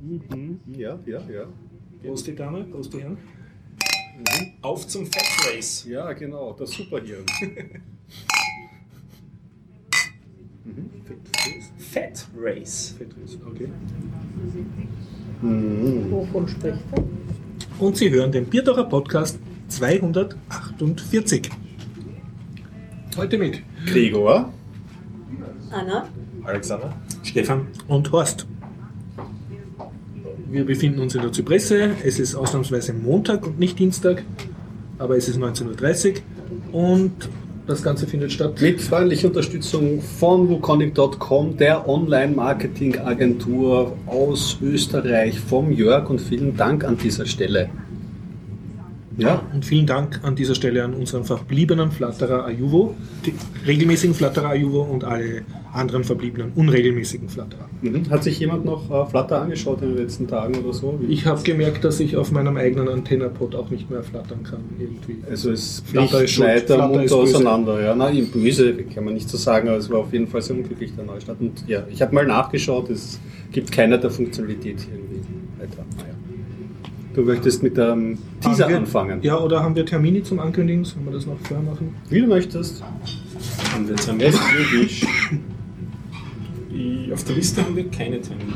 Mhm. Ja, ja, ja. Prost die Dame, Prost die Herren. Mhm. Auf zum Fat Race. Ja, genau, das Superhirn. mhm. Fat Race. Fat Race, okay. Mhm. Wovon spricht er? Und Sie hören den Bierdacher Podcast 248. Heute mit Gregor. Anna? Alexander? Stefan. und Horst. Wir befinden uns in der Zypresse. Es ist ausnahmsweise Montag und nicht Dienstag, aber es ist 19.30 Uhr und das Ganze findet statt. Mit freundlicher Unterstützung von wukonic.com, der Online-Marketing-Agentur aus Österreich, vom Jörg und vielen Dank an dieser Stelle. Ja, Und vielen Dank an dieser Stelle an unseren verbliebenen Flatterer Ajuvo, die regelmäßigen Flatterer Ajuvo und alle anderen verbliebenen unregelmäßigen Flatterer. mhm. hat sich jemand noch äh, Flutter angeschaut in den letzten Tagen oder so? Wie- Ich habe gemerkt, dass ich auf meinem eigenen Antennapod auch nicht mehr flattern kann irgendwie. Also es Flutter ist leider munter auseinander. Ja, nein, böse kann man nicht so sagen, aber es war auf jeden Fall sehr unglücklich der Neustart. Und ja, ich habe mal nachgeschaut, es gibt keine der Funktionalität irgendwie weiter. Naja. Du möchtest mit dem Teaser wir- anfangen. Ja, oder haben wir Termine zum Ankündigen? Sollen wir das noch vorher machen? Wie du möchtest. Haben wir jetzt am Die- Auf der Liste haben wir keine Termine.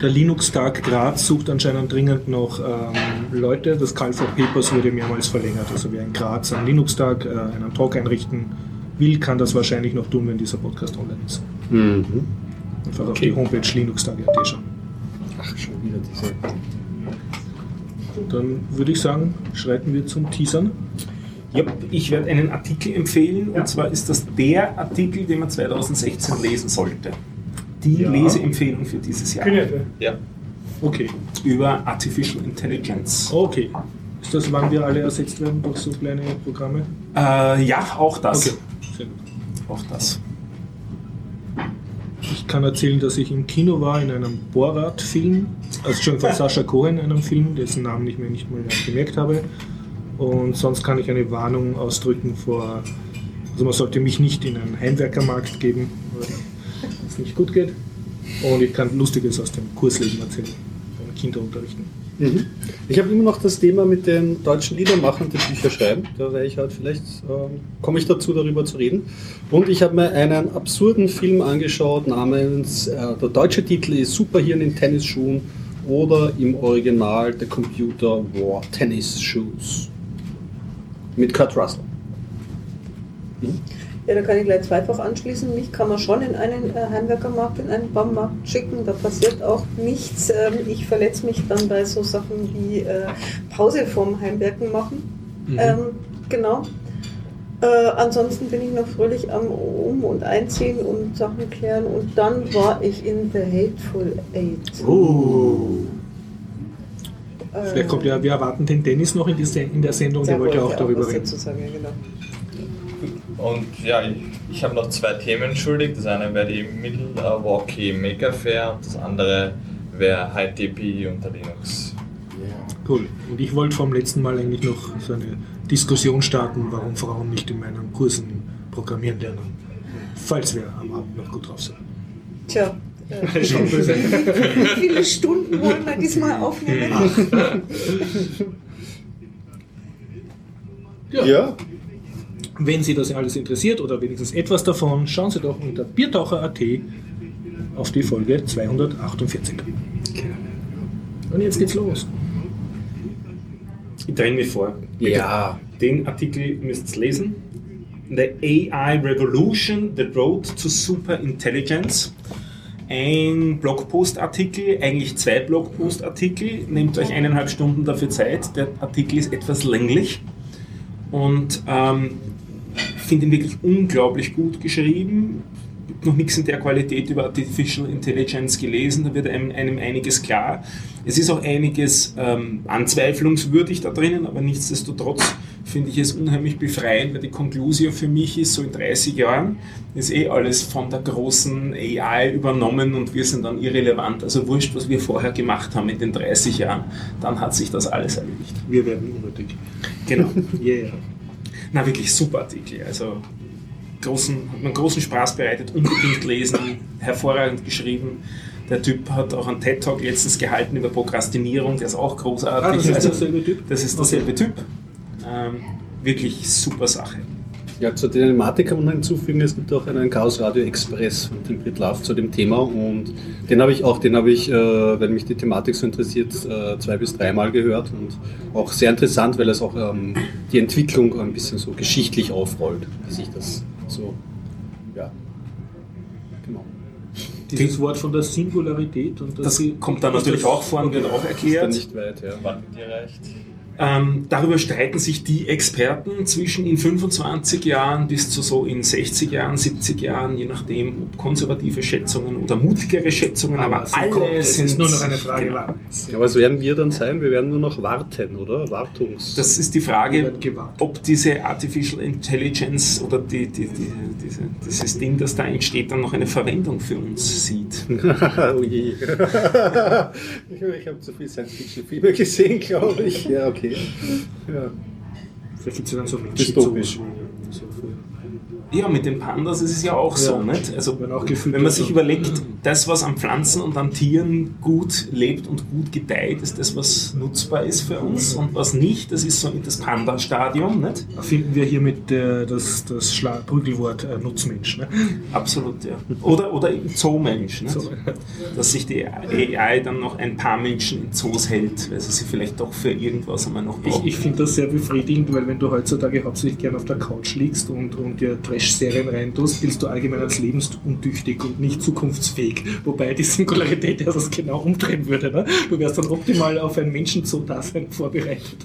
Der Linux-Tag Graz sucht anscheinend dringend noch ähm, Leute. Das Call for Papers wurde mehrmals verlängert. Also wer in Graz einen Linux-Tag, äh, einen Talk einrichten will, kann das wahrscheinlich noch tun, wenn dieser Podcast online ist. Mhm. Einfach auf Okay. die Homepage linuxtag.at schauen. Ach, schon wieder diese. Dann würde ich sagen, schreiten wir zum Teasern. Ja, ich werde einen Artikel empfehlen Ja. und zwar ist das der Artikel, den man 2016 lesen sollte. Die Ja. Leseempfehlung für dieses Jahr Ja. Okay. über Artificial Intelligence. Okay. Ist das, wann wir alle ersetzt werden durch so kleine Programme? Äh, ja, auch das. Okay. Sehr gut. Auch das. Ich kann erzählen, dass ich im Kino war in einem Borat-Film, also schon von Sascha Cohen, einem Film, dessen Namen ich mir nicht mal gemerkt habe. Und sonst kann ich eine Warnung ausdrücken vor, also man sollte mich nicht in einen Heimwerkermarkt geben, es nicht gut geht. Und ich kann Lustiges aus dem Kursleben erzählen, von Kinder unterrichten. Mhm. Ich habe immer noch das Thema mit den deutschen Liedermachern, die Bücher schreiben. Da wäre ich halt vielleicht, ähm, komme ich dazu, darüber zu reden. Und ich habe mir einen absurden Film angeschaut namens, äh, der deutsche Titel ist Superhirn in Tennisschuhen oder im Original The Computer War Tennis Shoes. Mit Kurt Russell. Ja, da kann ich gleich zweifach anschließen. Mich kann man schon in einen äh, Heimwerkermarkt, in einen Baumarkt schicken. Da passiert auch nichts. Ähm, ich verletze mich dann bei so Sachen wie äh, Pause vorm Heimwerken machen. Mhm. Ähm, genau. Äh, ansonsten bin ich noch fröhlich am Um- und Einziehen und Sachen klären. Und dann war ich in The Hateful Eight. Oh. Äh, Vielleicht kommt ja, wir erwarten den Dennis noch in, die, in der Sendung, der wollte ja auch darüber reden. dazu sagen, ja, genau. Und ja, ich, ich habe noch zwei Themen schuldig. Das eine wäre die Milwaukee Maker Fair und das andere wäre HighTP unter Linux. Cool. Und ich wollte vom letzten Mal eigentlich noch so eine Diskussion starten, warum Frauen nicht in meinen Kursen programmieren lernen. Falls wir am Abend noch gut drauf sind. Tja. Äh, wie viele Stunden wollen wir diesmal aufnehmen? Ja, Wenn Sie das alles interessiert oder wenigstens etwas davon, schauen Sie doch unter biertaucher.at auf die Folge 248. Und jetzt geht's los. Ich dränge mich vor. ja. Den Artikel müsst ihr lesen. The AI Revolution, The Road to Super Intelligence. Ein Blogpost-Artikel, eigentlich zwei Blogpost-Artikel. Nehmt euch eineinhalb Stunden dafür Zeit. Der Artikel ist etwas länglich. Und ähm, finde ihn wirklich unglaublich gut geschrieben. Ich habe noch nichts in der Qualität über Artificial Intelligence gelesen, da wird einem, einem einiges klar. Es ist auch einiges ähm, anzweiflungswürdig da drinnen, aber nichtsdestotrotz finde ich es unheimlich befreiend, weil die Konklusion für mich ist, so in 30 Jahren ist eh alles von der großen AI übernommen und wir sind dann irrelevant. Also wurscht, was wir vorher gemacht haben in den 30 Jahren, dann hat sich das alles erledigt. Wir werden unnötig. Genau. Yeah. Na, wirklich super Artikel. Also großen, hat mir großen Spaß bereitet, unbedingt lesen, hervorragend geschrieben. Der Typ hat auch einen TED-Talk letztens gehalten über Prokrastinierung, der ist auch großartig. Ah, das ist Also, derselbe Typ? Das ist derselbe Typ. Ähm, wirklich super Sache. Ja, zur Thematik kann man hinzufügen, es gibt auch einen Chaos Radio Express von Tim Brittlaff zu dem Thema und den habe ich auch, den habe ich, äh, wenn mich die Thematik so interessiert, äh, zwei bis dreimal gehört und auch sehr interessant, weil es auch ähm, die Entwicklung ein bisschen so geschichtlich aufrollt, wie sich das so, ja, genau. Dieses Wort von der Singularität und Das kommt dann natürlich auch vor und wird auch Ist dann erklärt. nicht weit, ja. Wann mit dir reicht? Ähm, darüber streiten sich die Experten zwischen in 25 Jahren bis zu so in 60 Jahren, 70 Jahren, je nachdem, ob konservative Schätzungen oder mutigere Schätzungen, aber, Aber alle kommt, es sind ist nur noch eine Frage Genau. Ja, was werden wir dann sein? Wir werden nur noch warten, oder? Wartungs. Das ist die Frage, ob diese Artificial Intelligence oder die, die, die, diese, dieses Ding, das da entsteht, dann noch eine Verwendung für uns sieht. oh je. ich habe zu viel Science-Fiction-Filme gesehen, glaube ich. Ja, okay. Ja. Vielleicht gibt es ja dann so Dystopisch. So für- Ja, mit den Pandas ist es ja auch so, Ja. nicht? Also, wenn man sich überlegt, das, was an Pflanzen und an Tieren gut lebt und gut gedeiht, ist das, was nutzbar ist für uns und was nicht, das ist so das Panda-Stadium, nicht? Erfinden wir hiermit äh, das, das Schla Prügelwort äh, Nutzmensch. Ne? Absolut, ja. Oder, oder im Zoomensch, nicht? So. Dass sich die AI dann noch ein paar Menschen in Zoos hält, weil sie sie vielleicht doch für irgendwas einmal noch Ich, brauchen. ich finde das sehr befriedigend, weil wenn du heutzutage hauptsächlich gern auf der Couch liegst und, und dir Trash-Serien reintust, bist du allgemein als lebensuntüchtig und nicht zukunftsfähig. Wobei die Singularität ja das genau umdrehen würde. Ne? Du wärst dann optimal auf ein Menschenzoo-Dasein vorbereitet.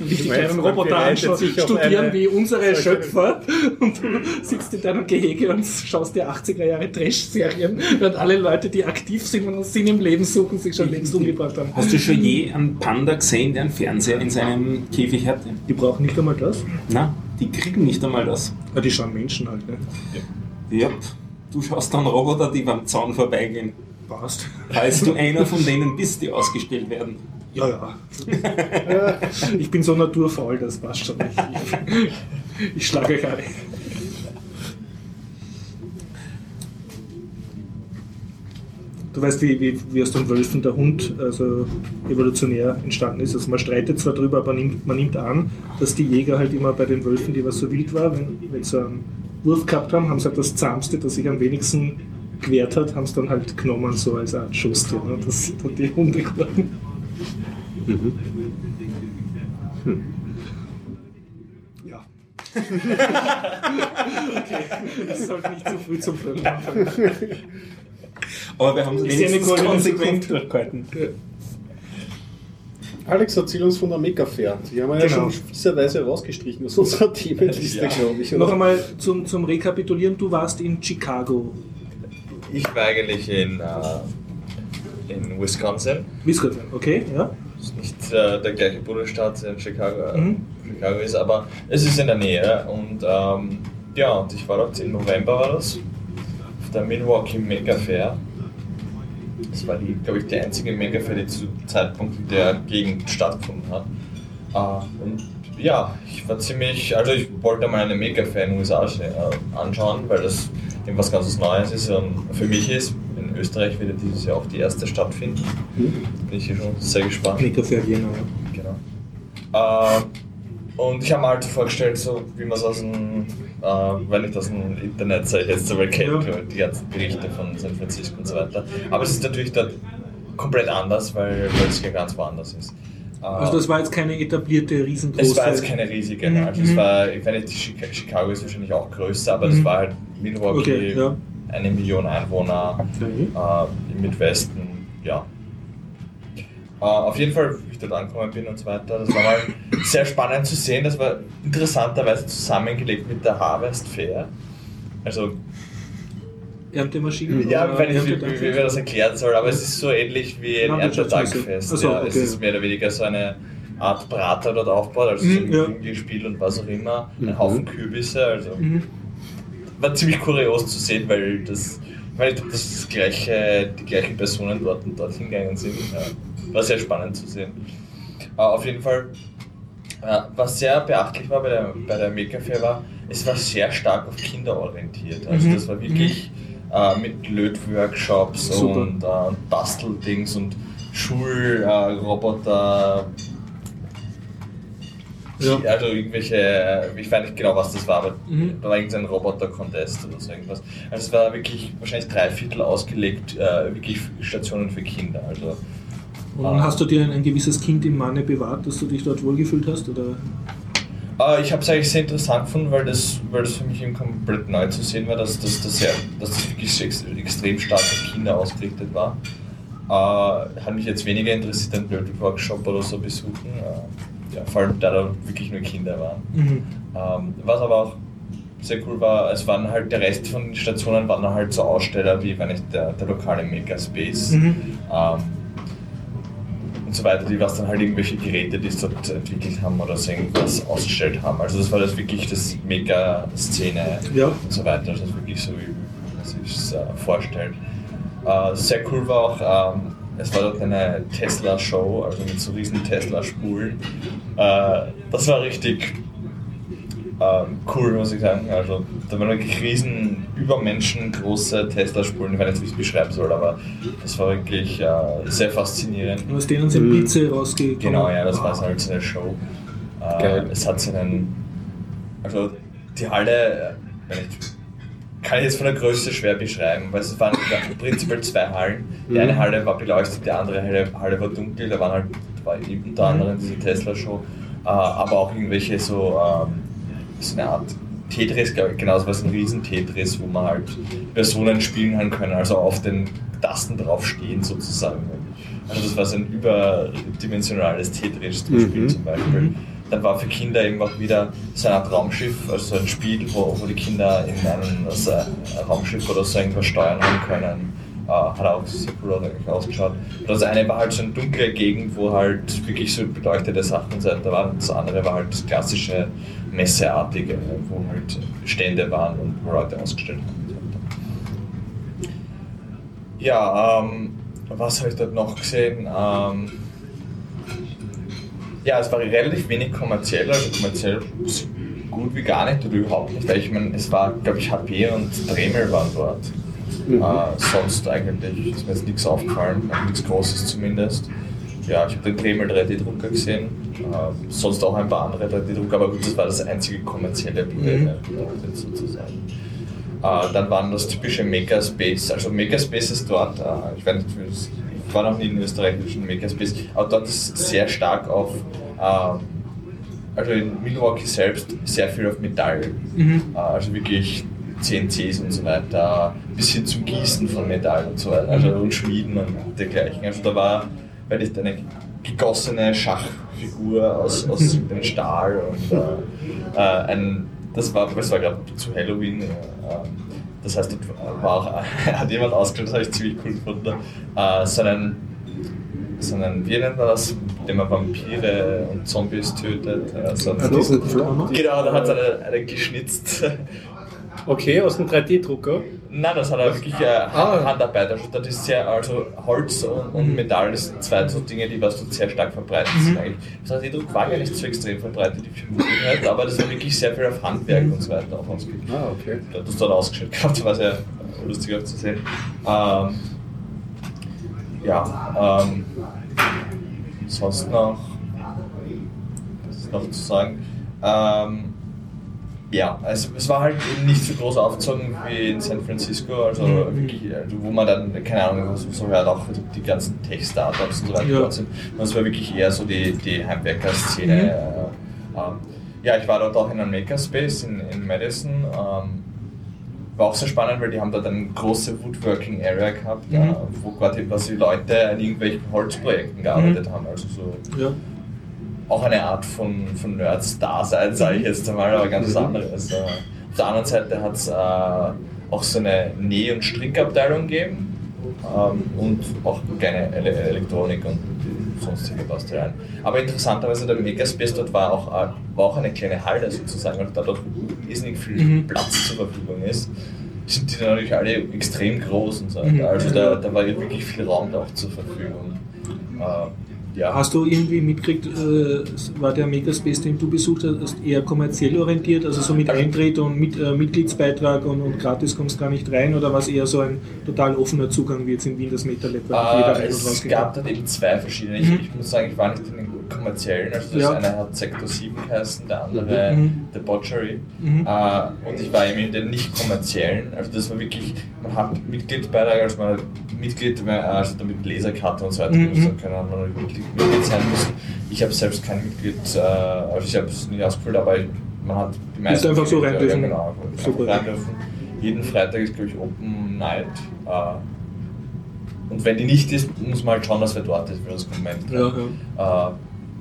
Wie die kleinen Roboter anschauen, studieren wie unsere Schöpfer und du sitzt in deinem Gehege und schaust dir 80er Jahre Trash-Serien, während alle Leute, die aktiv sind und Sinn im Leben suchen, sich schon längst umgebracht haben. Hast du schon je einen Panda gesehen, der einen Fernseher in seinem Käfig hatte? Die brauchen nicht einmal das. Na, die kriegen nicht einmal das. Ja, die schauen Menschen halt. Ne? Ja, du schaust dann Roboter, die beim Zaun vorbeigehen. Passt. Falls du einer von denen bist, die ausgestellt werden. Ja, ja. ich bin so naturfaul, das passt schon. Ich, ich, ich schlage euch alle. Du weißt, wie, wie, wie aus den Wölfen der Hund also evolutionär entstanden ist. Also man streitet zwar drüber, aber nimmt, man nimmt an, dass die Jäger halt immer bei den Wölfen, die was so wild war, wenn, wenn sie einen Wurf gehabt haben, haben sie halt das Zahmste, das sich am wenigsten gewehrt hat, haben sie dann halt genommen, so als Art Schuster. Ne? Das sind dann die Hunde geworden. Ja. okay, das sollte nicht zu früh zum Film anfangen. Aber wir haben eine wenigstens konsequent durchgehalten. Alex, erzähl uns von der Mega Fair. Die haben wir ja Genau. schon fieserweise rausgestrichen aus unserer Themenliste, Ja. glaube ich. Noch Oder? einmal zum, zum Rekapitulieren, du warst in Chicago. Ich war eigentlich in, äh, in Wisconsin. Wisconsin, okay, ja. ist nicht äh, der gleiche Bundesstaat in Chicago, äh, Mhm. Chicago ist, aber es ist in der Nähe und ähm, ja, und ich war dort im November war das auf der Milwaukee Mega Fair. Das war die, glaube ich, die einzige Mega Fair, die zu Zeitpunkt in der Gegend stattgefunden hat. Äh, und ja, ich war ziemlich, also ich wollte mal eine Mega Fair in den USA äh, anschauen, weil das eben was ganz Neues ist und für mich ist. In Österreich wird dieses Jahr auch die erste stattfinden. Bin ich hier schon sehr gespannt. Mega für Vienna, ja. Genau. Äh, und ich habe mir halt so vorgestellt, so wie man es aus dem, äh, wenn ich das im Internet sage, jetzt so kennt, Ja. die ganzen Berichte von San Francisco und so weiter. Aber es ist natürlich da komplett anders, weil, weil es hier ganz woanders ist. Äh, Also das war jetzt keine etablierte, riesengroße... es war jetzt keine riesige, Mhm, also es mhm. war, ich meine, die Chica- Chicago ist wahrscheinlich auch größer, aber Mhm. das war halt Milwaukee, Okay, ja. eine Million Einwohner, Okay. äh, im Midwesten, ja. Äh, auf jeden Fall, wie ich dort angekommen bin und so weiter, das war mal sehr spannend zu sehen. Das war interessanterweise zusammengelegt mit der Harvest Fair. Also, Erntemaschinen? ja, oder wenn ich, wie, wie, wie man das erklären soll, aber es ist so ähnlich wie ein. Erntetagfest. Ach so, ja. Es ist mehr oder weniger so eine Art Prater dort aufgebaut, also Mhm, so ein ja. Klingelspiel und was auch immer. Ein Mhm. Haufen Kürbisse, also Mhm. war ziemlich kurios zu sehen, weil das, das, das gleiche, die gleichen Personen dort und dort hingegangen sind. Ja, war sehr spannend zu sehen. Äh, auf jeden Fall, äh, was sehr beachtlich war bei der, bei der Maker Fair war, es war sehr stark auf Kinder orientiert. Also Mhm. das war wirklich äh, mit Lötworkshops Super. und äh, Basteldings und Schulroboter. Ja. Also irgendwelche, äh, ich weiß nicht genau, was das war, aber Mhm. da war irgendein Roboter-Contest oder so irgendwas. Also es war wirklich wahrscheinlich drei Viertel ausgelegt, äh, wirklich Stationen für Kinder. Also Und hast du dir ein, ein gewisses Kind im Manne bewahrt, dass du dich dort wohlgefühlt hast? Oder? Äh, ich habe es eigentlich sehr interessant gefunden, weil das, weil das für mich eben komplett neu zu sehen war, dass, dass, das, sehr, dass das wirklich extrem stark auf Kinder ausgerichtet war. Äh, hat mich jetzt weniger interessiert, einen Blödel Workshop oder so besuchen. Äh, ja, vor allem da da wirklich nur Kinder waren. Mhm. Ähm, was aber auch sehr cool war, es waren halt der Rest von den Stationen waren halt so Aussteller wie wenn ich der, der lokale Makerspace Mhm. ähm, und so weiter, die was dann halt irgendwelche Geräte, die es dort entwickelt haben oder so irgendwas ausgestellt haben. Also das war das wirklich das Mega-Szene Ja. und so weiter. Also das ist wirklich so, wie man sich es äh, vorstellt. Äh, sehr cool war auch, ähm, es war dort eine Tesla-Show, also mit so riesen Tesla-Spulen. Äh, das war richtig cool, muss ich sagen. Also da waren wirklich riesen, übermenschengroße Tesla-Spulen. Ich weiß nicht, wie ich es beschreiben soll, aber das war wirklich äh, sehr faszinierend. Aus denen sind Mhm. Pizza rausgekommen. Genau, ja, das war so halt so eine Show. Äh, Geil. es hat so einen, also die Halle, äh, wenn ich, kann ich jetzt von der Größe schwer beschreiben, weil es waren im Prinzip zwei Hallen. Die Mhm. eine Halle war beleuchtet, die andere Halle, Halle war dunkel, da waren halt, war eben unter anderem diese Tesla-Show, äh, aber auch irgendwelche so, ähm, so eine Art Tetris, glaub ich, genauso was ein Riesen-Tetris, wo man halt Personen spielen halt können, also auf den Tasten drauf stehen sozusagen. Also das war so ein überdimensionales Tetris-Spiel Mhm. zum Beispiel. Dann war für Kinder eben auch wieder so eine Art Raumschiff, also so ein Spiel, wo, wo die Kinder in einem also ein Raumschiff oder so irgendwas steuern können. Äh, hat auch sehr cool eigentlich ausgeschaut. Das eine war halt so eine dunkle Gegend, wo halt wirklich so beleuchtete Sachen weiter waren. Und das andere war halt das klassische Messeartige, wo halt Stände waren und wo Leute ausgestellt haben. Ja, ähm, was habe ich dort noch gesehen? Ähm, ja, es war relativ wenig kommerziell, also kommerziell so gut wie gar nicht oder überhaupt nicht. Weil ich meine, es war, glaube ich, HP und Dremel waren dort. Mhm. Äh, sonst eigentlich ist mir jetzt nichts aufgefallen, nichts Großes zumindest. Ja, ich habe den Dremel 3D-Drucker gesehen, sonst auch ein paar andere 3D-Drucker, aber gut, das war das einzige kommerzielle Mhm. Produkt jetzt sozusagen. Äh, dann waren das typische Makerspace, also Makerspace ist dort, äh, ich weiß nicht, ich war noch nie in österreichischen Makerspace, aber dort ist sehr stark auf, ähm, also in Milwaukee selbst sehr viel auf Metall, Mhm. äh, also wirklich CNCs und so weiter, bis hin zum Gießen von Metall und so weiter, also und Schmieden und dergleichen. Also da war, weil ich eine gegossene Schachfigur aus, aus dem Stahl und äh, äh, ein, das war, das war gerade zu Halloween. Äh, das heißt, dort war auch, hat jemand ausgestellt, das habe ich ziemlich cool gefunden, äh, so einen, so einen, wie nennt man das, mit dem man Vampire und Zombies tötet. Äh, so einen, diesen Flo- Genau, da hat er eine, eine geschnitzt. Okay, aus dem 3D-Drucker. Nein, das hat er wirklich äh, Ah. Handarbeit. Also das ist sehr, also Holz und, und Metall, das sind zwei so Dinge, die was sehr stark verbreitet sind eigentlich. Das heißt, die Druck war gar nicht so extrem verbreitet, die Vermögenheit, aber das war wirklich sehr viel auf Handwerk und so weiter auch ausgeübt. Ah, okay. Da hat das dort ausgestellt gehabt, war sehr lustig auch zu sehen. Ähm, ja, ähm, sonst noch, was ist noch zu sagen? Ähm, ja, also es war halt eben nicht so groß aufgezogen wie in San Francisco, also wirklich, also wo man dann, keine Ahnung, so, so hört auch die ganzen Tech-Startups und so weiter Ja. dort sind. Und es war wirklich eher so die, die Heimwerker-Szene. Äh, ähm, ja, ich war dort auch in einem Makerspace in, in Madison. Ähm, war auch sehr spannend, weil die haben dort eine große Woodworking Area gehabt, Mhm. äh, wo quasi, quasi Leute an irgendwelchen Holzprojekten gearbeitet haben. Also so Ja. Auch eine Art von, von Nerds-Dasein, sage ich jetzt einmal, aber ganz was anderes. Äh, Auf der anderen Seite hat es äh, auch so eine Näh- und Strickabteilung gegeben ähm, und auch kleine Ele Elektronik und sonstige Basteleien. Aber interessanterweise, der Megaspace dort war auch, äh, war auch eine kleine Halle sozusagen, und da dort irrsinnig viel Mhm. Platz zur Verfügung ist, sind die natürlich alle extrem groß und so. Mhm. Also da, da war ja wirklich viel Raum auch zur Verfügung. Äh, ja. Hast du irgendwie mitgekriegt, äh, war der Megaspace, den du besucht hast, eher kommerziell orientiert, also so mit Eintritt und mit, äh, Mitgliedsbeitrag und, und gratis kommst gar nicht rein oder war es eher so ein total offener Zugang wie jetzt in Wien das MetaLab, Äh, es gab dann eben zwei verschiedene. Ich, Mhm. ich muss sagen, ich war nicht in den kommerziellen. Also das Ja. eine hat Sektor 7 geheißen, der andere Mhm. Debauchery. Mhm. Äh, und ich war eben in den nicht kommerziellen. Also das war wirklich, man hat Mitgliedsbeitrag, also man hat Mitglied, also damit Laserkarte und so weiter, Mhm. mhm. da kann man Mitglied, sein müssen. Ich habe selbst kein Mitglied, äh, also ich habe es nicht ausgefüllt, aber man hat die meisten. einfach so rein dürfen. Ja, genau, einfach Super. rein dürfen. Jeden Freitag ist, glaube ich, Open Night. Äh, und wenn die nicht ist, muss man halt schauen, dass wer dort ist für das Konvent. Ja, ja. Äh,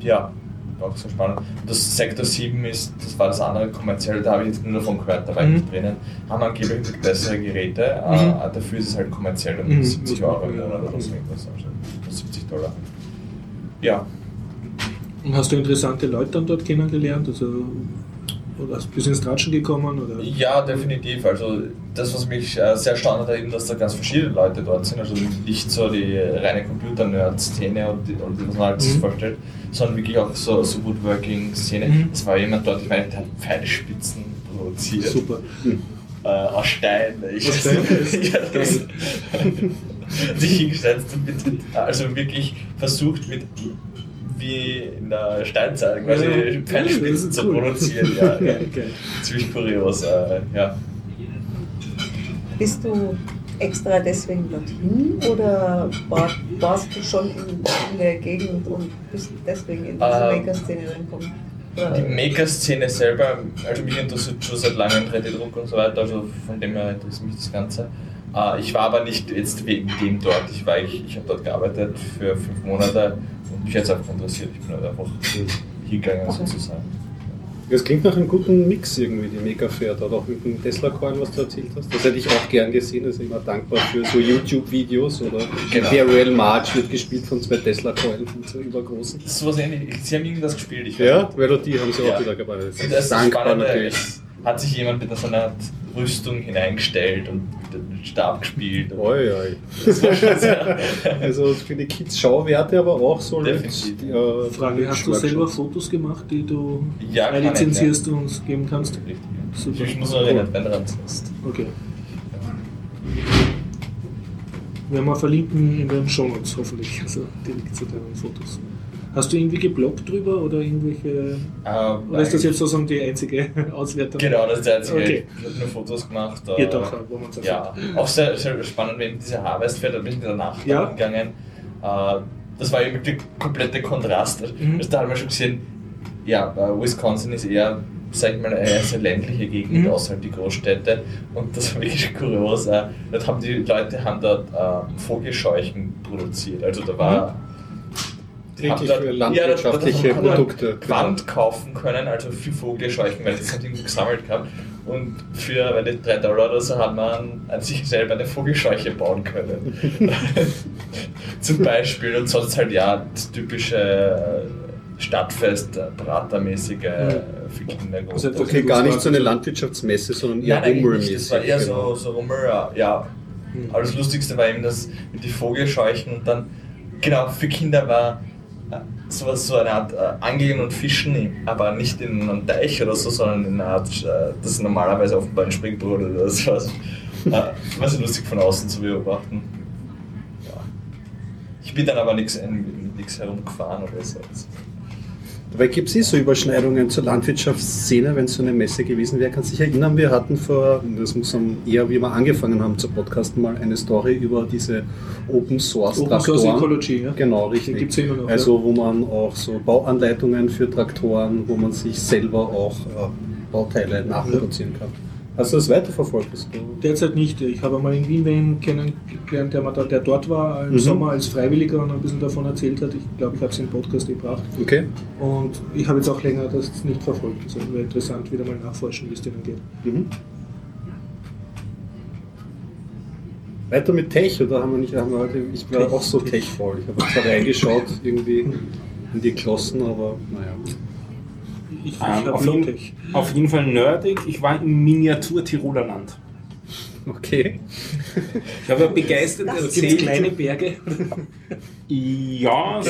ja, war auch so spannend. Das Sektor 7 ist, das war das andere kommerzielle, da habe ich jetzt nur davon gehört, da war ich Mhm. nicht drinnen. Haben angeblich bessere Geräte, Mhm. äh, dafür ist es halt kommerziell um Mhm. 70 Euro im Monat oder so irgendwas, also 70 Dollar. Ja, Und hast du interessante Leute dann dort kennengelernt? Also, oder du bis ins Tratschen gekommen? Oder? Ja, definitiv. Also das, was mich äh, sehr erstaunt hat, eben, dass da ganz verschiedene Leute dort sind. Also nicht so die reine Computer-Nerd-Szene und und die, was man halt sich Mhm. vorstellt, sondern wirklich auch so, so Woodworking-Szene. Mhm. Es war jemand dort, ich meine, der hat Pfeilspitzen produziert. Super. Äh, aus Stein. Ich, Aus Stein? ja, das, sich hingesetzt und mit, also wirklich versucht mit wie in der Steinzeit quasi Ja. Pfeilspitzen zu cool. produzieren. Ja, geil. Ziemlich kurios, äh, ja. Bist du extra deswegen dorthin oder war, warst du schon in, in der Gegend und bist deswegen in diese Ähm, Maker-Szene reingekommen? Die Maker-Szene selber, also mich interessiert schon seit langem 3D-Druck und so weiter, also von dem her interessiert mich das Ganze. Äh, Ich war aber nicht jetzt wegen dem dort, ich, war- ich, ich habe dort gearbeitet für fünf Monate mich es einfach interessiert, ich bin halt einfach hingegangen Okay. sozusagen. Das klingt nach einem guten Mix irgendwie, die Mega Fair, da auch mit dem Tesla Coin, was du erzählt hast. Das hätte ich auch gern gesehen, also immer dankbar für so YouTube-Videos oder Genau. Imperial March wird gespielt von zwei Tesla Coins und so übergroßen. Das ist sowas ähnlich, sie haben irgendwas gespielt, ich weiß Ja. Melodie haben sie auch Ja. wieder gebaut. Das ist das ist dankbar Spannende, natürlich. hat sich jemand mit so einer Rüstung hineingestellt und den Stab gespielt. Oi, oi. Das war schon sehr, Also für die Kids Schauwerte, aber auch so Definitiv. äh, Frage, hast du selber Fotos gemacht, die du Ja, lizenzierst und uns geben kannst? Richtig. Super. Ich muss noch erinnern, wenn dran ist. Okay. Werden wir verlinken in den Shownotes hoffentlich, also direkt zu deinen Fotos. Hast du irgendwie gebloggt drüber oder irgendwelche. Ähm, Oder ist das jetzt sozusagen die einzige Auswertung? Genau, das ist der einzige. Okay. Ich habe nur Fotos gemacht. Ihr äh, doch, wo man. Ja, auch sehr, sehr spannend, wenn diese Harvest Fair, da bin ich danach Ja. gegangen. Äh, das war eben der komplette Kontrast. Mhm. Also da haben wir schon gesehen, ja, äh, Wisconsin ist eher, sag ich mal, eine sehr ländliche Gegend, Mhm. außerhalb die Großstädte. Und das war wirklich kurios. Äh, dort haben die Leute haben dort äh, Vogelscheuchen produziert. Also da war. Haben dort- für landwirtschaftliche ja, da- da- da- Produkte. Quant kaufen können, also für Vogelscheuchen, weil das haben die irgendwo gesammelt gehabt. Und für die 3 Dollar oder so hat man an sich selber eine Vogelscheuche bauen können. Zum Beispiel. Und sonst halt ja das typische äh, Stadtfest, äh, Pratermäßige äh, für Kinder. Also. Okay, gar nicht so eine Landwirtschaftsmesse, sondern eher. Rummelmäßig. Das war eher so, genau. so Rummel, ja. ja. Hm. Aber das Lustigste war eben, dass mit die Vogelscheuchen und dann, genau, für Kinder war sowas, so eine Art äh, Angeln und Fischen, aber nicht in einem Teich oder so, sondern in einer Art, äh, das ist normalerweise offenbar ein Springbrot oder sowas. äh, war so lustig von außen zu beobachten. Ja. Ich bin dann aber nichts herumgefahren oder so. Dabei gibt es eh so Überschneidungen zur Landwirtschaftsszene, wenn es so eine Messe gewesen wäre. Kannst du dich erinnern, wir hatten vor, das muss dann eher, wie wir angefangen haben zu podcasten, mal eine Story über diese Open Source Open Source Traktoren. Ecology, ja? Genau, richtig. gibt's ja immer noch, Also wo man auch so Bauanleitungen für Traktoren, wo man sich selber auch äh, Bauteile nachproduzieren kann. Hast du das weiterverfolgt? Derzeit nicht. Ich habe mal in Wien wen kennengelernt, der, da, der dort war im Mhm. Sommer als Freiwilliger und ein bisschen davon erzählt hat. Ich glaube, ich habe es im Podcast gebracht. okay? Und ich habe jetzt auch länger das nicht verfolgt. Also wäre interessant, wieder mal nachforschen, wie es denen geht. Mhm. Weiter mit Tech, oder haben wir nicht, haben wir heute, ich war Tech. auch so Tech-voll. Ich habe zwar reingeschaut, irgendwie in die Klossen, aber naja. Ich, Ähm, auf, jeden, auf jeden Fall nerdig. Ich war im Miniatur-Tiroler Land. Okay. Ich habe ja begeistert Das- erzählt. kleine Berge? Ja, so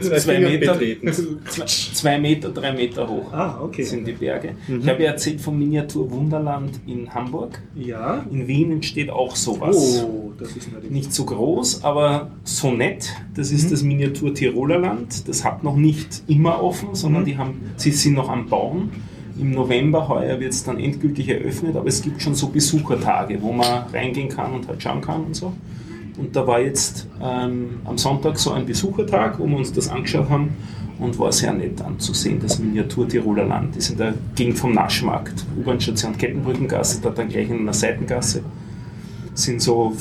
zwei zwei Meter, betreten. zwei, zwei Meter, drei Meter hoch Ah, okay. sind die Berge. Ich habe ja erzählt vom Miniatur Wunderland in Hamburg. Ja. In Wien entsteht auch sowas. Oh, das ist natürlich Nicht so groß, aber so nett. Das ist das Miniatur Tiroler Land. Das hat noch nicht immer offen, sondern die haben, sie sind noch am Bauen. Im November heuer wird es dann endgültig eröffnet, aber es gibt schon so Besuchertage, wo man reingehen kann und halt schauen kann und so. Und da war jetzt ähm, am Sonntag so ein Besuchertag, wo wir uns das angeschaut haben und war sehr nett anzusehen, das Miniatur Tiroler Land. Das ist in der Gegend vom Naschmarkt, U-Bahn-Station Kettenbrückengasse, dort dann gleich in einer Seitengasse sind so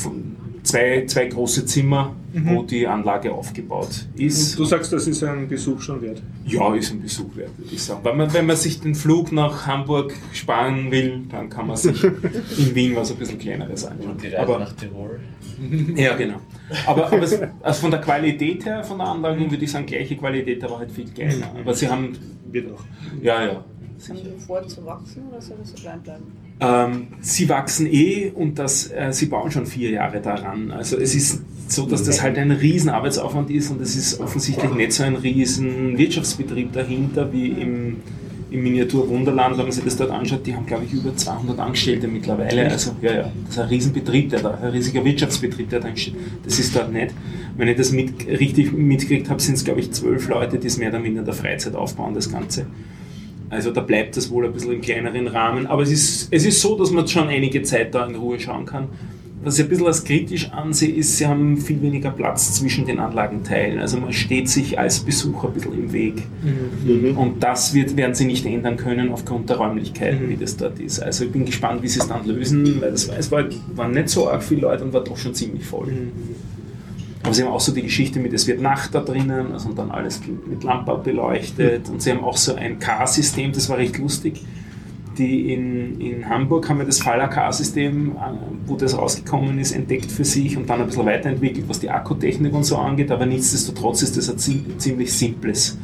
zwei, zwei große Zimmer, wo die Anlage aufgebaut ist. Und du sagst, das ist ein Besuch schon wert. Ja, ist ein Besuch wert, würde ich sagen. Wenn man, wenn man sich den Flug nach Hamburg sparen will, dann kann man sich in Wien was ein bisschen kleineres anschauen. Und die Reise Aber, nach Tirol. ja, genau. Aber, aber es, also von der Qualität her, von der Anlage würde ich sagen, gleiche Qualität, aber halt viel kleiner. Aber sie haben, Wird auch. ja, ja. Haben die vor zu wachsen oder soll das so klein bleiben? Ähm, sie wachsen eh und das, äh, sie bauen schon vier Jahre daran. Also es ist so, dass das halt ein riesen Arbeitsaufwand ist und es ist offensichtlich nicht so ein riesen Wirtschaftsbetrieb dahinter wie im, im Miniatur Wunderland, wenn man sich das dort anschaut, die haben glaube ich über 200 Angestellte mittlerweile. Also ja, ja, das ist ein Riesenbetrieb, der da, ein riesiger Wirtschaftsbetrieb, der da entsteht. Das ist dort nicht. Wenn ich das mit, richtig mitgekriegt habe, sind es glaube ich zwölf Leute, die es mehr oder minder in der Freizeit aufbauen, das Ganze. Also da bleibt das wohl ein bisschen im kleineren Rahmen. Aber es ist, es ist so, dass man schon einige Zeit da in Ruhe schauen kann. Was ich ein bisschen als kritisch ansehe, ist, sie haben viel weniger Platz zwischen den Anlagenteilen. Also man steht sich als Besucher ein bisschen im Weg. Und das wird, werden sie nicht ändern können aufgrund der Räumlichkeiten, wie das dort ist. Also ich bin gespannt, wie sie es dann lösen, weil das, es war, waren nicht so arg viele Leute und war doch schon ziemlich voll. Aber sie haben auch so die Geschichte mit, es wird Nacht da drinnen, also und dann alles mit Lampe beleuchtet. Und sie haben auch so ein K-System, das war recht lustig. Die in, in Hamburg haben wir das Faller K-System, äh, wo das rausgekommen ist, entdeckt für sich und dann ein bisschen weiterentwickelt, was die Akkutechnik und so angeht. Aber nichtsdestotrotz ist das ein zi- ziemlich simples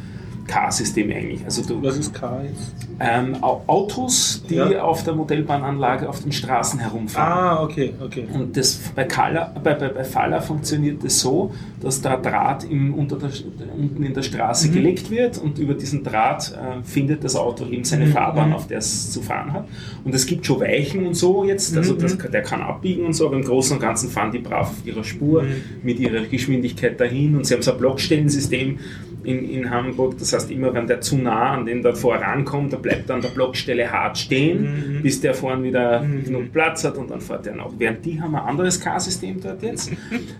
K-System eigentlich. Also du, Was ist K jetzt? ähm, Au- Autos, die Ja. auf der Modellbahnanlage auf den Straßen herumfahren. Ah, okay, okay. Und das, bei, Kala, bei, bei, bei Faller funktioniert es so, dass der Draht im, unter der, unten in der Straße Mhm. gelegt wird und über diesen Draht äh, findet das Auto eben seine Mhm. Fahrbahn, auf der es zu fahren hat. Und es gibt schon Weichen und so jetzt, also Mhm. das, der kann abbiegen und so, aber im Großen und Ganzen fahren die brav auf ihrer Spur Mhm. mit ihrer Geschwindigkeit dahin und sie haben so ein Blockstellensystem in, in Hamburg, das heißt immer, wenn der zu nah an den davor rankommt, da bleibt dann der Blockstelle hart stehen, Mhm. bis der vorne wieder genug Platz hat und dann fährt der noch. Während die haben ein anderes K-System dort jetzt,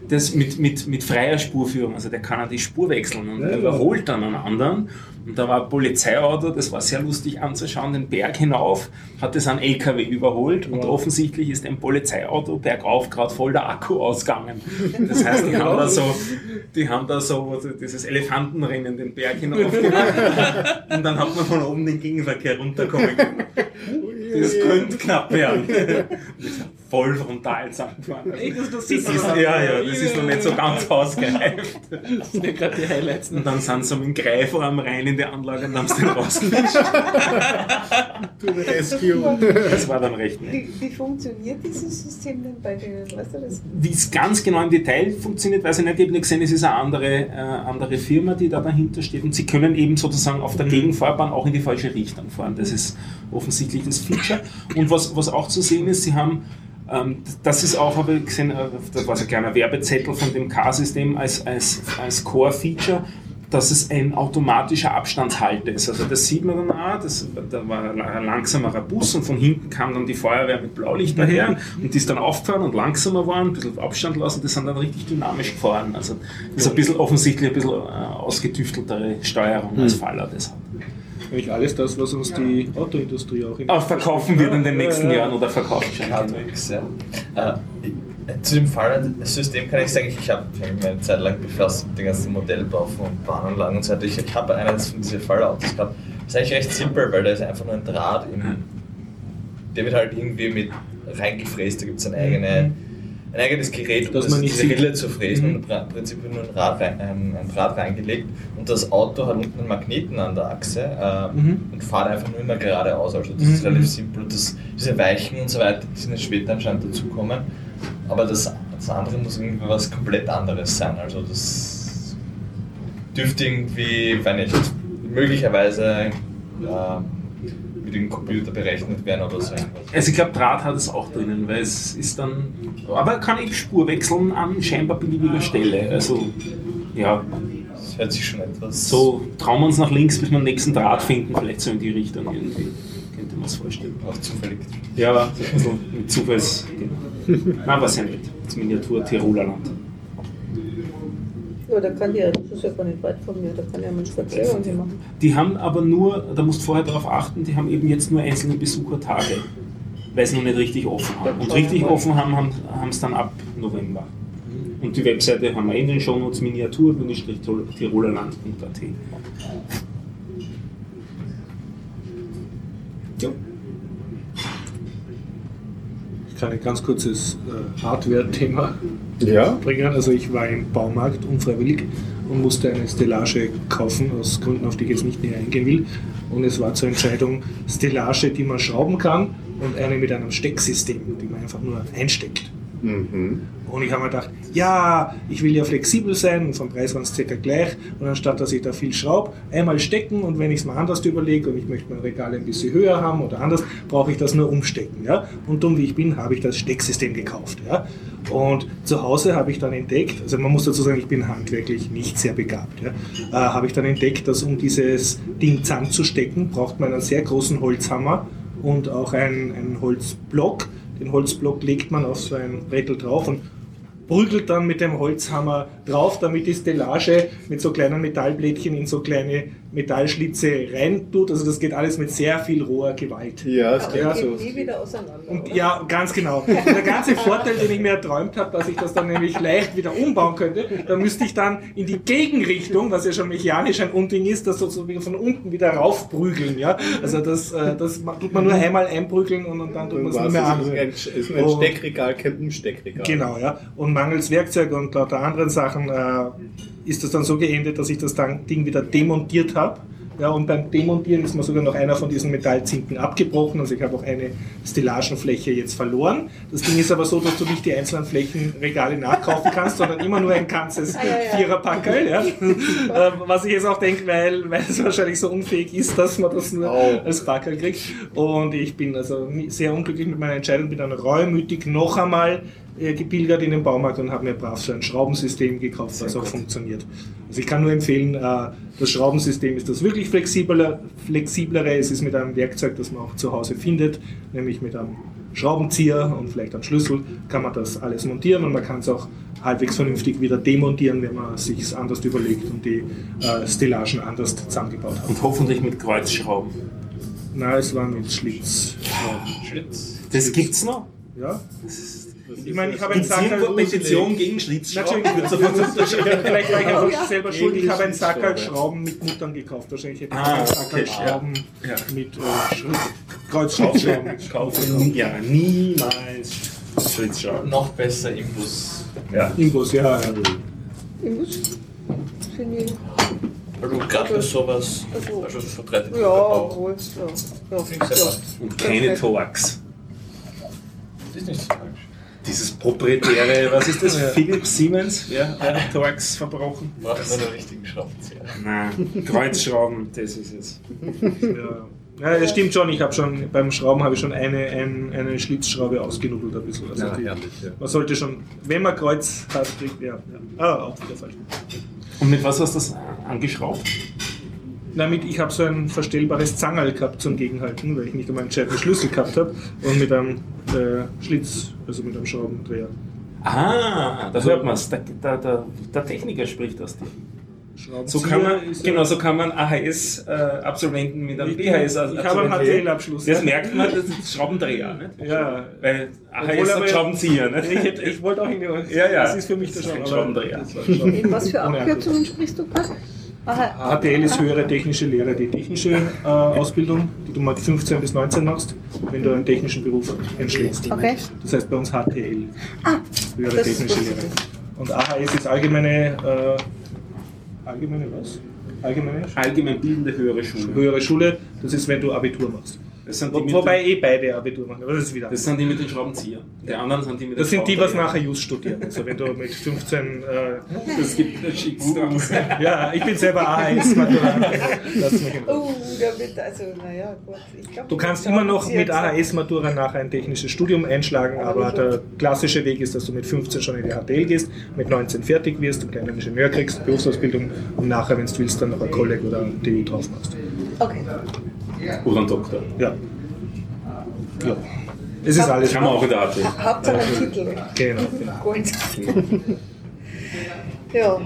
das mit, mit, mit freier Spurführung, also der kann an die Spur wechseln und Ja. überholt dann einen anderen. Und da war ein Polizeiauto, das war sehr lustig anzuschauen, den Berg hinauf, hat es einen LKW überholt und Wow. offensichtlich ist ein Polizeiauto bergauf gerade voll der Akku ausgegangen. Das heißt, die haben da so, die haben da so dieses Elefantenrennen den Berg hinauf gemacht und dann hat man von oben den Gegenverkehr runterkommen. Das könnte knapp werden. Voll frontal zusammengefahren. Also, das, das ist, ja, ja, das ist noch nicht so ganz ausgereift. Das sind ja gerade die Highlights. Und dann sind sie mit dem Greifarm rein in die Anlage und haben es dann rausgefischt. Rescue. Das war dann recht nett. Wie, wie funktioniert dieses System denn bei denen? Weißt du das? Wie es ganz genau im Detail funktioniert, weiß ich nicht. Ich habe nur gesehen, es ist eine andere, äh, andere Firma, die da dahinter steht. Und sie können eben sozusagen auf der Gegenfahrbahn auch in die falsche Richtung fahren. Das ist offensichtlich das Feature. Und was, was auch zu sehen ist, sie haben das ist auch, habe ich gesehen, äh, das war so ein kleiner Werbezettel von dem K-System als, als, als Core-Feature, dass es ein automatischer Abstandshalter ist. Also das sieht man dann auch, das, da war ein langsamerer Bus und von hinten kam dann die Feuerwehr mit Blaulicht daher und die ist dann aufgefahren und langsamer waren, ein bisschen Abstand lassen, das sind dann richtig dynamisch gefahren. Also das ist ein bisschen offensichtlich ein bisschen äh, ausgetüfteltere Steuerung als Faller das hat. Nämlich alles das, was uns die Autoindustrie auch in Auch verkaufen wird in den nächsten Ja, ja. Jahren oder verkauft schon. Hardwix, ja. Äh, zu dem Fahrradsystem kann ich sagen, ich habe mich eine Zeit lang befasst mit dem ganzen Modellbau von Bahnanlagen und so weiter. Ich habe eines von diesen Fallautos gehabt. Das ist eigentlich recht simpel, weil da ist einfach nur ein Draht im. Der wird halt irgendwie mit reingefräst, da gibt es eine eigene ein eigenes Gerät, um man nicht diese. Rille zu fräsen Mhm. und im Prinzip nur ein, Rad rein, ein, ein Draht reingelegt und das Auto hat unten einen Magneten an der Achse äh, Mhm. und fährt einfach nur immer geradeaus. Also das Mhm. ist relativ simpel. Das, diese Weichen und so weiter, die sind jetzt später anscheinend dazukommen. Aber das, das andere muss irgendwie was komplett anderes sein. Also das dürfte irgendwie, wenn nicht, möglicherweise äh, mit dem Computer berechnet werden oder so irgendwas. Also ich glaube, Draht hat es auch drinnen, weil es ist dann. Aber kann ich Spur wechseln an scheinbar beliebiger Stelle. Also ja, Das hört sich schon etwas. so trauen wir uns nach links, bis wir den nächsten Draht finden, vielleicht so in die Richtung irgendwie. Könnte man es vorstellen. Auch zufällig. Ja, aber so ein bisschen mit Zufalls. Na, was ja nicht. Das Miniatur Tiroler Land. Ja, da kann die, das ist ja gar nicht weit von mir, da kann ja mal Spaziergang machen. Die haben aber nur, da musst du vorher darauf achten, die haben eben jetzt nur einzelne Besuchertage, weil sie noch nicht richtig offen haben. Und richtig offen haben, haben es dann ab November. Und die Webseite haben wir in den Shownotes miniatur-tirolerland.at. Ja. Ich kann ein ganz kurzes äh, Hardware-Thema Ja? bringen. Also ich war im Baumarkt unfreiwillig und musste eine Stellage kaufen, aus Gründen, auf die ich jetzt nicht näher eingehen will. Und es war zur Entscheidung Stellage, die man schrauben kann und eine mit einem Stecksystem, die man einfach nur einsteckt. Mhm. Und ich habe mir gedacht, ja, ich will ja flexibel sein und vom Preis waren es circa gleich. Und anstatt dass ich da viel schraube, einmal stecken und wenn ich es mal anders überlege und ich möchte mein Regal ein bisschen höher haben oder anders, brauche ich das nur umstecken. Ja? Und dumm wie ich bin, habe ich das Stecksystem gekauft. Ja? Und zu Hause habe ich dann entdeckt, also man muss dazu sagen, ich bin handwerklich nicht sehr begabt, ja? äh, habe ich dann entdeckt, dass um dieses Ding zusammenzustecken, braucht man einen sehr großen Holzhammer und auch einen, einen Holzblock. Den Holzblock legt man auf so ein Brettel drauf und prügelt dann mit dem Holzhammer drauf, damit die Stellage mit so kleinen Metallblättchen in so kleine Metallschlitze rein tut. Also das geht alles mit sehr viel roher Gewalt. Ja, klingt die so. geht nie wieder auseinander. Und oder? ja, ganz genau. Und der ganze Vorteil, den ich mir erträumt habe, dass ich das dann nämlich leicht wieder umbauen könnte, da müsste ich dann in die Gegenrichtung, was ja schon mechanisch ein Unding ist, das sozusagen von unten wieder raufprügeln. Ja? Also das, äh, das tut man nur einmal einprügeln und, und dann tut man es nicht mehr an. es ist ein Und- Steckregal, kein Umsteckregal. Genau, ja. Und mangels Werkzeug und lauter anderen Sachen äh, ist das dann so geendet, dass ich das Ding wieder demontiert habe. Ja, und beim Demontieren ist mir sogar noch einer von diesen Metallzinken abgebrochen. Also ich habe auch eine Stellagenfläche jetzt verloren. Das Ding ist aber so, dass du nicht die einzelnen Flächenregale nachkaufen kannst, sondern immer nur ein ganzes Ah, ja, ja. Viererpackerl. Ja. Äh, Was ich jetzt auch denke, weil, weil es wahrscheinlich so unfähig ist, dass man das nur Oh. als Packerl kriegt. Und ich bin also sehr unglücklich mit meiner Entscheidung, bin dann reumütig noch einmal äh, gepilgert in den Baumarkt und habe mir brav so ein Schraubensystem gekauft, was auch funktioniert. Also ich kann nur empfehlen, äh, das Schraubensystem ist das wirklich flexibler, flexiblere. Es ist mit einem Werkzeug, das man auch zu Hause findet, nämlich mit einem Schraubenzieher und vielleicht einem Schlüssel kann man das alles montieren und man kann es auch halbwegs vernünftig wieder demontieren, wenn man sich anders überlegt und die äh, Stellagen anders zusammengebaut hat. Und hoffentlich mit Kreuzschrauben. Na, es war mit Schlitz. Schlitz. Das gibt's noch? Ja? Ich meine, ich habe irgendwo Sackerl. Petition gegen Schlitzschrauben? Natürlich, vielleicht war ich einfach ja. selber schuld. Ich habe einen Sackerl Schrauben. Schrauben mit Muttern gekauft. Wahrscheinlich hätte ich Ah, einen Sackerl okay, Schrauben ja. mit äh, Sch- Kreuzschlitzschrauben. Kaufen. Ja, niemals Schlitzschrauben. Noch besser Imbus. Ja. Imbus, ja. Finde ich. Also gerade für sowas, Also- also verbreitet Ja, obwohl. Ja. Ja. Finde ich sehr praktisch. Und keine Torx. Das ist nicht so. Dieses proprietäre, was ist das? Ja. Philips Siemens? Ja, hat Torx verbrochen. Braucht nur den richtigen Schraubenzieher. Nein, Kreuzschrauben, das ist es. Ja. Ja, das stimmt schon. Ich habe schon beim Schrauben habe ich schon eine, ein, eine Schlitzschraube ausgenuddelt ein bisschen. Also Ja, die, herrlich, ja. man sollte schon, wenn man Kreuz hat, kriegt ja. ja. Ah, auch wieder falsch. Und mit was hast du das angeschraubt? Damit ich habe so ein verstellbares Zangerl gehabt zum Gegenhalten, weil ich nicht einmal einen gescheiten Schlüssel gehabt habe und mit einem äh, Schlitz, also mit einem Schraubendreher. Ah, da hört man es. Der, der, der, der Techniker spricht aus dir. So kann man, genau, so kann man AHS-Absolventen mit einem Ich- BHS Ich habe einen HTL-Abschluss. Das merkt man, das ist Schraubendreher, nicht? Ja. Weil AHS hat Schraubenzieher, Ich, nicht? hätte, ich wollte auch in die Ja, ja. Das ist für mich der Schraubendreher. was für Abkürzungen sprichst du gerade? Aha. HTL ist höhere technische Lehre, die technische äh, Ausbildung, die du mal 15 bis 19 machst, wenn du einen technischen Beruf entschlägst. Okay. Das heißt bei uns HTL. Ah, höhere technische. Lehre. Und AHS ist allgemeine, äh, allgemeine was? Allgemeine Allgemein bildende höhere Schule. höhere Schule, das ist, wenn du Abitur machst. Das sind, die Wo, wobei eh beide Abitur machen, aber das ist wieder. das sind die mit den Schraubenzieher. Die anderen sind die mit den Das sind die, was nachher Just studieren. Also wenn du mit 15, äh, Das gibt eine Schicksal. ja, ich bin selber AHS-Maturant. Lass mich in Ruhe. Oh, damit, also, naja, gut. Ich glaub, Du kannst immer noch mit AHS-Matura nachher ein technisches Studium einschlagen, Aber aber der klassische Weg ist, dass du mit 15 schon in die HTL gehst, mit 19 fertig wirst, einen kleinen Ingenieur kriegst, Berufsausbildung und nachher, wenn du willst, dann noch ein Kolleg oder ein TU drauf machst. Okay. Oder ein Doktor. Ja. ja. Es ist alles. Kann man auch in der AT. Hauptsache ein Titel. Genau. Gold. ja.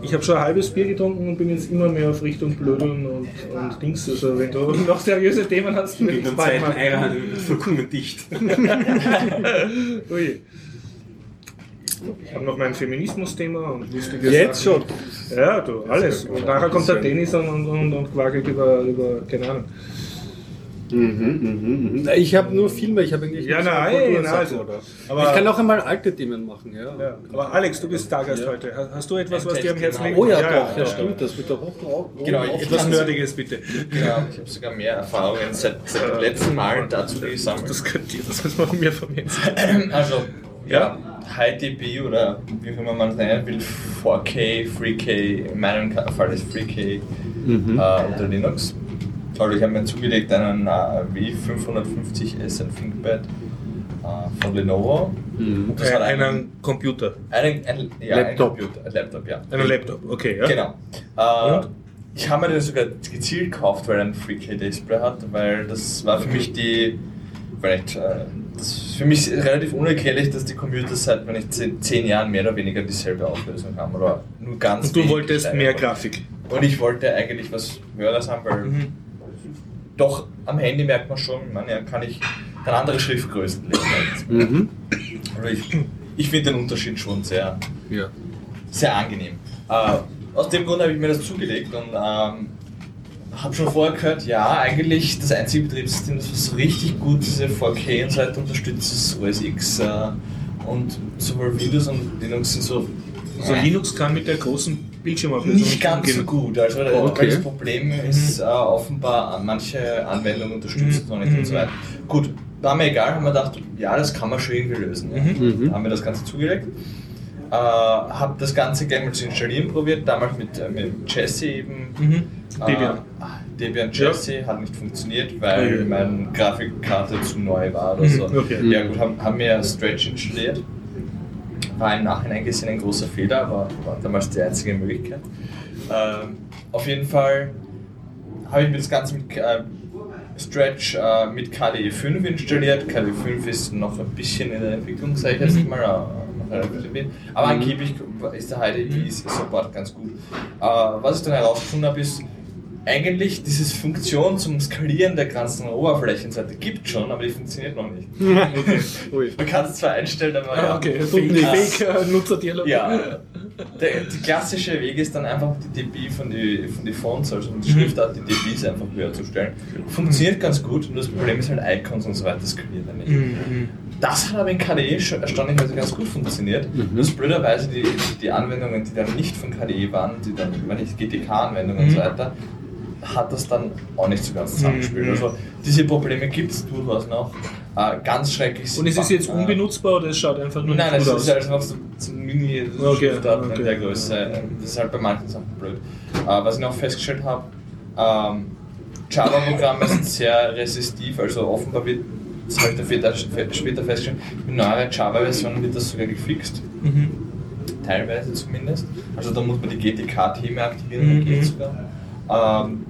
Ich habe schon ein halbes Bier getrunken und bin jetzt immer mehr auf Richtung Blödeln und, und Dings. Also wenn du noch seriöse Themen hast, würde In ich bald zweiten. Eier vollkommen dicht. Ui. Ich habe noch mein Feminismus-Thema und lustige Jetzt Sachen. schon. Ja, du, alles. Und nachher kommt der Dennis und, und, und, und quakelt über, über, keine Ahnung. Mhm, mhm, mhm. Ich habe nur Filme, ich habe eigentlich Ja, nein, nein, also. oder? Aber- ich kann auch einmal alte Themen machen, ja. Ja, aber Alex, du bist Stargast Ja. heute. Hast- du etwas, was dir am Herzen Test, liegt? Oh ja, ja, doch, ja, stimmt, das wird doch auch Genau, Etwas Nerdiges, bitte. Genau, ich habe sogar mehr Erfahrungen seit, seit dem letzten Mal dazu gesammelt. Das könnt ihr, das muss man mir von mir sagen. Also, ja, HighDB oder wie auch immer man es nennen will, 4K, 3K, in meinem Fall ist 3K Mhm. äh, unter Linux. Also ich habe mir zugelegt einen äh, W550 SN ThinkPad äh, von Lenovo. Mhm. Das hat einen, Einen Computer. einen, ein, ja, Laptop. Ein Computer, ein Laptop, ja. Einen Laptop, okay, ja. Genau. Äh, Und? ich habe mir den sogar gezielt gekauft, weil er ein 3K-Display hat, weil das war für mich die, vielleicht, äh, für mich relativ unerklärlich, dass die Computer seit, wenn ich zehn, zehn Jahren mehr oder weniger dieselbe Auflösung haben oder nur ganz Und du wolltest kleiner. mehr Grafik. Und ich wollte eigentlich was Höheres haben, weil Mhm. doch am Handy merkt man schon, man, ja, kann ich dann andere Schriftgrößen lesen. Mhm. Ich ich finde den Unterschied schon sehr, Ja. sehr angenehm. Äh, aus dem Grund habe ich mir das zugelegt und ähm, habe schon vorher gehört, ja, eigentlich das einzige Betriebssystem, das so richtig gut diese 4K und so weiter unterstützt, ist OS X. Äh, und sowohl Windows und Linux sind so Also Linux kann mit der großen Bildschirmauflösung nicht ganz so umgehen. gut. Also okay. das Problem ist äh, offenbar, manche Anwendungen unterstützen es noch nicht und so weiter. Gut, war mir egal, haben wir gedacht, ja, das kann man schon irgendwie lösen. Ja. Mhm. Haben wir das Ganze zugelegt. Äh, habe das Ganze gleich mal zu installieren probiert, damals mit, äh, mit Jesse eben. Mhm. Debian. Äh, Debian Jesse hat nicht funktioniert, weil Okay. meine Grafikkarte zu neu war oder Mhm, so. okay. Ja gut, haben, haben wir Stretch installiert. War im Nachhinein gesehen ein großer Fehler, aber war damals die einzige Möglichkeit. Ähm, auf jeden Fall habe ich mir das Ganze mit äh, Stretch äh, mit KDE 5 installiert. KDE 5 ist noch ein bisschen in der Entwicklung, sage ich jetzt mal. Äh, aber angeblich ist der HDE-Support ganz gut. Äh, was ich dann herausgefunden habe, ist, eigentlich dieses Funktion zum Skalieren der ganzen Oberflächenseite gibt schon, aber die funktioniert noch nicht. Ui. Man kann es zwar einstellen, aber Ah, okay, Und nicht. Fake-Nutzerdialog. ja. Der, der klassische Weg ist dann einfach die DB von die, von die Fonts, also die Schriftart, die DBs einfach höher zu stellen. Funktioniert ganz gut, nur das Problem ist halt Icons und so weiter skalieren. Mhm. Das hat aber in KDE schon erstaunlicherweise ganz gut funktioniert. Mhm. Das blöderweise die, die Anwendungen, die dann nicht von KDE waren, die dann, wenn ich GTK-Anwendungen und so Mhm. weiter, hat das dann auch nicht so ganz zusammengespielt. Mhm. Also diese Probleme gibt es durchaus noch. Äh, ganz schrecklich. Und ist es jetzt äh, unbenutzbar oder es schaut einfach nur Nein, es ist halt einfach so, so mini Okay, okay. in der Größe. Das ist halt bei manchen Sachen blöd. Äh, was ich noch festgestellt habe, ähm, Java-Programme sind sehr resistiv, also offenbar wird, das habe ich dann später, später festgestellt, mit neueren Java-Versionen wird das sogar gefixt. Mhm. Teilweise zumindest. Also da muss man die GTK-Themen aktivieren, Mhm, geht sogar. Ähm,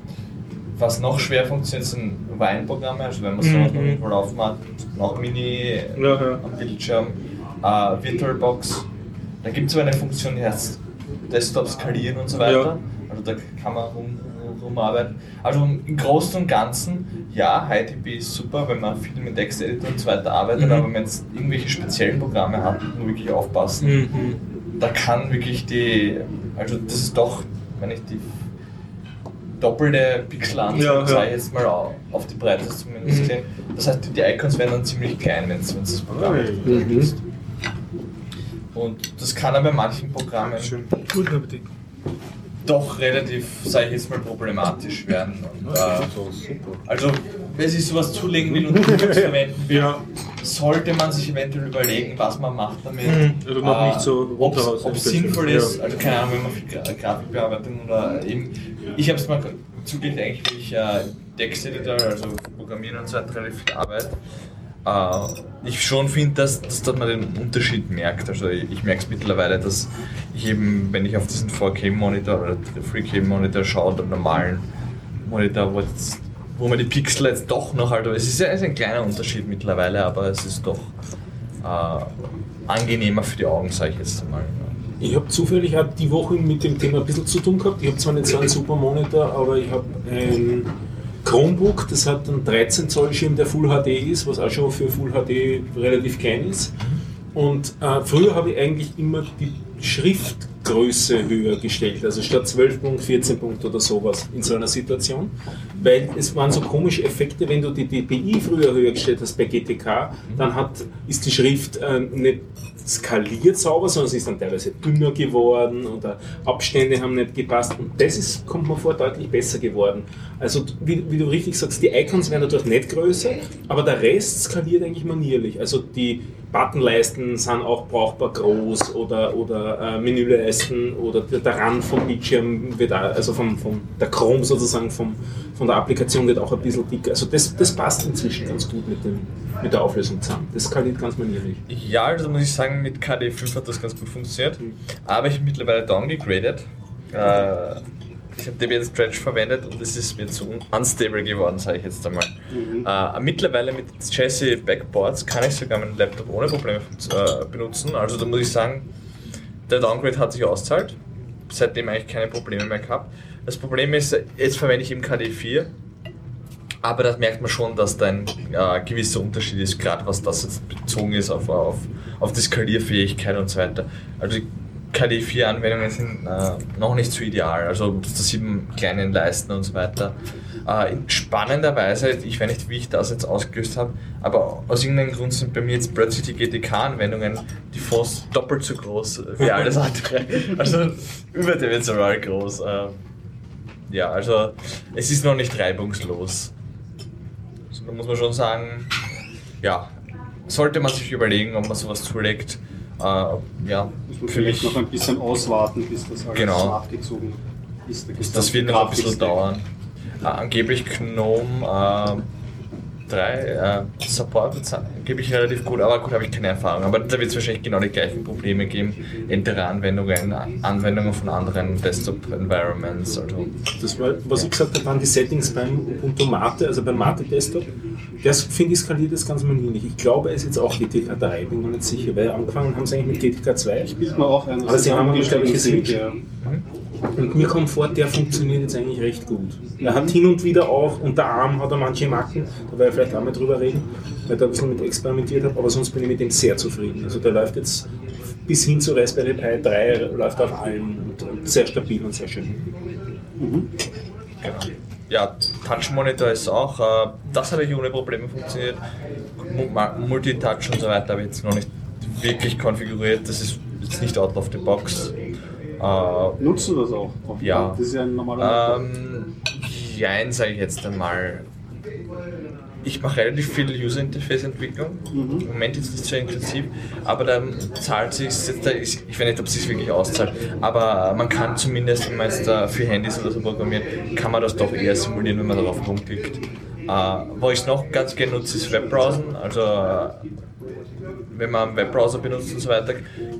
was noch schwer funktioniert, sind Wine-Programme, also wenn man noch mhm. irgendwo laufen hat, noch Mini Ja, ja. am Bildschirm, äh, VirtualBox. Da gibt es so eine Funktion, die heißt Desktop skalieren und so weiter. Ja. Also da kann man rum, rumarbeiten. Also im Großen und Ganzen, ja, HiDB ist super, wenn man viel mit Texteditor und so weiter arbeitet, Mhm. aber wenn man jetzt irgendwelche speziellen Programme hat, muss man wirklich aufpassen. Mhm. Da kann wirklich die, also das ist doch, wenn ich die doppelte Pixelanzahl, Ja, ja. sage ich jetzt mal au- auf die Breite zumindest Mhm. sehen. Das heißt, die Icons werden dann ziemlich klein, wenn es das Programm Mhm. ist. Und das kann aber bei manchen Programmen Schön. Guten Appetit. Doch relativ, sage ich jetzt mal, problematisch werden. Und, äh, also, wer sich sowas zulegen will und Linux verwenden will, Ja, sollte man sich eventuell überlegen, was man macht damit. Mhm, also noch nicht so ob unterhaus- es sinnvoll ist, Ja. also keine Ahnung, wenn man viel Gra- Grafikbearbeitung oder eben, ich habe es mal zugegeben, eigentlich, weil ich äh, Texteditor, also Programmieren und so weiter relativ viel Arbeit. Äh, ich schon finde, dass, dass, dass man den Unterschied merkt. Also ich, ich merke es mittlerweile, dass ich eben, wenn ich auf diesen 4K-Monitor oder 3K-Monitor schaue, den normalen Monitor, wo, jetzt, wo man die Pixel jetzt doch noch halt, es ist ja ein kleiner Unterschied mittlerweile, aber es ist doch äh, angenehmer für die Augen, sage ich jetzt einmal. Ich habe zufällig auch die Woche mit dem Thema ein bisschen zu tun gehabt. Ich habe zwar nicht so einen super Monitor, aber ich habe ein Chromebook, das hat einen 13 Zoll Schirm, der Full HD ist, was auch schon für Full HD relativ klein ist. Und äh, früher habe ich eigentlich immer die Schriftgröße höher gestellt, also statt 12 Punkt, 14 Punkt oder sowas in so einer Situation, weil es waren so komische Effekte, wenn du die DPI früher höher gestellt hast bei GTK, dann hat, ist die Schrift äh, nicht skaliert sauber, sondern sie ist dann teilweise dünner geworden oder Abstände haben nicht gepasst und das ist, kommt mir vor, deutlich besser geworden. Also wie, wie du richtig sagst, die Icons werden dadurch nicht größer, aber der Rest skaliert eigentlich manierlich. Also die Buttonleisten sind auch brauchbar groß oder, oder äh, Menüleisten oder der, Rand vom Bildschirm wird auch, also vom, vom der Chrome sozusagen vom, von der Applikation wird auch ein bisschen dicker. Also das, das passt inzwischen ganz gut mit, dem, mit der Auflösung zusammen. Das skaliert ganz manierlich. Ja, also muss ich sagen, mit KD5 hat das ganz gut funktioniert. Aber ich habe mittlerweile downgegradet. Äh, ich habe Debian Stretch verwendet und es ist mir zu un- unstable geworden, sage ich jetzt einmal. Äh, mittlerweile mit Chassis Backboards kann ich sogar meinen Laptop ohne Probleme äh, benutzen. Also da muss ich sagen, der Downgrade hat sich auszahlt. Seitdem eigentlich keine Probleme mehr gehabt. Das Problem ist, jetzt verwende ich eben KD4. Aber da merkt man schon, dass da ein äh, gewisser Unterschied ist, gerade was das jetzt bezogen ist auf, auf, auf die Skalierfähigkeit und so weiter. Also die KD4-Anwendungen sind äh, noch nicht so ideal, also das sieht man kleinen Leisten und so weiter. Äh, in- spannenderweise, ich weiß nicht, wie ich das jetzt ausgelöst habe, aber aus irgendeinem Grund sind bei mir jetzt plötzlich die GTK-Anwendungen, die Fonts doppelt so groß wie alles andere. Also überdimensional groß. Äh, ja, also es ist noch nicht reibungslos. Also, da muss man schon sagen, ja, sollte man sich überlegen, ob man sowas zulegt. Äh, ja, Muss man für mich, noch ein bisschen auswarten, bis das alles Genau. nachgezogen ist. Da gibt's das wird noch ein bisschen dauern. Äh, angeblich Gnome äh, 3 äh, Support ist angeblich relativ gut, aber gut, habe ich keine Erfahrung. Aber da wird es wahrscheinlich genau die gleichen Probleme geben. Ältere Anwendungen, Anwendungen von anderen Desktop-Environments. Also, Das war, was ich gesagt habe, waren die Settings beim Ubuntu Mate, also beim Mate Desktop. Das finde ich skaliert das ganz manierlich. Ich glaube, es ist jetzt auch GTK 3, bin mir nicht sicher, weil angefangen haben sie eigentlich mit GTK 2. Bildet man auch ein. Aber sie haben die glaube ich, geswitcht. ja. Und mir kommt vor, der funktioniert jetzt eigentlich recht gut. Er hat hin und wieder auch, unter Arm hat er manche Macken, da werde ich vielleicht auch mal drüber reden, weil ich da ein bisschen mit experimentiert habe, aber sonst bin ich mit dem sehr zufrieden. Also der läuft jetzt bis hin zu Raspberry Pi 3, läuft auf allem und, und sehr stabil und sehr schön. Genau. Ja, Touch-Monitor ist auch, äh, das hat eigentlich ohne Probleme funktioniert. Multitouch und so weiter habe ich jetzt noch nicht wirklich konfiguriert. Das ist jetzt nicht out of the box. Äh, Nutzt du das auch? Ja. Das ist ja ein normaler. ähm, jein, sage ich jetzt einmal. Ich mache relativ viel User-Interface-Entwicklung. Im Moment ist es nicht so intensiv, aber dann zahlt sich da ist, ich weiß nicht, ob es sich wirklich auszahlt, aber man kann zumindest, wenn man jetzt da für Handys oder so programmiert, kann man das doch eher simulieren, wenn man darauf rumklickt. Äh, wo ich es noch ganz gerne nutze, ist Webbrowsen. Also wenn man einen Webbrowser benutzt und so weiter,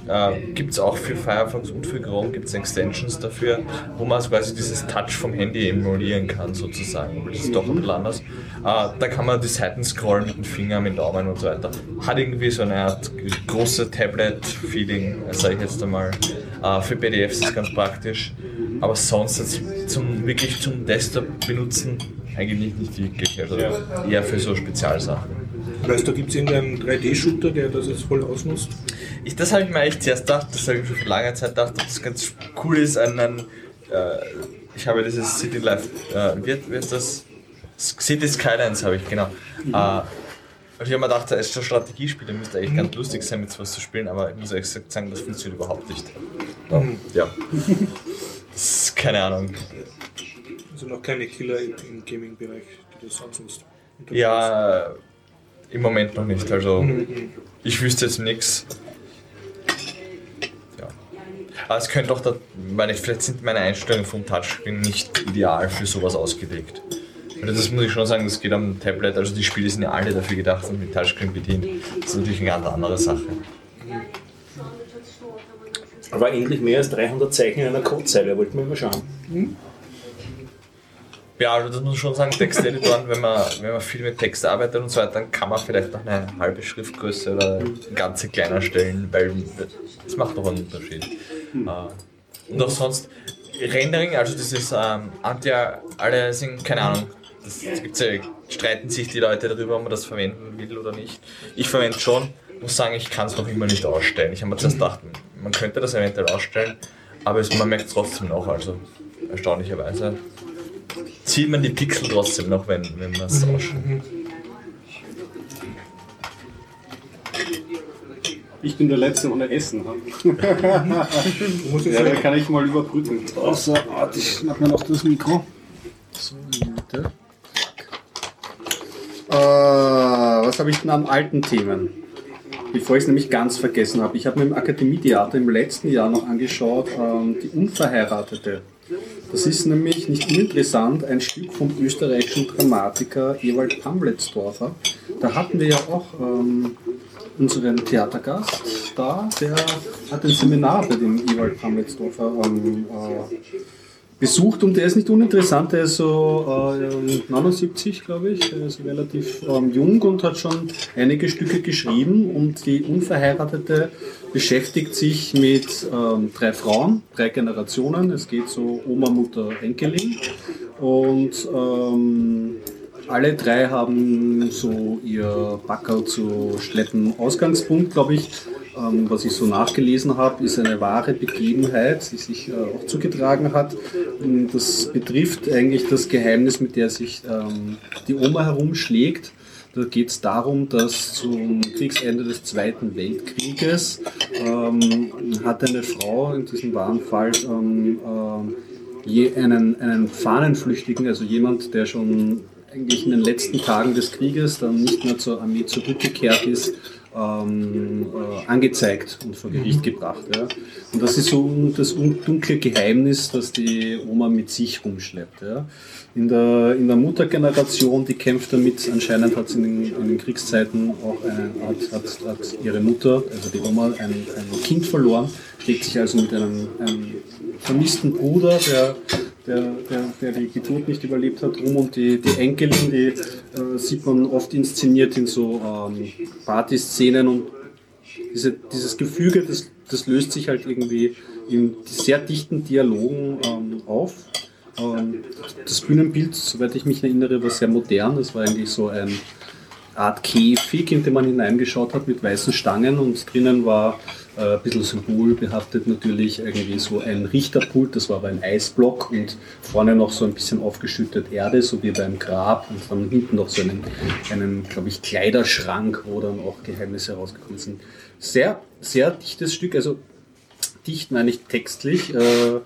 äh, gibt es auch für Firefox und für Chrome gibt's Extensions dafür, wo man also quasi dieses Touch vom Handy emulieren kann sozusagen. Aber das ist doch ein bisschen anders. Äh, da kann man die Seiten scrollen mit dem Finger, mit dem Daumen und so weiter. Hat irgendwie so eine Art große Tablet-Feeling, sage ich jetzt einmal. Äh, für PDFs ist es ganz praktisch. Aber sonst jetzt zum, wirklich zum Desktop benutzen, eigentlich nicht wirklich. Also eher für so Spezialsachen. Weißt du, gibt es irgendeinen 3D-Shooter, der das jetzt voll ausnutzt? Ich, das habe ich mir echt zuerst gedacht, das habe ich schon vor langer Zeit gedacht, dass das ganz cool ist, einen, äh, ich habe dieses City Life, äh, wie, wie ist das? City Skylines habe ich, genau. Äh, Also ich habe mir gedacht, als so Strategiespiel müsste eigentlich ganz lustig sein, mit sowas zu spielen, aber ich muss ehrlich gesagt sagen, das funktioniert überhaupt nicht. Ja. ja. Das ist keine Ahnung. Also noch keine Killer im, Gaming-Bereich, die du sonst. Ja, im Moment noch nicht. Also ich wüsste jetzt nichts. Ja. Aber es könnte auch, da, meine, vielleicht sind meine Einstellungen vom Touchscreen nicht ideal für sowas ausgelegt. Also das muss ich schon sagen, das geht am Tablet, also die Spiele sind ja alle dafür gedacht und mit Touchscreen bedient. Das ist natürlich eine ganz andere Sache. Aber endlich mehr als 300 Zeichen in einer Codezeile, wollten wir mal schauen. Ja, also das muss ich schon sagen, Texteditoren, wenn man, wenn man viel mit Text arbeitet und so weiter, dann kann man vielleicht noch eine halbe Schriftgröße oder ganze kleiner stellen, weil das macht doch einen Unterschied. Äh, Und auch sonst, Rendering, also dieses ähm, Anti-Aliasing, keine Ahnung, das, das gibt's ja, streiten sich die Leute darüber, ob man das verwenden will oder nicht. Ich verwende es schon, muss sagen, ich kann es noch immer nicht ausstellen. Ich habe mir zuerst gedacht, man könnte das eventuell ausstellen, aber es, man merkt es trotzdem noch, also erstaunlicherweise sieht man die Pixel trotzdem noch, wenn, wenn man es ausstellt. Ich bin der Letzte ohne Essen. ja, da kann ich mal überbrücken. Außer, warte, ich schnapp mir noch das Mikro. So, Mitte. Äh, was habe ich denn an alten Themen? Bevor ich es nämlich ganz vergessen habe. Ich habe mir im Akademietheater im letzten Jahr noch angeschaut, ähm, die Unverheiratete. Das ist nämlich nicht uninteressant, ein Stück vom österreichischen Dramatiker Ewald Pamletsdorfer. Da hatten wir ja auch ähm, unseren Theatergast da, der hat ein Seminar bei dem Ewald Pamletsdorfer ähm, äh, besucht und der ist nicht uninteressant, der ist so äh, 79, glaube ich, er ist relativ ähm, jung und hat schon einige Stücke geschrieben und die Unverheiratete beschäftigt sich mit ähm, drei Frauen, drei Generationen, es geht so Oma, Mutter, Enkelin und ähm, alle drei haben so ihr Backerl zu schleppen Ausgangspunkt, glaube ich. Ähm, was ich so nachgelesen habe, ist eine wahre Begebenheit, die sich äh, auch zugetragen hat. Das betrifft eigentlich das Geheimnis, mit der sich ähm, die Oma herumschlägt. Da geht es darum, dass zum Kriegsende des Zweiten Weltkrieges ähm, hat eine Frau in diesem wahren Fall ähm, äh, je einen, einen Fahnenflüchtigen, also jemand, der schon eigentlich in den letzten Tagen des Krieges dann nicht mehr zur Armee zurückgekehrt ist, ähm, äh, angezeigt und vor Gericht gebracht. Ja. Und das ist so das dunkle Geheimnis, das die Oma mit sich rumschleppt. Ja. In, der, in der Muttergeneration, die kämpft damit, anscheinend hat sie in den, in den Kriegszeiten auch eine, hat, hat, hat ihre Mutter, also die Oma, ein, ein Kind verloren, schlägt sich also mit einem, einem vermissten Bruder, der der, der, der die Geburt nicht überlebt hat, rum und die, die Enkelin, die äh, sieht man oft inszeniert in so ähm, Partyszenen und diese, dieses Gefüge, das, das löst sich halt irgendwie in sehr dichten Dialogen ähm, auf. Ähm, das Bühnenbild, soweit ich mich erinnere, war sehr modern. Das war eigentlich so ein Art Käfig, in den man hineingeschaut hat mit weißen Stangen und drinnen war äh, ein bisschen symbolbehaftet natürlich irgendwie so ein Richterpult, das war aber ein Eisblock und vorne noch so ein bisschen aufgeschüttet Erde, so wie beim Grab und dann hinten noch so einen, einen glaube ich, Kleiderschrank, wo dann auch Geheimnisse herausgekommen sind. Sehr, sehr dichtes Stück, also dicht meine ich textlich. Äh,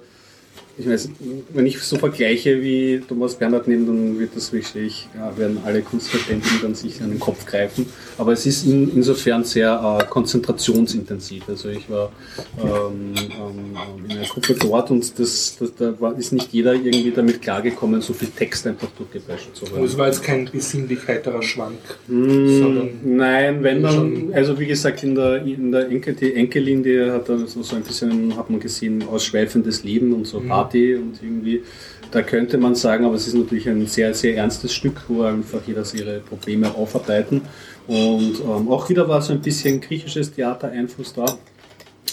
ich weiß, wenn ich so vergleiche wie Thomas Bernhard nimmt, dann wird das wirklich, ja, werden alle Kunstverständlichen dann sich an den Kopf greifen. Aber es ist in, insofern sehr äh, konzentrationsintensiv. Also ich war ähm, ähm, in einer Gruppe dort und das, das, da war, ist nicht jeder irgendwie damit klargekommen, so viel Text einfach durchgeprescht zu haben. Es war jetzt kein besinnlich heiterer Schwank. Mm, nein, wenn dann, also wie gesagt, in der, in der Enkel, die Enkelin, die hat dann so, so ein bisschen, hat man gesehen, ausschweifendes Leben und so. Mhm Party und irgendwie, da könnte man sagen, aber es ist natürlich ein sehr, sehr ernstes Stück, wo einfach jeder ihre Probleme aufarbeiten. Und ähm, auch wieder war so ein bisschen griechisches Theater-Einfluss da.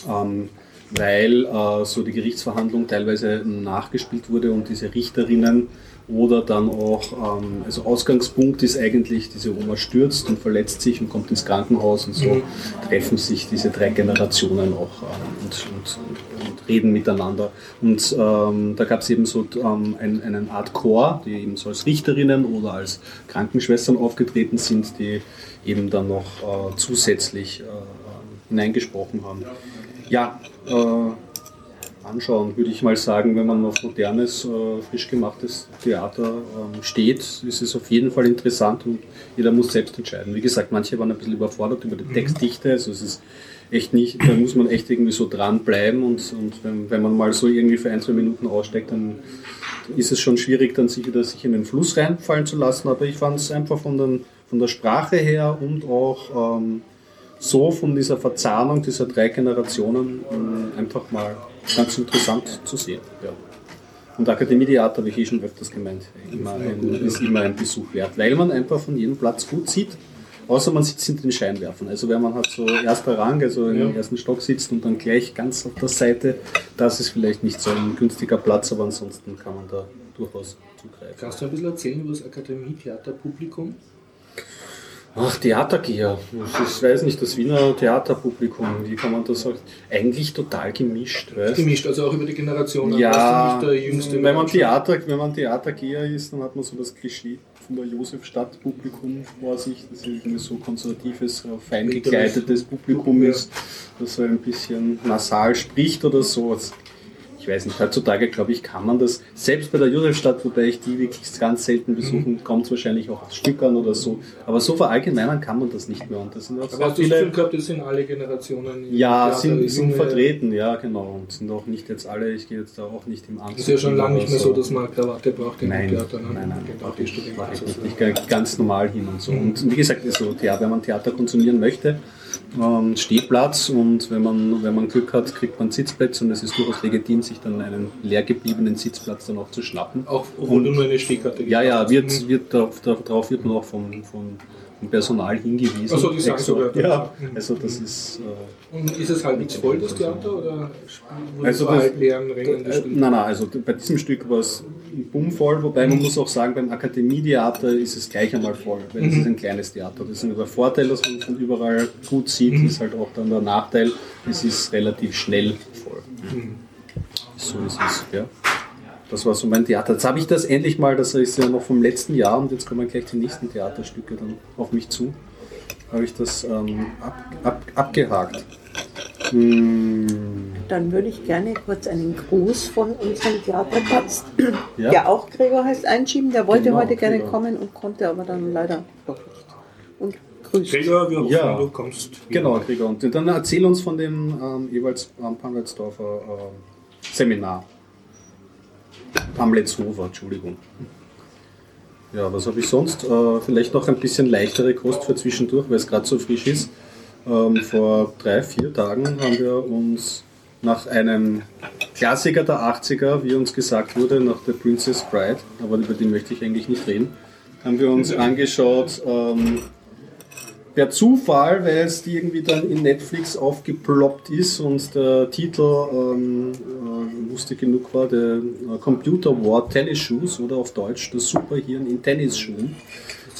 Ähm, weil äh, so die Gerichtsverhandlung teilweise nachgespielt wurde und diese Richterinnen oder dann auch, ähm, also Ausgangspunkt ist eigentlich, diese Oma stürzt und verletzt sich und kommt ins Krankenhaus und so Mhm. treffen sich diese drei Generationen auch ähm, und, und, und reden miteinander. Und ähm, da gab es eben so ähm, ein, einen Art Chor, die eben so als Richterinnen oder als Krankenschwestern aufgetreten sind, die eben dann noch äh, zusätzlich äh, hineingesprochen haben. Ja, äh, anschauen, würde ich mal sagen, wenn man auf modernes, äh, frisch gemachtes Theater ähm, steht, ist es auf jeden Fall interessant und jeder muss selbst entscheiden. Wie gesagt, manche waren ein bisschen überfordert über die Textdichte, also es ist echt nicht, da muss man echt irgendwie so dranbleiben und, und wenn, wenn man mal so irgendwie für ein, zwei Minuten aussteigt, dann ist es schon schwierig, dann sich wieder sich in den Fluss reinfallen zu lassen, aber ich fand es einfach von, den, von der Sprache her und auch ähm, so von dieser Verzahnung dieser drei Generationen ähm, einfach mal ganz interessant zu sehen. Ja. Und Akademietheater, habe ich eh schon öfters gemeint, immer ein, ist immer ein Besuch wert, weil man einfach von jedem Platz gut sieht, außer man sitzt hinter den Scheinwerfern. Also wenn man halt so erster Rang, also im ersten Stock sitzt und dann gleich ganz auf der Seite, das ist vielleicht nicht so ein günstiger Platz, aber ansonsten kann man da durchaus zugreifen. Kannst du ein bisschen erzählen über das Akademie-Theaterpublikum? Ach, Theatergeher. Ist, weiß nicht, das Wiener Theaterpublikum, wie kann man das sagen? Eigentlich total gemischt, weißt Gemischt, also auch über die Generationen. Ja, nicht der jüngste wenn man? Theater, wenn man Theatergeher ist, dann hat man so das Klischee von der Josefstadt-Publikum vor sich, das irgendwie so konservatives, fein gekleidetes Publikum ist, das so ein bisschen nasal spricht oder so. Ich weiß nicht, heutzutage glaube ich, kann man das, selbst bei der Josefstadt, wobei ich die wirklich ganz selten besuchen, Mhm. kommt es wahrscheinlich auch aus Stückern oder so, aber so verallgemeinern kann man das nicht mehr. Und das sind auch Aber hast du das Gefühl gehabt, das sind alle Generationen ja, sind, sind vertreten, ja, genau. Und sind auch nicht jetzt alle, ich gehe jetzt da auch nicht im Anzug. Das ist ja schon lange nicht mehr so, dass man Krawatte braucht im Nein, Theater. Ne? nein, nein, die Studenten. mache ich so. nicht ganz normal hin und so. Und wie gesagt, so, ja, wenn man Theater konsumieren möchte, ähm, Stehplatz und wenn man, wenn man Glück hat, kriegt man Sitzplätze und es ist durchaus legitim, sich dann einen leer gebliebenen Sitzplatz dann auch zu schnappen. Auch Und- nur eine Stehkarte Ja, ja, wird, hast. wird darauf, darauf wird man auch vom, vom Personal hingewiesen. Ach so, die sagen sogar. Ja, Mhm. also das ist... Äh, Und ist es halbwegs voll, das Theater? Oder Also also das- halt leeren Rängen Äh? Nein, nein, also bei diesem Stück war es bummvoll, wobei man muss auch sagen, beim Akademietheater ist es gleich einmal voll, weil es ist ein kleines Theater. Das ist der Vorteil, dass man von überall gut sieht, ist halt auch dann der Nachteil, es ist relativ schnell voll. So ist es, ja. Das war so mein Theater. Jetzt habe ich das endlich mal, das ist ja noch vom letzten Jahr und jetzt kommen gleich die nächsten Theaterstücke dann auf mich zu. Habe ich das ähm, ab, ab, abgehakt. Hm, Dann würde ich gerne kurz einen Gruß von unserem Theaterplatz, Ja. der auch Gregor heißt, einschieben. Der wollte Genau, heute gerne Gregor. kommen und konnte aber dann leider doch nicht. Und grüßt. Gregor, wir hoffen, Ja. du kommst. Genau, Gregor. Und dann erzähl uns von dem ähm, jeweils ähm, Pamletsdorfer ähm, Seminar. Pamletshofer, Entschuldigung. Ja, was habe ich sonst? Äh, vielleicht noch ein bisschen leichtere Kost für zwischendurch, weil es gerade so frisch ist. Ähm, vor drei, vier Tagen haben wir uns nach einem Klassiker der 80er, wie uns gesagt wurde, nach der Princess Bride, aber über die möchte ich eigentlich nicht reden, haben wir uns angeschaut, ähm, per Zufall, weil es irgendwie dann in Netflix aufgeploppt ist und der Titel ähm, äh, lustig genug war, der äh, Computer War Tennis Shoes oder auf Deutsch das Superhirn in Tennisschuhen.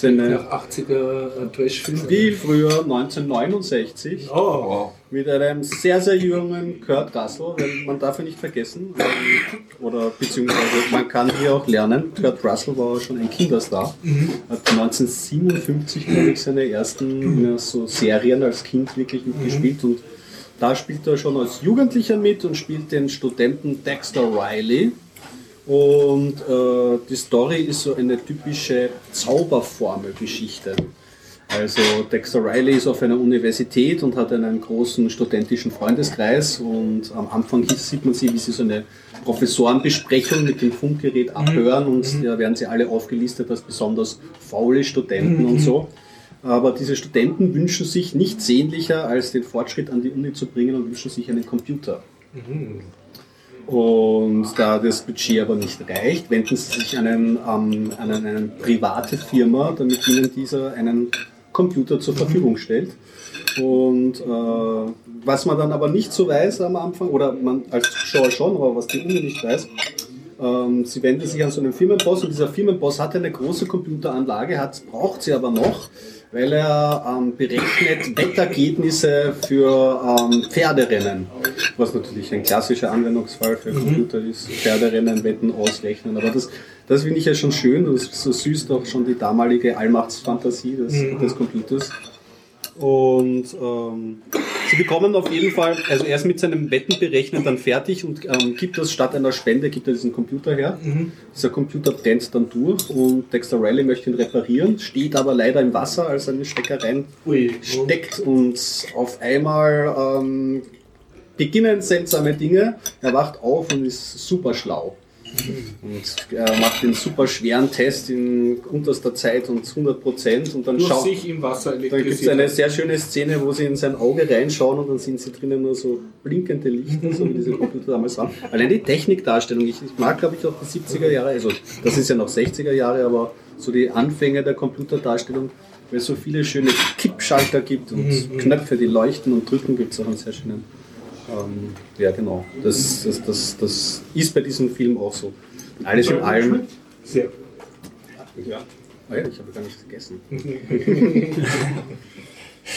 Eine Nach 80er äh, Trash-Film. viel früher, 1969, Oh, Wow. mit einem sehr, sehr jungen Kurt Russell, weil man darf ihn nicht vergessen, ähm, oder beziehungsweise man kann hier auch lernen, Kurt Russell war schon ein Kinderstar, hat 1957, glaube ich, seine ersten äh, so Serien als Kind wirklich mitgespielt und da spielt er schon als Jugendlicher mit und spielt den Studenten Dexter Riley. Und äh, die Story ist so eine typische Zauberformelgeschichte. Also Dexter Riley ist auf einer Universität und hat einen großen studentischen Freundeskreis und am Anfang sieht man sie, wie sie so eine Professorenbesprechung mit dem Funkgerät abhören und da werden sie alle aufgelistet als besonders faule Studenten und so. Aber diese Studenten wünschen sich nichts sehnlicher, als den Fortschritt an die Uni zu bringen und wünschen sich einen Computer. Und da das Budget aber nicht reicht, wenden sie sich an, ähm, an eine private Firma, damit ihnen dieser einen Computer zur Verfügung stellt. Und äh, was man dann aber nicht so weiß am Anfang, oder man als Zuschauer schon, aber was die Uni nicht weiß, ähm, sie wendet sich an so einen Firmenboss und dieser Firmenboss hat eine große Computeranlage, hat, braucht sie aber noch, weil er ähm, berechnet Wettergebnisse für ähm, Pferderennen, was natürlich ein klassischer Anwendungsfall für Computer ist, Pferderennen, Wetten ausrechnen. Aber das, das finde ich ja schon schön und so süß doch schon die damalige Allmachtsfantasie des, des Computers. Und ähm, sie bekommen auf jeden Fall, also er ist mit seinem Wettenberechnen dann fertig und ähm, gibt das statt einer Spende, gibt er diesen Computer her. Dieser Computer brennt dann durch und Dexter Riley möchte ihn reparieren, steht aber leider im Wasser, als er in den Stecker rein Ui. steckt und auf einmal ähm, beginnen seltsame Dinge. Er wacht auf und ist super schlau. Und er macht den super schweren Test in unterster Zeit und 100 Prozent und dann schaut. sich im Wasser Da gibt es eine sehr schöne Szene, wo sie in sein Auge reinschauen und dann sind sie drinnen nur so blinkende Lichter, so wie diese Computer damals waren. Allein die Technikdarstellung, ich, ich mag glaube ich auch die 70er Jahre, also das ist ja noch 60er Jahre, aber so die Anfänge der Computerdarstellung, weil es so viele schöne Kippschalter gibt und Knöpfe, die leuchten und drücken, gibt es auch einen sehr schönen. Ähm, ja, genau. Das, das, das, das ist bei diesem Film auch so. Alles in allem. Sehr. Ja. Ah ja, ich habe gar nichts gegessen.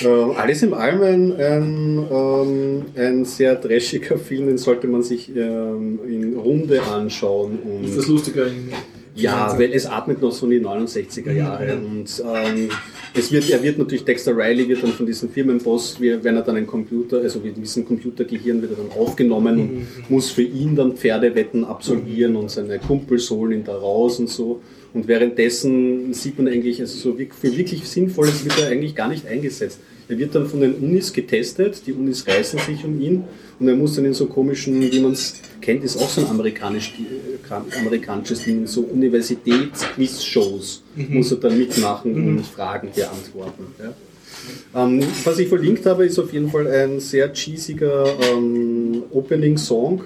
ähm, alles in allem ein, ein, ähm, ein sehr trashiger Film, den sollte man sich ähm, in Runde anschauen. Und Ist das lustiger in ja, weil es atmet noch so in die 69er Jahre und ähm, es wird, er wird natürlich, Dexter Riley wird dann von diesem Firmenboss, wir- wenn er dann ein Computer, also mit diesem Computergehirn wird er dann aufgenommen und muss für ihn dann Pferdewetten absolvieren und seine Kumpels holen ihn da raus und so. Und währenddessen sieht man eigentlich, also so für wirklich Sinnvolles wird er eigentlich gar nicht eingesetzt. Er wird dann von den Unis getestet, die Unis reißen sich um ihn und er muss dann in so komischen, wie man es kennt, ist auch so ein amerikanisch, äh, amerikanisches Ding, so Universitäts-Quiz-Shows muss er dann mitmachen und Fragen beantworten. Ja. Ähm, was ich verlinkt habe, ist auf jeden Fall ein sehr cheesiger ähm, Opening-Song,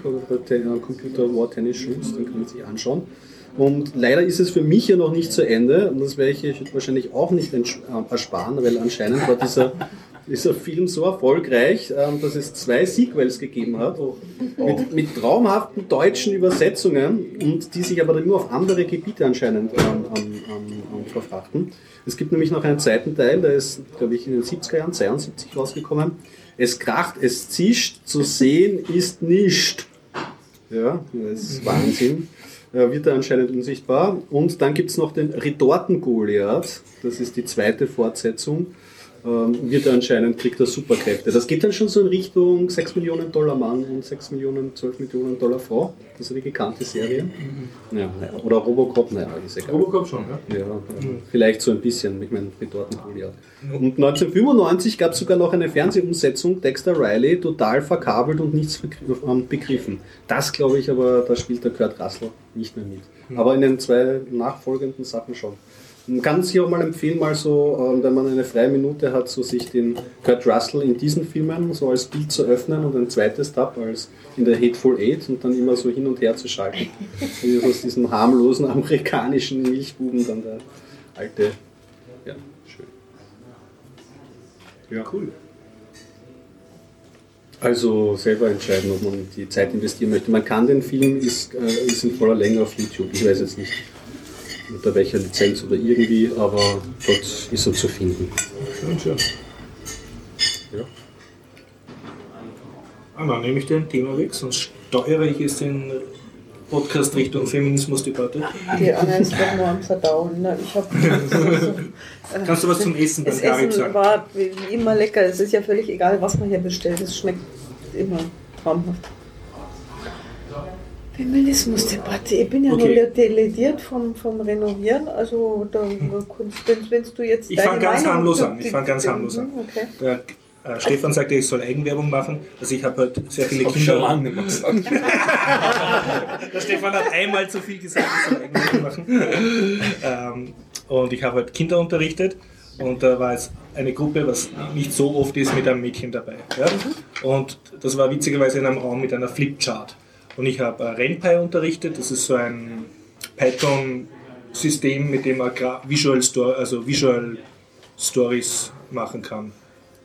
der äh, Computer War Tennis Shoes, den kann man sich anschauen. Und leider ist es für mich ja noch nicht zu Ende und das werde ich wahrscheinlich auch nicht äh, ersparen, weil anscheinend war dieser, dieser Film so erfolgreich, ähm, dass es zwei Sequels gegeben hat mit, mit traumhaften deutschen Übersetzungen und die sich aber dann nur auf andere Gebiete anscheinend ähm, ähm, verfrachten. Es gibt nämlich noch einen zweiten Teil, der ist, glaube ich, in den 70er Jahren, 72 rausgekommen. Es kracht, es zischt, zu sehen ist nicht. Ja, das ist Wahnsinn. Äh, wird er anscheinend unsichtbar. Und dann gibt es noch den Retorten-Goliath. Das ist die zweite Fortsetzung. Ähm, wird er anscheinend, kriegt er Superkräfte. Das geht dann schon so in Richtung 6 Millionen Dollar Mann und 6 Millionen, 12 Millionen Dollar Frau. Das ist eine gekannte Serie. Ja. Oder Robocop, naja, ist egal. Robocop schon, ja? Ja, vielleicht so ein bisschen, ich meine, Retorten Goliath. Und 1995 gab es sogar noch eine Fernsehumsetzung, Dexter Riley, total verkabelt und nichts ähm, begriffen. Das glaube ich aber, da spielt der Kurt Russell nicht mehr mit. Aber in den zwei nachfolgenden Sachen schon. Man kann sich auch mal empfehlen, mal so, ähm, wenn man eine freie Minute hat, so sich den Kurt Russell in diesen Filmen so als Bild zu öffnen und ein zweites Tab als in der Hateful Eight und dann immer so hin und her zu schalten. Wie aus diesem harmlosen amerikanischen Milchbuben dann der alte. Ja, schön. Ja, cool. Also selber entscheiden, ob man die Zeit investieren möchte. Man kann den Film, ist, äh, ist in voller Länge auf YouTube. Ich weiß jetzt nicht unter welcher Lizenz oder irgendwie, aber dort ist er zu finden. Schön, schön. Ja. Ah, dann nehme ich den Thema weg, sonst steuere ich es in Podcast Richtung Feminismusdebatte. Die Anna ist doch nur am Verdauen. Ne? Ich hab, Kannst du was zum Essen beim Das Garib Essen sagen? war wie immer lecker. Es ist ja völlig egal, was man hier bestellt. Es schmeckt immer traumhaft. Feminismusdebatte. Ich bin ja Okay. nur delegiert vom, vom Renovieren. Also, da, wenn, wenn du jetzt. Ich deine fang ganz harmlos an. Ich fang ganz harmlos an. Okay. Der äh, Stefan sagte, ich soll Eigenwerbung machen. Also ich habe halt sehr viele Hab ich schon Kinder. lange nicht mehr gesagt. Der Stefan hat einmal zu viel gesagt, ich soll Eigenwerbung machen. ähm, und ich habe halt Kinder unterrichtet. Und da war jetzt eine Gruppe, was nicht so oft ist, mit einem Mädchen dabei. Ja? Und das war witzigerweise in einem Raum mit einer Flipchart. Und ich habe äh, RenPy unterrichtet. Das ist so ein Python-System, mit dem man Visual Store, also Visual Stories machen kann.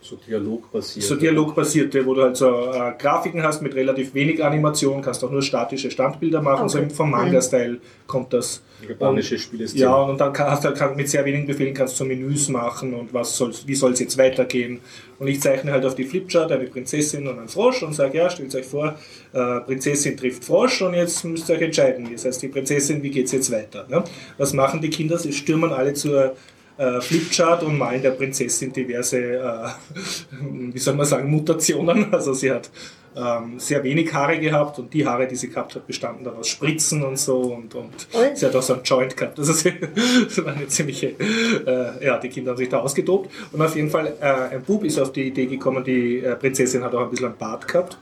So dialogbasiert. So dialogbasierte, wo du halt so äh, Grafiken hast mit relativ wenig Animation, kannst auch nur statische Standbilder machen, so Okay. im- vom Manga-Style kommt das. Japanische Spieleszene. Ja, und dann kann, hast du halt kann, mit sehr wenigen Befehlen kannst du Menüs machen und was soll, wie soll es jetzt weitergehen. Und ich zeichne halt auf die Flipchart eine Prinzessin und einen Frosch und sage, ja, stellt euch vor, äh, Prinzessin trifft Frosch und jetzt müsst ihr euch entscheiden. Das heißt, die Prinzessin, wie geht's jetzt weiter? Ne? Was machen die Kinder? Sie stürmen alle zur äh, Flipchart und malen der Prinzessin diverse, äh, wie soll man sagen, Mutationen. Also sie hat ähm, sehr wenig Haare gehabt und die Haare, die sie gehabt hat, bestanden dann aus Spritzen und so und, und sie hat auch so einen Joint gehabt. Also sie, das war eine ziemliche, äh, ja, die Kinder haben sich da ausgetobt. Und auf jeden Fall, äh, ein Bub ist auf die Idee gekommen, die äh, Prinzessin hat auch ein bisschen einen Bart gehabt.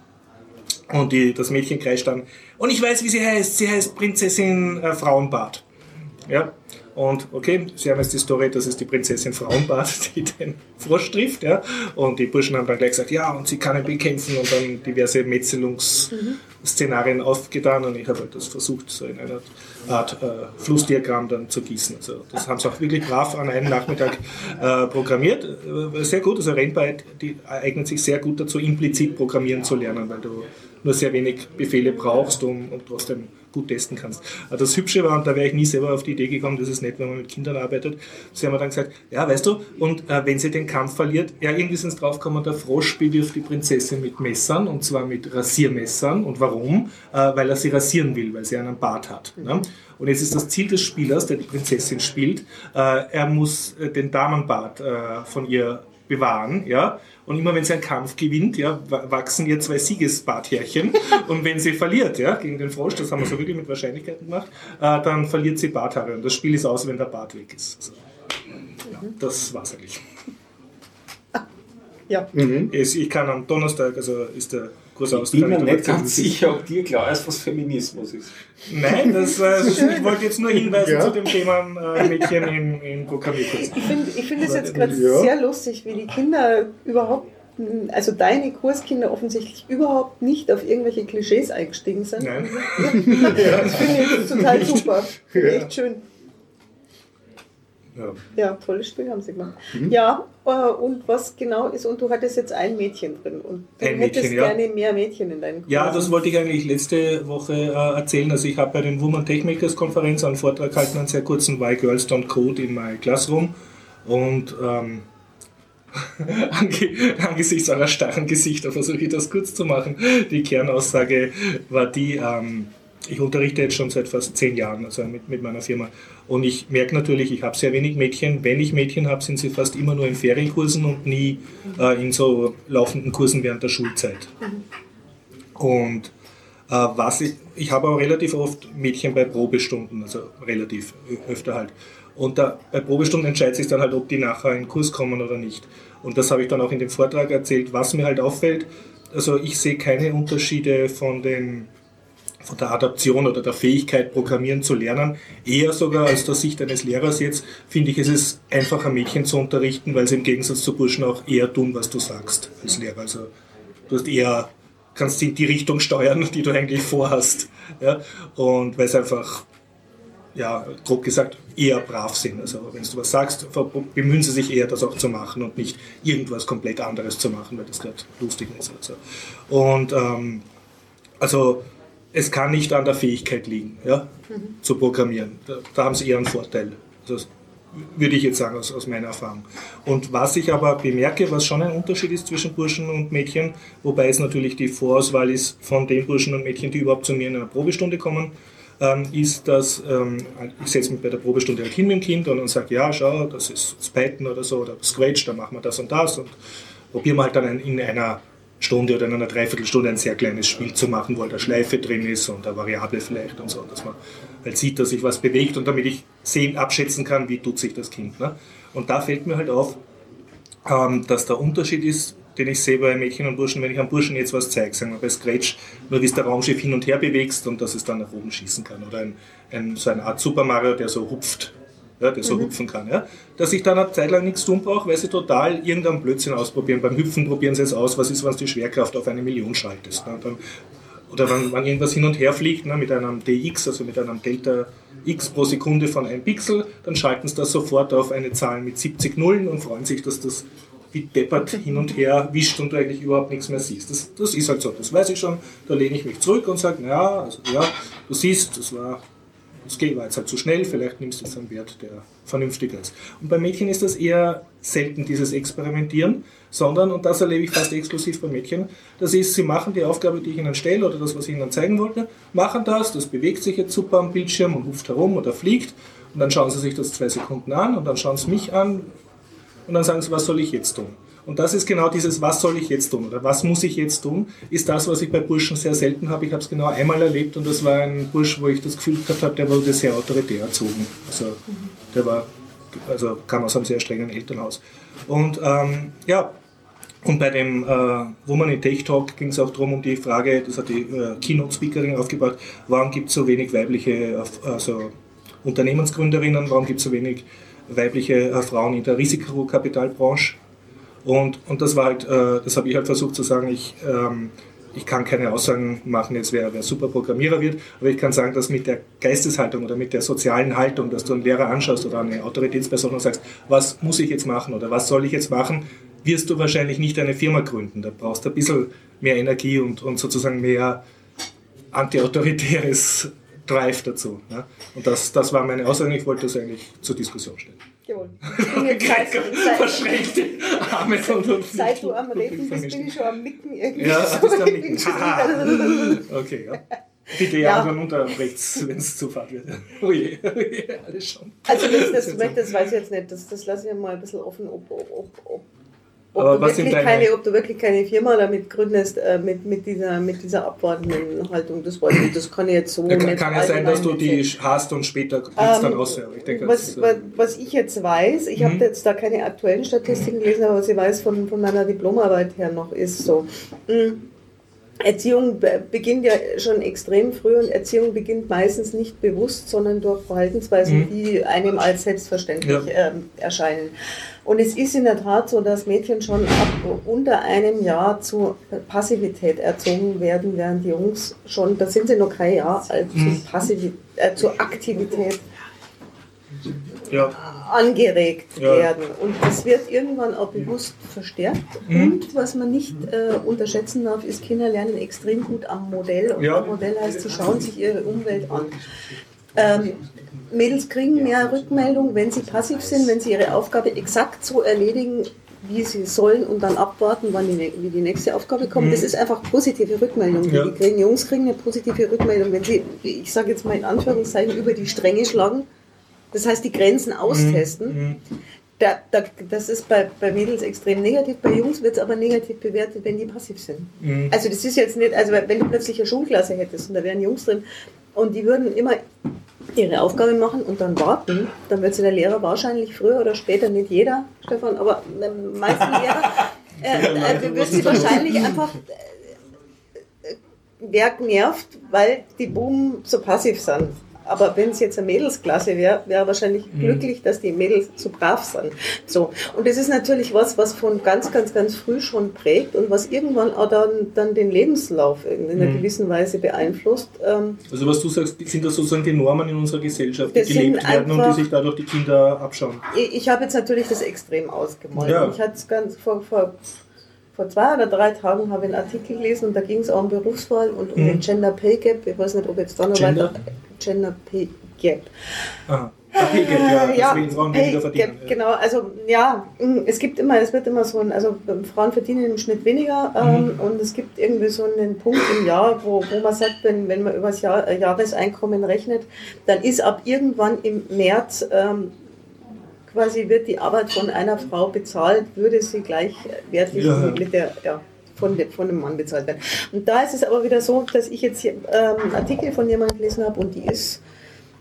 Und die, das Mädchen kreischt dann, und ich weiß, wie sie heißt, sie heißt Prinzessin äh, Frauenbart. Ja, und okay, sie haben jetzt die Story, das ist die Prinzessin Frauenbart, die den Frosch trifft, ja. Und die Burschen haben dann gleich gesagt, ja, und sie kann ihn bekämpfen und dann diverse Metzelungsszenarien aufgetan und ich habe halt das versucht, so in einer Art äh, Flussdiagramm dann zu gießen. Also das haben sie auch wirklich brav an einem Nachmittag äh, programmiert. Äh, sehr gut, also Rainbyte die eignet sich sehr gut dazu, implizit programmieren zu lernen, weil du nur sehr wenig Befehle brauchst um, und trotzdem gut testen kannst. Das Hübsche war, und da wäre ich nie selber auf die Idee gekommen, das ist nett, wenn man mit Kindern arbeitet, sie haben mir dann gesagt, ja, weißt du, und äh, wenn sie den Kampf verliert, ja, irgendwie sind sie draufgekommen, der Frosch bewirft die Prinzessin mit Messern, und zwar mit Rasiermessern. Und warum? Äh, weil er sie rasieren will, weil sie einen Bart hat. Ne? Und jetzt ist das Ziel des Spielers, der die Prinzessin spielt, äh, er muss äh, den Damenbart äh, von ihr bewahren, ja. Und immer wenn sie einen Kampf gewinnt, ja, wa- wachsen ihr zwei Siegesbarthärchen. Und wenn sie verliert, ja, gegen den Frosch, das haben wir so wirklich mit Wahrscheinlichkeiten gemacht, äh, dann verliert sie Barthaare. Und das Spiel ist aus, wenn der Bart weg ist. Also, ja, das war's eigentlich. Ja. Es- Ich kann am Donnerstag, also ist der Ich bin mir ich nicht ganz sicher, ob dir klar ist, was Feminismus ist. Nein, das, äh, ich wollte jetzt nur hinweisen Ja. zu dem Thema äh, Mädchen im, im Programmierkurs. Ich finde ich find es jetzt gerade Ja. sehr lustig, wie die Kinder überhaupt, also deine Kurskinder offensichtlich überhaupt nicht auf irgendwelche Klischees eingestiegen sind. Nein. Das finde ich total super. Finde ich Ja. echt schön. Ja. Ja, tolles Spiel haben sie gemacht. Mhm. Ja, äh, und was genau ist, und du hattest jetzt ein Mädchen drin und du Ein hättest Mädchen, ja. gerne mehr Mädchen in deinen Kursen. Ja, das wollte ich eigentlich letzte Woche äh, erzählen. Also ich habe bei den Woman Techmakers Konferenz einen Vortrag gehalten, einen sehr kurzen Why Girls Don't Code in My Classroom. Und ähm, ange angesichts eurer starren Gesichter versuche ich das kurz zu machen. Die Kernaussage war die, ähm, ich unterrichte jetzt schon seit fast zehn Jahren also mit, mit meiner Firma. Und ich merke natürlich, ich habe sehr wenig Mädchen. Wenn ich Mädchen habe, sind sie fast immer nur in Ferienkursen und nie äh, in so laufenden Kursen während der Schulzeit. Und äh, was ich, ich habe auch relativ oft Mädchen bei Probestunden, also relativ öfter halt. Und da, bei Probestunden entscheidet sich dann halt, ob die nachher in den Kurs kommen oder nicht. Und das habe ich dann auch in dem Vortrag erzählt, was mir halt auffällt. Also ich sehe keine Unterschiede von den von der Adaption oder der Fähigkeit, Programmieren zu lernen, eher sogar aus der Sicht eines Lehrers jetzt, finde ich, ist es einfacher, Mädchen zu unterrichten, weil sie im Gegensatz zu Burschen auch eher tun, was du sagst als Lehrer. Also du hast eher, kannst in die Richtung steuern, die du eigentlich vorhast. Ja? Und weil es einfach, ja, grob gesagt, eher brav sind. Also wenn du was sagst, bemühen sie sich eher, das auch zu machen und nicht irgendwas komplett anderes zu machen, weil das gerade lustig ist. Also. Und ähm, also es kann nicht an der Fähigkeit liegen, ja, zu programmieren. Da, da haben sie eher einen Vorteil. Das würde ich jetzt sagen aus, aus meiner Erfahrung. Und was ich aber bemerke, was schon ein Unterschied ist zwischen Burschen und Mädchen, wobei es natürlich die Vorauswahl ist von den Burschen und Mädchen, die überhaupt zu mir in einer Probestunde kommen, ähm, ist, dass ähm, ich setze mich bei der Probestunde halt hin mit dem Kind und dann sage, ja, schau, das ist Python oder so, oder Scratch, da machen wir das und das und probieren wir halt dann in einer Stunde oder in einer Dreiviertelstunde ein sehr kleines Spiel zu machen, wo halt eine Schleife drin ist und eine Variable vielleicht und so, dass man halt sieht, dass sich was bewegt und damit ich sehen, abschätzen kann, wie tut sich das Kind. Ne? Und da fällt mir halt auf, ähm, dass der Unterschied ist, den ich sehe bei Mädchen und Burschen, wenn ich einem Burschen jetzt was zeige, sagen wir bei Scratch, nur wie es der Raumschiff hin und her bewegst und dass es dann nach oben schießen kann. Oder ein, ein, so eine Art Super Mario, der so hupft, ja, der so hupfen kann. Ja? Dass ich dann eine Zeit lang nichts tun brauche, weil sie total irgendeinen Blödsinn ausprobieren. Beim Hüpfen probieren sie es aus, was ist, wenn du die Schwerkraft auf eine Million schaltest. Ne? Dann oder wenn, wenn irgendwas hin und her fliegt, ne, mit einem DX, also mit einem Delta X pro Sekunde von einem Pixel, dann schalten sie das sofort auf eine Zahl mit 70 Nullen und freuen sich, dass das wie deppert hin und her wischt und du eigentlich überhaupt nichts mehr siehst. Das, das ist halt so, das weiß ich schon. Da lehne ich mich zurück und sage, naja, also, ja, du siehst, das war, das geht, war jetzt halt zu schnell, vielleicht nimmst du jetzt einen Wert, der vernünftiger ist. Und bei Mädchen ist das eher selten, dieses Experimentieren, sondern, und das erlebe ich fast exklusiv bei Mädchen, das ist, sie machen die Aufgabe, die ich ihnen stelle oder das, was ich ihnen zeigen wollte, machen das, das bewegt sich jetzt super am Bildschirm und ruft herum oder fliegt und dann schauen sie sich das zwei Sekunden an und dann schauen sie mich an, und dann sagen sie, was soll ich jetzt tun? Und das ist genau dieses, was soll ich jetzt tun oder was muss ich jetzt tun, ist das, was ich bei Burschen sehr selten habe. Ich habe es genau einmal erlebt und das war ein Bursch, wo ich das Gefühl gehabt habe, der wurde sehr autoritär erzogen. Also der war, also kam aus einem sehr strengen Elternhaus. Und ähm, ja, und bei dem äh, Woman in Tech Talk ging es auch darum, um die Frage, das hat die äh, Keynote-Speakerin aufgebaut, warum gibt es so wenig weibliche also Unternehmensgründerinnen, warum gibt es so wenig weibliche äh, Frauen in der Risikokapitalbranche. Und, und das war halt, äh, das habe ich halt versucht zu sagen, ich, ähm, ich kann keine Aussagen machen, jetzt wer, wer super Programmierer wird, aber ich kann sagen, dass mit der Geisteshaltung oder mit der sozialen Haltung, dass du einen Lehrer anschaust oder eine Autoritätsperson und sagst, was muss ich jetzt machen oder was soll ich jetzt machen, wirst du wahrscheinlich nicht eine Firma gründen. Da brauchst du ein bisschen mehr Energie und, und sozusagen mehr antiautoritäres Drive dazu. Ja? Und das, das war meine Aussage, ich wollte das eigentlich zur Diskussion stellen. Jawohl. Ich bin jetzt seit, Verschränkte Arme und, und seit du am Reden bist, bin ich schon am Nicken irgendwie. Ja, so. bist du am Nicken. okay, ja. Bitte ja, Ja. dann unter rechts, wenn es zu fad wird. Oh je, oh je, alles schon. Also das, das, das weiß ich jetzt nicht, das, das lasse ich mal ein bisschen offen, ob, ob, ob, ob, ob, Aber du was wirklich keine, ob du wirklich keine Firma damit gründest, äh, mit, mit, dieser, mit dieser abwartenden Haltung. Das, weiß ich, das kann ich jetzt so Ja, kann, kann ja sein, dass du die hast und später kriegst dann Ähm, raus. Aber ich denke, das was, was, äh, was ich jetzt weiß, ich Mhm. habe jetzt da keine aktuellen Statistiken gelesen, aber was ich weiß von, von meiner Diplomarbeit her noch, ist so, mh, Erziehung be- beginnt ja schon extrem früh und Erziehung beginnt meistens nicht bewusst, sondern durch Verhaltensweisen, Mhm. die einem als selbstverständlich Ja. ähm, erscheinen. Und es ist in der Tat so, dass Mädchen schon ab unter einem Jahr zu Passivität erzogen werden, während die Jungs schon, da sind sie noch kein Jahr alt, Mhm. zu, Passivität, äh, zu Aktivität ja. angeregt Ja. werden. Und das wird irgendwann auch bewusst verstärkt. Mhm. Und was man nicht äh, unterschätzen darf, ist, Kinder lernen extrem gut am Modell. Und Ja. am Modell heißt, sie schauen sich ihre Umwelt an. Ähm, Mädels kriegen mehr Rückmeldung, wenn sie passiv sind, wenn sie ihre Aufgabe exakt so erledigen, wie sie sollen und dann abwarten, wann die, nä- wie die nächste Aufgabe kommt. Mhm. Das ist einfach positive Rückmeldung, die Ja. die kriegen. Jungs kriegen eine positive Rückmeldung, wenn sie, ich sage jetzt mal in Anführungszeichen, über die Stränge schlagen. Das heißt, die Grenzen austesten. Mhm. Da, da, das ist bei, bei Mädels extrem negativ, bei Jungs wird es aber negativ bewertet, wenn die passiv sind. Mhm. Also das ist jetzt nicht, also wenn du plötzlich eine Schulklasse hättest und da wären Jungs drin und die würden immer ihre Aufgabe machen und dann warten, dann wird sie der Lehrer wahrscheinlich früher oder später, nicht jeder, Stefan, aber die meisten Lehrer, äh, äh, wird sie wahrscheinlich einfach äh, wer genervt, weil die Buben so passiv sind. Aber wenn es jetzt eine Mädelsklasse wäre, wäre er wahrscheinlich glücklich, dass die Mädels so brav sind. So. Und das ist natürlich was, was von ganz, ganz, ganz früh schon prägt und was irgendwann auch dann, dann den Lebenslauf in einer Mhm. gewissen Weise beeinflusst. Ähm, Also was du sagst, sind das sozusagen die Normen in unserer Gesellschaft, die gelebt werden und die sich dadurch die Kinder abschauen. Ich, ich habe jetzt natürlich das extrem ausgemalt. Ja. Ich hatte es ganz vor, vor, vor zwei oder drei Tagen habe ich einen Artikel gelesen und da ging es auch um Berufswahl und um Mhm. den Gender Pay Gap. Ich weiß nicht, ob jetzt da noch Gender? weiter. Gender Pay Gap. Ah, Pay Gap, ja, ja, Frauen Pay weniger verdienen. Gap, genau. Also ja, mh, es gibt immer, es wird immer so ein, also Frauen verdienen im Schnitt weniger ähm, Mhm. und es gibt irgendwie so einen Punkt im Jahr, wo, wo man sagt, wenn, wenn man über das Jahr, Jahreseinkommen rechnet, dann ist ab irgendwann im März ähm, quasi wird die Arbeit von einer Frau bezahlt, würde sie gleichwertig Ja. mit, der, ja, von, dem- von einem Mann bezahlt werden. Und da ist es aber wieder so, dass ich jetzt hier ähm, einen Artikel von jemandem gelesen habe und die ist,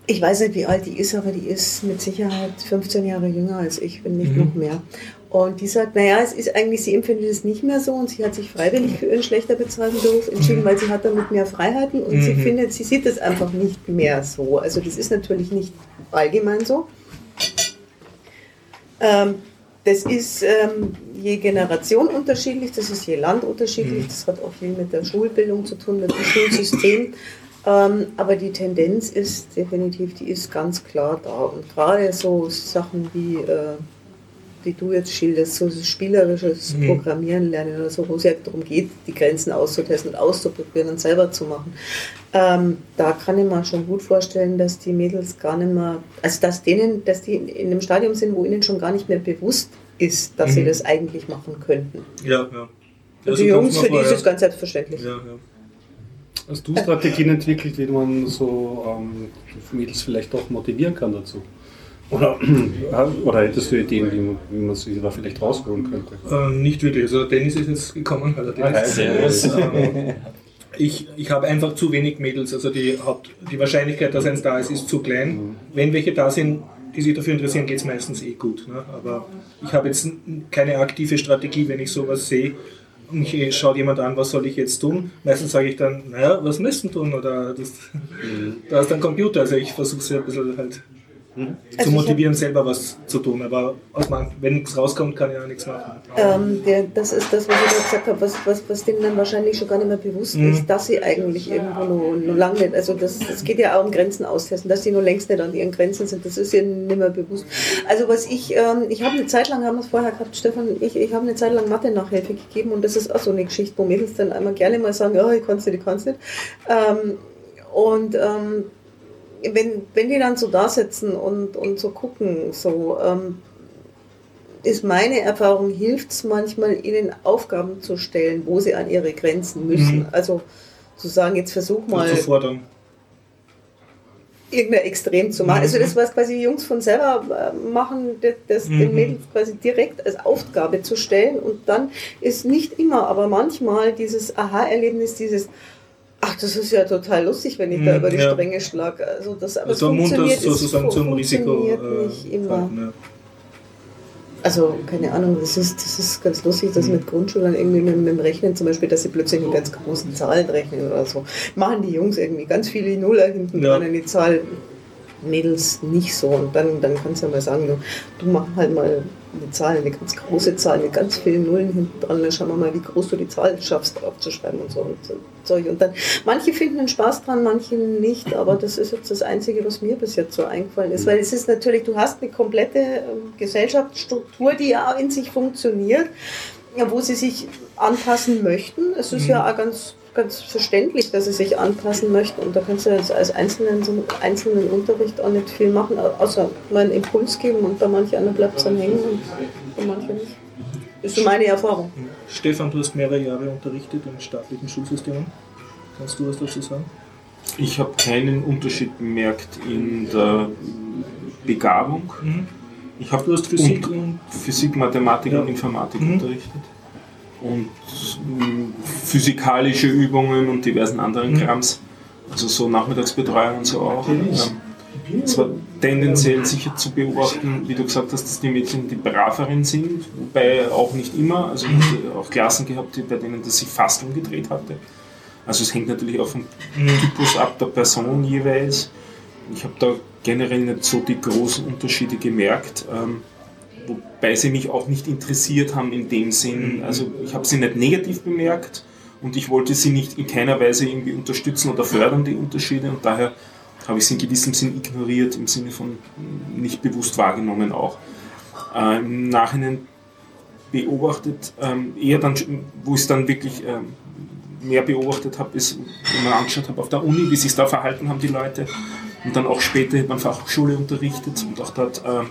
ich weiß nicht, wie alt die ist, aber die ist mit Sicherheit 15 Jahre jünger als ich, wenn nicht Mhm. noch mehr. Und die sagt, naja, es ist eigentlich, sie empfindet es nicht mehr so und sie hat sich freiwillig für ihren schlechter bezahlten Beruf entschieden, Mhm. weil sie hat damit mehr Freiheiten und sie Mhm. findet, sie sieht es einfach nicht mehr so. Also das ist natürlich nicht allgemein so. Ähm, das ist ähm, je Generation unterschiedlich, das ist je Land unterschiedlich, das hat auch viel mit der Schulbildung zu tun, mit dem Schulsystem. Ähm, aber die Tendenz ist definitiv, die ist ganz klar da. Und gerade so Sachen wie, äh, wie du jetzt schilderst, so spielerisches Mhm. Programmieren lernen oder so, wo es ja darum geht, die Grenzen auszutesten und auszuprobieren und selber zu machen. Ähm, da kann ich mir schon gut vorstellen, dass die Mädels gar nicht mehr, also dass denen, dass die in einem Stadium sind, wo ihnen schon gar nicht mehr bewusst ist, dass sie Mhm. das eigentlich machen könnten. Ja, ja. Und die Jungs, für die ist es ganz selbstverständlich. Ja, ja. Hast du Strategien entwickelt, wie man so ähm, die Mädels vielleicht auch motivieren kann dazu? Oder, oder hättest du Ideen, wie man, wie man sie da vielleicht rausholen könnte? Ähm, nicht wirklich. Also Dennis ist jetzt gekommen. Ah, Dennis. Servus. Ähm, ich ich habe einfach zu wenig Mädels. Also die, Haupt, die Wahrscheinlichkeit, dass eins da ist, ist zu klein. Wenn welche da sind, die sich dafür interessieren, geht es meistens eh gut. Ne? Aber ich habe jetzt keine aktive Strategie, wenn ich sowas sehe. Und mich schaut jemand an, was soll ich jetzt tun? Meistens sage ich dann, naja, was müssen tun? Oder das, da ist ein Computer. Also ich versuche es ja ein bisschen halt Also zu motivieren, selber was zu tun. Aber wenn nichts rauskommt, kann ich auch nichts machen. Ähm, der, das ist das, was ich gerade gesagt habe, was, was, was denen dann wahrscheinlich schon gar nicht mehr bewusst Mhm. ist, dass sie eigentlich irgendwo nur, nur lange nicht, also das, das geht ja auch um Grenzen austesten, dass sie nur längst nicht an ihren Grenzen sind, das ist ihnen nicht mehr bewusst. Also was ich, ähm, ich habe eine Zeit lang, haben wir es vorher gehabt, Stefan, ich, ich habe eine Zeit lang Mathe-Nachhilfe gegeben und das ist auch so eine Geschichte, wo Mädels dann einmal gerne mal sagen, ja, ich kann's nicht, ich kann's nicht. Ähm, und ähm, wenn, wenn die dann so da sitzen und, und so gucken, so, ähm, ist meine Erfahrung, hilft es manchmal, ihnen Aufgaben zu stellen, wo sie an ihre Grenzen müssen. Mhm. Also zu sagen, jetzt versuch mal Zu fordern. irgendein Extrem zu machen. Mhm. Also das, was quasi die Jungs von selber äh, machen, das, das den Mhm. Mädels quasi direkt als Aufgabe zu stellen und dann ist nicht immer, aber manchmal dieses Aha-Erlebnis, dieses Ach, das ist ja total lustig, wenn ich da Mhm, über die ja. Stränge schlage. Also das aber Also funktioniert, sozusagen es zum Risiko. äh, nicht immer. Verhalten, ja. Also, keine Ahnung, das ist, das ist ganz lustig, Mhm. dass mit Grundschülern irgendwie mit, mit dem Rechnen zum Beispiel, dass sie plötzlich mit ganz großen Zahlen rechnen oder so. Machen die Jungs irgendwie ganz viele Nuller hinten Ja. dran in die Zahl. Mädels nicht so. Und dann, dann kannst du ja mal sagen, du, du mach halt mal eine Zahl, eine ganz große Zahl mit ganz vielen Nullen hinten dran. Dann schauen wir mal, wie groß du die Zahl schaffst, aufzuschreiben und so. Und so Zeug. Und dann, manche finden den Spaß dran, manche nicht. Aber das ist jetzt das Einzige, was mir bis jetzt so eingefallen ist. Weil es ist natürlich, du hast eine komplette ähm, Gesellschaftsstruktur, die ja in sich funktioniert, wo sie sich anpassen möchten. Es ist ja auch ganz, ganz verständlich, dass sie sich anpassen möchten. Und da kannst du jetzt als Einzelnen so einzelnen Unterricht auch nicht viel machen, außer mal einen Impuls geben und bei manchen anderen bleibt es dann hängen und bei manchen nicht. Ist so meine Erfahrung. Stefan, du hast mehrere Jahre unterrichtet in staatlichen Schulsystemen. Kannst du was dazu sagen? Ich habe keinen Unterschied bemerkt in der Begabung. Ich habe Du hast Physik und, Physik, Mathematik Ja. und Informatik Mhm. unterrichtet. Und mh, physikalische Übungen und diversen anderen Mhm. Krams. Also so Nachmittagsbetreuung und so auch. Es war tendenziell sicher zu beobachten, wie du gesagt hast, dass die Mädchen die braveren sind, wobei auch nicht immer. Also ich habe auch Klassen gehabt, bei denen das sich fast umgedreht hatte. Also es hängt natürlich auch vom Typus ab der Person jeweils. Ich habe da generell nicht so die großen Unterschiede gemerkt, ähm, wobei sie mich auch nicht interessiert haben in dem Sinn. Also ich habe sie nicht negativ bemerkt und ich wollte sie nicht in keiner Weise irgendwie unterstützen oder fördern, die Unterschiede. Und daher habe ich sie in gewissem Sinn ignoriert, im Sinne von nicht bewusst wahrgenommen auch. Äh, Im Nachhinein beobachtet, ähm, eher dann, wo ich es dann wirklich ähm, mehr beobachtet habe, ist, wenn man angeschaut habe auf der Uni, wie sich da verhalten haben die Leute und dann auch später in der Fachhochschule unterrichtet und auch dort ähm,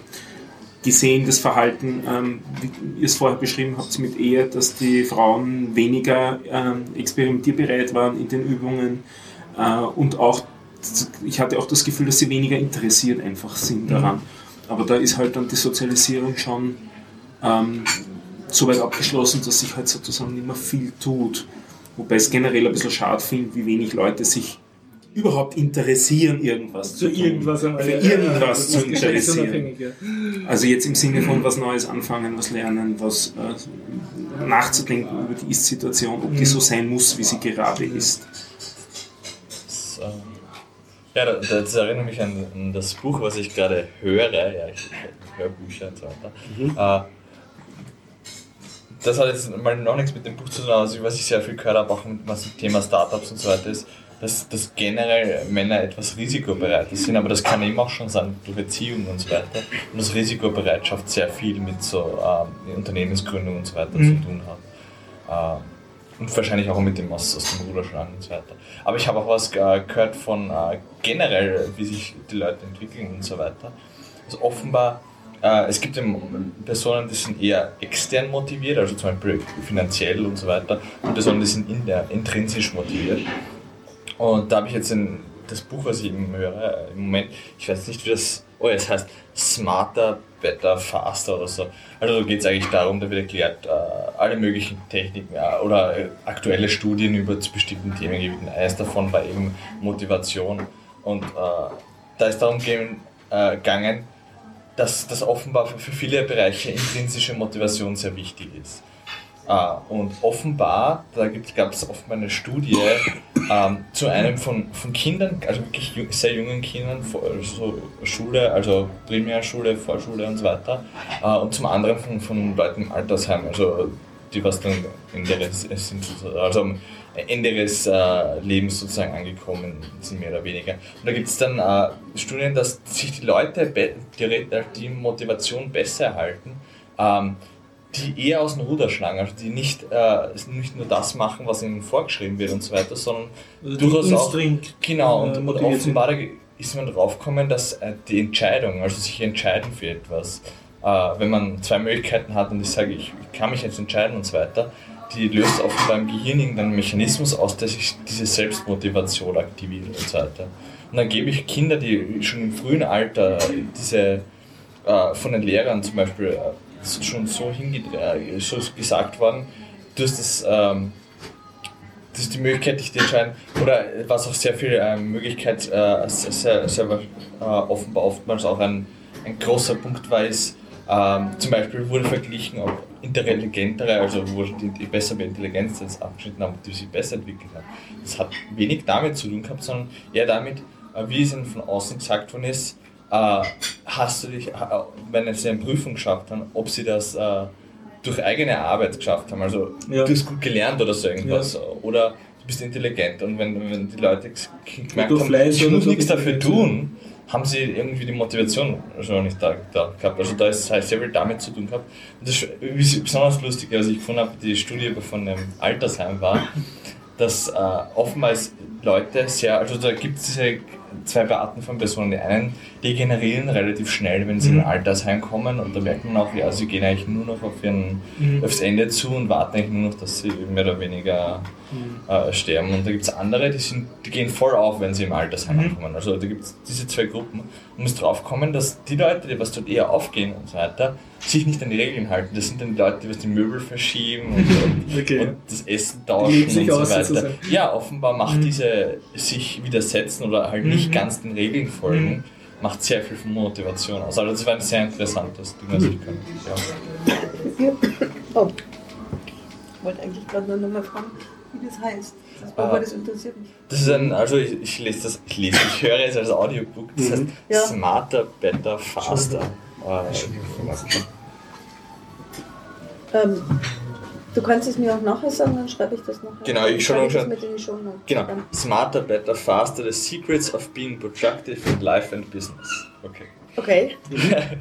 gesehen, das Verhalten, ähm, wie ihr es vorher beschrieben habt mit Ehe, dass die Frauen weniger ähm, experimentierbereit waren in den Übungen äh, und auch, ich hatte auch das Gefühl, dass sie weniger interessiert einfach sind daran. Aber da ist halt dann die Sozialisierung schon ähm, so weit abgeschlossen, dass sich halt sozusagen nicht mehr viel tut. Wobei ich es generell ein bisschen schade finde, wie wenig Leute sich überhaupt interessieren, irgendwas Zu tun. irgendwas einmal. Für irgendwas ja, zu ist interessieren. ja. Also jetzt im Sinne von was Neues anfangen, was lernen, was äh, nachzudenken über die Ist-Situation, ob die so sein muss, wie sie gerade ist. Das, ähm, ja, da- das erinnert mich an, an das Buch, was ich gerade höre. Ja, ich, ich höre Bücher und so weiter. Äh, das hat jetzt mal noch nichts mit dem Buch zu tun, aber also was ich sehr viel gehört habe, auch mit was dem Thema Startups und so weiter ist, dass, dass generell Männer etwas risikobereiter sind, aber das kann eben auch schon sein durch Erziehung und so weiter. Und dass Risikobereitschaft sehr viel mit so ähm, Unternehmensgründung und so weiter Mhm. zu tun hat. Ähm, und wahrscheinlich auch mit dem aus, aus dem Ruderschlag und so weiter. Aber ich habe auch was äh, gehört von äh, generell, wie sich die Leute entwickeln und so weiter. Also offenbar, äh, es gibt eben Personen, die sind eher extern motiviert, also zum Beispiel finanziell und so weiter, und Personen, die sind in der, intrinsisch motiviert. Und da habe ich jetzt ein, das Buch, was ich eben höre, äh, im Moment, ich weiß nicht, wie das, oh, es heißt Smarter, Better, Faster oder so. Also da geht es eigentlich darum, da wird erklärt, äh, alle möglichen Techniken oder äh, aktuelle Studien über zu bestimmten Themengebieten. Eines davon war eben Motivation. Und äh, da ist darum gegangen, dass das offenbar für viele Bereiche intrinsische Motivation sehr wichtig ist. Ah, und offenbar, da gab es offenbar eine Studie ähm, zu einem von, von Kindern, also wirklich sehr jungen Kindern, vor- so Schule, also Primärschule, Vorschule und so weiter, äh, und zum anderen von, von Leuten im Altersheim, also die was dann Ende ihres, sind, also am Ende ihres äh, Lebens sozusagen angekommen sind, mehr oder weniger. Und da gibt es dann äh, Studien, dass sich die Leute die, die Motivation besser erhalten, ähm, die eher aus dem Ruder schlagen, also die nicht, äh, nicht nur das machen, was ihnen vorgeschrieben wird und so weiter, sondern Also durchaus auch. Genau, äh, und, und motiviert sind. offenbar ist man draufgekommen, dass äh, die Entscheidung, also sich entscheiden für etwas, äh, wenn man zwei Möglichkeiten hat und ich sage, ich, ich kann mich jetzt entscheiden und so weiter, die löst offenbar im Gehirn irgendeinen Mechanismus aus, der sich diese Selbstmotivation aktiviert und so weiter. Und dann gebe ich Kinder, die schon im frühen Alter diese äh, von den Lehrern zum Beispiel äh, schon so, äh, so gesagt worden, du hast das, ähm, das ist die Möglichkeit, dich zu entscheiden, oder was auch sehr viel äh, Möglichkeit, äh, sehr, sehr, äh, offenbar oftmals auch ein, ein großer Punkt war, ist, ähm, zum Beispiel wurde verglichen, ob intelligentere, also wo die, die bessere Intelligenz jetzt abgeschnitten haben, die sich besser entwickelt haben. Das hat wenig damit zu tun gehabt, sondern eher damit, äh, wie es ihnen von außen gesagt worden ist, äh, hast du dich, äh, wenn sie eine Prüfung geschafft haben, ob sie das äh, durch eigene Arbeit geschafft haben, also Ja. du hast gut gelernt oder so irgendwas, oder du bist intelligent und wenn, wenn die Leute gemerkt haben, Fleiß ich muss nichts dafür tun, haben sie irgendwie die Motivation schon nicht da, da gehabt. Also da ist halt sehr viel damit zu tun gehabt. Und das ist besonders lustig, als ich gefunden habe, die Studie von dem Altersheim war, dass äh, oftmals Leute sehr, also da gibt es diese zwei Arten von Personen. Die einen degenerieren relativ schnell, wenn sie in ein Altersheim kommen und da merkt man auch, ja, sie gehen eigentlich nur noch auf ihren, Mhm. aufs Ende zu und warten eigentlich nur noch, dass sie mehr oder weniger Mhm. äh, sterben. Und da gibt es andere, die, sind, die gehen voll auf, wenn sie im Altersheim Mhm. ankommen. Also da gibt es diese zwei Gruppen. Und muss drauf kommen, dass die Leute, die was dort eher aufgehen und so weiter, sich nicht an die Regeln halten. Das sind dann die Leute, die was die Möbel verschieben und, Okay. und das Essen tauschen und so weiter. sozusagen. Ja, offenbar macht Mhm. diese sich widersetzen oder halt nicht Mhm. ganz den Regeln folgen, Mhm. macht sehr viel von Motivation aus. Also das war ein sehr interessantes Ding, was ich kann. Ja. Oh. Ich wollte eigentlich gerade nur noch mal fragen, wie das heißt. Das, Ah. aber das interessiert mich. Das ist ein, also ich, ich lese das, ich lese, ich höre es als Audiobook, das heißt Ja. Smarter, Better, Faster. Äh, Ähm, du kannst es mir auch nachher sagen, dann schreibe ich das nachher. Genau, ich schon- ich schon- mit in die Show Notes. genau, Dann- Smarter, Better, Faster, the secrets of being productive in life and business. Okay. Okay.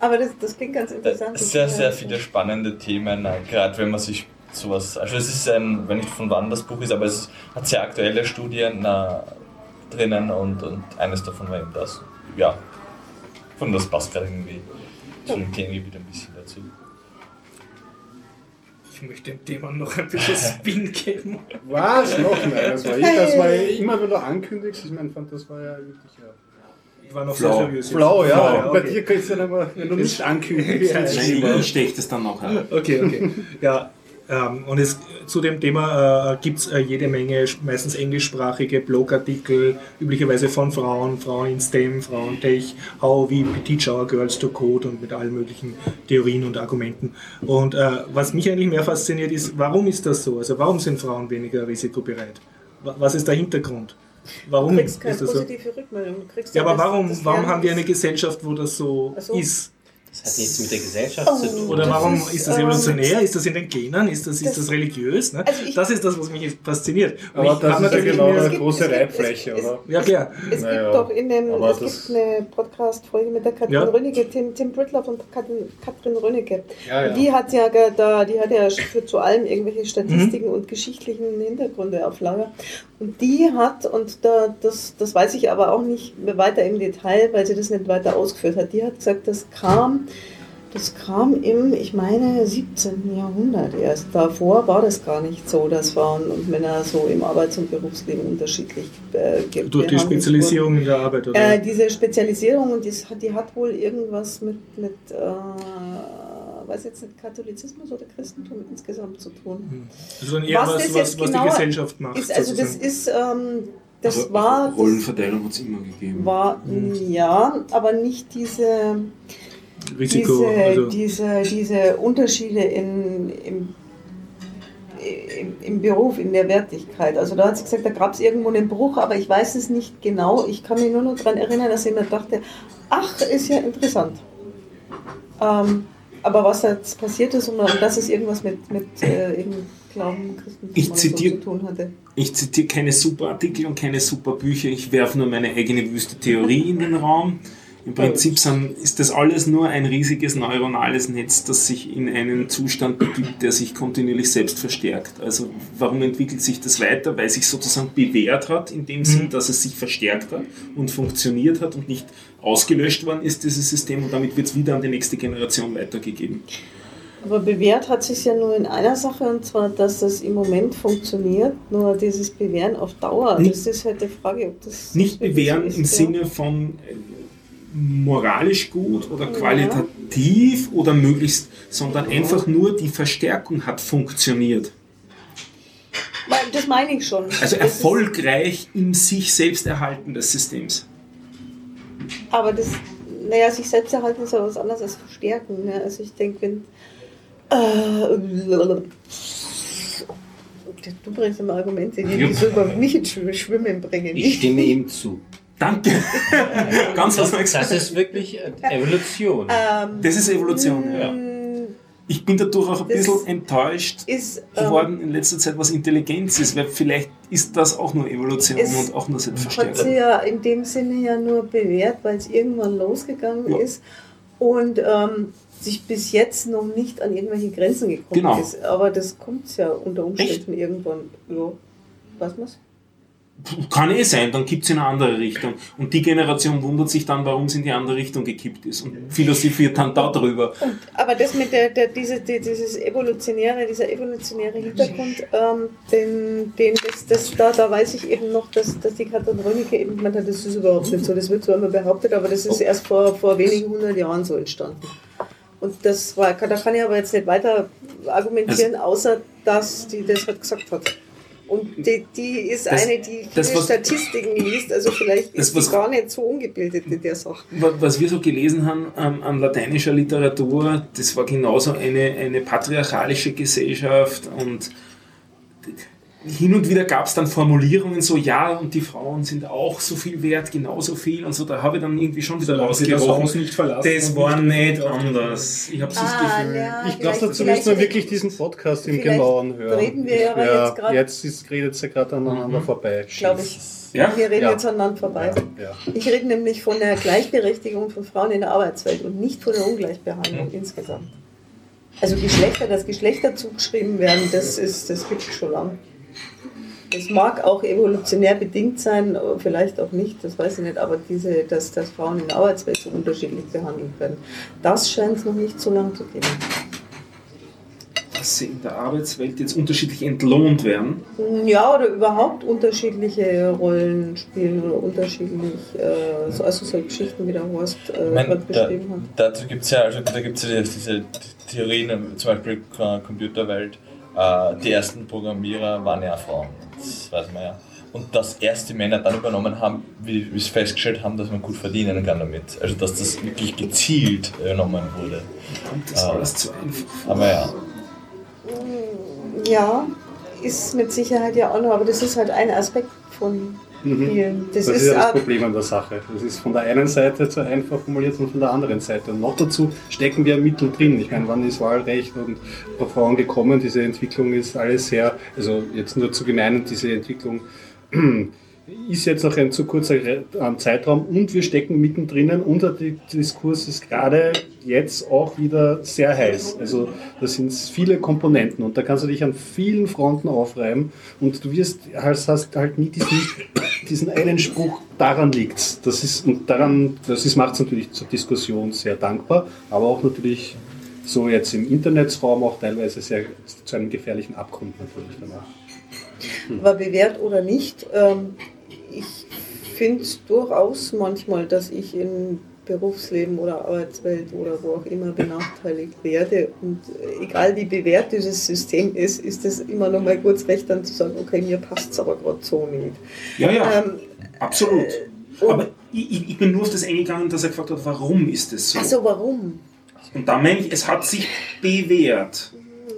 Aber das, das klingt ganz Äh, interessant. Sehr, sehr viele spannende Themen, äh, gerade wenn man sich sowas, also es ist ein, wenn nicht von wann das Buch ist, aber es hat sehr aktuelle Studien äh, drinnen und, und eines davon war eben das. Ja, und das passt gerade irgendwie zu dem Themengebiet ein bisschen dazu. Ich möchte dem Thema noch ein bisschen Spin geben. Was? Noch mehr? Das war ich. Das war ja immer, wenn du ankündigst. Ich meine, fand, das war ja wirklich ja. Ich war noch Flau. sehr seriös. Flau, ja. Flau, Bei okay. dir kannst du dann aber, wenn du nicht ankündigst, Ja, dann ja, Nein, es ich dann noch an. Okay, okay. Ja, ähm, und es, zu dem Thema äh, gibt es äh, jede Menge, meistens englischsprachige Blogartikel, üblicherweise von Frauen, Frauen in STEM, Frauen Tech, how we teach our girls to code und mit allen möglichen Theorien und Argumenten. Und äh, was mich eigentlich mehr fasziniert ist, warum ist das so? Also warum sind Frauen weniger risikobereit? Wa- Was ist der Hintergrund? Du Warum kriegst ist keine das so? positive Rückmeldung. Du kriegst Ja, aber das- warum, das warum haben wir eine ist- Gesellschaft, wo das so, so. ist? Das hat nichts mit der Gesellschaft zu tun. Oder Das warum ist, ist, das ähm, evolutionär? ist das in den Genen? Ist das, ist das- das religiös? Ne? Also das ist das, was mich fasziniert. Und Aber ich das ist ja natürlich genau eine gibt- große Reibfläche, es- oder? Ja, klar. Es Naja, gibt doch in dem, es das- gibt eine Podcast-Folge mit der Katrin Ja. Rönnecke, Tim, Tim Britloff und Katrin, Katrin Rönnecke. Ja, ja. Die hat ja da, die hat ja für zu allem irgendwelche Statistiken Mhm. und geschichtlichen Hintergründe auf Lager. Und die hat, und da, das, das weiß ich aber auch nicht weiter im Detail, weil sie das nicht weiter ausgeführt hat, die hat gesagt, das kam, das kam im, ich meine, 17. Jahrhundert erst. Davor war das gar nicht so, dass Frauen und Männer so im Arbeits- und Berufsleben unterschiedlich äh, Durch die Spezialisierung in der Arbeit, oder? äh, diese Spezialisierung und das hat, die hat wohl irgendwas mit, mit äh, weiß jetzt nicht, Katholizismus oder Christentum insgesamt zu tun. also dann eher was was, das was, was die genauer Gesellschaft macht. Ist, also das sozusagen. ist, ähm, das Also, war, Rollenverteilung hat es immer gegeben. war, ja, aber nicht diese, Risiko. diese, also, diese, diese Unterschiede in, im, im, im Beruf, in der Wertigkeit. Also da hat sie gesagt, da gab es irgendwo einen Bruch, aber ich weiß es nicht genau. Ich kann mich nur noch daran erinnern, dass ich mir dachte, ach, ist ja interessant. Ähm, aber was jetzt passiert ist und, dass es irgendwas mit, mit äh, eben Glauben, Christentum Ich oder so zitiere- zu tun hatte. Ich zitiere keine super Artikel und keine super Bücher, ich werfe nur meine eigene wüste Theorie in den Raum. Im Prinzip sind, ist das alles nur ein riesiges neuronales Netz, das sich in einen Zustand begibt, der sich kontinuierlich selbst verstärkt. Also warum entwickelt sich das weiter? Weil sich sozusagen bewährt hat, in dem Sinn, dass es sich verstärkt hat und funktioniert hat und nicht ausgelöscht worden ist, dieses System, und damit wird es wieder an die nächste Generation weitergegeben. Aber bewährt hat sich ja nur in einer Sache, und zwar, dass das im Moment funktioniert. Nur dieses Bewähren auf Dauer, Nicht- das ist halt die Frage, ob das. Nicht bewähren ist, im ja. Sinne von moralisch gut oder qualitativ oder möglichst, sondern einfach nur die Verstärkung hat funktioniert. Das meine ich schon. Also erfolgreich im sich selbst erhalten des Systems. Aber das, naja, sich selbst erhalten ist ja was anderes als verstärken. Ne? Also ich denke, wenn. Äh, du bringst immer Argumente, die mich so über mich ins Schw- Schwimmen bringen. Ich stimme ihm zu. Danke. Ganz Das, was das ist wirklich Evolution. Ähm, Das ist Evolution, ja. mh, Ich bin dadurch auch ein Das bisschen enttäuscht Ist, ähm, geworden in letzter Zeit, was Intelligenz ist, weil vielleicht ist das auch nur Evolution und auch nur hat sie ja in dem Sinne ja nur bewährt, weil es irgendwann losgegangen Ja. ist und ähm, sich bis jetzt noch nicht an irgendwelche Grenzen gekommen Genau. ist. Aber das kommt ja unter Umständen irgendwann. Ja. Weiß man's? Kann eh sein, dann kippt es in eine andere Richtung. Und die Generation wundert sich dann, warum es in die andere Richtung gekippt ist und philosophiert dann darüber. Und, aber das mit der, der diese, die, dieses evolutionäre, dieser evolutionäre Hintergrund, ähm, den, den das, das, da, da weiß ich eben noch, dass, dass die Katrin Rönicke eben gemeint hat, das ist überhaupt nicht so. Das wird zwar immer behauptet, aber das ist erst vor, vor wenigen hundert Jahren so entstanden. Und das war, da kann ich aber jetzt nicht weiter argumentieren, außer dass die das halt gesagt hat. Und die, die ist Das- eine, die viele das, was- Statistiken liest, also vielleicht Das, ist was- sie gar nicht so ungebildet in der Sache. Wa- Was wir so gelesen haben ähm, an lateinischer Literatur, das war genauso eine, eine patriarchalische Gesellschaft und hin und wieder gab es dann Formulierungen so, ja, und die Frauen sind auch so viel wert, genauso viel und so, da habe ich dann irgendwie schon wieder das rausgerochen. Haus nicht verlassen Das war nicht nicht anders. Ich habe so das Ah, Gefühl. ja, Ich glaube, dazu müssen wir wirklich diesen Podcast im Genauen hören. reden wir ja ja jetzt grad- jetzt ist, redet sie gerade aneinander vorbei. Glaube ich. Ja? Wir reden Ja. jetzt aneinander vorbei. Ja. Ich rede nämlich von der Gleichberechtigung von Frauen in der Arbeitswelt und nicht von der Ungleichbehandlung insgesamt. Also Geschlechter, dass Geschlechter zugeschrieben werden, das ist, das gibt es schon lange. Es mag auch evolutionär bedingt sein, vielleicht auch nicht, das weiß ich nicht, aber diese, dass, dass Frauen in der Arbeitswelt so unterschiedlich behandelt werden, das scheint es noch nicht so lange zu geben. Dass sie in der Arbeitswelt jetzt unterschiedlich entlohnt werden. Ja, oder überhaupt unterschiedliche Rollen spielen oder unterschiedlich, äh, so, also so Geschichten, wie der Horst äh, Ich mein, gerade da, beschrieben hat. dazu gibt es ja, also, da gibt's ja diese Theorien, zum Beispiel äh, Computerwelt, äh, die ersten Programmierer waren ja Frauen, das weiß man ja. Und dass erst die Männer dann übernommen haben, wie sie festgestellt haben, dass man gut verdienen kann damit. Also dass das wirklich gezielt übernommen wurde. Und das ist Ah. alles zu einfach. Aber ja, Ja, ist mit Sicherheit ja auch noch, aber das ist halt ein Aspekt von, spielen. Das, Das, ist, ist ja das Problem an der Sache. Das ist von der einen Seite zu einfach formuliert und von der anderen Seite. Und noch dazu stecken wir mittendrin. Ich meine, wann ist Wahlrecht und Frauen gekommen? Diese Entwicklung ist alles sehr, also jetzt nur zu gemeinen, diese Entwicklung ist jetzt noch ein zu kurzer ähm, Zeitraum und wir stecken mittendrin und der Di- Diskurs ist gerade jetzt auch wieder sehr heiß. Also da sind viele Komponenten und da kannst du dich an vielen Fronten aufreiben und du wirst hast, hast halt nie diesen, diesen einen Spruch, daran liegt's. Das ist und daran, das ist macht es natürlich zur Diskussion sehr dankbar, aber auch natürlich so jetzt im Internetsraum auch teilweise sehr zu einem gefährlichen Abgrund natürlich danach. aber bewährt oder nicht, ähm, ich finde es durchaus manchmal, dass ich im Berufsleben oder Arbeitswelt oder wo auch immer benachteiligt werde. Und äh, egal wie bewährt dieses System ist, ist es immer noch mal kurz recht dann zu sagen, okay, mir passt es aber gerade so nicht. Ja, ja, Ähm, absolut. und- Aber ich, ich- ich bin nur auf das eingegangen, dass er gefragt hat, warum ist das so? also warum? Und da meine ich, es hat sich bewährt.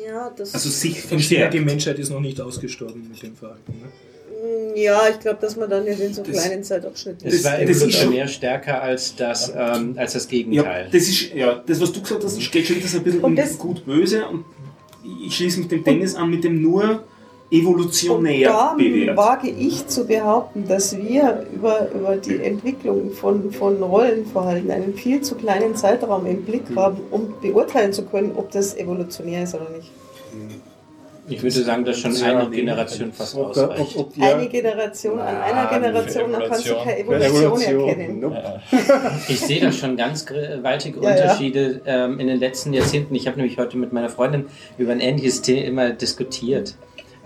Ja, das Also sich verstärkt. die Menschheit ist noch nicht ausgestorben mit dem Verhalten. Ne? Ja, ich glaube, dass man dann in so Das- kleinen Zeitabschnitten Es war das ist evolutionär stärker als das, ähm, als das Ja, Gegenteil. das ist, ja, das, was du gesagt hast, steht schon wieder so ein bisschen Und in das- gut-böse und ich schließe mich dem Dennis an mit dem nur Und evolutionär da bewährt. wage ich zu behaupten, dass wir über, über die Entwicklung von, von Rollenverhalten einen viel zu kleinen Zeitraum im Blick haben, um beurteilen zu können, ob das evolutionär ist oder nicht. Ich würde sagen, dass schon Ja, eine. Generation fast Ob, da- ob, ausreicht. ob die Eine Generation an einer Generation, kannst du Evolution. keine Evolution, erkennen. Nope. Ich sehe da schon ganz gewaltige Ja, ja. Unterschiede ähm, in den letzten Jahrzehnten. Ich habe nämlich heute mit meiner Freundin über ein ähnliches Thema diskutiert.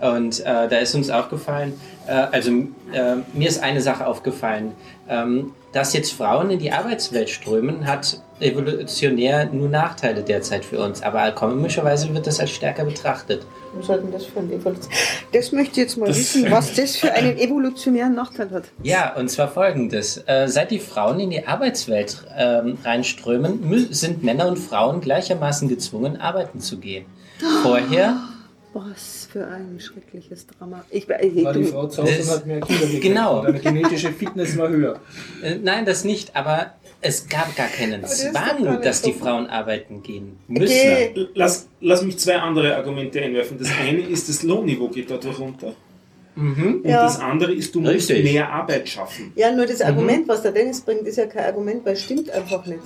Und äh, da ist uns aufgefallen, äh, also äh, mir ist eine Sache aufgefallen, ähm, dass jetzt Frauen in die Arbeitswelt strömen, hat evolutionär nur Nachteile derzeit für uns. Aber komischerweise wird das als stärker betrachtet. Was denn das für ein Evolution? Das möchte ich jetzt mal Das- wissen, was das für einen evolutionären Nachteil hat. Ja, und zwar folgendes. Äh, seit die Frauen in die Arbeitswelt ähm, reinströmen, sind Männer und Frauen gleichermaßen gezwungen, arbeiten zu gehen. Vorher, Was für ein schreckliches Drama. Ich, ich, War die Frau zu Hause und hat mehr Kinder gekriegt. Genau. Deine genetische Fitness war höher. äh, nein, das nicht, aber es gab gar keinen das Zwang, dass die. Frauen arbeiten gehen müssen. Okay. Lass, lass mich zwei andere Argumente einwerfen. Das eine ist, das Lohnniveau geht dadurch runter. Mhm. Und Ja. das andere ist, du musst Richtig. mehr Arbeit schaffen. Ja, nur das Argument, was der Dennis bringt, ist ja kein Argument, weil es stimmt einfach nicht.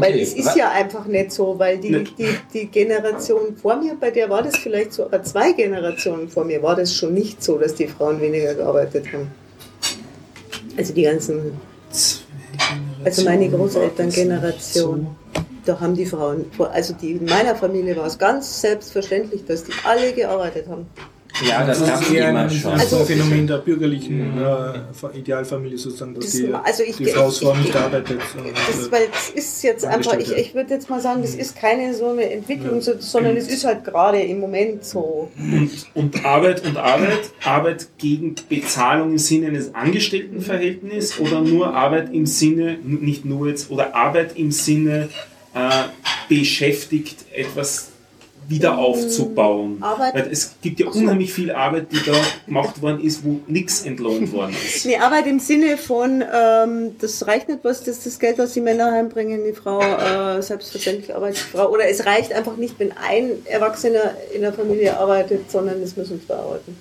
Weil es ist ja einfach nicht so, weil die, Nicht. die, die Generation vor mir, bei der war das vielleicht so, aber zwei Generationen vor mir war das schon nicht so, dass die Frauen weniger gearbeitet haben. Also die ganzen, also meine Großelterngeneration, da haben die Frauen, also die, in meiner Familie war es ganz selbstverständlich, dass die alle gearbeitet haben. Ja, das gab es immer ein, schon. Also, Also- Phänomen der bürgerlichen äh, Idealfamilie sozusagen, dass Das- die, also ich- die Frau ich- nicht arbeitet. Das, sondern- weil es ist jetzt einfach, ich, ich würde jetzt mal sagen, das ist keine so eine Entwicklung, so, sondern es ist halt gerade im Moment so. Und, und Arbeit und Arbeit, Arbeit gegen Bezahlung im Sinne eines Angestelltenverhältnisses oder nur Arbeit im Sinne, nicht nur jetzt, oder Arbeit im Sinne äh, beschäftigt, etwas wieder aufzubauen. Arbeit- Weil es gibt ja unheimlich viel Arbeit, die da gemacht worden ist, wo nichts entlohnt worden ist. Nee, Arbeit im Sinne von, ähm, das reicht nicht, was das, das Geld, was die Männer heimbringen, die Frau äh, selbstverständlich arbeitet Frau. Oder es reicht einfach nicht, wenn ein Erwachsener in der Familie arbeitet, sondern es müssen zwei arbeiten.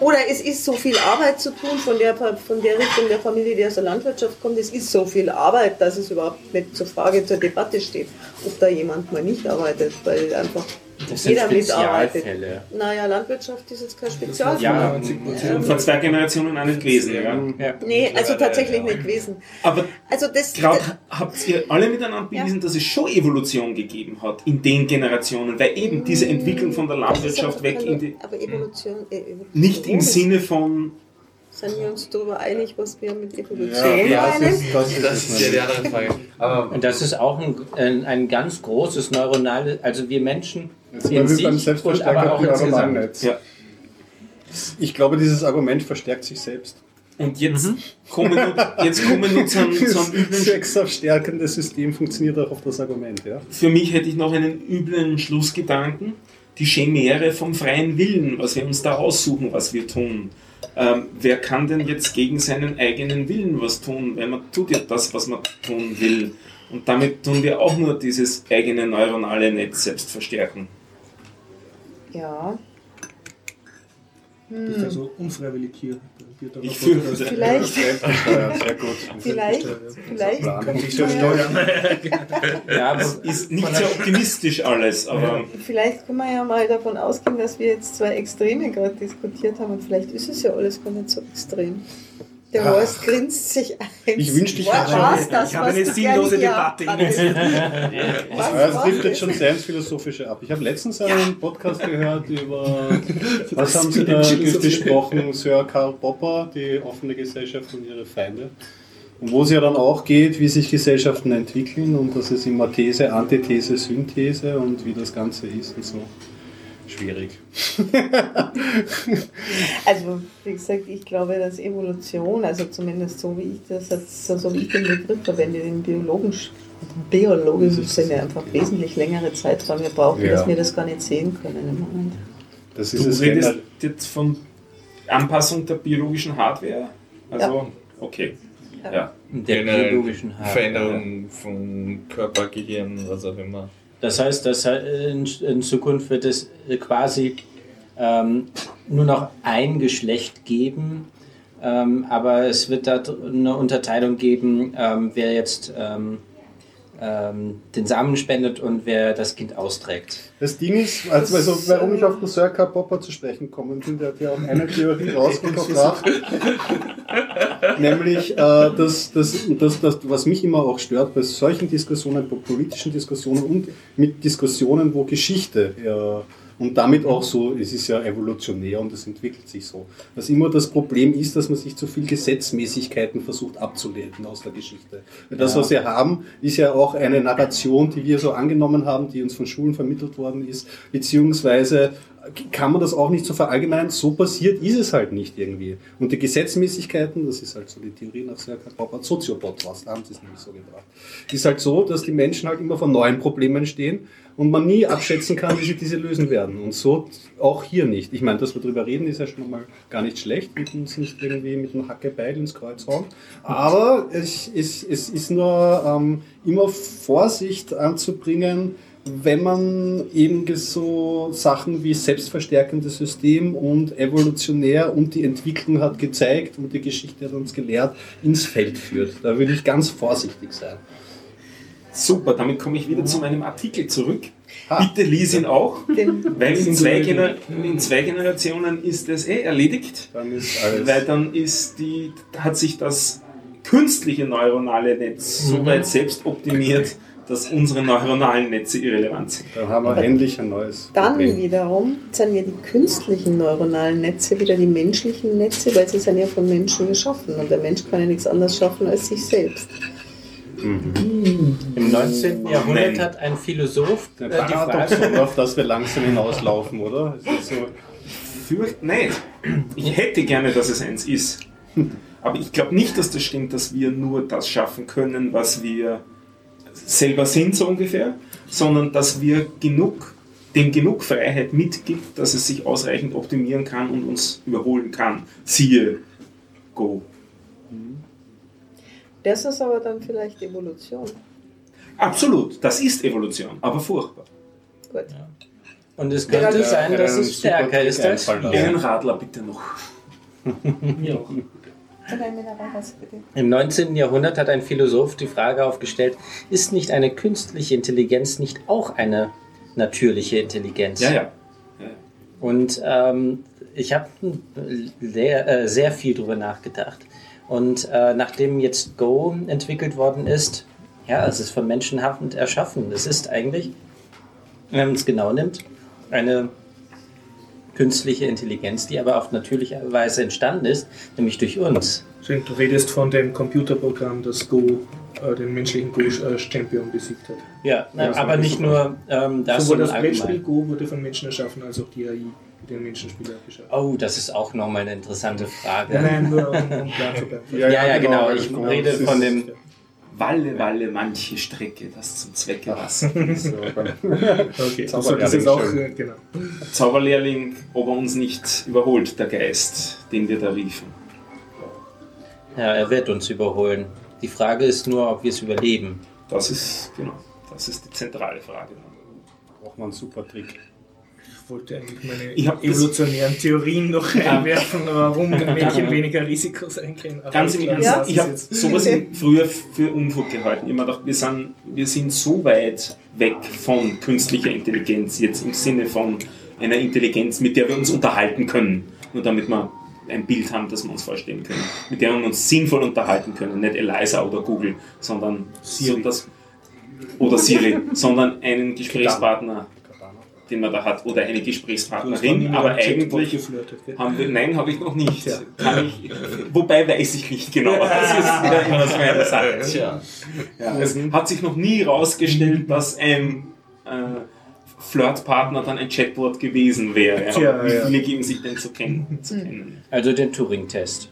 Oder es ist so viel Arbeit zu tun von der, von der Richtung der Familie, die aus der Landwirtschaft kommt. Es ist so viel Arbeit, dass es überhaupt nicht zur Frage, zur Debatte steht, ob da jemand mal nicht arbeitet, weil einfach Das sind jeder mitarbeitet. Spezialfälle. Naja, Landwirtschaft ist jetzt kein Spezialfall. Ja, 90%. Und vor zwei Generationen auch nicht gewesen. Ja. Ja. Nee, also Ja, tatsächlich ja. nicht gewesen. Aber Also das, Glaub, habt ihr alle miteinander bewiesen, dass es schon Evolution gegeben hat in den Generationen, weil eben diese Entwicklung von der Landwirtschaft weg in die, Aber Evolution, äh, Evolution nicht im Sinne von Sind wir uns darüber einig, was wir mit Evolution Ja, Ja, das meinen? ist, das ist, Das ist ja die andere Frage. Aber Und das ist auch ein, ein, ein ganz großes neuronales, also wir Menschen Jetzt in beim sich und aber auch Selbstverstärker. Ja. Ich glaube, dieses Argument verstärkt sich selbst. und jetzt kommen wir, jetzt kommen wir zu einem, zu einem Das üblen sexverstärkende System funktioniert auch auf das Argument, ja. Für mich hätte ich noch einen üblen Schlussgedanken. die Chimäre vom freien Willen, was wir uns da aussuchen, was wir tun. Ähm, wer kann denn jetzt gegen seinen eigenen Willen was tun, wenn man tut ja das, was man tun will. Und damit tun wir auch nur dieses eigene neuronale Netz selbst verstärken. Ja. Das ist also unfreiwillig hier. Ich fühle. Vielleicht, Fremdversteuert, sehr gut. vielleicht, vielleicht man ja, steuern. Ja, aber Ist nicht sehr optimistisch alles, aber vielleicht können wir ja mal davon ausgehen, dass wir jetzt zwei Extreme gerade diskutiert haben und vielleicht ist es ja alles gar nicht so extrem. Der Ah. Horst grinst sich ein. Ich wünschte, ich Was hätte- war's das, ich habe was eine sinnlose Debatte? Was Ja, es trifft jetzt schon sehr ins Philosophische ab. Ich habe letztens einen Podcast gehört über, was haben Sie da besprochen, Sir Karl Popper, die offene Gesellschaft und ihre Feinde. Und wo es ja dann auch geht, wie sich Gesellschaften entwickeln und dass es immer These, Antithese, Synthese und wie das Ganze ist und so. Schwierig. Also, wie gesagt, ich glaube, dass Evolution, also zumindest so wie ich das jetzt, so, wie ich den Begriff verwende, den biologischen, biologischen Sinne einfach wesentlich längere Zeiträume brauchen, Ja. dass wir das gar nicht sehen können im Moment. Das du ist es redest jetzt von Anpassung der biologischen Hardware? Also, okay. Ja. der Generell biologischen Hardware. Veränderung von Körper, Gehirn, was auch immer. Das heißt, dass in, in Zukunft wird es quasi ähm, nur noch ein Geschlecht geben, ähm, aber es wird da eine Unterteilung geben, ähm, wer jetzt ähm, ähm, den Samen spendet und wer das Kind austrägt. Das Ding ist, also, also warum ich auf den Sir Karl Popper zu sprechen gekommen bin, der hat ja auch eine Theorie rausgebracht, nämlich, äh, dass, dass, dass, dass, was mich immer auch stört bei solchen Diskussionen, bei politischen Diskussionen und mit Diskussionen, wo Geschichte ja, und damit auch so, es ist ja evolutionär und es entwickelt sich so, dass immer das Problem ist, dass man sich zu viel Gesetzmäßigkeiten versucht abzuleiten aus der Geschichte. Weil das, Ja. was wir haben, ist ja auch eine Narration, die wir so angenommen haben, die uns von Schulen vermittelt worden ist, beziehungsweise kann man das auch nicht so verallgemeinern, so passiert ist es halt nicht irgendwie. Und die Gesetzmäßigkeiten, das ist halt so die Theorie nach Serkan Popper, Soziobot was, haben sie es nämlich so gebracht, ist halt so, dass die Menschen halt immer vor neuen Problemen stehen und man nie abschätzen kann, wie sie diese lösen werden. Und so auch hier nicht. Ich meine, dass wir drüber reden, ist ja schon mal gar nicht schlecht, mit uns nicht irgendwie mit dem Hackebeil ins Kreuz hauen. Aber es, es, es ist nur ähm, immer Vorsicht anzubringen, wenn man eben so Sachen wie selbstverstärkendes System und evolutionär und die Entwicklung hat gezeigt und die Geschichte hat uns gelehrt, ins Feld führt. Da würde ich ganz vorsichtig sein. Super, damit komme ich wieder zu meinem Artikel zurück. Ah. Bitte lies ihn auch, weil in zwei, Gener in zwei Generationen ist es eh erledigt. Dann ist alles. Weil dann ist die, hat sich das künstliche neuronale Netz so weit selbst optimiert, dass unsere neuronalen Netze irrelevant sind. Dann haben wir endlich ein neues dann Problem. wiederum sind ja die künstlichen neuronalen Netze wieder die menschlichen Netze, weil sie sind ja von Menschen geschaffen und der Mensch kann ja nichts anderes schaffen als sich selbst. Im 19. Jahrhundert Nein. hat ein Philosoph äh, die Frage, auf das wir langsam hinauslaufen, oder? Ist so, Fürcht nicht. Ich hätte gerne, dass es eins ist. Aber ich glaube nicht, dass das stimmt, dass wir nur das schaffen können, was wir selber sind, so ungefähr, sondern dass wir genug, dem genug Freiheit mitgibt, dass es sich ausreichend optimieren kann und uns überholen kann. Siehe Go. Das ist aber dann vielleicht Evolution. Absolut, das ist Evolution, aber furchtbar. Gut. und es könnte Ja, sein, dass es stärker ist als. Radler bitte noch. Im 19. Jahrhundert hat ein Philosoph die Frage aufgestellt, ist nicht eine künstliche Intelligenz nicht auch eine natürliche Intelligenz? Ja, ja. Und ähm, ich habe sehr, äh, sehr viel darüber nachgedacht. Und äh, nachdem jetzt Go entwickelt worden ist, ja, es ist von Menschenhand erschaffen. Es ist eigentlich, wenn man es genau nimmt, eine künstliche Intelligenz, die aber auf natürliche Weise entstanden ist, nämlich durch uns. Du redest von dem Computerprogramm, das Go, äh, den menschlichen Go-Champion besiegt hat. Ja, Ja, aber nicht nur ähm, das, Sowohl das Brettspiel. Go wurde von Menschen erschaffen, als auch die AI, den Menschenspieler geschaffen hat. Oh, das ist auch nochmal eine interessante Frage. Nein, nein, nur um, um klar zu bleiben. Ja, ja, genau. Ich genau. rede Das von ist- dem Walle, Walle, manche Strecke, das zum Zwecke Wasser. Okay, du solltest jetzt auch, äh, genau. Zauberlehrling, ob er uns nicht überholt, der Geist, den wir da riefen. Ja, er wird uns überholen. Die Frage ist nur, ob wir es überleben. Das ist, genau, das ist die zentrale Frage. Braucht man einen super Trick. Ich wollte eigentlich meine Ich das- evolutionären Theorien noch einwerfen, warum Mädchen weniger Risikos eingehen. Aber Ganz im Ernst, das ich habe sowas früher für Unfug gehalten. Ich hab mir gedacht, wir sind, wir sind so weit weg von künstlicher Intelligenz, jetzt im Sinne von einer Intelligenz, mit der wir uns unterhalten können. Nur damit wir ein Bild haben, das wir uns vorstellen können. Mit der wir uns sinnvoll unterhalten können. Nicht Eliza oder Google, sondern Siri. So das, oder Siri, sondern einen Gesprächspartner, den man da hat, oder eine Gesprächspartnerin, aber eigentlich haben wir, nein, habe ich noch nicht. Kann ich, wobei weiß ich nicht genau. Das ist wieder immer das meine Sache. Tja. Ja, es hat sich noch nie herausgestellt, dass ein äh, Flirtpartner dann ein Chatbot gewesen wäre. Ja. Wie ja. viele geben sich denn zu kennen? Zu kennen? Also den Turing-Test.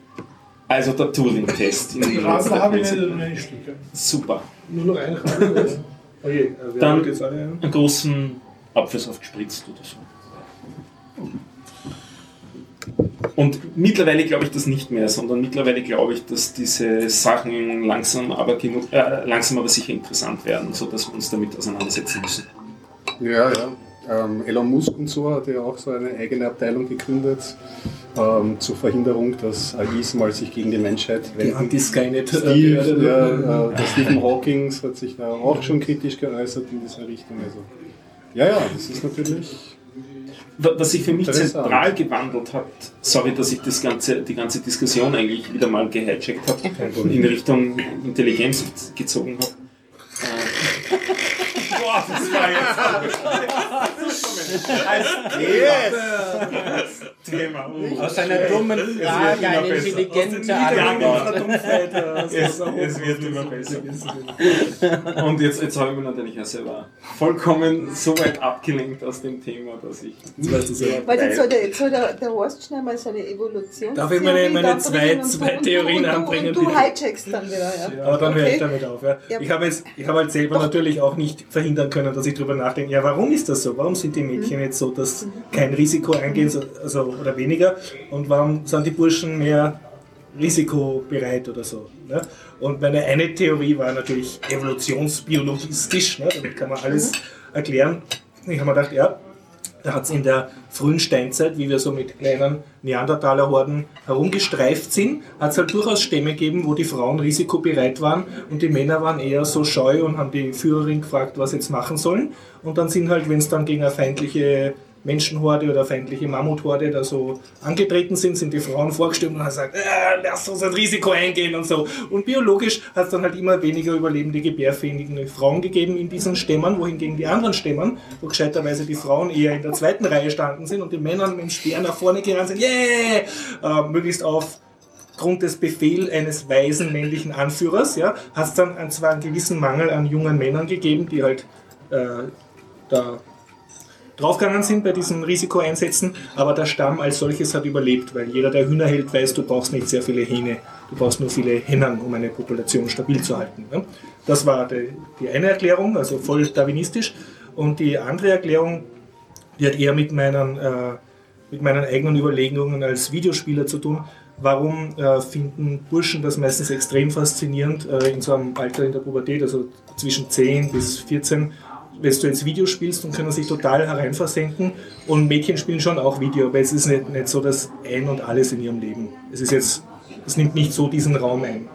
Also der Turing-Test. Rasen habe ich nicht Stück. Super. Nur noch eine Frage. Okay, Dann- wollte jetzt alle einen? Einen großen Apfelsaft gespritzt oder so. Und mittlerweile glaube ich das nicht mehr, sondern mittlerweile glaube ich, dass diese Sachen langsam aber, genug, äh, langsam aber sicher interessant werden, sodass wir uns damit auseinandersetzen müssen. Ja, ja. Ähm, Elon Musk und so hat ja auch so eine eigene Abteilung gegründet ähm, zur Verhinderung, dass AIs mal sich gegen die Menschheit Die wenden. Anti-Skynet. Steve, ja, äh, der Stephen Hawking hat sich da auch schon kritisch geäußert in dieser Richtung. Also, ja, ja, das ist natürlich. Wa- Was sich für mich zentral gewandelt hat, sorry, dass ich das ganze, die ganze Diskussion eigentlich wieder mal gehijackt habe, in Richtung Intelligenz gezogen habe. Äh, Boah, das war jetzt Thema. Uh. Aus einer dummen Frage immer eine besser. intelligente Ja, Antwort. Es, es wird immer besser. Und jetzt, jetzt habe ich mich natürlich auch selber vollkommen so weit abgelenkt aus dem Thema, dass ich. Weil jetzt soll der, jetzt soll der, der Horst schnell mal seine Evolution. Darf ich meine- meine zwei- zwei Theorien anbringen, Und du bitte? hijackst dann wieder, ja. Aber dann höre ich damit auf. Ja. Ja. Ich habe habe halt selber natürlich auch nicht verhindern können, dass ich darüber nachdenke, ja, warum ist das so? Warum sind die Mädchen jetzt so, dass kein Risiko eingehen, so- also, oder weniger? Und warum sind die Burschen mehr risikobereit oder so? Ne? Und meine eine Theorie war natürlich evolutionsbiologistisch, ne? damit kann man alles erklären. Ich habe mir gedacht, ja, da hat es in der frühen Steinzeit, wie wir so mit kleinen Neandertalerhorden herumgestreift sind, hat es halt durchaus Stämme gegeben, wo die Frauen risikobereit waren und die Männer waren eher so scheu und haben die Führerin gefragt, was sie jetzt machen sollen. Und dann sind halt, wenn es dann gegen eine feindliche Menschenhorde oder feindliche Mammuthorde da so angetreten sind, sind die Frauen vorgestimmt und haben gesagt, äh, lasst uns ein Risiko eingehen und so. Und biologisch hat es dann halt immer weniger überlebende gebärfähige Frauen gegeben in diesen Stämmen, wohingegen die anderen Stämmen, wo gescheiterweise die Frauen eher in der zweiten Reihe standen sind und die Männer mit dem Speer nach vorne gerannt sind, yeah! Äh, möglichst auf Grund des Befehls eines weisen männlichen Anführers, ja, hat es dann zwar einen gewissen Mangel an jungen Männern gegeben, die halt äh, da draufgegangen sind bei diesen Risikoeinsätzen, aber der Stamm als solches hat überlebt, weil jeder, der Hühner hält, weiß, du brauchst nicht sehr viele Hähne, du brauchst nur viele Hennen, um eine Population stabil zu halten. Ne? Das war die, die eine Erklärung, also voll darwinistisch. Und die andere Erklärung, die hat eher mit meinen, äh, mit meinen eigenen Überlegungen als Videospieler zu tun. Warum äh, finden Burschen das meistens extrem faszinierend äh, in so einem Alter in der Pubertät, also zwischen 10 bis 14, wenn du jetzt Video spielst und können sich total hereinversenken und Mädchen spielen schon auch Video, aber es ist nicht, nicht so das Ein und Alles in ihrem Leben. Es ist jetzt, es nimmt nicht so diesen Raum ein.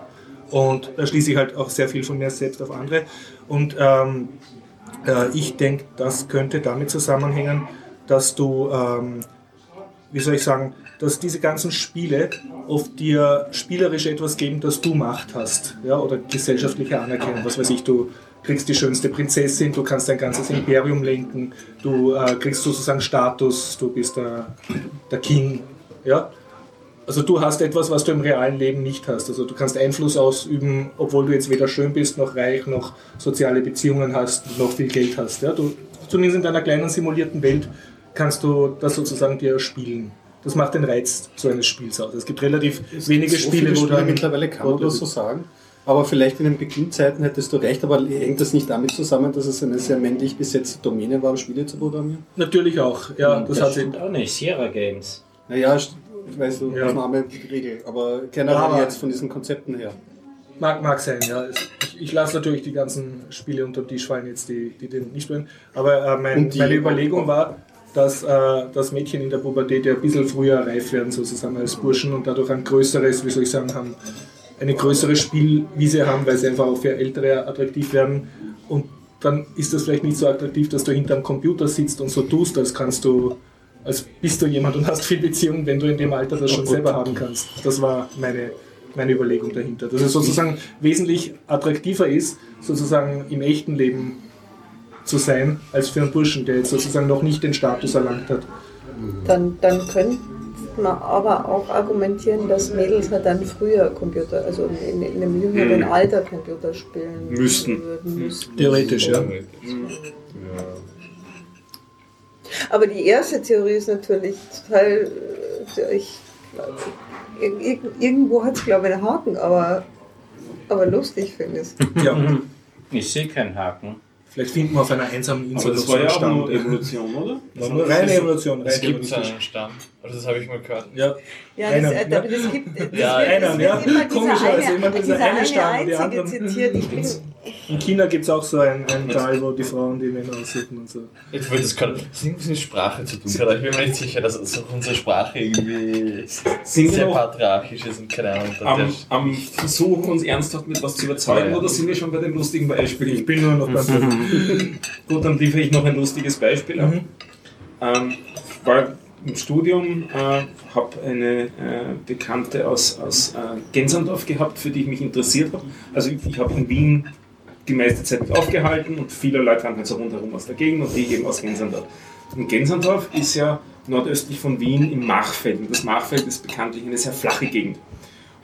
Und da schließe ich halt auch sehr viel von mir selbst auf andere. Und ähm, äh, ich denke, das könnte damit zusammenhängen, dass du, ähm, wie soll ich sagen, dass diese ganzen Spiele oft dir spielerisch etwas geben, das du Macht hast, ja, oder gesellschaftliche Anerkennung. Was weiß ich, du kriegst die schönste Prinzessin, du kannst dein ganzes Imperium lenken, du äh, kriegst sozusagen Status, du bist der, der King, ja. Also du hast etwas, was du im realen Leben nicht hast. Also du kannst Einfluss ausüben, obwohl du jetzt weder schön bist, noch reich, noch soziale Beziehungen hast, noch viel Geld hast. Ja? Du, zumindest in deiner kleinen simulierten Welt kannst du das sozusagen dir spielen. Das macht den Reiz so eines Spiels aus. Es gibt relativ wenige so Spiele, viele wo du Spiele mittlerweile kann man das so sagen. Aber vielleicht in den Beginnzeiten hättest du recht, aber hängt das nicht damit zusammen, dass es eine sehr männlich besetzte Domäne war, um Spiele zu programmieren? Natürlich auch, ja, das, das hat stimmt auch nicht. Sierra Games. Naja, st- weißt du, Ja. Ausnahme Regel, aber generell jetzt von diesen Konzepten her. Mag, mag sein, ja. Ich, ich lasse natürlich die ganzen Spiele unter den Tisch fallen, jetzt die, die den nicht spielen. Aber äh, mein, die- meine Überlegung war, dass äh, das Mädchen in der Pubertät ja ein bisschen früher reif werden, sozusagen als Burschen und dadurch ein größeres, wie soll ich sagen, haben, eine größere Spielwiese haben, weil sie einfach auch für Ältere attraktiv werden. Und dann ist das vielleicht nicht so attraktiv, dass du hinterm Computer sitzt und so tust, als kannst du, als bist du jemand und hast viel Beziehung, wenn du in dem Alter das schon selber haben kannst. Das war meine, meine Überlegung dahinter. Dass es sozusagen wesentlich attraktiver ist, sozusagen im echten Leben zu sein, als für einen Burschen, der jetzt sozusagen noch nicht den Status erlangt hat. Dann, dann könnte man aber auch argumentieren, dass Mädels halt dann früher Computer, also in, in einem jüngeren Hm. Alter Computer spielen Müssten. würden müssten. Theoretisch, ja. Aber die erste Theorie ist natürlich total. Ich, ir- ir- irgendwo hat es, glaube ich, einen Haken, aber, aber lustig finde ich es. ja. Ich sehe keinen Haken. Vielleicht finden wir auf einer einsamen Insel Aber das war so ja auch nur Stand. Evolution, oder? War nur reine Evolution. Es reine gibt einen Stamm. Also das habe ich mal gehört. Ja, Ja, Einer, das, äh, ja. das gibt. Das Ja, wird, einer, es ja. immer Komischerweise dieser immer dieser dieser eine eine Stamm die einzige anderen- zitiert. Ich bin, in China gibt es auch so ein, ein Teil, wo die Frauen die Männer aussuchen und so. Ich wollte das kann das irgendwas mit Sprache zu tun. hat. Ich bin mir nicht sicher, dass also unsere Sprache irgendwie Sind sehr patriarchisch ist und keine Ahnung. am, am Versuch, uns ernsthaft mit was zu überzeugen, Ja, ja. oder sind wir schon bei den lustigen Beispielen? Ich bin nur noch beim. Gut, dann liefere ich noch ein lustiges Beispiel ab. Mhm. Ähm, war im Studium, äh, habe eine äh, Bekannte aus, aus äh, Gensandorf gehabt, für die ich mich interessiert habe. Also ich, ich habe in Wien die meiste Zeit mich aufgehalten und viele Leute waren halt so rundherum aus der Gegend und die eben aus Gensandorf. Und Gensandorf ist ja nordöstlich von Wien im Machfeld. Und das Machfeld ist bekanntlich eine sehr flache Gegend.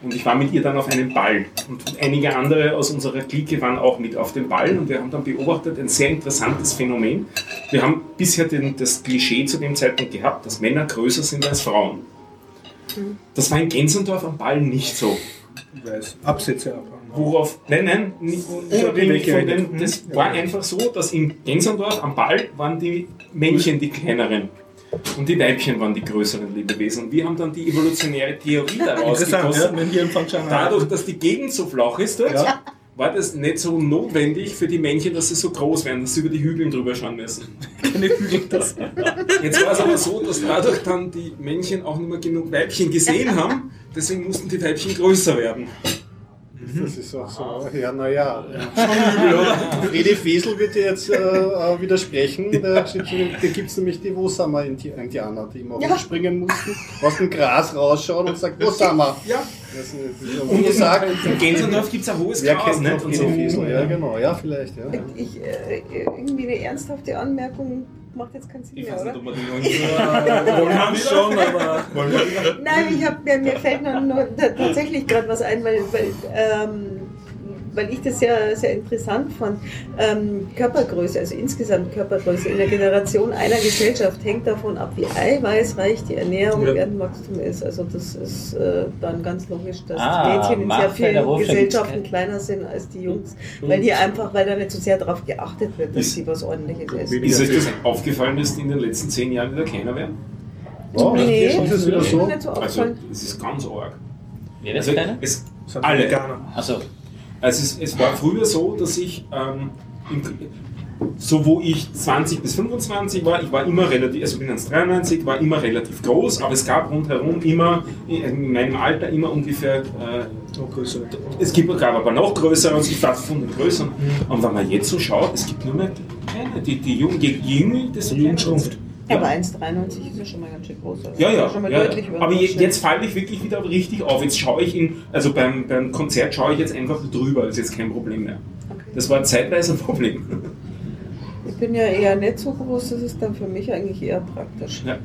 Und ich war mit ihr dann auf einem Ball. Und einige andere aus unserer Clique waren auch mit auf dem Ball. Und wir haben dann beobachtet ein sehr interessantes Phänomen. Wir haben bisher den, das Klischee zu dem Zeitpunkt gehabt, dass Männer größer sind als Frauen. Das war in Gensendorf am Ball nicht so. Ich weiß. Absätze abhauen. Worauf, nein, nein, nicht, unabhängig von dem, das war einfach so, dass in Gensendorf am Ball waren die Männchen die kleineren. Und die Weibchen waren die größeren Lebewesen. Und wir haben dann die evolutionäre Theorie daraus ja, Function Dadurch, dass die Gegend so flach ist dort, Ja. war das nicht so notwendig für die Männchen, dass sie so groß werden, dass sie über die Hügel drüber schauen müssen. keine Hügel das. Jetzt war es aber so, dass dadurch dann die Männchen auch nicht mehr genug Weibchen gesehen haben, deswegen mussten die Weibchen größer werden. Das ist auch so. Ja, naja. Fredi Fesel wird dir jetzt äh, äh, widersprechen. Da, da gibt es nämlich die Wo sind wir Indianer, die immer Ja. rumspringen mussten, aus dem Gras rausschauen und sagen, wo sind wir? Ja. Das, ist- Und wie gesagt, in Gensendorf gibt es ein hohes wer Gras, kennt nicht? so. Fesel? Ja, genau. Ja, vielleicht. Ja. ich, äh, irgendwie eine ernsthafte Anmerkung macht jetzt keinen Sinn Ich mehr, weiß oder? nicht, ob Wir haben schon, aber. Nein, ich hab, mir, mir fällt noch, noch ta- tatsächlich gerade was ein, weil, weil, ähm, weil ich das ja sehr interessant fand. Ähm, Körpergröße, also insgesamt Körpergröße in der Generation einer Gesellschaft hängt davon ab, wie eiweißreich die Ernährung Ja. und Erdenwachstum ist. Also das ist äh, dann ganz logisch, dass Ah, Mädchen in sehr vielen Gesellschaften kleiner sind als die Jungs, weil die einfach, weil da nicht so sehr darauf geachtet wird, dass sie was ordentliches essen. Ist euch das aufgefallen, dass die in den letzten zehn Jahren wieder kleiner werden? Oh, Nee, ist es wieder ist so? Also, es ist ganz arg. Wer ist Also, kleiner? es, Alle. Veganer. Achso. Also es, es war früher so, dass ich, ähm, im, so wo ich 20 bis 25 war, ich war immer relativ, also bin 1,93, war immer relativ groß, aber es gab rundherum immer, in meinem Alter immer ungefähr, äh, Noch größer. es gibt, gab aber noch größere und ich war von den größeren. Und wenn man jetzt so schaut, es gibt nur mehr kleine, die, die jünger, desto Die Jugend kleiner schrumpft. Sind. Aber 1,93 ist ja schon mal ganz schön groß. Also Ja, ja. Schon mal ja, deutlich ja. Aber jetzt falle ich wirklich wieder richtig auf. Jetzt schaue ich in, also beim, beim Konzert schaue ich jetzt einfach drüber, ist jetzt kein Problem mehr. Okay. Das war zeitweise ein Problem. Ich bin ja eher nicht so groß, das ist dann für mich eigentlich eher praktisch. Ja.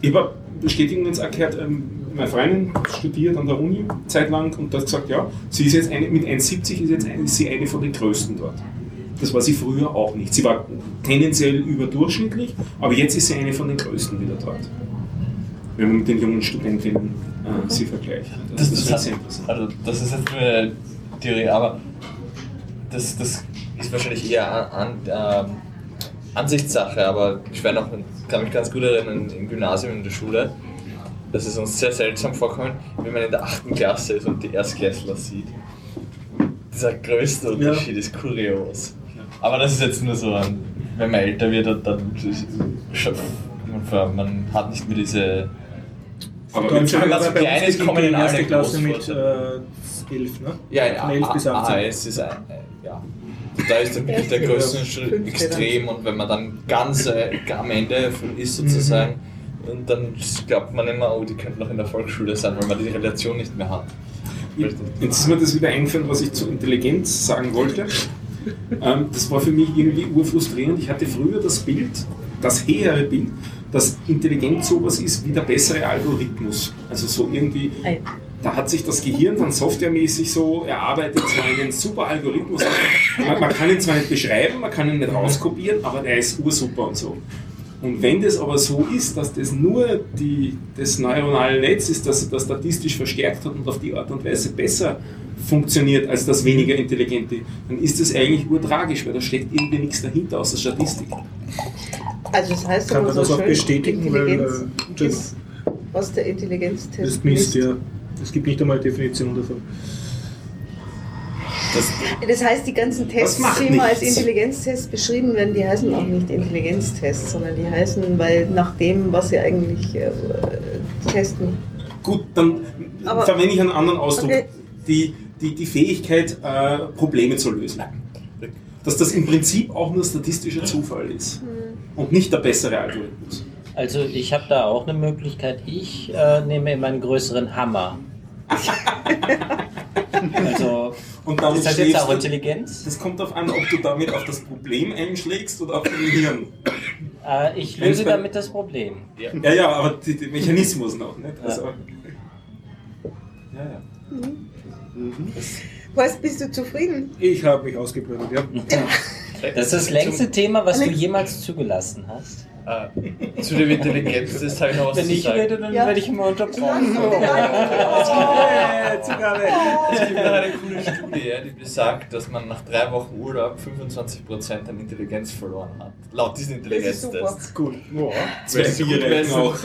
Ich habe Bestätigung jetzt gehört, ähm, meine Freundin studiert an der Uni zeitlang und hat gesagt, ja, sie ist jetzt eine, mit 1,70 ist jetzt eine, ist sie eine von den größten dort. Das war sie früher auch nicht. Sie war tendenziell überdurchschnittlich, aber jetzt ist sie eine von den größten wieder dort. wenn man mit den jungen Studentinnen äh, sie vergleicht. Das, das, ist hat, sehr interessant. also das ist jetzt eine Theorie, aber das, das ist wahrscheinlich eher an, an, ähm, Ansichtssache, aber ich noch, kann mich ganz gut erinnern, im Gymnasium in der Schule, das ist uns sehr seltsam vorkommen, wenn man in der 8. Klasse ist und die Erstklässler sieht. Dieser größte Unterschied ist kurios. Aber das ist jetzt nur so, wenn man älter wird, dann- man, man hat nicht mehr diese Aber wenn man so bei klein uns ist, kommen die in alle erste Klasse mit äh, 11, ne? Ja, Von 11 bis 18. AHS ist ein, äh, ja. Da ist dann wirklich der größte Schritt extrem und wenn man dann ganz äh, am Ende ist sozusagen, und dann glaubt man immer, oh, die könnten noch in der Volksschule sein, weil man die Relation nicht mehr hat. Jetzt ist mir das wieder eingefallen, was ich zu Intelligenz sagen wollte. Ähm, das war für mich irgendwie urfrustrierend. Ich hatte früher das Bild, das hehre Bild, dass Intelligenz sowas ist wie der bessere Algorithmus. Also so irgendwie, da hat sich das Gehirn dann softwaremäßig so erarbeitet, so einen super Algorithmus. Man, man kann ihn zwar nicht beschreiben, man kann ihn nicht rauskopieren, aber der ist ursuper und so. Und wenn das aber so ist, dass das nur die, das neuronale Netz ist, das das statistisch verstärkt hat und auf die Art und Weise besser funktioniert als das weniger intelligente, dann ist das eigentlich urtragisch, weil da steckt irgendwie nichts dahinter außer Statistik. Also das heißt Kann aber man so das auch bestätigen, weil, Intelligenz äh, ist, was der Intelligenztest Das ist Mist, ja. Es gibt nicht einmal eine Definition davon. Das, Das heißt, die ganzen Tests, die immer als. Intelligenztests beschrieben werden, die heißen auch nicht Intelligenztests, sondern die heißen, weil nach dem, was sie eigentlich äh, testen. Gut, dann Aber- verwende ich einen anderen Ausdruck. Okay. Die, die, die Fähigkeit, äh, Probleme zu lösen. Dass das im Prinzip auch nur statistischer Zufall ist und nicht der bessere Algorithmus. Also ich habe da auch eine Möglichkeit. Ich äh, nehme immer einen größeren Hammer. also Und damit ist das jetzt schlägst auch du- Intelligenz? Das kommt darauf an, ob du damit auf das Problem einschlägst oder auf dein Hirn. Äh, ich Wenn's löse bei- damit das Problem. Ja, ja, aber die, der Mechanismus noch, nicht? Also, ja, ja. Was, bist du zufrieden? Ich habe mich ausgeplündert, ja. Das ist das längste Thema, was du jemals zugelassen hast. Äh, zu dem Intelligenz, das habe ich noch was Wenn zu ich sagen. rede, dann Ja. werde ich immer unterbrochen. Äh, Zugabe. Es gibt noch eine coole Studie, ja, die besagt, dass man nach drei Wochen Urlaub 25% an Intelligenz verloren hat. Laut diesen Das ist super. Intelligenztests. Gut. Zwei Bier auch.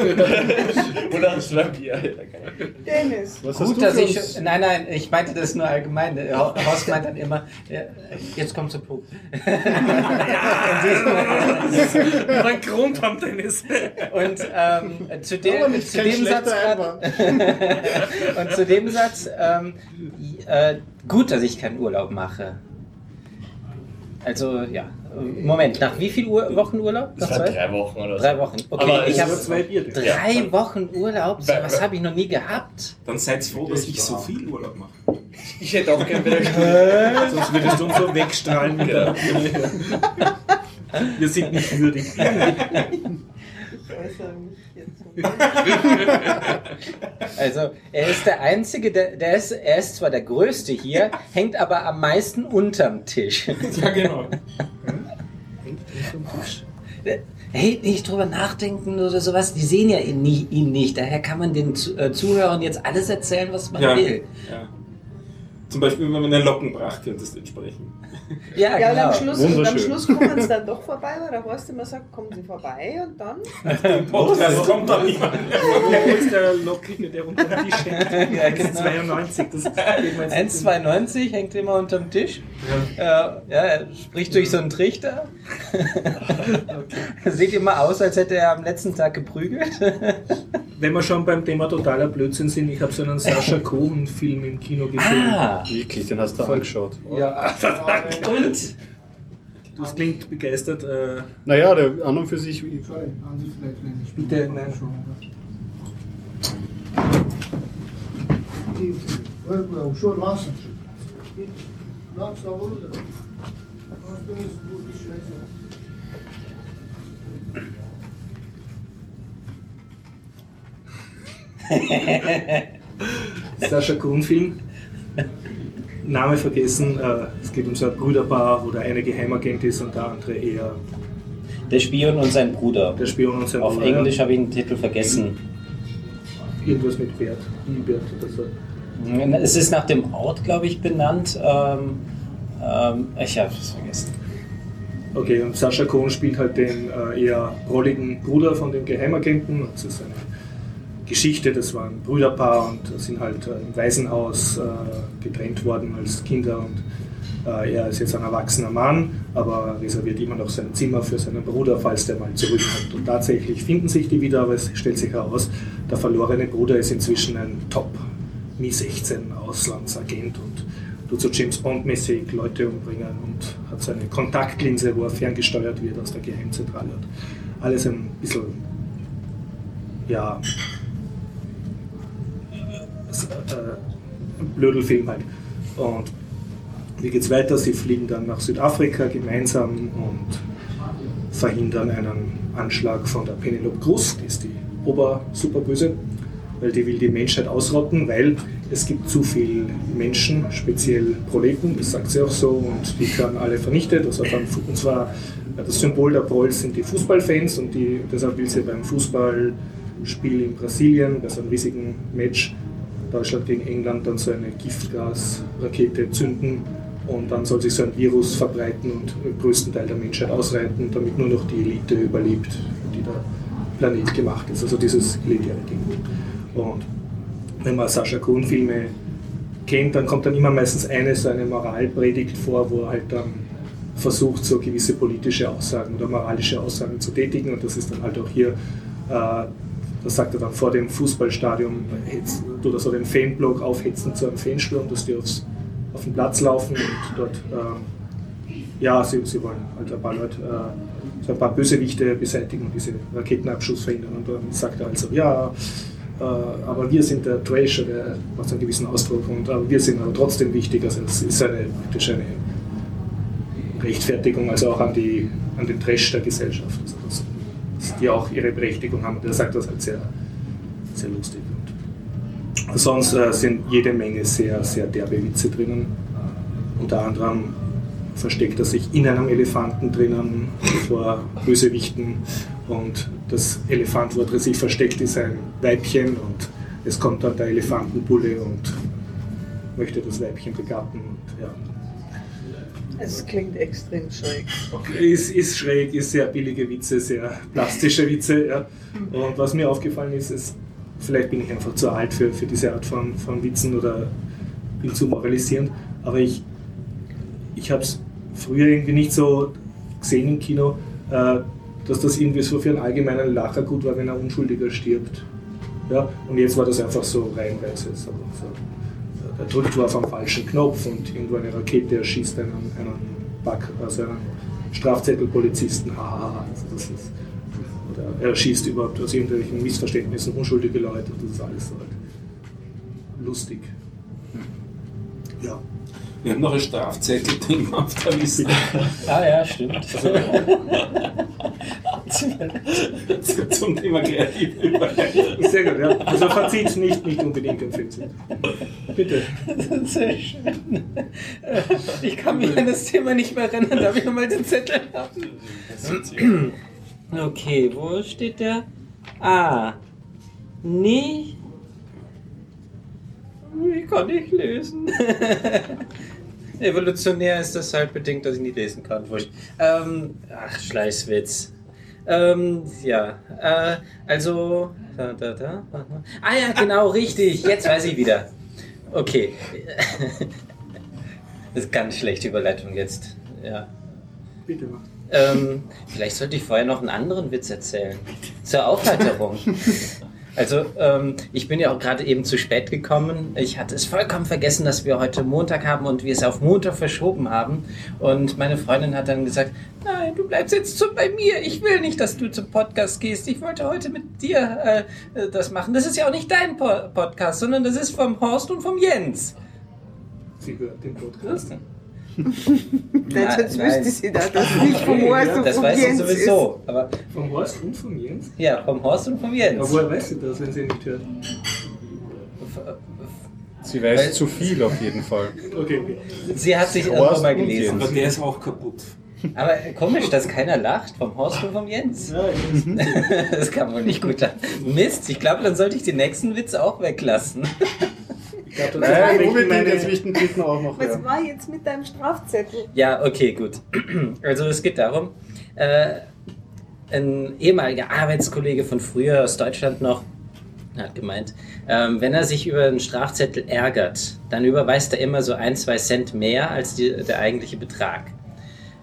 Oder zwei Bier. ja. Dennis. Was hast Gut, du dass ich. uns? Nein, nein, ich meinte das nur allgemein. Der Horst meint dann immer, ja, jetzt kommt zum Punkt. Mein Grund am Dennis. Und ähm, zu, dem, Aber nicht zu dem Satz und zu dem Satz, ähm, äh, gut, dass ich keinen Urlaub mache. Also ja, Moment, nach wie viel Ur Wochen Urlaub? Nach zwei? drei Wochen oder so. Drei Wochen. Okay, Aber ich habe ist zwei Bier. drei Wochen Urlaub. So was habe ich noch nie gehabt. Dann seid froh, dass ich so viel Urlaub mache. Ich hätte auch gerne bei der Studie. Sonst würdest du uns so wegstrahlen. Wir sind nicht würdig. Ich äußere mich jetzt so. Also er ist der Einzige, der, der ist, er ist zwar der Größte hier, hängt aber am meisten unterm Tisch. Ja, genau. Hey, nicht drüber nachdenken oder sowas. Die sehen ja ihn, nie, ihn nicht. Daher kann man den äh, Zuhörern jetzt alles erzählen, was man Ja. will. ja. Zum Beispiel, wenn man eine Lockenpracht könntest du entsprechen. Ja, Ja, und genau. am Schluss, und am. Schluss kommen sie dann doch vorbei, weil der Horst immer sagt, kommen sie vorbei und dann? Podcast kommt dann mehr. Wer ist der Lockige, der unter dem Tisch hängt? Ja, genau. 92. Das geht mir jetzt 1,92 hängt immer unterm Tisch. Ja, ja er spricht durch so einen Trichter. Sieht immer aus, als hätte er am letzten Tag geprügelt. Wenn wir schon beim Thema totaler Blödsinn sind, ich habe so einen Sascha Cohen-Film im Kino gesehen. Ah, Wirklich, den hast du angeschaut. Ja, und? das klingt begeistert. Äh, Naja, der an und für sich. bitte, nein. ușor lasă. N-am să auză. Asta nu se poate și așa. Sascha Cohen-Film. Name vergessen. Äh, es geht um so ein Brüderpaar, wo der eine Geheimagent ist und der andere eher Der Spion und sein Bruder. der Spion und sein Auf Bruder. Englisch habe ich den Titel vergessen. irgendwas mit Bert, Bert oder so. Es ist nach dem Ort, glaube ich, benannt. Ähm, ähm, ich habe es vergessen. Okay, und Sascha Cohn spielt halt den äh, eher rolligen Bruder von dem Geheimagenten. Und ist eine Geschichte, das war ein Brüderpaar und sind halt äh, im Waisenhaus äh, getrennt worden als Kinder. Und äh, er ist jetzt ein erwachsener Mann, aber reserviert immer noch sein Zimmer für seinen Bruder, falls der mal zurückkommt. Und tatsächlich finden sich die wieder, aber es stellt sich heraus, der verlorene Bruder ist inzwischen ein Top Mi-16 Auslandsagent und tut so James Bond-mäßig Leute umbringen und hat so eine Kontaktlinse, wo er ferngesteuert wird aus der Geheimzentrale. Alles ein bisschen, ja, äh, Blödelfilm halt. Und wie geht's weiter? Sie fliegen dann nach Südafrika gemeinsam und verhindern einen Anschlag von der Penelope Cruz, die ist die Ober-Superböse, weil die will die Menschheit ausrotten, weil es gibt zu viele Menschen, speziell Proleten, das sagt sie auch so, und die werden alle vernichtet. Also und zwar das Symbol der Prols sind die Fußballfans und die, deshalb will sie beim Fußballspiel in Brasilien, bei so einem riesigen Match, Deutschland gegen England, dann so eine Giftgasrakete zünden und dann soll sich so ein Virus verbreiten und den größten Teil der Menschheit ausreiten, damit nur noch die Elite überlebt, die der Planet gemacht ist. Also dieses elitäre Ding. Und wenn man Sascha Kuhn Filme kennt, dann kommt dann immer meistens eine so eine Moralpredigt vor, wo er halt dann versucht, so gewisse politische Aussagen oder moralische Aussagen zu tätigen. Und das ist dann halt auch hier, äh, das sagt er dann vor dem Fußballstadion, oder so den Fanblock aufhetzen zu einem Fansturm, dass die aufs, auf den Platz laufen und dort, äh, ja, sie, sie wollen halt ein paar Leute, äh, so ein paar Bösewichte beseitigen und diese Raketenabschuss verhindern. Und dann sagt er also, ja, äh, aber wir sind der Trasher, der macht einen gewissen Ausdruck und aber wir sind aber trotzdem wichtig. Also es ist eine, praktisch eine Rechtfertigung, also auch an, die, an den Trash der Gesellschaft, also das, die auch ihre Berechtigung haben. Und er sagt das halt sehr, sehr lustig. Und sonst äh, sind jede Menge sehr, sehr derbe Witze drinnen. Unter anderem versteckt er sich in einem Elefanten drinnen vor Bösewichten und das Elefant, wo er sich versteckt, ist ein Weibchen und es kommt dann der Elefantenbulle und möchte das Weibchen begatten. Und, ja. Es klingt extrem schräg. Ist, ist schräg, ist sehr billige Witze, sehr plastische Witze. Ja. Und was mir aufgefallen ist, ist, vielleicht bin ich einfach zu alt für, für diese Art von, von Witzen oder bin zu moralisierend, aber ich, ich habe es früher irgendwie nicht so gesehen im Kino, äh, dass das irgendwie so für einen allgemeinen Lacher gut war, wenn ein Unschuldiger stirbt. Ja? Und jetzt war das einfach so reihenweise. So, so. Der drückt auf am falschen Knopf und irgendwo eine Rakete erschießt einen, einen, Back, also einen Strafzettelpolizisten. Haha, also das ist, oder er erschießt überhaupt aus irgendwelchen Missverständnissen unschuldige Leute. Das ist alles so halt lustig. Ja. Wir haben noch ein Strafzettel-Ding auf der Liste. ah ja, stimmt. Zum Thema kreative Überleitung. Sehr gut, ja. Also Fazit nicht, nicht unbedingt empfehlenswert. Bitte. Sehr schön. Ich kann mich an das Thema nicht mehr erinnern, darf ich nochmal den Zettel haben? Okay, wo steht der? Ah, nee. Ich kann nicht lesen. Evolutionär ist das halt bedingt, dass ich nicht lesen kann. Wurscht. Ähm, ach, Schleißwitz. Ähm, ja, äh, also. Da, da, da. Ah ja, genau, richtig. Jetzt weiß ich wieder. Okay. Das ist ganz schlechte Überleitung jetzt. Ja. Bitte mach. Ähm, vielleicht sollte ich vorher noch einen anderen Witz erzählen. Zur Aufheiterung. Also, ähm, ich bin ja auch gerade eben zu spät gekommen. Ich hatte es vollkommen vergessen, dass wir heute Montag haben und wir es auf Montag verschoben haben. Und meine Freundin hat dann gesagt, nein, du bleibst jetzt so bei mir. Ich will nicht, dass du zum Podcast gehst. Ich wollte heute mit dir äh, äh, das machen. Das ist ja auch nicht dein po Podcast, sondern das ist vom Horst und vom Jens. Sie hört den Podcast. Nein, sonst wüsste sie da, dass es nicht vom Horst und Das vom weiß ich Jens sowieso. Aber Vom Horst und vom Jens? ja, vom Horst und vom Aber Jens. woher weißt du das, wenn sie nicht hört? Sie weiß zu viel auf jeden fall. Okay. Sie hat sich irgendwann mal gelesen. Aber der ist auch kaputt. Aber komisch, dass keiner lacht vom Horst und vom Jens. Ja. Das kann wohl nicht gut sein. Mist, ich glaube, dann sollte ich den nächsten Witz auch weglassen. Ist ich unbedingt meine- jetzt wichtig dritten auch noch. Was Ja. war jetzt mit deinem Strafzettel? Ja, okay, gut. Also es geht darum, äh, ein ehemaliger Arbeitskollege von früher aus Deutschland noch hat gemeint, ähm, wenn er sich über einen Strafzettel ärgert, dann überweist er immer so ein, zwei Cent mehr als die, der eigentliche Betrag.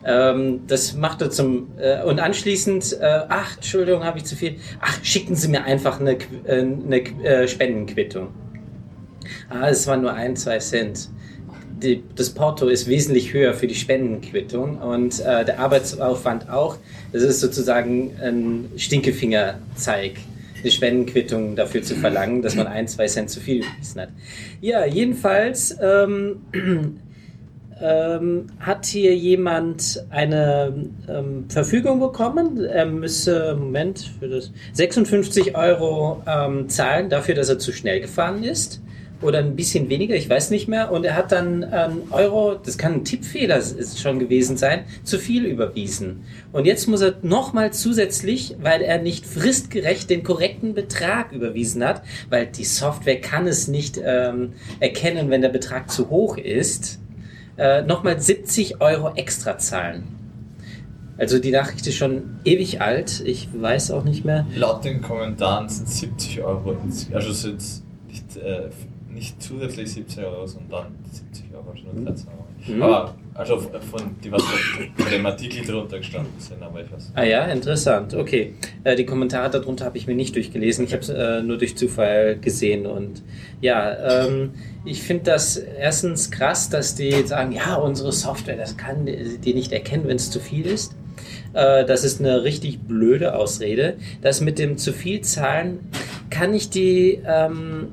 Ähm, das macht er zum äh, und anschließend, äh, ach, Entschuldigung, habe ich zu viel. Ach, schicken Sie mir einfach eine, äh, eine Qu- äh, Spendenquittung. Ah, es waren nur ein, zwei Cent. Die, das Porto ist wesentlich höher für die Spendenquittung und äh, der Arbeitsaufwand auch. Das ist sozusagen ein Stinkefingerzeig, eine Spendenquittung dafür zu verlangen, dass man ein, zwei Cent zu viel überwiesen hat. Ja, jedenfalls ähm, ähm, hat hier jemand eine ähm, Verfügung bekommen. Er müsse, Moment, für das 56 Euro ähm, zahlen dafür, dass er zu schnell gefahren ist. Oder ein bisschen weniger, ich weiß nicht mehr. Und er hat dann einen Euro, das kann ein Tippfehler schon gewesen sein, zu viel überwiesen. Und jetzt muss er nochmal zusätzlich, weil er nicht fristgerecht den korrekten Betrag überwiesen hat, weil die Software kann es nicht ähm, erkennen, wenn der Betrag zu hoch ist, äh, nochmal 70 Euro extra zahlen. Also die Nachricht ist schon ewig alt. Ich weiß auch nicht mehr. Laut den Kommentaren sind 70 Euro, also sind nicht, äh, nicht zusätzlich 70 Euro, sondern 70 Euro schon 13 Euro. Mhm. Aber also von die, was von dem Artikel drunter gestanden sind, aber ich weiß. Ah ja, interessant. Okay. Äh, die Kommentare darunter habe ich mir nicht durchgelesen. Ich habe es äh, nur durch Zufall gesehen. Und ja, ähm, ich finde das erstens krass, dass die sagen, ja, unsere Software, das kann die nicht erkennen, wenn es zu viel ist. Äh, das ist eine richtig blöde Ausrede. Das mit dem zu viel Zahlen kann ich die ähm,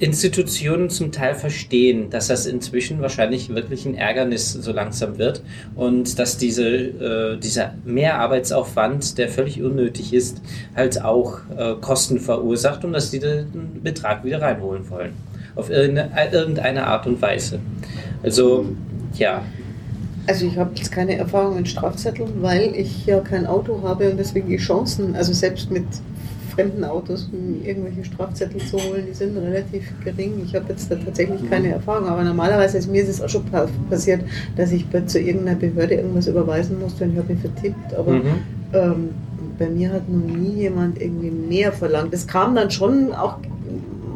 Institutionen zum Teil verstehen, dass das inzwischen wahrscheinlich wirklich ein Ärgernis so langsam wird und dass diese, äh, dieser Mehrarbeitsaufwand, der völlig unnötig ist, halt auch äh, Kosten verursacht und dass die den Betrag wieder reinholen wollen. Auf irgendeine, irgendeine Art und Weise. Also, ja. Also ich habe jetzt keine Erfahrung mit Strafzetteln, weil ich ja kein Auto habe und deswegen die Chancen, also selbst mit fremden Autos irgendwelche Strafzettel zu holen, die sind relativ gering. Ich habe jetzt da tatsächlich keine Erfahrung, aber normalerweise ist mir ist es auch schon pa passiert, dass ich zu irgendeiner Behörde irgendwas überweisen musste und ich habe mich vertippt, aber Mhm. ähm, bei mir hat noch nie jemand irgendwie mehr verlangt. Es kam dann schon auch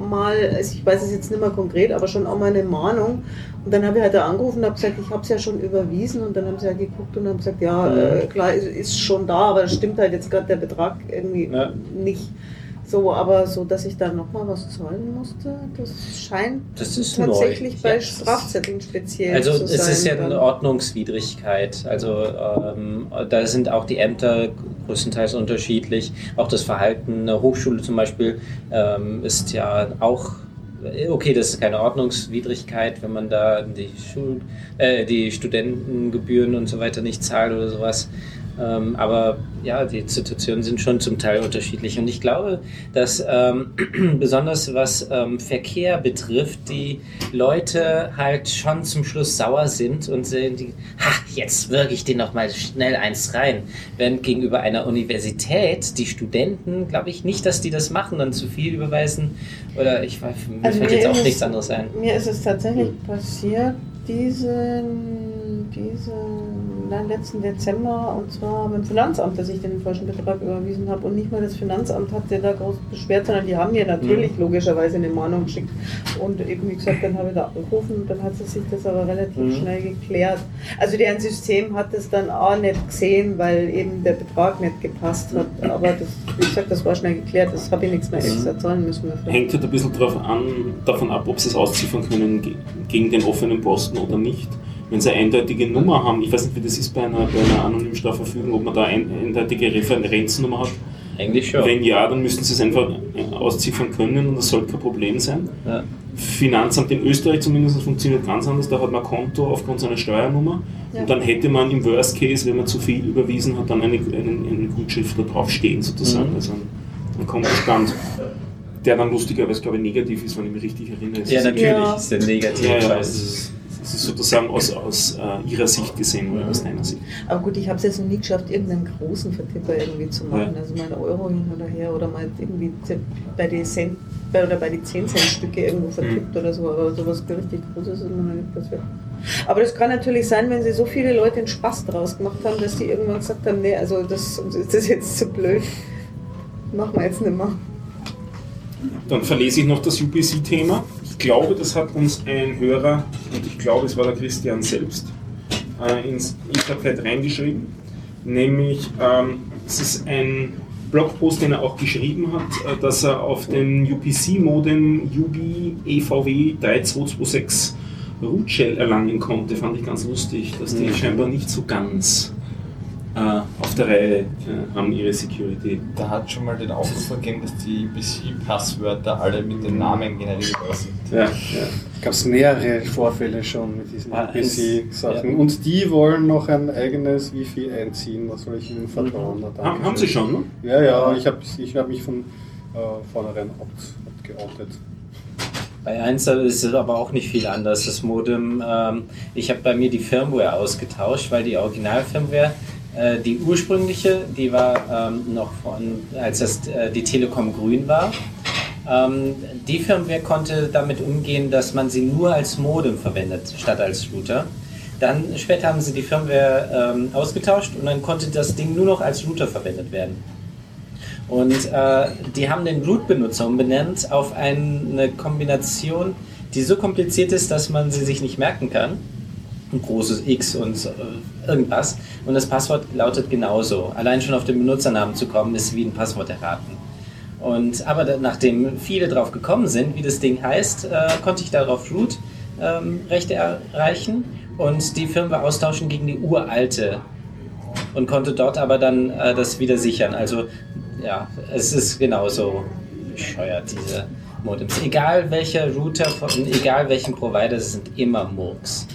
mal, also ich weiß es jetzt nicht mehr konkret, aber schon auch mal eine Mahnung. Und dann habe ich halt da angerufen und habe gesagt, ich habe es ja schon überwiesen. Und dann haben sie halt geguckt und haben gesagt, ja, Mhm. äh, klar, ist, ist schon da, aber stimmt halt jetzt gerade der Betrag irgendwie Ja. nicht. So, aber so, dass ich da nochmal was zahlen musste, das scheint Das tatsächlich neu. bei Ja, Strafzetteln speziell Also zu es sein. ist ja dann. eine Ordnungswidrigkeit. Also ähm, da sind auch die Ämter größtenteils unterschiedlich. Auch das Verhalten einer Hochschule zum Beispiel ähm, ist ja auch okay, das ist keine Ordnungswidrigkeit, wenn man da die, Schul äh, die Studentengebühren und so weiter nicht zahlt oder sowas. Ähm, aber ja, die Situationen sind schon zum Teil unterschiedlich. Und ich glaube, dass ähm, besonders was ähm, Verkehr betrifft, die Leute halt schon zum Schluss sauer sind und sehen, die, ha, jetzt wirke ich den noch mal schnell eins rein. Während gegenüber einer Universität die Studenten, glaube ich nicht, dass die das machen, dann zu viel überweisen. Oder ich weiß, mir Also fällt mir jetzt auch nichts anderes ein. Mir ist es tatsächlich passiert, diesen, diesen nein, letzten Dezember, und zwar beim Finanzamt, dass ich den falschen Betrag überwiesen habe. Und nicht mal das Finanzamt hat der da groß beschwert, sondern die haben mir natürlich Mhm. logischerweise eine Mahnung geschickt. Und eben, wie gesagt, dann habe ich da angerufen und dann hat sich das aber relativ Mhm. schnell geklärt. Also deren System hat es dann auch nicht gesehen, weil eben der Betrag nicht gepasst hat. Aber das, wie gesagt, das war schnell geklärt. Das habe ich nichts mehr extra zahlen müssen dafür. Hängt halt ein bisschen drauf an, davon ab, ob sie es ausziffern können ge- gegen den offenen Posten oder nicht. Wenn sie eine eindeutige Nummer haben, ich weiß nicht, wie das ist bei einer, bei einer anonymen Strafverfügung, ob man da eine eindeutige Referenznummer hat. Eigentlich schon. Wenn ja, dann müssten sie es einfach äh, ausziffern können und das sollte kein Problem sein. Ja. Finanzamt in Österreich zumindest funktioniert ganz anders. Da hat man ein Konto aufgrund seiner Steuernummer Ja. und dann hätte man im Worst Case, wenn man zu viel überwiesen hat, dann eine, eine, eine Gutschrift da drauf stehen sozusagen. Mhm. Also ein, ein Kontostand, der dann lustigerweise, glaube ich, negativ ist, wenn ich mich richtig erinnere. Ja, natürlich Ja. ist der negativ. ja, Das ist sozusagen aus, aus äh, ihrer Sicht gesehen oder aus deiner Sicht. Aber gut, ich habe es jetzt noch nie geschafft, irgendeinen großen Vertipper irgendwie zu machen. Ja. Also mal einen Euro hin oder her oder mal irgendwie bei den Cent bei, oder bei die 10 Cent Stücke irgendwo vertippt oder so. Aber sowas richtig Großes ist mir noch nicht passiert. Aber das kann natürlich sein, wenn sie so viele Leute einen Spaß draus gemacht haben, dass die irgendwann gesagt haben, nee, also das, ist das jetzt zu blöd. Machen wir jetzt nicht mehr. Dann verlese ich noch das UPC-Thema. Ich glaube, das hat uns ein Hörer, und ich glaube, es war der Christian selbst, äh, ins Etherpad reingeschrieben. Nämlich, ähm, es ist ein Blogpost, den er auch geschrieben hat, äh, dass er auf den UPC-Modem UBI EVW 3226 Root Shell erlangen konnte. Fand ich ganz lustig, dass die scheinbar nicht so ganz äh, auf der Reihe äh, haben, ihre Security. Da hat schon mal den Aufruf gegeben, dass die UPC-Passwörter alle mit den Namen generierbar sind. Ja, ja. gab es mehrere Vorfälle schon mit diesen Ah, UPC-Sachen. ja. Und die wollen noch ein eigenes Wifi einziehen. Was soll ich ihnen vertrauen? Na, danke Ha- Haben sie schon, ne? Ja, ja, ich habe ich hab mich von äh, vornherein out, geoutet. Bei 1 ist es aber auch nicht viel anders. Das Modem, ähm, ich habe bei mir die Firmware ausgetauscht, weil die Original-Firmware, äh, die ursprüngliche, die war ähm, noch von, als das äh, die Telekom grün war. Ähm, die Firmware konnte damit umgehen, dass man sie nur als Modem verwendet, statt als Router. Dann später haben sie die Firmware ähm, ausgetauscht und dann konnte das Ding nur noch als Router verwendet werden. Und äh, die haben den Root-Benutzer umbenannt auf eine Kombination, die so kompliziert ist, dass man sie sich nicht merken kann. Ein großes X und äh, irgendwas. Und das Passwort lautet genauso. Allein schon auf den Benutzernamen zu kommen, ist wie ein Passwort erraten. Und, aber nachdem viele drauf gekommen sind, wie das Ding heißt, äh, konnte ich darauf Root-Rechte erreichen und die Firmware austauschen gegen die uralte und konnte dort aber dann äh, das wieder sichern. Also ja, es ist genauso bescheuert, diese Modems. Egal welcher Router, von, egal welchen Provider, es sind immer Murks.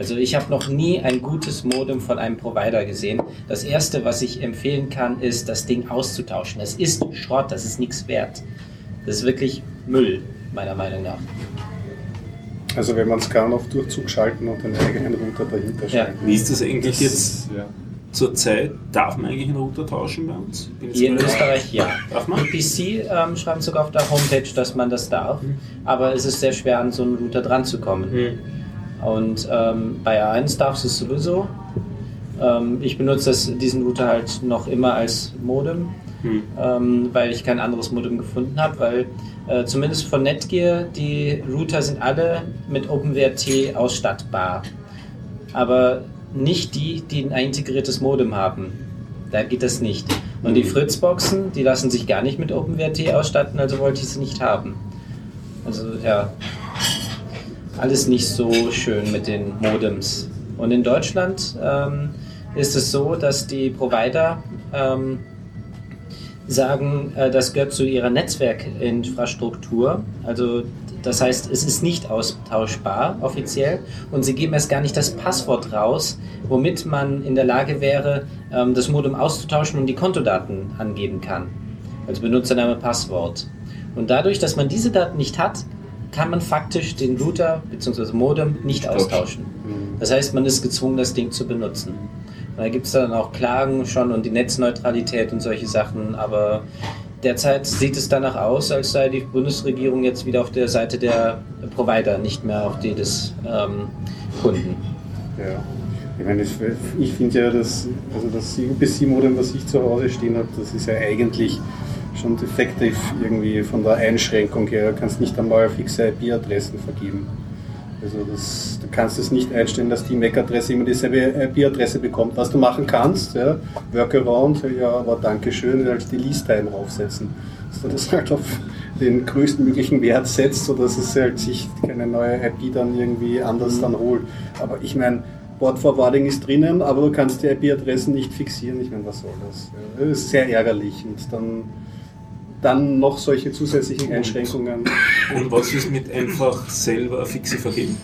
Also ich habe noch nie ein gutes Modem von einem Provider gesehen. Das erste, was ich empfehlen kann, ist, das Ding auszutauschen. Das ist Schrott, das ist nichts wert. Das ist wirklich Müll, meiner Meinung nach. Also wenn man es kann, auf Durchzug schalten und einen eigenen Router dahinter Ja. schalten. Wie ist das eigentlich jetzt Ja. zur Zeit? Darf man eigentlich einen Router tauschen bei uns? Hier in Österreich ja. Darf man? UPC ähm, schreibt sogar auf der Homepage, dass man das darf. Aber es ist sehr schwer, an so einen Router dran zu kommen. Und ähm, bei A1 darfst du es sowieso. Ähm, ich benutze das, diesen Router halt noch immer als Modem, Hm. ähm, weil ich kein anderes Modem gefunden habe, weil äh, zumindest von Netgear, die Router sind alle mit OpenWrt ausstattbar. Aber nicht die, die ein integriertes Modem haben. Da geht das nicht. Und die Fritzboxen, die lassen sich gar nicht mit OpenWrt ausstatten, also wollte ich sie nicht haben. Also ja, alles nicht so schön mit den Modems. Und in Deutschland ähm, ist es so, dass die Provider ähm, sagen, äh, das gehört zu ihrer Netzwerkinfrastruktur. Also das heißt, es ist nicht austauschbar offiziell und sie geben erst gar nicht das Passwort raus, womit man in der Lage wäre, ähm, das Modem auszutauschen und die Kontodaten angeben kann. Also Benutzername, Passwort. Und dadurch, dass man diese Daten nicht hat, kann man faktisch den Router bzw. Modem nicht austauschen. Das heißt, man ist gezwungen, das Ding zu benutzen. Und da gibt es dann auch Klagen schon und die Netzneutralität und solche Sachen, aber derzeit sieht es danach aus, als sei die Bundesregierung jetzt wieder auf der Seite der Provider, nicht mehr auf die des ähm, Kunden. Ja. Ich meine, ich, ich finde ja, dass, also das UPC-Modem, was ich zu Hause stehen habe, das ist ja eigentlich schon defektiv irgendwie von der Einschränkung her. Du kannst nicht einmal fixe IP-Adressen vergeben. Also das, du kannst es nicht einstellen, dass die MAC-Adresse immer dieselbe IP-Adresse bekommt. Was du machen kannst, ja, Workaround, ja, aber Dankeschön, halt die Lease-Time aufsetzen. Dass du das halt auf den größtmöglichen Wert setzt, sodass es halt sich keine neue IP dann irgendwie anders dann holt. Aber ich meine, Port Forwarding ist drinnen, aber du kannst die IP-Adressen nicht fixieren. Ich meine, was soll das? Ja, Das ist sehr ärgerlich. Und dann, dann noch solche zusätzlichen Einschränkungen. Und was ist mit einfach selber fixe vergeben?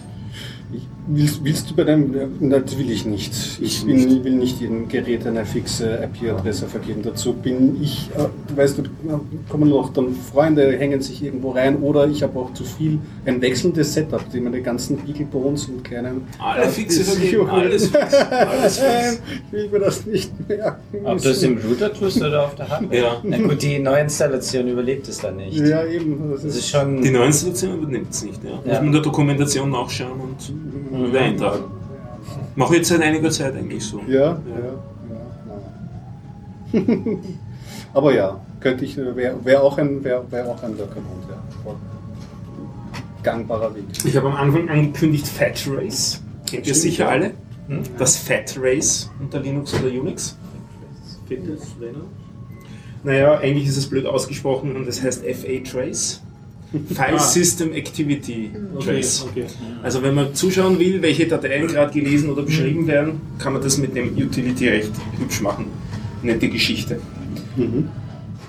Ich, Willst, willst du bei deinem. Nein, das will ich nicht. Ich bin, will nicht jedem Gerät eine fixe IP-Adresse vergeben. Dazu bin ich, äh, weißt du, da kommen noch dann Freunde, hängen sich irgendwo rein oder ich habe auch zu viel ein wechselndes Setup, die meine ganzen Beagle-Bones und kleinen. Alle fixe das- vergeben, alles fix, alles fix. Ich will mir das nicht merken. Ob du es im Router tust oder auf der Hardware? Ja. Na gut, die Neuinstallation überlebt es dann nicht. Ja, eben. Das Das ist ist schon. Die Neuinstallation übernimmt es nicht. Ja. Muss Ja. man in der Dokumentation nachschauen und wieder eintragen. Mache ich jetzt seit einiger Zeit eigentlich so. Ja, ja, ja. ja. Aber ja, könnte ich, wäre wär auch ein, wär, wär auch ein Workaround, ja. Gangbarer Weg. Ich habe am Anfang angekündigt Fat Race. Kennt ihr sicher ja. alle? Das Fat Race unter Linux oder Unix. Fitness, Naja, eigentlich ist es blöd ausgesprochen und es heißt FA Trace. File Ah. System Activity Okay, Trace. okay. Also wenn man zuschauen will, welche Dateien gerade gelesen oder beschrieben werden, kann man das mit dem Utility recht hübsch machen. Nette Geschichte.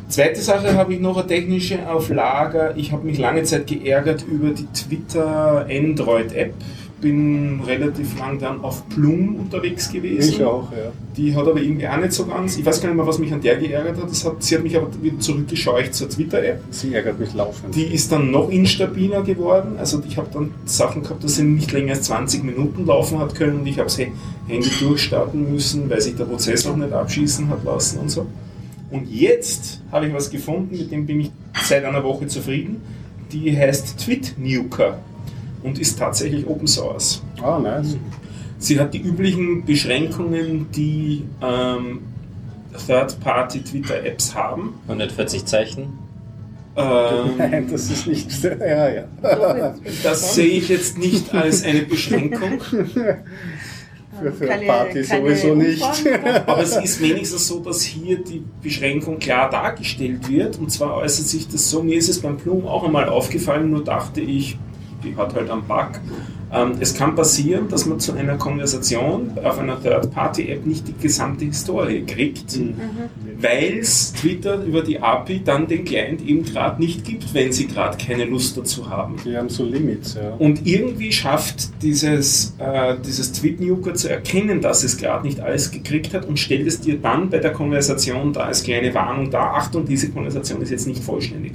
Zweite Sache habe ich noch eine technische auf Lager. Ich habe mich lange Zeit geärgert über die Twitter Android App. Bin relativ lang dann auf Plum unterwegs gewesen. Ich auch, ja. Die hat aber irgendwie auch nicht so ganz. Ich weiß gar nicht mehr, was mich an der geärgert hat. Das hat sie hat mich aber wieder zurückgescheucht zur Twitter-App. Sie ärgert mich laufend. Die ist dann noch instabiler geworden. Also ich habe dann Sachen gehabt, dass sie nicht länger als 20 Minuten laufen hat können und ich habe das Handy durchstarten müssen, weil sich der Prozessor nicht abschießen hat lassen und so. Und jetzt habe ich was gefunden, mit dem bin ich seit einer Woche zufrieden. Die heißt TwitNuker und ist tatsächlich Open Source. Ah, nice. Sie hat die üblichen Beschränkungen, die ähm, Third-Party-Twitter-Apps haben. 140 Zeichen. Ähm, Nein, das ist nicht. Ja, ja. Das sehe ich jetzt nicht als eine Beschränkung, Für, für Keine- Party keine sowieso nicht. Aber es ist wenigstens so, dass hier die Beschränkung klar dargestellt wird. Und zwar äußert sich das so, mir ist es beim Plum auch einmal aufgefallen, nur dachte ich, die hat halt einen Bug. Ähm, es kann passieren, dass man zu einer Konversation auf einer Third-Party-App nicht die gesamte Historie kriegt, weil es Twitter über die API dann den Client eben gerade nicht gibt, wenn sie gerade keine Lust dazu haben. Die haben so Limits, ja. Und irgendwie schafft dieses, äh, dieses Tweetnuker zu erkennen, dass es gerade nicht alles gekriegt hat und stellt es dir dann bei der Konversation da als kleine Warnung da, Achtung, diese Konversation ist jetzt nicht vollständig.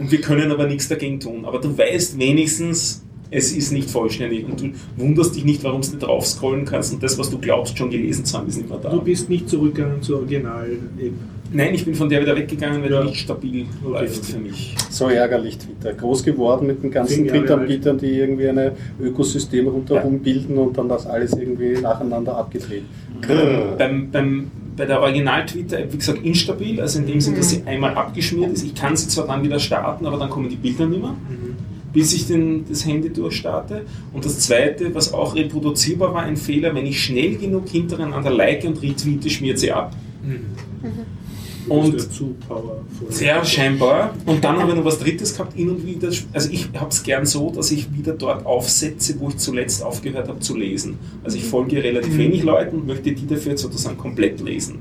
Und wir können aber nichts dagegen tun. Aber du weißt wenigstens, es ist nicht vollständig und du wunderst dich nicht, warum du nicht drauf scrollen kannst und das, was du glaubst, schon gelesen zu haben, ist nicht mehr da. Du bist nicht zurückgegangen zur Original-App. Nein, ich bin von der wieder weggegangen, weil Ja. die nicht stabil läuft für mich. So ärgerlich Twitter. Groß geworden mit den ganzen Twitter-Anbietern, die irgendwie ein Ökosystem rundherum bilden und dann das alles irgendwie nacheinander abgedreht. Beim, beim, bei der Original-Twitter-App, wie gesagt, instabil, also in dem Sinn, dass sie einmal abgeschmiert ist. Ich kann sie zwar dann wieder starten, aber dann kommen die Bilder nicht mehr, bis ich den, das Handy durchstarte. Und das zweite, was auch reproduzierbar war, ein Fehler, wenn ich schnell genug hintereinander like und retweete, schmiert sie ab. Und Und sehr scheinbar. Und dann habe ich noch was Drittes gehabt, hin und wieder. Also ich habe es gern so, dass ich wieder dort aufsetze, wo ich zuletzt aufgehört habe zu lesen. Also ich folge relativ wenig Leuten und möchte die dafür sozusagen komplett lesen.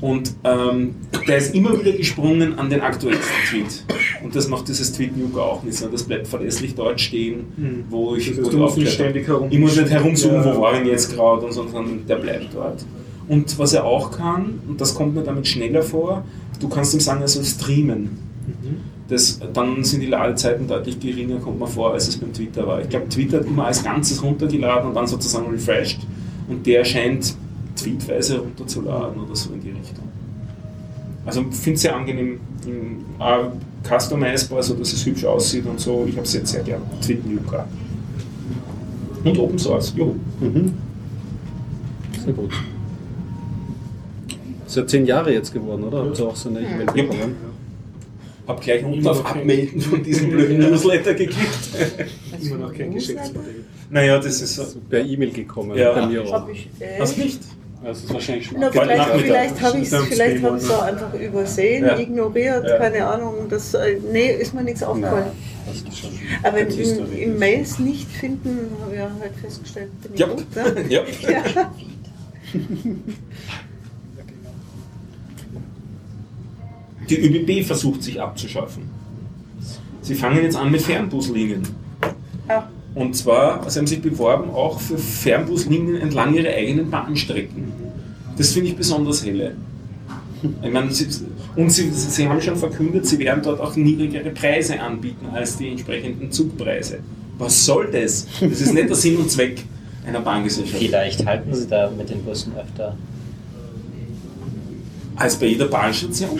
Und ähm, der ist immer wieder gesprungen an den aktuellsten Tweet. Und das macht dieses Tweet-Nuke auch nicht, sondern das bleibt verlässlich dort stehen, Mhm. wo ich, Das heißt, du musst nicht aufgehört habe. ständig herum. Ich muss nicht herumsuchen, Ja. wo war ich jetzt gerade, und so, sondern der bleibt dort. Und was er auch kann, und das kommt mir damit schneller vor, du kannst ihm sagen, er soll streamen. Mhm. Das, dann sind die Ladezeiten deutlich geringer, kommt mir vor, als es beim Twitter war. Ich glaube, Twitter hat immer als Ganzes runtergeladen und dann sozusagen refreshed. Und der scheint tweetweise runterzuladen oder so in die Richtung. Also ich finde es sehr angenehm, auch customizbar, so dass es hübsch aussieht und so. Ich habe es jetzt sehr gern. Tweetnuka. Und Open Source, juhu. Mhm. Sehr gut. Ist ja zehn Jahre jetzt geworden, oder? Habt ihr auch so eine E-Mail bekommen? Hab gleich unten auf Abmelden von diesem blöden Newsletter geklickt. Immer noch kein Geschäftsmodell. naja, das ist so. Per E-Mail gekommen, Ja. bei mir auch. Hab ich, äh, Hast nicht? Das ist wahrscheinlich schon Na, vielleicht vielleicht habe ich es vielleicht hab auch einfach übersehen, Ja. ignoriert, Ja. keine Ahnung. Das, äh, nee, ist mir nichts aufgefallen. Aber im, im Mails nicht finden, habe ich ja halt festgestellt, bin ich Ja. gut. Ne? ja. Ja. Die ÖBB versucht sich abzuschaffen. Sie fangen jetzt an mit Fernbuslinien. Ah, Und zwar, sie haben sich beworben auch für Fernbuslinien entlang ihrer eigenen Bahnstrecken. Das finde ich besonders helle. Ich meine, sie, und sie, sie haben schon verkündet, sie werden dort auch niedrigere Preise anbieten als die entsprechenden Zugpreise. Was soll das? Das ist nicht der Sinn und Zweck einer Bahngesellschaft. Vielleicht halten sie da mit den Bussen öfter. Als bei jeder Bahnstation.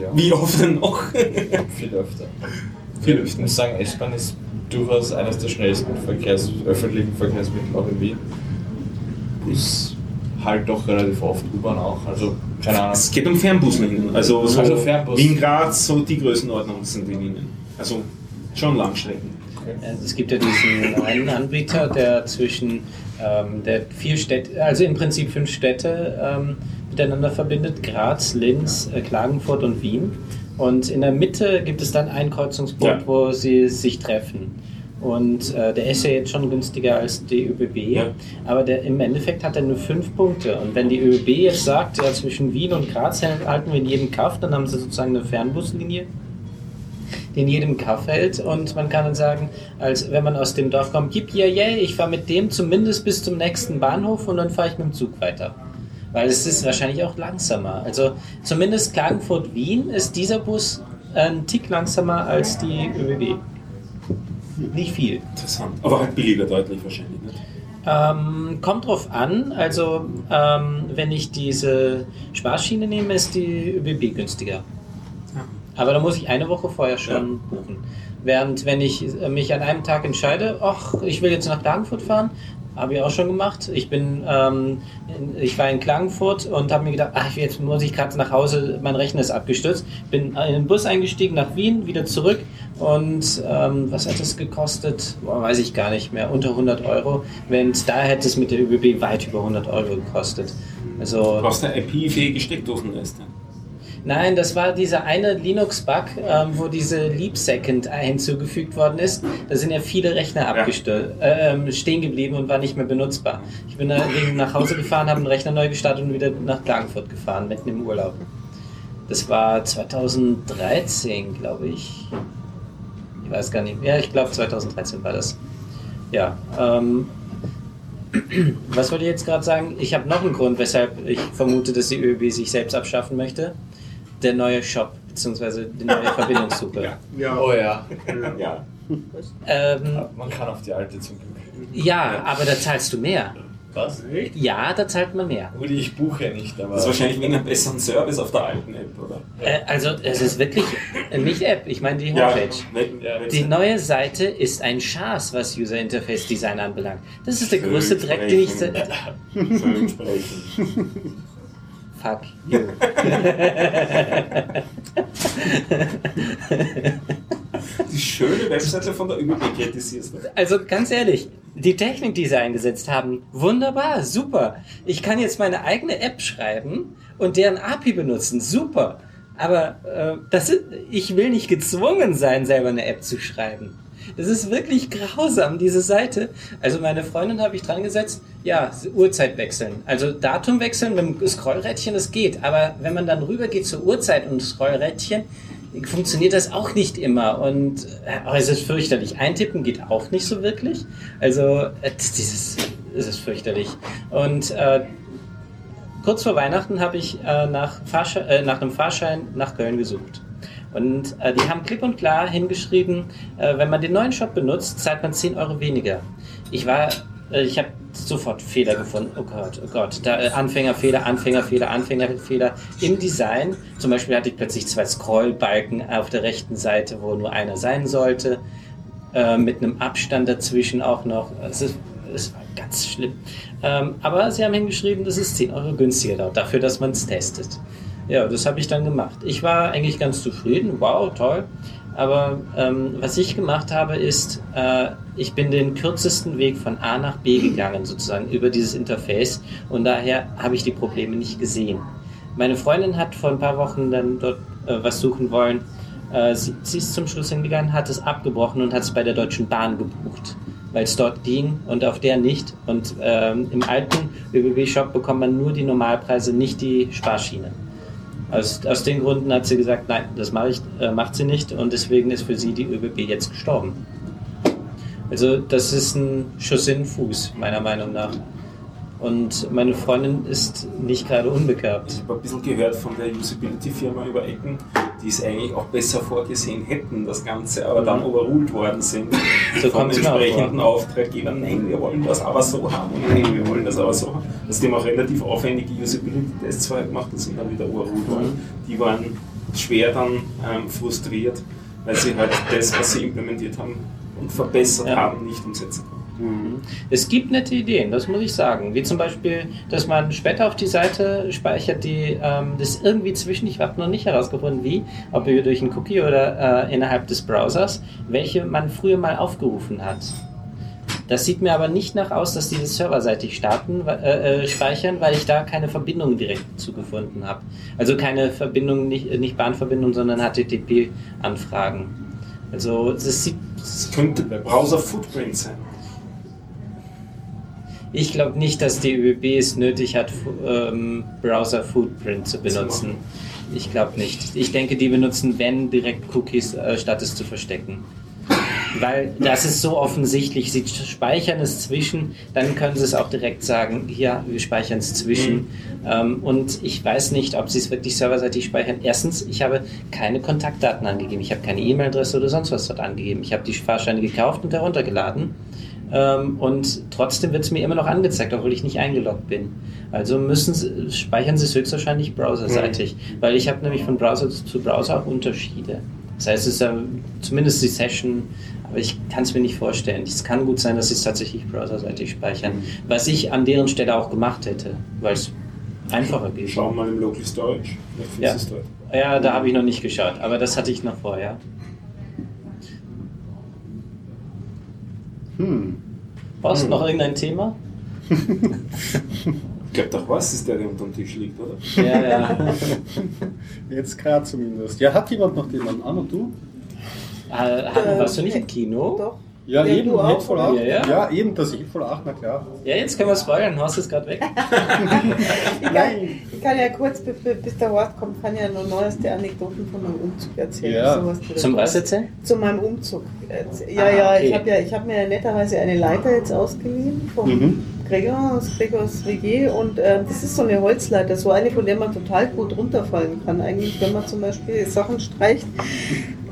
Ja, Wie oft denn noch? viel öfter. Viel öfter. Ich muss sagen, S-Bahn ist durchaus eines der schnellsten Verkehrs öffentlichen Verkehrsmittel auch in Wien. Ist halt doch relativ oft U-Bahn auch. Also, keine Ahnung. Es geht um Fernbuslinien. Also, so Also Fernbus. Wien-Graz, so die Größenordnung sind die Linien. Also schon Langstrecken. Also Es gibt ja diesen einen Anbieter, der zwischen ähm, der vier Städte, also im Prinzip fünf Städte ähm, miteinander verbindet: Graz, Linz, äh, Klagenfurt und Wien. Und in der Mitte gibt es dann einen Kreuzungspunkt, Ja. wo sie sich treffen. Und äh, der ist ja jetzt schon günstiger als die ÖBB, Ja. aber der, im Endeffekt hat er nur fünf Punkte. Und wenn die ÖBB jetzt sagt, ja, zwischen Wien und Graz halten wir in jedem Kaff, dann haben sie sozusagen eine Fernbuslinie die in jedem Kaff hält und man kann dann sagen, als wenn man aus dem Dorf kommt, gib yeah, yeah, ich fahre mit dem zumindest bis zum nächsten Bahnhof und dann fahre ich mit dem Zug weiter. Weil es ist wahrscheinlich auch langsamer. Also zumindest Klagenfurt-Wien ist dieser Bus ein Tick langsamer als die ÖBB. Nicht viel. Interessant. Aber halt billiger deutlich wahrscheinlich. Nicht? Ähm, kommt drauf an. Also, ähm, wenn ich diese Sparschiene nehme, ist die ÖBB günstiger. Aber da muss ich eine Woche vorher schon buchen. Während wenn ich mich an einem Tag entscheide, ach, ich will jetzt nach Klagenfurt fahren, habe ich auch schon gemacht. Ich bin, ähm, ich war in Klagenfurt und habe mir gedacht, ach, jetzt muss ich gerade nach Hause, mein Rechner ist abgestürzt. Bin in den Bus eingestiegen nach Wien, wieder zurück und ähm, was hat das gekostet? Boah, weiß ich gar nicht mehr, unter 100 Euro. Wenn da hätte es mit der ÖBB weit über 100 Euro gekostet. Also Du brauchst eine IP-fähige Steckdosenleiste. Nein, das war dieser eine Linux-Bug, ähm, wo diese Leap Second hinzugefügt worden ist. Da sind ja viele Rechner abgestürzt, äh, ähm, stehen geblieben und waren nicht mehr benutzbar. Ich bin deswegen nach Hause gefahren, habe den Rechner neu gestartet und wieder nach Klagenfurt gefahren, mitten im Urlaub. Das war 2013, glaube ich. Ich weiß gar nicht. Ja, ich glaube 2013 war das. Ja. Ähm, was wollte ich jetzt gerade sagen? Ich habe noch einen Grund, weshalb ich vermute, dass die ÖB sich selbst abschaffen möchte. Der neue Shop, beziehungsweise die neue Verbindungssuche. Ja. Ja. Oh ja. Ja. Ähm, Man kann auf die alte zum Glück. ja, aber da zahlst du mehr. Was? Ja, da zahlt man mehr. Rudi, ich buche nicht, aber. Das ist wahrscheinlich wegen einem besseren Service auf der alten App, oder? Äh, also, es ist wirklich äh, nicht App, ich meine die Ja, Homepage. Ja, Die neue Seite ist ein Schaß, was User Interface Design anbelangt. Das ist der größte Dreck, den ich. Fuck you. Die schöne Webseite von der ÖBB kritisierst du. Also ganz ehrlich, die Technik, die sie eingesetzt haben, wunderbar, super. Ich kann jetzt meine eigene App schreiben und deren API benutzen, super. Aber äh, das ist, ich will nicht gezwungen sein, selber eine App zu schreiben. Das ist wirklich grausam, diese Seite. Also meine Freundin habe ich dran gesetzt, ja, Uhrzeit wechseln. Also Datum wechseln mit dem Scrollrädchen, das geht. Aber wenn man dann rüber geht zur Uhrzeit und Scrollrädchen, funktioniert das auch nicht immer. Und aber es ist fürchterlich. Eintippen geht auch nicht so wirklich. Also äh, dieses, es ist fürchterlich. Und äh, kurz vor Weihnachten habe ich äh, nach, äh, nach einem Fahrschein nach Köln gesucht. Und äh, die haben klipp und klar hingeschrieben, äh, wenn man den neuen Shop benutzt, zahlt man 10 Euro weniger. Ich war, äh, ich habe sofort Fehler gefunden. Oh Gott, oh Gott. Da, äh, Anfängerfehler, Anfängerfehler, Anfängerfehler im Design. Zum Beispiel hatte ich plötzlich zwei Scrollbalken auf der rechten Seite, wo nur einer sein sollte. Äh, mit einem Abstand dazwischen auch noch. Es, ist, es war ganz schlimm. Ähm, aber sie haben hingeschrieben, das ist 10 Euro günstiger dafür, dass man es testet. Ja, das habe ich dann gemacht. Ich war eigentlich ganz zufrieden. Wow, toll. Aber ähm, was ich gemacht habe, ist, äh, ich bin den kürzesten Weg von A nach B gegangen, sozusagen über dieses Interface. Und daher habe ich die Probleme nicht gesehen. Meine Freundin hat vor ein paar Wochen dann dort äh, was suchen wollen. Äh, sie, sie ist zum Schluss hingegangen, hat es abgebrochen und hat es bei der Deutschen Bahn gebucht, weil es dort ging und auf der nicht. Und ähm, im alten ÖBB-Shop bekommt man nur die Normalpreise, nicht die Sparschiene. Aus, aus den Gründen hat sie gesagt, nein, das mache ich, äh, macht sie nicht und deswegen ist für sie die ÖBB jetzt gestorben. Also das ist ein Schuss in den Fuß, meiner Meinung nach. Und meine Freundin ist nicht gerade unbegabt. Ich habe ein bisschen gehört von der Usability-Firma über Ecken, die es eigentlich auch besser vorgesehen hätten, das Ganze, aber dann overruled worden sind So von entsprechenden. Auftraggebern. Nein, wir wollen das aber so haben nein, wir wollen das aber so haben. Dass die haben auch relativ aufwendige Usability-Tests vorher gemacht und sind dann wieder overruled worden. Die waren schwer dann ähm, frustriert, weil sie halt das, was sie implementiert haben und verbessert Ja. haben, nicht umsetzen konnten. Es gibt nette Ideen, das muss ich sagen. Wie zum Beispiel, dass man später auf die Seite speichert, die ähm, das irgendwie zwischen, ich habe noch nicht herausgefunden, wie, ob durch einen Cookie oder äh, innerhalb des Browsers, welche man früher mal aufgerufen hat. Das sieht mir aber nicht nach aus, dass die das serverseitig starten, äh, äh, speichern, weil ich da keine Verbindung direkt zugefunden habe. Also keine Verbindung, nicht, äh, nicht Bahnverbindung, sondern HTTP-Anfragen. Also das sieht Das könnte Browser-Footprint sein. Ich glaube nicht, dass die ÖBB es nötig hat, ähm, Browser Footprint zu benutzen. Ich glaube nicht. Ich denke, die benutzen, wenn, direkt Cookies, äh, statt es zu verstecken. Weil das ist so offensichtlich. Sie speichern es zwischen, dann können sie es auch direkt sagen, hier, wir speichern es zwischen. Ähm, und ich weiß nicht, ob sie es wirklich serverseitig speichern. Erstens, ich habe keine Kontaktdaten angegeben. Ich habe keine E-Mail-Adresse oder sonst was dort angegeben. Ich habe die Fahrscheine gekauft und heruntergeladen. Ähm, und trotzdem wird es mir immer noch angezeigt, obwohl ich nicht eingeloggt bin. Also müssen sie, speichern sie es höchstwahrscheinlich browserseitig, weil ich habe nämlich von Browser zu Browser auch Unterschiede. Das heißt, es ist ähm, zumindest die Session, aber ich kann es mir nicht vorstellen. Es kann gut sein, dass sie es tatsächlich browserseitig speichern, was ich an deren Stelle auch gemacht hätte, weil es einfacher geht. Schau mal im Local Storage. Ja. Ja, da habe ich noch nicht geschaut, aber das hatte ich noch vorher. Hm. Brauchst du noch irgendein Thema? Ich glaube doch, was ist der, der unter dem Tisch liegt, oder? Ja, ja. Jetzt gerade zumindest. Ja, hat jemand noch jemanden? Anno, du? Äh, warst du nicht im Kino? Doch. Ja, Ja, eben, du auch, Hateful oder? Eight. Ja, ja. ja, eben, das Hateful 8, na klar. Ja, jetzt können wir spoilern. Horst ist gerade weg. Ich kann, ich kann ja kurz, bis, der Horst kommt, kann ja nur neueste Anekdoten von meinem Umzug erzählen. Ja. Sowas Zum was erzählen? Zu meinem Umzug. Ja, Ah, ja, okay. ich habe ja, ich hab mir netterweise eine Leiter jetzt ausgeliehen vom Mhm. Gregor aus Gregors WG und äh, das ist so eine Holzleiter, so eine, von der man total gut runterfallen kann, eigentlich, wenn man zum Beispiel Sachen streicht.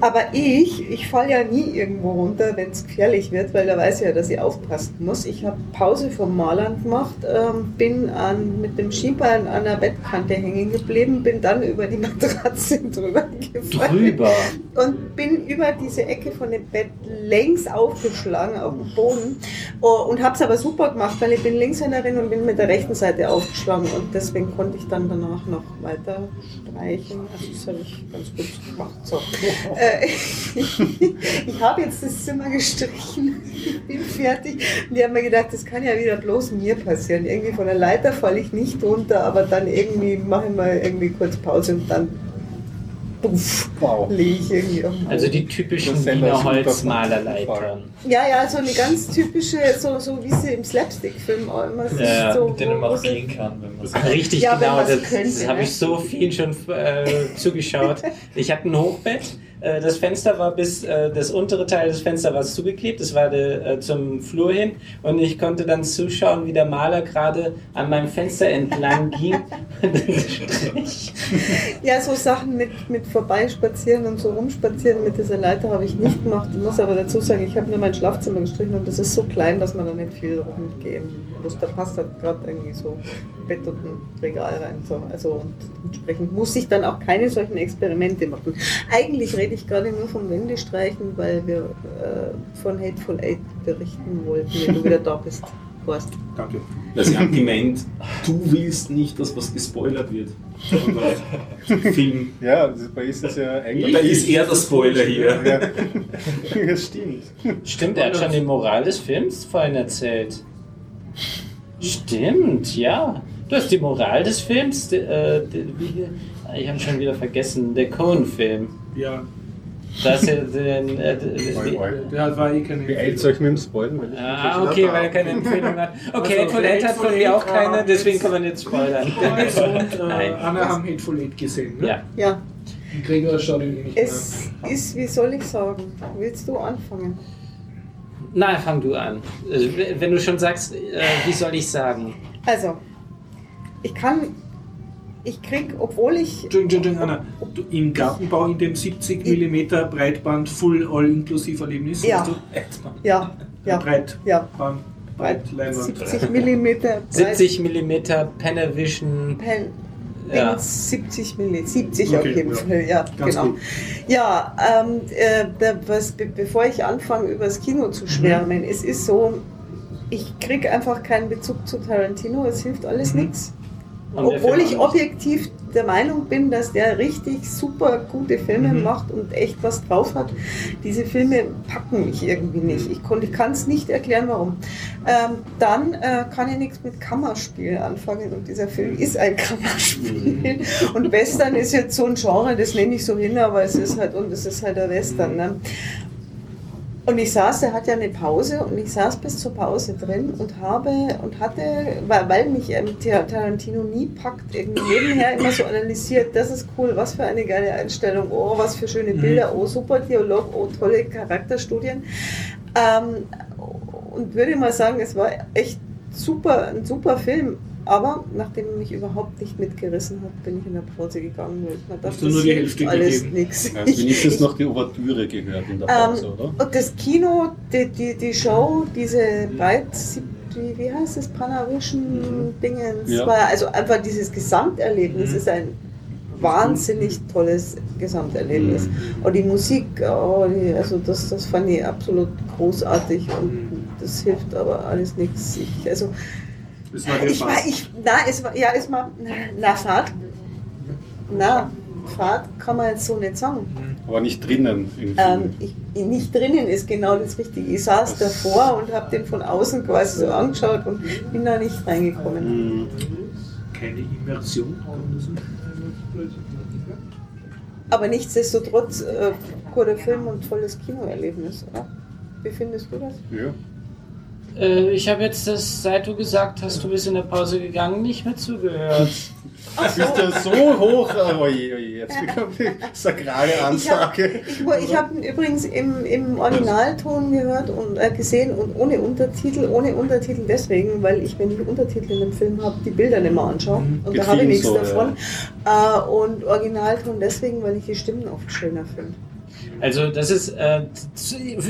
Aber ich, ich falle ja nie irgendwo runter, wenn es gefährlich wird, weil da weiß ich ja, dass ich aufpassen muss. Ich habe Pause vom Malern gemacht, ähm, bin an, mit dem Skibein an der Bettkante hängen geblieben, bin dann über die Matratze drüber gefallen Drüber. und bin über diese Ecke von dem Bett längs aufgeschlagen auf den Boden oh, und habe es aber super gemacht, weil ich bin Linkshänderin und bin mit der rechten Seite aufgeschlagen und deswegen konnte ich dann danach noch weiter streichen. Also das habe ich ganz gut gemacht. So. Äh, ich habe jetzt das Zimmer gestrichen, ich bin fertig und die haben mir gedacht, das kann ja wieder bloß mir passieren. Irgendwie von der Leiter falle ich nicht runter, aber dann irgendwie mache ich mal irgendwie kurz Pause und dann puff, Wow. liege ich irgendwie auf dem Also die typischen Wiener Holzmalerleitern. Ja, ja, so eine ganz typische, so, so wie sie im Slapstick-Film auch immer so, Ja, so Mit denen man auch gehen kann, wenn man Richtig Ja, genau, das, könnte, das habe ne? ich so viel schon äh, zugeschaut. Ich hatte ein Hochbett, das Fenster war bis, äh, das untere Teil des Fensters war zugeklebt, das war der, äh, zum Flur hin und ich konnte dann zuschauen, wie der Maler gerade an meinem Fenster entlang ging. Ja, so Sachen mit, mit vorbeispazieren und so rumspazieren mit dieser Leiter habe ich nicht gemacht. Ich muss aber dazu sagen, ich habe nur mein Schlafzimmer gestrichen und das ist so klein, dass man da nicht viel rumgehen muss. Da passt halt gerade irgendwie so Bett und ein Regal rein. So. Also und entsprechend muss ich dann auch keine solchen Experimente machen. Eigentlich rede ich gerade nur vom Wendestreichen, weil wir äh, von Hateful Eight berichten wollten, wenn du wieder da bist. Horst. Danke. Weil sie haben gemeint, du willst nicht, dass was gespoilert wird. Film. Ja, das, bei ist es ja eigentlich. Da ist er der Spoiler hier. Ja, das stimmt. Stimmt, er hat schon die Moral des Films vorhin erzählt. Stimmt, ja. Du hast die Moral des Films, de, äh, de, wie, ich habe schon wieder vergessen, der Cohen-Film. Ja, Da ist den, äh, der war eh keine Beeilt euch mit dem Spoilen, weil ich Ah, okay, weil er keine Empfehlung hat. Okay, Also, Hateful Eight hat von mir auch keine, deswegen kann man jetzt spoilern. Und äh, Nein. Anna haben Hateful Eight gesehen. Ne? Ja. Ja, Gregor schaut ihn eh nicht es ist, wie soll ich sagen, willst du anfangen? Na, fang du an. Also, wenn du schon sagst, äh, wie soll ich sagen? Also, ich kann, ich krieg, obwohl ich, Entschuldigung, Entschuldigung, Anna. Du, Im Gartenbau in dem 70 mm Breitband Full All-Inklusiv Erlebnis Ja. hast du ja, ja, Breit, ja, Band, Breitleinwand. 70 Millimeter, 70 mm Panavision. Pen, Ja. Dings, 70 Millimeter, 70 auf Okay, jeden ja. Fall, ja, Ganz genau. gut. Ja, ähm, äh, da, was, be bevor ich anfange, über das Kino zu schwärmen, Mhm. es ist so, ich kriege einfach keinen Bezug zu Tarantino, es hilft alles Mhm. nichts. Obwohl ich objektiv der Meinung bin, dass der richtig super gute Filme Mhm. macht und echt was drauf hat. Diese Filme packen mich irgendwie nicht. Ich, ich kann es nicht erklären, warum. Ähm, dann äh, kann ich nichts mit Kammerspiel anfangen und dieser Film ist ein Kammerspiel. Und Western ist jetzt so ein Genre, das nenne ich so hin, aber es ist halt, und es ist halt der Western. Ne? Und ich saß, der hat ja eine Pause und ich saß bis zur Pause drin und habe und hatte, weil, mich ähm, Tar- Tarantino nie packt, irgendwie nebenher immer so analysiert, das ist cool, was für eine geile Einstellung, oh, was für schöne Bilder, oh, super Dialog, oh, tolle Charakterstudien. Ähm, und würde mal sagen, es war echt super, ein super Film. Aber nachdem er mich überhaupt nicht mitgerissen hat, bin ich in der Pause gegangen, weil ich mir dachte, du nur die Hälfte alles nichts. Du hast wenigstens noch die Ouvertüre gehört in der Pause, oder? Und das Kino, die, die, die Show, diese Breit, wie, wie heißt das, Panavision-Dingens, Ja. war also einfach dieses Gesamterlebnis Mhm. ist ein wahnsinnig tolles Gesamterlebnis. Mhm. Und die Musik, oh, die, also das, das fand ich absolut großartig und das hilft aber alles nichts. Ich, also, War der ich war, ich, na, es war, ja, es war, na, Fahrt, na, Fahrt kann man jetzt so nicht sagen. Aber nicht drinnen im Film. Ähm, ich, nicht drinnen ist genau das Richtige. Ich saß davor und habe den von außen quasi so angeschaut und bin da nicht reingekommen. Mhm. Keine Immersion. Aber nichtsdestotrotz, äh, guter Film und tolles Kinoerlebnis, oder? Wie findest du das? Ja. Äh, ich habe jetzt, das, seit du gesagt hast, du bist in der Pause gegangen, nicht mehr zugehört. Du bist ja so hoch. Oh oje, oje, jetzt bekommt die sakrale Ich habe Ansage. ich, ich hab ihn übrigens im, im Originalton gehört und äh, gesehen und ohne Untertitel. Ohne Untertitel deswegen, weil ich, wenn ich Untertitel in einem Film habe, die Bilder nicht mehr anschaue. Und Geht da habe ich nichts so, davon. Äh, und Originalton deswegen, weil ich die Stimmen oft schöner finde. Also das ist, äh,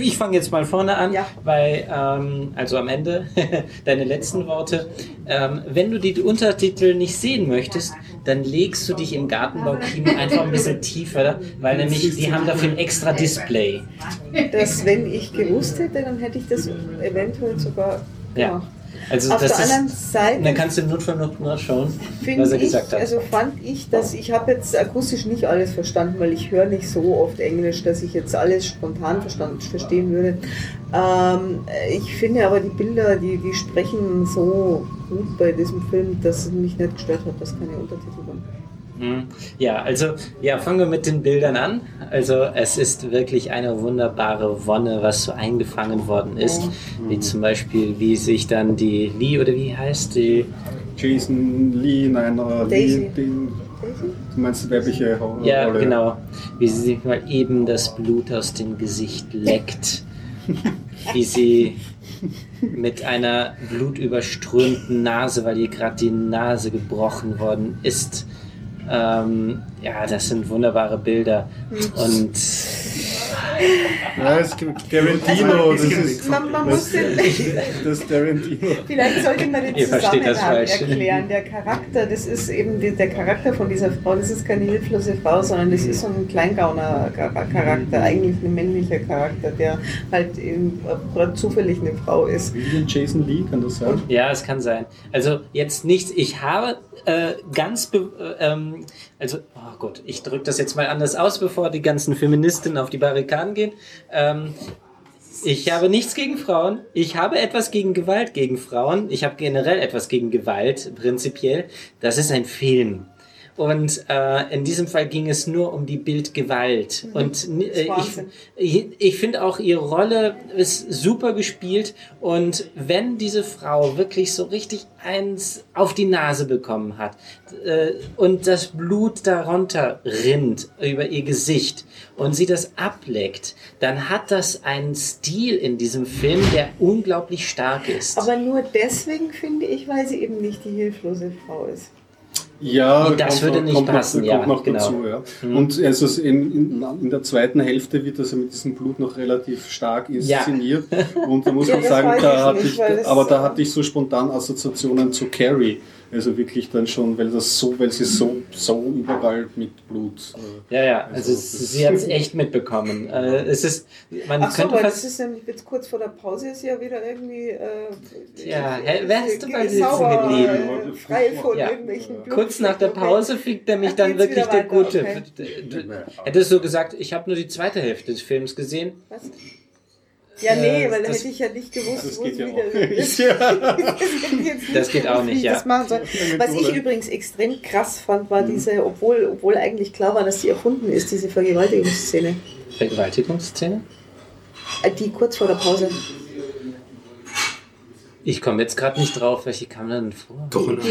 ich fange jetzt mal vorne an, Ja. weil, ähm, also am Ende, deine letzten Worte, ähm, wenn du die Untertitel nicht sehen möchtest, dann legst du dich im Gartenbaukino einfach ein bisschen tiefer, weil nämlich die haben dafür ein extra Display. dass wenn ich gewusst hätte, dann hätte ich das eventuell sogar Ja. Also Auf das der anderen ist, Seite dann kannst du im Notfall noch mal schauen, was er ich, gesagt hat. also fand ich, dass ich habe jetzt akustisch nicht alles verstanden, weil ich höre nicht so oft Englisch, dass ich jetzt alles spontan verstand, verstehen würde. Ähm, ich finde aber die Bilder, die, die sprechen so gut bei diesem Film, dass es mich nicht gestört hat, dass keine Untertitel waren. Hm. Ja, also ja, fangen wir mit den Bildern an. Also es ist wirklich eine wunderbare Wonne, was so eingefangen worden ist. Wie zum Beispiel, wie sich dann die Lee oder wie heißt die? Jason Lee, nein, äh, Daisy. Lee, den, Daisy? du meinst die weibliche Ho- Ja, Rolle? genau. Wie sie sich mal eben das Blut aus dem Gesicht leckt. wie sie mit einer blutüberströmten Nase, weil ihr gerade die Nase gebrochen worden ist. Ähm, ja, das sind wunderbare Bilder. Und Ja, es gibt Tarantino, das ist, Man, man muss den, das Tarantino. Vielleicht sollte man den Zusammenhang erklären. Der Charakter, das ist eben die, der Charakter von dieser Frau, das ist keine hilflose Frau, sondern das ist so ein Kleingauner-Charakter, eigentlich ein männlicher Charakter, der halt eben äh, zufällig eine Frau ist. William Jason Lee, kann das sein? Ja, es kann sein. Also jetzt nichts. Ich habe äh, ganz, be äh, ähm, also oh Gott, ich drücke das jetzt mal anders aus, bevor die ganzen Feministinnen auf die Barrikaden gehen. Ähm, ich habe nichts gegen Frauen. Ich habe etwas gegen Gewalt gegen Frauen. Ich habe generell etwas gegen Gewalt, prinzipiell. Das ist ein Film. Und äh, in diesem Fall ging es nur um die Bildgewalt. Und äh, ich, ich finde auch ihre Rolle ist super gespielt. Und wenn diese Frau wirklich so richtig eins auf die Nase bekommen hat äh, und das Blut darunter rinnt über ihr Gesicht und sie das ableckt, dann hat das einen Stil in diesem Film, der unglaublich stark ist. Aber nur deswegen finde ich, weil sie eben nicht die hilflose Frau ist. Ja, Das würde nicht kommt passen, noch, ja, kommt noch genau. dazu. Ja. Und also in, in, in der zweiten Hälfte wird das ja mit diesem Blut noch relativ stark inszeniert. Und da muss Ja, man sagen, da ich hatte nicht, ich, aber da hatte ich so spontan Assoziationen zu Carrie. Also wirklich dann schon, weil das so, weil sie so, so überall mit Blut. Äh, ja, ja, also, Also, sie hat es echt mitbekommen. Äh, es ist, man Ach so, könnte weil fast das ist nämlich jetzt kurz vor der Pause ist ja wieder irgendwie. Äh, Ja, äh, hä, wärst du bei sauber, sitzen äh, Frei von Ja. irgendwelchen Kurz nach der. Pause fliegt nämlich Ach, dann wirklich der weiter, Gute. okay. Du Hättest du gesagt, ich habe nur die zweite Hälfte des Films gesehen? Was? Ja, nee, Äh, weil da das- hätte ich ja nicht gewusst, das wo geht es ja wieder ist. Das geht auch nicht, ja. Was ich übrigens extrem krass fand, Mhm. war diese, obwohl, obwohl eigentlich klar war, dass sie erfunden ist, diese Vergewaltigungsszene. Vergewaltigungsszene? Äh, Die kurz vor der Pause. Ich komme jetzt gerade nicht drauf, welche kam denn vor?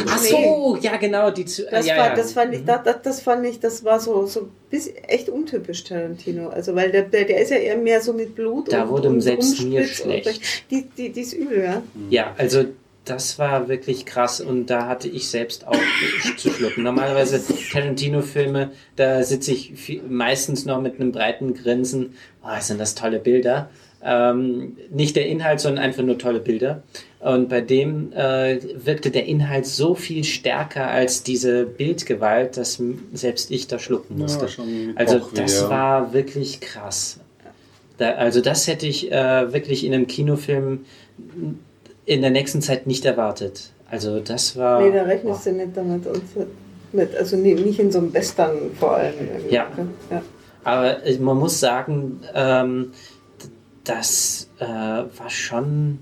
Ach so, ja genau, die zu, Das, ja, war, ja. das fand ich, das, das, das fand ich, das war so, so bis, echt untypisch Tarantino. Also weil der, der, der ist ja eher mehr so mit Blut Da und, wurde und selbst mir und schlecht. Die, die, die ist übel, ja. Ja, also das war wirklich krass und da hatte ich selbst auch zu schlucken. Normalerweise Tarantino-Filme, da sitze ich viel, meistens noch mit einem breiten Grinsen. Oh, sind das tolle Bilder. Ähm, nicht der Inhalt, sondern einfach nur tolle Bilder. Und bei dem äh, wirkte der Inhalt so viel stärker als diese Bildgewalt, dass selbst ich da schlucken musste. Ja, schon mit also das ja. war wirklich krass. Da, also das hätte ich äh, wirklich in einem Kinofilm in der nächsten Zeit nicht erwartet. Also das war. Nee, da rechnest du nicht damit. Und mit, also nee, nicht in so einem Western vor allem. Ja. ja. Aber äh, man muss sagen, ähm, das äh, war schon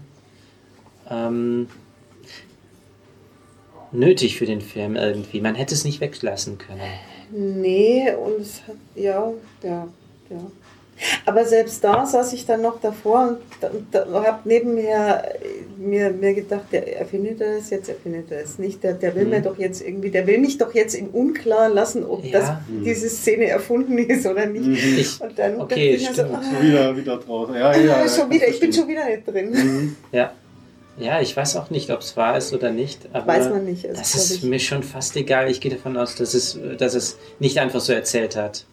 ähm, nötig für den Film irgendwie. Man hätte es nicht weglassen können. Nee, und es hat, ja, ja, ja. Aber selbst da saß ich dann noch davor und habe nebenher mir, mir gedacht, der erfindet er es jetzt, erfindet er es nicht. Der, der will Mhm. mir doch jetzt irgendwie, der will mich doch jetzt im Unklaren lassen, ob Ja. das, diese Szene erfunden ist oder nicht. Mhm. Ich, Und dann Okay, mir stimmt. so, Wieder, wieder draußen. Ja, ah, ja, schon wieder, ich bin schon wieder nicht drin. Mhm. ja. Ja, ich weiß auch nicht, ob es wahr ist oder nicht. Aber Weiß man nicht. Also, Das ist ich. mir schon fast egal. Ich gehe davon aus, dass es, dass es nicht einfach so erzählt hat.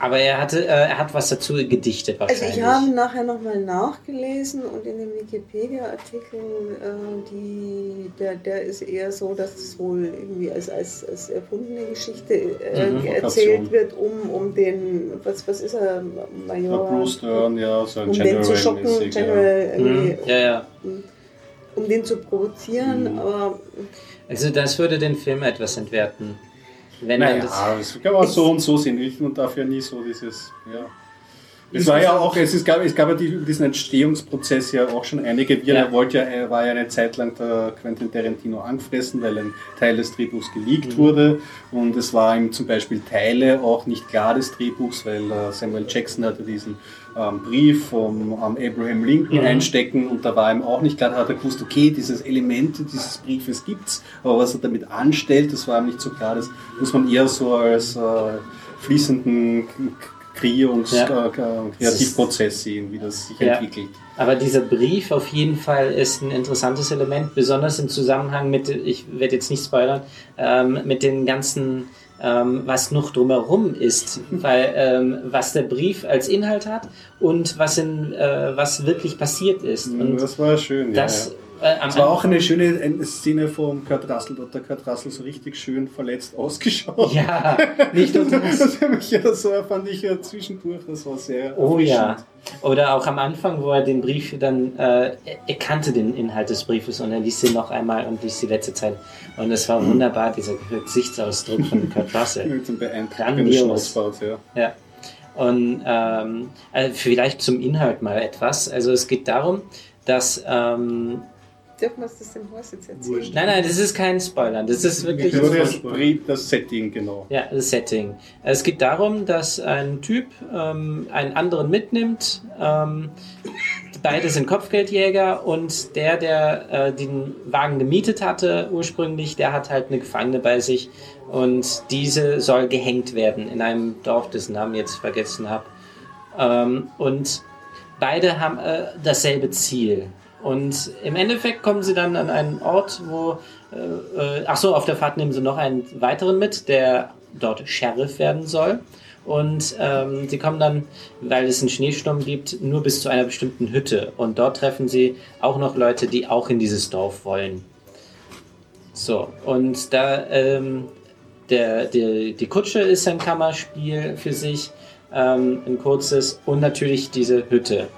Aber er hatte, äh, er hat was dazu gedichtet Also wahrscheinlich. ich habe nachher nochmal nachgelesen und in dem Wikipedia-Artikel, äh, die, der, der ist eher so, dass es wohl irgendwie als, als, als erfundene Geschichte äh, Mhm. erzählt wird, um, um den, was, was ist er, Ja, Major? Bruce Stern, ja, so ein um den zu schocken, ja. General, irgendwie, Mhm. Ja, ja. Um den zu provozieren, Mhm. aber Also das würde den Film etwas entwerten. Wenn man Naja, das, das kann man so und so sehen. Ich- Man darf ja nie so dieses, ja. Es war ja auch, es, ist, gab, es gab ja die, diesen Entstehungsprozess ja auch schon einige. Wir, Ja. Er wollte ja, er war ja eine Zeit lang der Quentin Tarantino angefressen, weil ein Teil des Drehbuchs geleakt Mhm. wurde. Und es war ihm zum Beispiel Teile auch nicht klar des Drehbuchs, weil äh, Samuel Jackson hatte diesen ähm, Brief vom ähm, Abraham Lincoln Mhm. einstecken und da war ihm auch nicht klar, da hat er gewusst, okay, dieses Element dieses Briefes gibt's, aber was er damit anstellt, das war ihm nicht so klar. Das muss man eher so als äh, fließenden Kreierungs- Ja. äh, K- Kreativprozess sehen, wie das sich Ja. entwickelt. aber dieser Brief auf jeden Fall ist ein interessantes Element, besonders im Zusammenhang mit, ich werde jetzt nicht spoilern, ähm, mit den ganzen, ähm, was noch drumherum ist, weil ähm, was der Brief als Inhalt hat und was in, äh, was wirklich passiert ist. Und das war schön, das ja. Äh, Es war auch eine schöne eine Szene von Kurt Russell, da hat der Kurt Russell so richtig schön verletzt ausgeschaut. Ja, nicht nur das. Das mich ja so, fand ich ja zwischendurch, das war sehr Oh ja. Oder auch am Anfang, wo er den Brief dann, äh, er kannte den Inhalt des Briefes und er liest ihn noch einmal und liest die letzte Zeit. Und es war wunderbar, dieser Gesichtsausdruck von Kurt Russell. Mit dem beeindruckenden. Schnauzbart, ja. Ja. Und ähm, also vielleicht zum Inhalt mal etwas. Also es geht darum, dass ähm, Dürfen wir das dem Horst jetzt erzählen? Wurscht. Nein, nein, das ist kein Spoilern. Das ist wirklich Nur das das, Spoiler. das Setting, genau. Ja, das Setting. Es geht darum, dass ein Typ ähm, einen anderen mitnimmt. Ähm, beide sind Kopfgeldjäger und der, der äh, den Wagen gemietet hatte ursprünglich, der hat halt eine Gefangene bei sich und diese soll gehängt werden in einem Dorf, dessen Namen ich jetzt vergessen habe. Ähm, und beide haben äh, dasselbe Ziel. Und im Endeffekt kommen sie dann an einen Ort, wo, äh, äh, ach so, auf der Fahrt nehmen sie noch einen weiteren mit, der dort Sheriff werden soll. Und ähm, sie kommen dann, weil es einen Schneesturm gibt, nur bis zu einer bestimmten Hütte. Und dort treffen sie auch noch Leute, die auch in dieses Dorf wollen. So, und da ähm, der, der, die Kutsche ist ein Kammerspiel für sich, ähm, ein kurzes, und natürlich diese Hütte.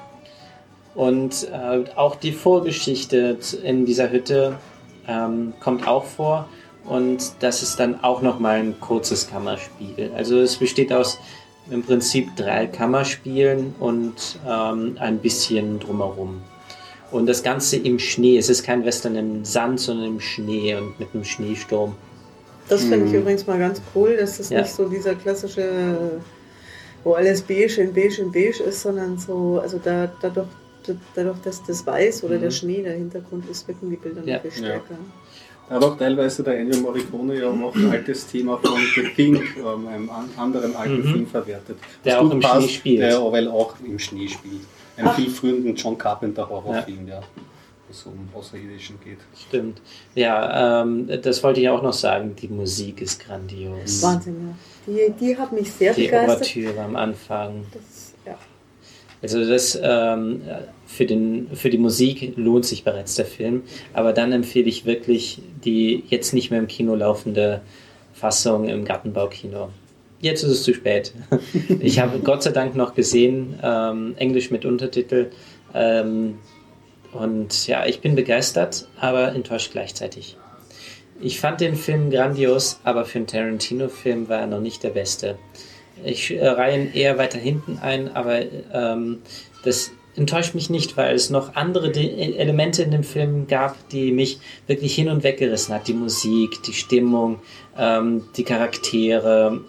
Und äh, auch die Vorgeschichte in dieser Hütte ähm, kommt auch vor. Und das ist dann auch nochmal ein kurzes Kammerspiel. Also es besteht aus im Prinzip drei Kammerspielen und ähm, ein bisschen drumherum. Und das Ganze im Schnee. Es ist kein Western im Sand, sondern im Schnee und mit einem Schneesturm. Das finde ich Mhm. übrigens mal ganz cool, dass das Ja. nicht so dieser klassische, wo alles beige in beige in beige ist, sondern so, also da, dadurch, dadurch, dass das Weiß oder der Schnee der Hintergrund ist, wirken die Bilder Ja. noch viel stärker. Da hat auch teilweise der Ennio Morricone ja noch ein altes Thema von The Thing, ähm, einem an, anderen alten Mhm. Film verwertet. Der auch im Schnee spielt. Der weil auch im Schnee spielt. Ein viel früheren John Carpenter Horrorfilm, ja. Wo es um Außerirdischen geht. Stimmt. Ja, ähm, das wollte ich auch noch sagen. Die Musik ist grandios. Wahnsinn, ja. Die, die hat mich sehr Die begeistert. Ouvertüre am Anfang. Das, ja. Also das ähm, für, den, für die Musik lohnt sich bereits der Film, aber dann empfehle ich wirklich die jetzt nicht mehr im Kino laufende Fassung im Gartenbaukino. Jetzt ist es zu spät. Ich habe Gott sei Dank noch gesehen, ähm, Englisch mit Untertitel. Ähm, und ja, ich bin begeistert, aber enttäuscht gleichzeitig. Ich fand den Film grandios, aber für einen Tarantino-Film war er noch nicht der beste. Ich äh, reihe ihn eher weiter hinten ein, aber ähm, das enttäuscht mich nicht, weil es noch andere De Elemente in dem Film gab, die mich wirklich hin und weg gerissen hat. Die Musik, die Stimmung, ähm, die Charaktere,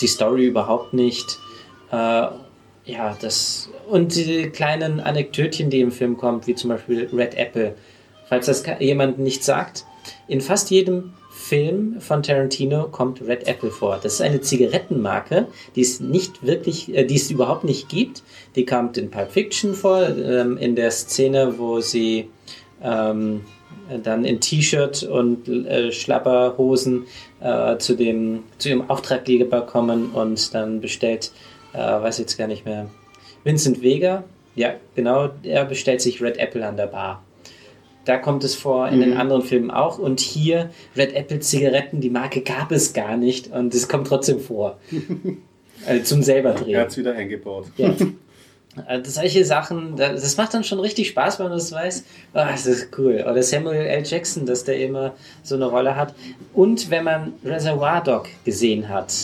die Story überhaupt nicht. Äh, ja, das und die kleinen Anekdötchen, die im Film kommt, wie zum Beispiel Red Apple. Falls das jemand nicht sagt, in fast jedem Film von Tarantino kommt Red Apple vor. Das ist eine Zigarettenmarke, die es nicht wirklich, äh, die es überhaupt nicht gibt. Die kommt in Pulp Fiction vor, ähm, in der Szene, wo sie ähm, dann in T-Shirt und äh, Schlapperhosen äh, zu dem zu ihrem Auftraggeber kommen und dann bestellt, äh, weiß jetzt gar nicht mehr, Vincent Vega, ja genau, er bestellt sich Red Apple an der Bar. Da kommt es vor, in den anderen Filmen auch. Und hier, Red Apple Zigaretten, die Marke gab es gar nicht und es kommt trotzdem vor. also zum selber Er drehen. hat es wieder eingebaut. Ja. Also solche Sachen, da- das macht dann schon richtig Spaß, wenn man das weiß. Ah, das ist cool. Oder Samuel L. Jackson, dass der immer so eine Rolle hat. Und wenn man Reservoir Dog gesehen hat,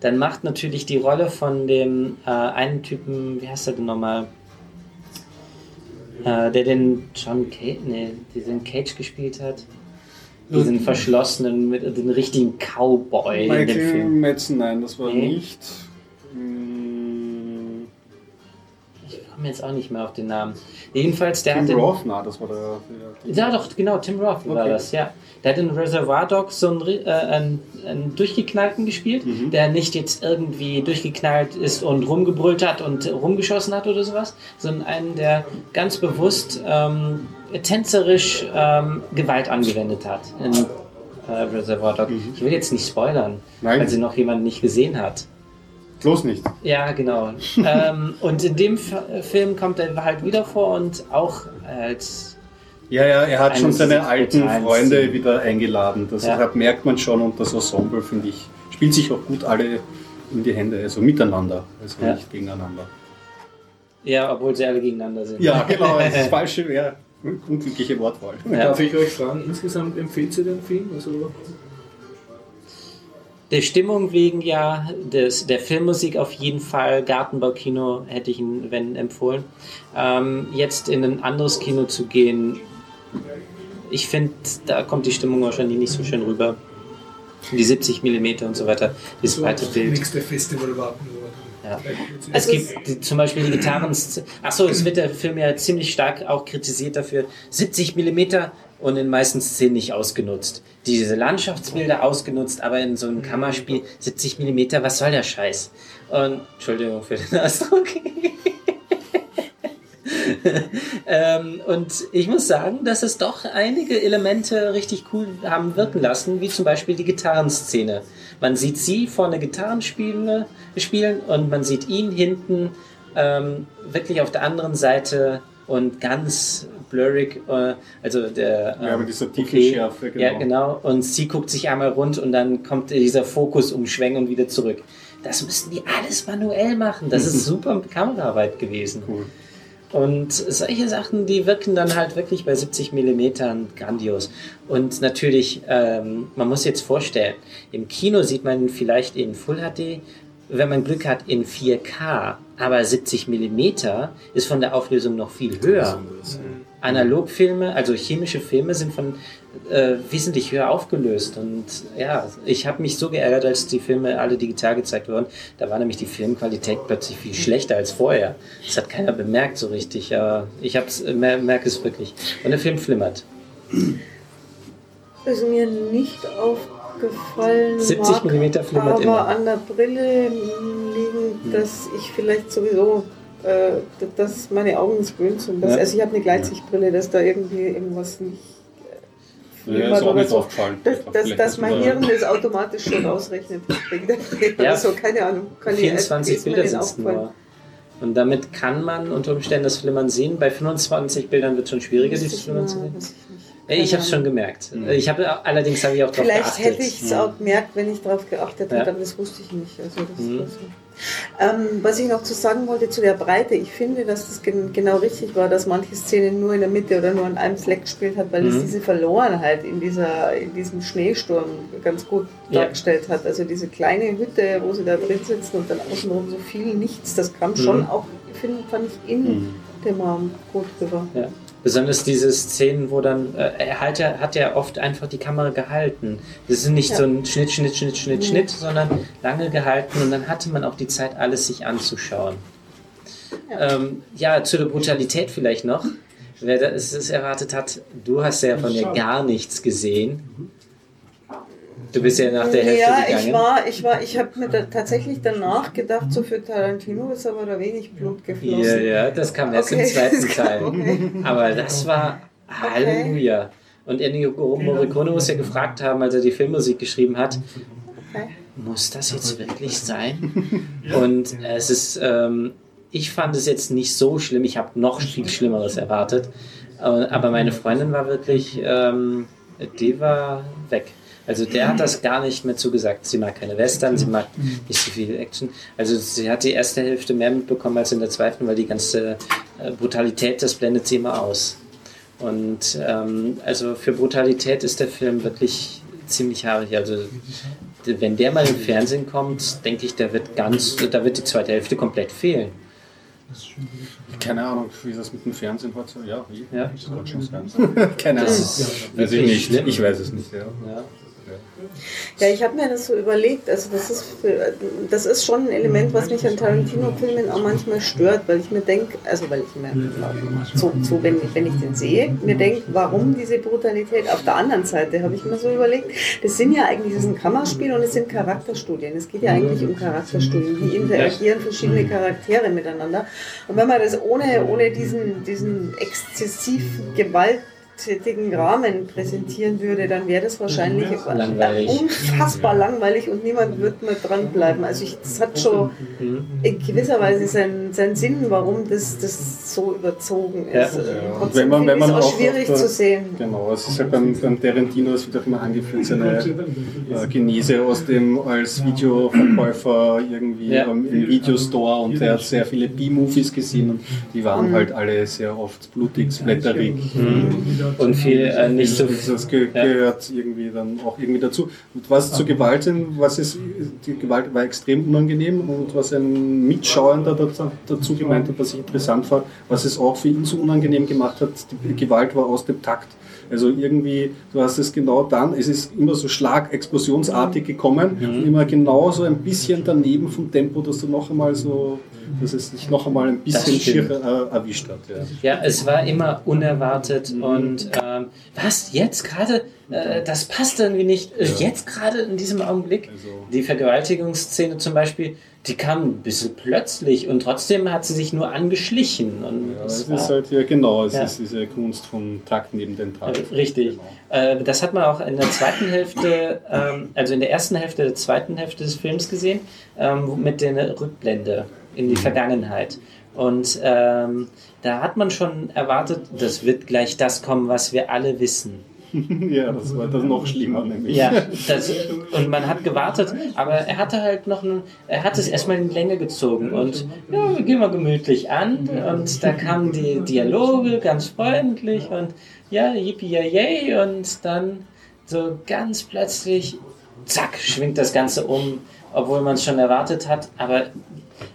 dann macht natürlich die Rolle von dem äh, einen Typen, wie heißt er denn nochmal? Äh, der den John Cage, nee, diesen Cage gespielt hat. Diesen verschlossenen, mit den richtigen Cowboy in dem Michael Film. Madsen, nein, das war Nee. nicht. Hm, Ich komme jetzt auch nicht mehr auf den Namen. Jedenfalls, der Tim hat den, Roth, na, das war der. der Ja, doch, genau, Tim Roth war Okay. das, ja. Der hat in Reservoir Dogs so einen, äh, einen, einen Durchgeknallten gespielt, Mhm. der nicht jetzt irgendwie durchgeknallt ist und rumgebrüllt hat und rumgeschossen hat oder sowas, sondern einen, der ganz bewusst ähm, tänzerisch ähm, Gewalt angewendet hat in äh, Reservoir Dogs. Ich will jetzt nicht spoilern, Mhm. Nein. weil sie noch jemand nicht gesehen hat. Bloß nicht. Ja, genau. ähm, und in dem F Film kommt er halt wieder vor und auch als Ja, ja, er hat schon seine alten Freunde Szenen. wieder eingeladen. Das Ja. hat- merkt man schon und das Ensemble, finde ich, spielt sich auch gut alle in die Hände, also miteinander, also Ja. nicht gegeneinander. ja, obwohl sie alle gegeneinander sind. Ja, genau, das falsche wäre unglückliche Wortwahl. Ja. Darf ich euch fragen, insgesamt empfehlt ihr den Film? Also, Der Stimmung wegen ja, des, der Filmmusik auf jeden Fall, Gartenbaukino hätte ich ihn, wenn, empfohlen. Ähm, jetzt in ein anderes Kino zu gehen, ich finde, da kommt die Stimmung wahrscheinlich nicht so schön rüber. Die 70 mm und so weiter, das So breite das Bild. nächste Festival warten. wo er Ja. ist. Es gibt die, zum Beispiel die Gitarren. Achso, es wird der Film ja ziemlich stark auch kritisiert dafür. 70 mm und in meisten Szenen nicht ausgenutzt. Diese Landschaftsbilder ausgenutzt, aber in so einem Kammerspiel 70 mm, was soll der Scheiß? Und Entschuldigung für den Ausdruck. ähm, und ich muss sagen, dass es doch einige Elemente richtig cool haben wirken lassen, wie zum Beispiel die Gitarrenszene. Man sieht sie vorne Gitarren spielen, spielen und man sieht ihn hinten ähm, wirklich auf der anderen Seite und ganz blurrig, äh, also der Ja, ähm, mit dieser tiefen okay, Schärfe, genau. Ja, genau. Und sie guckt sich einmal rund und dann kommt dieser Fokus umschwenken und wieder zurück. Das müssten die alles manuell machen. Das ist super Kameraarbeit gewesen. Cool. Und solche Sachen, die wirken dann halt wirklich bei 70 Millimetern grandios. Und natürlich, ähm, man muss jetzt vorstellen, im Kino sieht man vielleicht in Full HD, wenn man Glück hat, in 4K. Aber 70 Millimeter ist von der Auflösung noch viel höher. Analogfilme, also chemische Filme, sind von äh, wesentlich höher aufgelöst. Und ja, ich habe mich so geärgert, als die Filme alle digital gezeigt wurden. Da war nämlich die Filmqualität plötzlich viel schlechter als vorher. Das hat keiner bemerkt so richtig. Aber ich äh, mer merke es wirklich. Und der Film flimmert. ist mir nicht aufgefallen. 70 mag Millimeter flimmert aber immer. an der Brille liegen, dass ich vielleicht sowieso, äh, dass meine Augen es gewöhnt sind. Dass, Ja. Also ich habe eine Gleitsichtbrille, dass da irgendwie irgendwas nicht äh, Ja, ist auch oder nicht so. aufgefallen. Dass, dass, Vielleicht dass mein Hirn das automatisch schon ausrechnet. Ja. so, keine Ahnung. Kann ich- 24 ist mir Bilder sind nur. Und damit kann man unter Umständen das Flimmern sehen. Bei 25 Bildern wird es schon schwieriger, dieses ich Flimmern zu sehen. ich Ich habe es schon gemerkt. Ich habe allerdings habe ich auch darauf Vielleicht geachtet. hätte ich es auch gemerkt, wenn ich darauf geachtet Ja. hätte, aber das wusste ich nicht. Also das Mhm. war so. Ähm, was ich noch zu sagen wollte zu der Breite, ich finde, dass das gen genau richtig war, dass manche Szenen nur in der Mitte oder nur an einem Fleck gespielt hat, weil es Mhm. diese Verlorenheit in, dieser, in diesem Schneesturm ganz gut Ja. dargestellt hat. Also diese kleine Hütte, wo sie da drin sitzen und dann außenrum so viel nichts, das kam schon Mhm. auch, finde, fand ich in Mhm. dem Raum gut rüber. Ja. Besonders diese Szenen, wo dann, äh, er halt ja, hat ja oft einfach die Kamera gehalten. Das ist nicht Ja. so ein Schnitt, Schnitt, Schnitt, Schnitt, Nee. Schnitt, sondern lange gehalten und dann hatte man auch die Zeit, alles sich anzuschauen. Ja, ähm, ja zu der Brutalität vielleicht noch. Wer das erwartet hat, du hast ja von ihr gar nichts gesehen. Du bist ja nach der Hälfte ja, gegangen. ich war, ich war, ich habe mir da tatsächlich danach gedacht, so für Tarantino ist aber da wenig Blut geflossen. Ja, ja, das kam erst Okay, im zweiten Teil. okay. Aber das war Halleluja. Und Ennio Morricone muss ja gefragt haben, als er die Filmmusik geschrieben hat, Okay. muss das jetzt wirklich sein? Und es ist, ähm, ich fand es jetzt nicht so schlimm, ich habe noch viel Schlimmeres erwartet. Äh, Aber meine Freundin war wirklich, ähm, die war weg. Also der hat das gar nicht mehr zugesagt. Sie mag keine Western, sie mag nicht so viel Action. Also sie hat die erste Hälfte mehr mitbekommen als in der zweiten, weil die ganze äh, Brutalität, das blendet sie immer aus. Und ähm, also für Brutalität ist der Film wirklich ziemlich haarig. Also wenn der mal im Fernsehen kommt, denke ich, der wird ganz, da wird die zweite Hälfte komplett fehlen. Keine Ahnung, wie das mit dem Fernsehen hat. Ja, wie? Ja. Das. Keine Das Ahnung. ist Weiß ich nicht. Ich weiß es nicht. Ja. Ja. Ja, ich habe mir das so überlegt, also das ist, für, das ist schon ein Element, was mich an Tarantino-Filmen auch manchmal stört, weil ich mir denke, also weil ich mir so, so wenn, ich, wenn ich den sehe, mir denke, warum diese Brutalität? Auf der anderen Seite habe ich mir so überlegt, das sind ja eigentlich, das ist ein Kammerspiel und es sind Charakterstudien. Es geht ja eigentlich um Charakterstudien, wie interagieren verschiedene Charaktere miteinander. Und wenn man das ohne, ohne diesen, diesen exzessiv Gewalt tätigen Rahmen präsentieren würde, dann wäre das wahrscheinlich Langweilig. unfassbar langweilig und niemand wird mehr dranbleiben. Also ich, das hat schon in gewisser Weise seinen, seinen Sinn, warum das, das so überzogen ist. Ja. Und wenn man, wenn man auch auch schwierig der- zu sehen. Genau, es ist halt beim, beim Tarantino, es wird auch immer angeführt, seine äh, Genese aus dem als Videoverkäufer irgendwie Ja. ähm, im Videostore und er hat sehr viele B-Movies gesehen und die waren Mhm. halt alle sehr oft blutig, splatterig. Und viel äh, nicht so Das, das ge Ja. gehört irgendwie dann auch irgendwie dazu. Und was zu Gewalt sind, was ist, die Gewalt war extrem unangenehm und was ein Mitschauender dazu, dazu gemeint hat, was ich interessant war, was es auch für ihn so unangenehm gemacht hat, die Gewalt war aus dem Takt. Also irgendwie, du hast es genau dann, es ist immer so schlagexplosionsartig gekommen und immer genau so ein bisschen daneben vom Tempo, dass du noch einmal so, dass es dich noch einmal ein bisschen schier äh, erwischt hat. Ja. Ja, es war immer unerwartet und ähm, was, jetzt gerade? Äh, das passt irgendwie nicht. Äh, Jetzt gerade in diesem Augenblick? Also- Die Vergewaltigungsszene zum Beispiel, die kam ein bisschen plötzlich und trotzdem hat sie sich nur angeschlichen. Und Ja, es war- ist halt, ja genau, es Ja. ist diese Kunst vom Takt neben den Takt. Äh, Richtig. Äh, das hat man auch in der zweiten Hälfte, ähm, also in der ersten Hälfte der zweiten Hälfte des Films gesehen, ähm, mit der Rückblende in die Vergangenheit. Und ähm, da hat man schon erwartet, das wird gleich das kommen, was wir alle wissen. ja, das war das noch schlimmer nämlich. Ja, das, und man hat gewartet, aber er hatte halt noch, einen, er hat es erstmal in Länge gezogen und ja, wir gehen mal gemütlich an und da kamen die Dialoge ganz freundlich und ja, yippie yay und dann so ganz plötzlich, zack, schwingt das Ganze um, obwohl man es schon erwartet hat, aber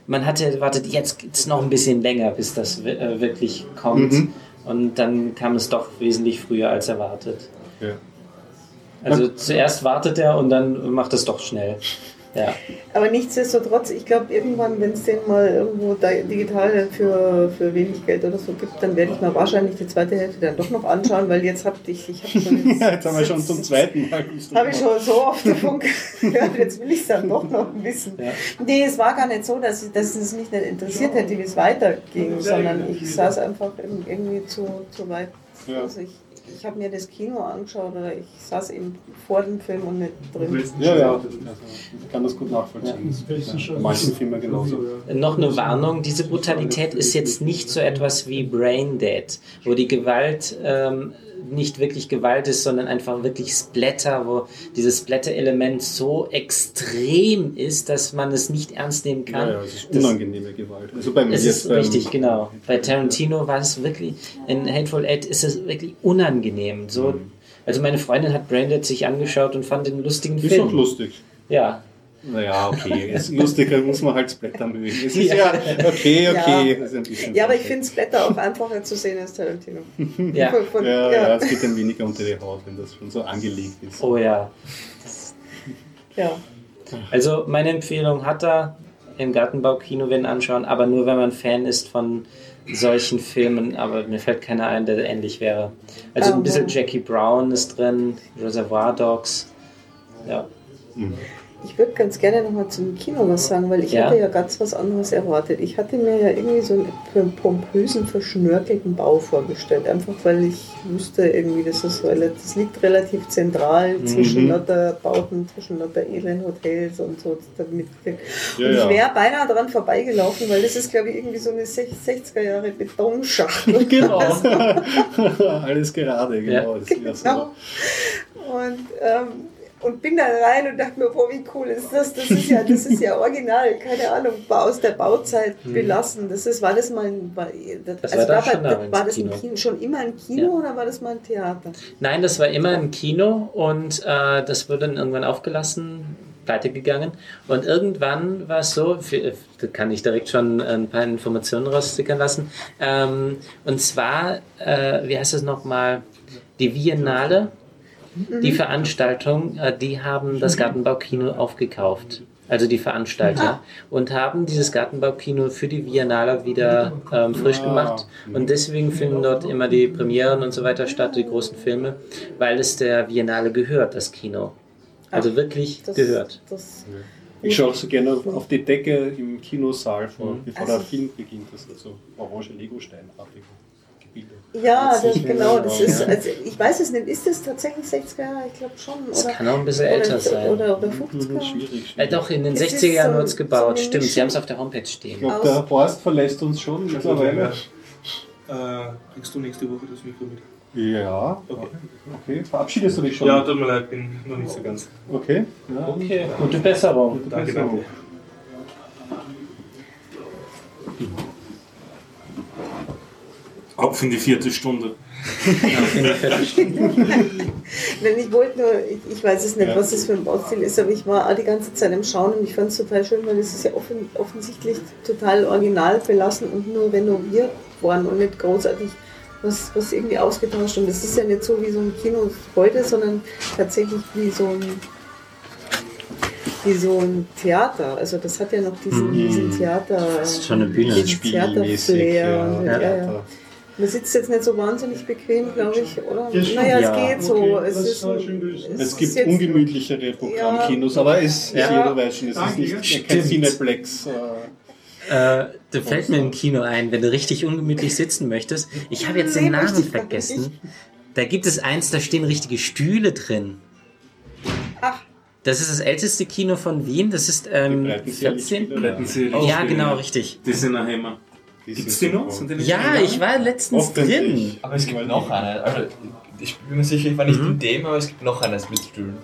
man hatte erwartet, jetzt geht es noch ein bisschen länger, bis das äh, wirklich kommt. Mhm. Und dann kam es doch wesentlich früher als erwartet. Ja. Also zuerst wartet er und dann macht es doch schnell. Ja. Aber nichtsdestotrotz, ich glaube, irgendwann, wenn es den mal irgendwo di- digital für, für wenig Geld oder so gibt, dann werde ich mir wahrscheinlich die zweite Hälfte dann doch noch anschauen, weil jetzt habe ich, ich schon, Ja, jetzt haben wir schon zum zweiten Mal. habe ich schon so oft davon gehört, jetzt will ich es dann doch noch wissen. Ja. Nee, es war gar nicht so, dass, ich, dass es mich nicht interessiert hätte, wie es weiterging, sondern ich saß einfach irgendwie zu, zu weit. Ja. Also ich, ich habe mir das Kino angeschaut oder ich saß eben vor dem Film und nicht drin. Ja, ja, also, ich kann das gut nachvollziehen. Bei manchen Filmen genauso. Noch eine Warnung, diese Brutalität ist jetzt nicht so etwas wie Brain Dead, wo die Gewalt ähm, nicht wirklich Gewalt ist, sondern einfach wirklich Splatter, wo dieses Splatter-Element so extrem ist, dass man es nicht ernst nehmen kann. Ja, ja, es ist unangenehme Gewalt. Also bei mir Es ist beim- richtig, genau. Bei Tarantino war es wirklich, in Hateful Eight ist es wirklich unangenehm. So, Mhm. also meine Freundin hat Braindead sich angeschaut und fand den lustigen Ist Film. doch lustig. Ja, Naja, okay. Ist lustiger muss man halt Splatter mögen. Es ist ja, okay, okay. Ja. Bisschen Ja, aber ich finde Splatter auch einfacher zu sehen als Tarantino. ja. Von- von- Ja, ja, es geht dann weniger unter die Haut, wenn das schon so angelegt ist. Oh ja. ja. Also meine Empfehlung hat er im Gartenbaukino wenn anschauen, aber nur wenn man Fan ist von solchen Filmen, aber mir fällt keiner ein, der ähnlich wäre. Also ein bisschen Aber- Jackie Brown ist drin, Reservoir Dogs. Ja. Ich würde ganz gerne nochmal zum Kino was sagen, weil ich Ja. hatte ja ganz was anderes erwartet. Ich hatte mir ja irgendwie so einen pompösen, verschnörkelten Bau vorgestellt. Einfach weil ich wusste irgendwie, das, ist, das liegt relativ zentral zwischen lauter Bauten, zwischen lauter edlen Hotels und so. Damit. Ja, und ich wäre beinahe dran vorbeigelaufen, weil das ist, glaube ich, irgendwie so eine 60er Jahre Betonschachtel. Genau. Alles gerade, genau. Genau. Und, ähm, und bin dann rein und dachte mir, boah, wie cool ist das? Das ist ja, das ist ja original, keine Ahnung, war aus der Bauzeit belassen. Das ist, war das mal ein, war, das, Das war da gab schon halt- damals war das Kino. ein Kino, schon immer ein Kino Ja. oder war das mal ein Theater? Nein, das war immer im Kino und äh, das wurde dann irgendwann aufgelassen, pleite gegangen. Und irgendwann war es so, für, da kann ich direkt schon ein paar Informationen raustickern lassen. Ähm, und zwar, äh, wie heißt das nochmal? Die Biennale, die Veranstaltung, äh, die haben das Gartenbaukino aufgekauft. Also die Veranstalter. Und haben dieses Gartenbaukino für die Biennale wieder ähm, frisch gemacht. Und deswegen finden dort immer die Premieren und so weiter statt, die großen Filme, weil es der Biennale gehört, das Kino. Also wirklich Das, gehört. Das, Ich schaue auch so gerne auf, die Decke im Kinosaal vor, bevor Also- der Film beginnt. Das sind so orange Legosteinartige Gebilde. ja, Das genau, das ist, also ich weiß es nicht, ist das tatsächlich 60er Jahre? Ich glaube schon. Das oder, kann auch ein bisschen oder, älter sein. Oder, oder Mhm, 50er. schwierig. schwierig. Äh, doch, in den Es ist 60er Jahren so- wurde es gebaut. so Stimmt, sie haben es auf der Homepage Ich stehen. glaube, Aus- der Horst verlässt uns schon mittlerweile. Äh, kriegst du nächste Woche das Mikro mit? Ja, Okay. okay. Verabschiedest du dich schon? Ja, tut mir leid, bin noch nicht so ganz. Okay. Ja. Okay, gute Besserung. Danke, danke. Ab in die vierte Stunde. Nein, ich wollte nur, ich, ich weiß es nicht, Ja. was das für ein Baustil ist, aber ich war auch die ganze Zeit im Schauen und ich fand es total schön, weil es ist ja offen, offensichtlich total original belassen und nur renoviert worden und nicht großartig was, was irgendwie ausgetauscht. Und es ist ja nicht so wie so ein Kino heute, sondern tatsächlich wie so ein wie so ein Theater. Also das hat ja noch diesen, diesen Theater. Das ist schon eine Bühne. Theaterflair. Ja. ja, ja. Man sitzt jetzt nicht so wahnsinnig bequem, glaube ich, oder? Ja, naja, Ja. es geht so. Okay, es ist, gelöst. es Es ist gibt jetzt- ungemütlichere Programmkinos, aber es, Ja. jeder weiß schon, es ist Danke, nicht ja. kein. Cineplex. Äh, Äh, da fällt mir im Kino ein, wenn du richtig ungemütlich sitzen möchtest. Ich habe jetzt den Namen vergessen. Da gibt es eins, da stehen richtige Stühle drin. Ach, Das ist das älteste Kino von Wien. Das ist ähm, Die Breitenserie 14. Lichtspiele. Breiten Sie Ja, genau, ja. richtig. Die sind ein Hammer. die Gibt's sind die noch? Ja, ich war letztens drin. Aber es gibt noch eine. Also, ich bin mir sicher, ich war nicht in dem, aber es gibt noch eines mit Stühlen.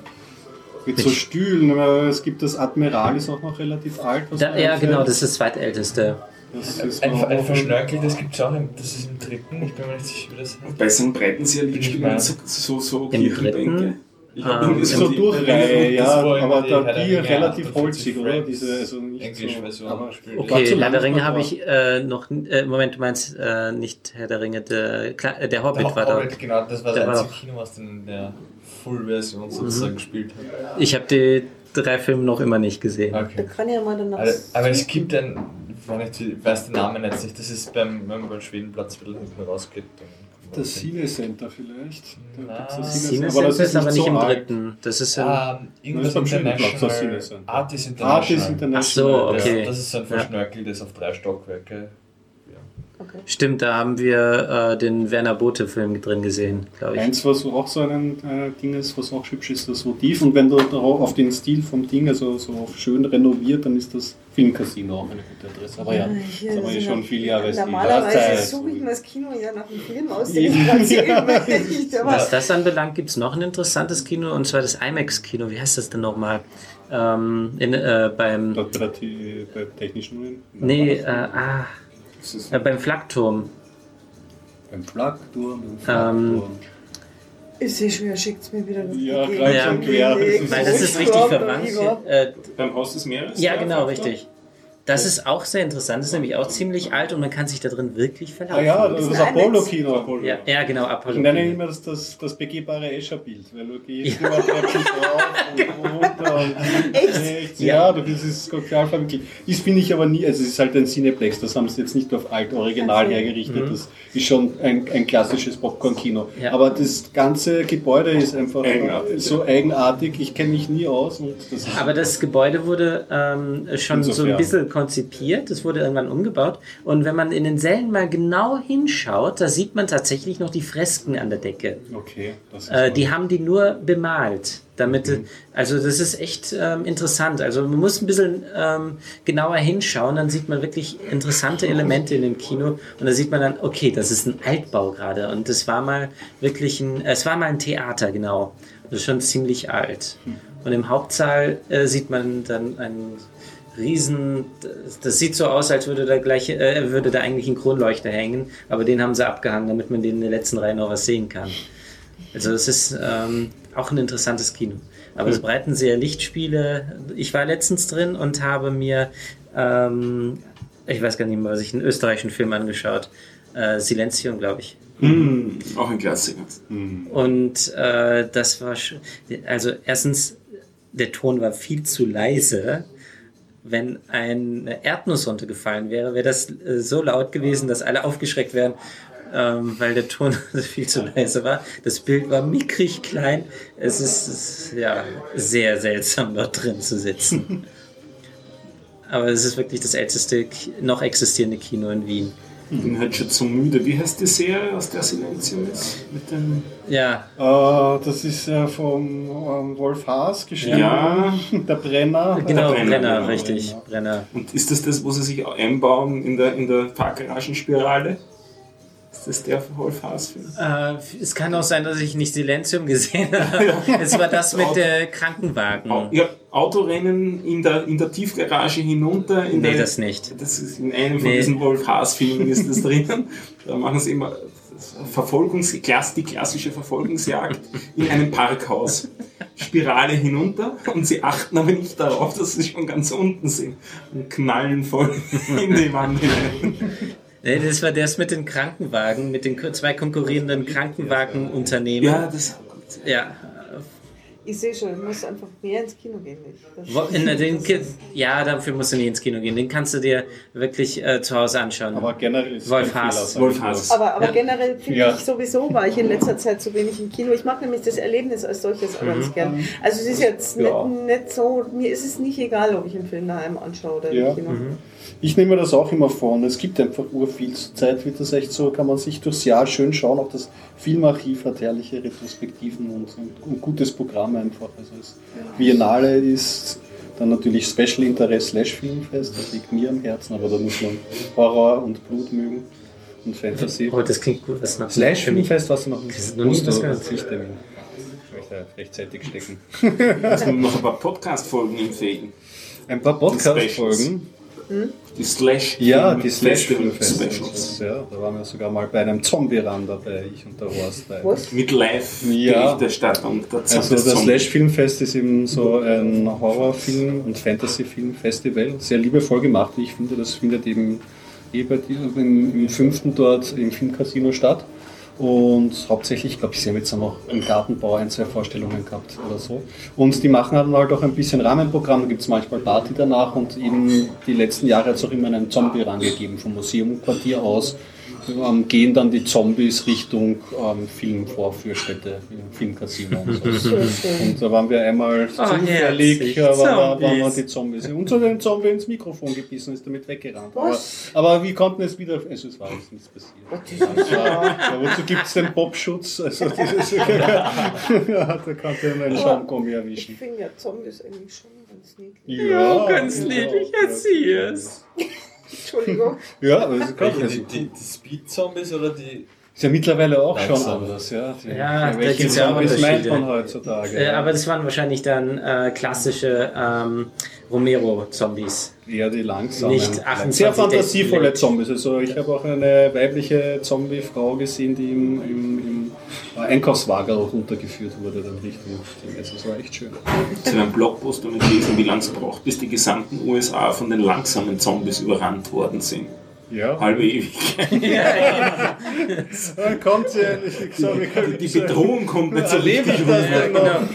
Mit so Stühlen, aber es gibt das Admiral, ist auch noch relativ alt. was Da, ja, genau, das ist das zweitälteste. Das ist Ein, ein verschnörkeltes gibt es auch, im- das ist im dritten, ich bin mir nicht sicher, wie das heißt. Bei so einem Breitenseher Lichtspielen so, so, so Im Kirchenbänke. dritten? Ich Ah, hab irgendwie so Durchreihe, ja, aber die da der die relativ 58 holzig, oder? Diese, also Englisch-Version so, Okay, Herr der Ringe habe ich äh, noch. Äh, Moment, du meinst äh, nicht Herr der Ringe, der, Kla- äh, der Hobbit Der war da. Hobbit, genau, das war Der das einzige Kino, was dann in der Full-Version sozusagen gespielt hat. Ich habe die drei Filme noch immer nicht gesehen. da Okay. kann ich ja mal danach. Aber, aber es gibt ein, ich weiß den Namen jetzt nicht, das ist beim, wenn man beim Schwedenplatz wieder hinten rausgeht. Dann Das Cinecenter vielleicht. Da Na, gibt's das Cine aber das Center ist aber nicht so im dritten. Das ist im, Ähm, irgendwas Das ist das International. Artis International. Artis International. Ach so, Das, okay. das ist so ein Ja. verschnörkeltes auf drei Stockwerke. Okay. Stimmt, da haben wir äh, den Werner Bote-Film drin gesehen, glaube ich. Eins, was auch so ein äh, Ding ist, was auch hübsch ist, das Motiv. Und wenn du darauf auf den Stil vom Ding, also so schön renoviert, dann ist das Filmcasino auch eine gute Adresse. Aber ja, hier das haben wir sind schon ja- viele Jahre Normalerweise suche ich mir das Kino ja nach dem Film aus, den ich gerade sehen möchte. Was das anbelangt, gibt es noch ein interessantes Kino, und zwar das IMAX-Kino. Wie heißt das denn nochmal? Ähm, in, äh, beim. Dort bei der T- bei Technischen Unis? Nee, äh, ah, äh, beim Flakturm. beim Flakturm. beim Ähm, Flakturm. ich sehe schon, er schickt mir wieder Ja, kreuz Ja. und quer. Das ist Weil das ist richtig verwandt. Äh, Beim Haus des Meeres? ja, genau, richtig. Das ist auch sehr interessant. Das ist nämlich auch ziemlich alt und man kann sich da drin wirklich Ah verlaufen. ja, das Ist ist ein Apollo-Kino. ja, ja, genau, Ich Apollo. nenne immer das, das, das begehbare Escher-Bild, weil du gehst immer Treppen drauf und runter. Und Echt? Ja, das ist total verwickelt. Das finde ich aber nie, also es ist halt ein Cineplex, das haben sie jetzt nicht auf alt original hergerichtet, das ist schon ein, ein klassisches Popcorn-Kino. Ja. Aber das ganze Gebäude ist einfach Eigenartig, so eigenartig, ich kenne mich nie aus. Und das ist Aber das Gebäude wurde ähm, schon so ein Insofern. bisschen konzipiert. Es wurde irgendwann umgebaut. Und wenn man in den Sälen mal genau hinschaut, da sieht man tatsächlich noch die Fresken an der Decke. okay, das ist Äh, die haben die nur bemalt. Damit, also das ist echt ähm, interessant. Also man muss ein bisschen ähm, genauer hinschauen, dann sieht man wirklich interessante Elemente in dem Kino und da sieht man dann, okay, das ist ein Altbau gerade und das war mal wirklich ein, es war mal ein Theater, genau. Das ist schon ziemlich alt. Und im Hauptsaal äh, sieht man dann einen riesen, das, sieht so aus, als würde da gleich, äh, würde da eigentlich ein Kronleuchter hängen, aber den haben sie abgehangen, damit man den in der letzten Reihe noch was sehen kann. Also es ist ähm, auch ein interessantes Kino. Aber es breiten sehr Lichtspiele. Ich war letztens drin und habe mir, ähm, ich weiß gar nicht mehr, was ich, einen österreichischen Film angeschaut. Äh, Silenzium, glaube ich. Hm, auch ein Klassiker. Und äh, das war, also erstens, der Ton war viel zu leise. Wenn eine Erdnuss runtergefallen wäre, wäre das äh, so laut gewesen, dass alle aufgeschreckt wären, ähm, weil der Ton viel zu leise war. Das Bild war mickrig klein. Es ist, ist ja sehr seltsam, dort drin zu sitzen. Aber es ist wirklich das älteste noch existierende Kino in Wien. Ich bin halt schon zu müde. Wie heißt die Serie, aus der Silenzium ist? Mit dem Ja, Äh, das ist äh, vom ähm, Wolf Haas geschrieben. Ja. Der Brenner. genau, Brenner, Brenner, genau, richtig, Brenner. Und ist das das, wo sie sich einbauen in der, in der Parkgaragenspirale? Ist das der Wolf Haas-Film? Äh, es kann auch sein, dass ich nicht Silenzium gesehen habe. Es war das mit der Krankenwagen. Au- Ja, Autorennen in der, in der Tiefgarage hinunter. In Nee, der, das nicht. Das ist in einem von Nee. diesen Wolf Haas-Filmen ist das drinnen. Da machen sie immer Verfolgungs die klassische Verfolgungsjagd in einem Parkhaus. Spirale hinunter und sie achten aber nicht darauf, dass sie schon ganz unten sind und knallen voll in die Wand hinein. Nee, das war das mit den Krankenwagen, mit den zwei konkurrierenden Krankenwagenunternehmen. Ja, das Ja. Ich sehe schon, ich muss einfach mehr ins Kino gehen. nicht? Das- Wo- In den, Ki- ja, dafür musst du nicht ins Kino gehen. Den kannst du dir wirklich äh, zu Hause anschauen. Aber generell ist es Wolf Haas. Wolf. Haas. Aber, aber Ja. generell finde Ja. ich sowieso, war ich in letzter Zeit zu wenig im Kino. Ich mag nämlich das Erlebnis als solches auch ganz gern. Also es ist jetzt Ja. nicht, nicht so, mir ist es nicht egal, ob ich einen Film daheim anschaue oder Ja. im Kino. Ich nehme mir das auch immer vor und es gibt einfach urviel. Zur Zeit wird das echt so, kann man sich durchs Jahr schön schauen. Auch das Filmarchiv hat herrliche Retrospektiven und, und, und gutes Programm einfach. Also das Biennale ist dann natürlich Special Interest Slash Filmfest, das liegt mir am Herzen, aber da muss man Horror und Blut mögen und Fantasy. Oh, das klingt gut. Noch Slash? Filmfest, was du noch nicht Das ist noch Lichttermin. Ich möchte rechtzeitig stecken. Es sind noch ein paar Podcast-Folgen Fäden. Ein paar Podcast-Folgen. Die Slash Ja, die Slash. Specials. Ja, da waren wir sogar mal bei einem Zombie-Run dabei, ich und der Horst. Was? Mit Ja. Live-Berichterstattung. Also das Slash Filmfest ist eben so ein Horrorfilm und Fantasy-Film-Festival. Sehr liebevoll gemacht, wie ich finde. Das findet eben eh bei dir, im, im fünften dort im Filmcasino statt. Und hauptsächlich, ich glaube, sie haben jetzt auch noch im Gartenbau ein, zwei Vorstellungen gehabt oder so. Und die machen dann halt auch ein bisschen Rahmenprogramm, da gibt es manchmal Party danach und eben die letzten Jahre hat es auch immer einen Zombie rangegeben vom Museumquartier aus. Ähm, gehen dann die Zombies Richtung ähm, Filmvorführstätte, Filmcasino und so. Und da waren wir einmal Oh, zufällig, ja, waren, wir- waren wir die Zombies. Und so den Zombie ins Mikrofon gebissen, ist damit weggerannt. Aber, aber wir konnten es wieder, also es war jetzt nichts passiert. Ja, wozu gibt es den Popschutz? Also das ist, ja, da konnte er meinen Schaumgummi Ich erwischen. finde ja Zombies eigentlich schon ganz niedlich. Ja, ganz niedlich, erzähl es. Entschuldigung. Ja, aber es ist, Welche, also, die, die, die Speed-Zombies oder die. Ist ja mittlerweile auch schon Langsam. anders. Ja, Die- Ja, da welche gibt's ja auch Zombies meint Unterschiede. man heutzutage? Äh, aber das waren wahrscheinlich dann äh, klassische ähm, Romero-Zombies. Eher die langsamen. Nicht 28 Sehr fantasievolle Zombies. Also ich habe auch eine weibliche Zombie-Frau gesehen, die im, im, im Einkaufswagen auch runtergeführt wurde dann Richtung Ding. Also das war echt schön. zu einem Blogpost damit lesen, wie lange es braucht, bis die gesamten USA von den langsamen Zombies überrannt worden sind. Ja. Halbe Ewigkeit. Dann kommt sie endlich. Ich sag, wir können Die Bedrohung kommt nicht so richtig rüber.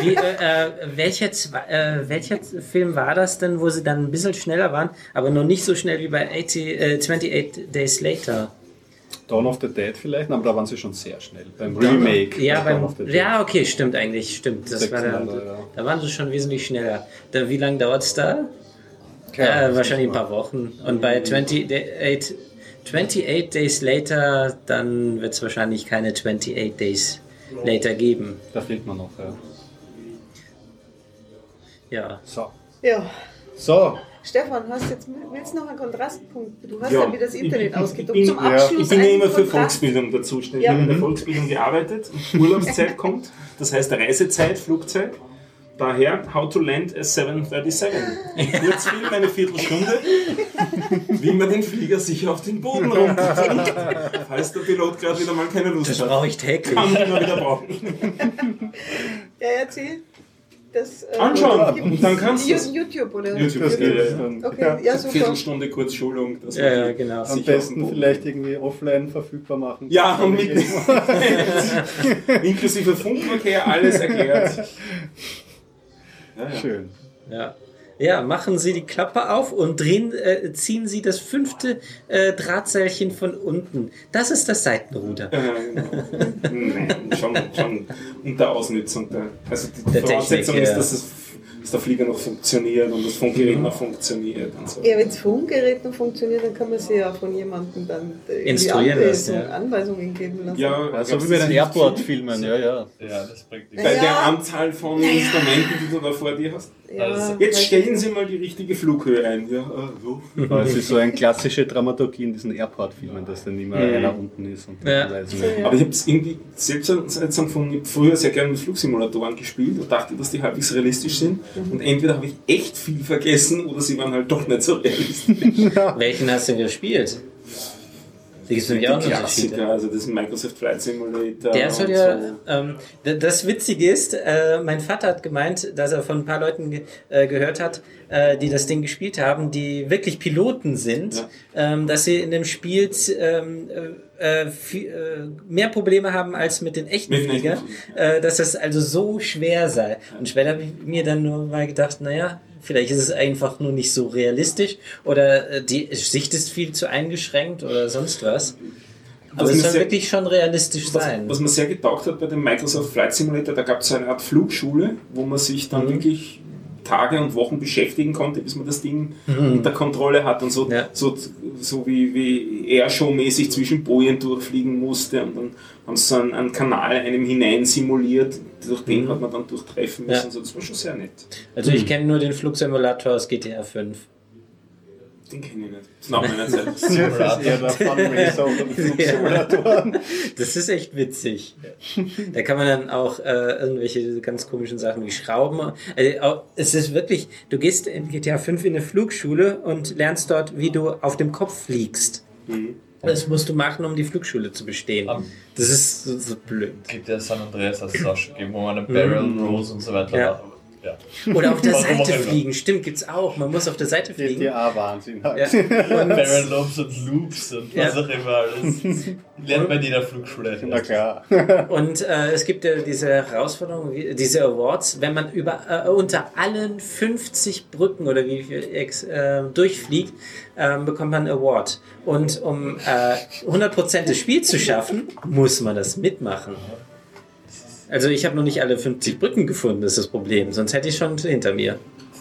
Wie, äh, äh, welcher, äh, welcher Film war das denn, wo sie dann ein bisschen schneller waren, aber noch nicht so schnell wie bei 80, äh, 28 Days Later? Dawn of the Dead vielleicht, aber da waren sie schon sehr schnell. Beim Remake. Ja, beim, of the Dead. ja, okay, stimmt eigentlich, stimmt. Das war der, Sechsmal, ja. da waren sie schon wesentlich schneller. Da, wie lange dauert es da? Ja, äh, wahrscheinlich ein paar Wochen. Und bei 28, Day- 28 Days Later, dann wird es wahrscheinlich keine 28 Days Later geben. Da fehlt man noch, ja. Ja. So. Ja. So, Stefan, hast jetzt, willst du noch einen Kontrastpunkt? Du hast Ja, ja, wie das Internet ich- ich- ausgedruckt. ich bin- Zum ja, Abschluss Ich bin ja immer für Kontrast. Volksbildung da zuständig. Ja. Ich habe in der Volksbildung gearbeitet. Urlaubszeit kommt, das heißt Reisezeit, Flugzeit. Daher How to Land a 737. Kurzfilm, eine Viertelstunde, wie man den Flieger sicher auf den Boden runterbringt. Falls der Pilot gerade wieder mal keine Lust Das hat. brauche ich täglich. Kann man immer wieder brauchen. Ja, erzähl. Das, äh, Anschauen, dann kannst du. YouTube, oder? YouTube, das ja, geht ja. dann. Okay, Ja. ja, super. Viertelstunde Kurzschulung. Das Ja, ja, genau. Am besten vielleicht irgendwie offline verfügbar machen. Ja, und mit inklusive Funkverkehr alles erklärt. Ja. Schön. Ja. Ja, machen Sie die Klappe auf und drehen, äh, ziehen Sie das fünfte äh, Drahtseilchen von unten. Das ist das Seitenruder. Ja, genau. Nein, schon, schon unter Ausnutzung der. Also die Der Voraussetzung Technik, ist, ja. dass, es, dass der Flieger noch funktioniert und das Funkgerät noch funktioniert und so. Ja, wenn das Funkgerät noch funktioniert, dann kann man sich ja von jemandem dann Instruieren lassen, ja. Anweisungen geben lassen. Ja, Also glaubst wie bei den? Airport-Filmen, ja, ja. Ja, das bringt nichts. Bei der Ja. Anzahl von Instrumenten, die du da vor dir hast. Ja, Jetzt stellen Sie mal die richtige Flughöhe ein. Ja, äh, so. Ist so eine klassische Dramaturgie in diesen Airport-Filmen, dass dann immer einer unten ist und Ja. dann weiß So, nicht. ja. Aber ich habe es irgendwie selbst habe früher sehr gerne mit Flugsimulatoren gespielt und dachte, dass die halbwegs realistisch sind. Und entweder habe ich echt viel vergessen oder sie waren halt doch nicht so realistisch. Welchen hast du denn gespielt? Da gibt es nämlich auch Unterschied. Klassiker, also das Microsoft Flight Simulator. Der soll ja, so. ähm, das Witzige ist, äh, mein Vater hat gemeint, dass er von ein paar Leuten ge äh, gehört hat, äh, die das Ding gespielt haben, die wirklich Piloten sind, ähm, dass sie in dem Spiel ähm, äh, äh, viel, äh, mehr Probleme haben als mit den echten Mit Fliegern, dass das also so schwer sei. Und später habe ich mir dann nur mal gedacht, naja, vielleicht ist es einfach nur nicht so realistisch oder äh, die Sicht ist viel zu eingeschränkt oder sonst was. Aber es soll sehr- wirklich schon realistisch Was, sein. was mir sehr getaugt hat bei dem Microsoft Flight Simulator, da gab es so eine Art Flugschule, wo man sich dann Mhm. wirklich Tage und Wochen beschäftigen konnte, bis man das Ding unter Kontrolle hat und so, Mhm. Ja. so, so wie, wie Airshow-mäßig zwischen Bojen durchfliegen musste und dann haben sie so einen, einen Kanal einem hinein simuliert, durch den hat man dann durchtreffen müssen. Mhm. Ja. So, das war schon sehr nett. Also ich kenne nur den Flugsimulator aus GTA 5. Den kenne ich nicht. Das ist nach meiner Zeit. Das ist eher der unter Flugsimulatoren. Das ist echt witzig. Da kann man dann auch äh, irgendwelche ganz komischen Sachen wie Schrauben. Also, auch- es ist wirklich, du gehst in GTA 5 in eine Flugschule und lernst dort, wie du auf dem Kopf fliegst. Das musst du machen, um die Flugschule zu bestehen. Am- Das ist so, so blöd. Es gibt ja San Andreas als es auch schon gegeben, wo man einen Barrel Rose und so weiter Ja. macht. Ja. Oder auf der Seite fliegen. Stimmt, gibt's auch. Man muss auf der Seite fliegen. GTA-Wahnsinn halt. Ja. Und, Barrel Loops und Loops und was Ja. auch immer alles. Lernt man in jeder Flugschule. Na klar. Und äh, es gibt ja diese Herausforderung, wie- diese Awards, wenn man über äh, unter allen 50 Brücken oder wie viel äh, durchfliegt, ähm, bekommt man einen Award. Und um äh, 100% des Spiels zu schaffen, muss man das mitmachen. Also ich habe noch nicht alle 50 Brücken gefunden, ist das Problem. Sonst hätte ich schon hinter mir.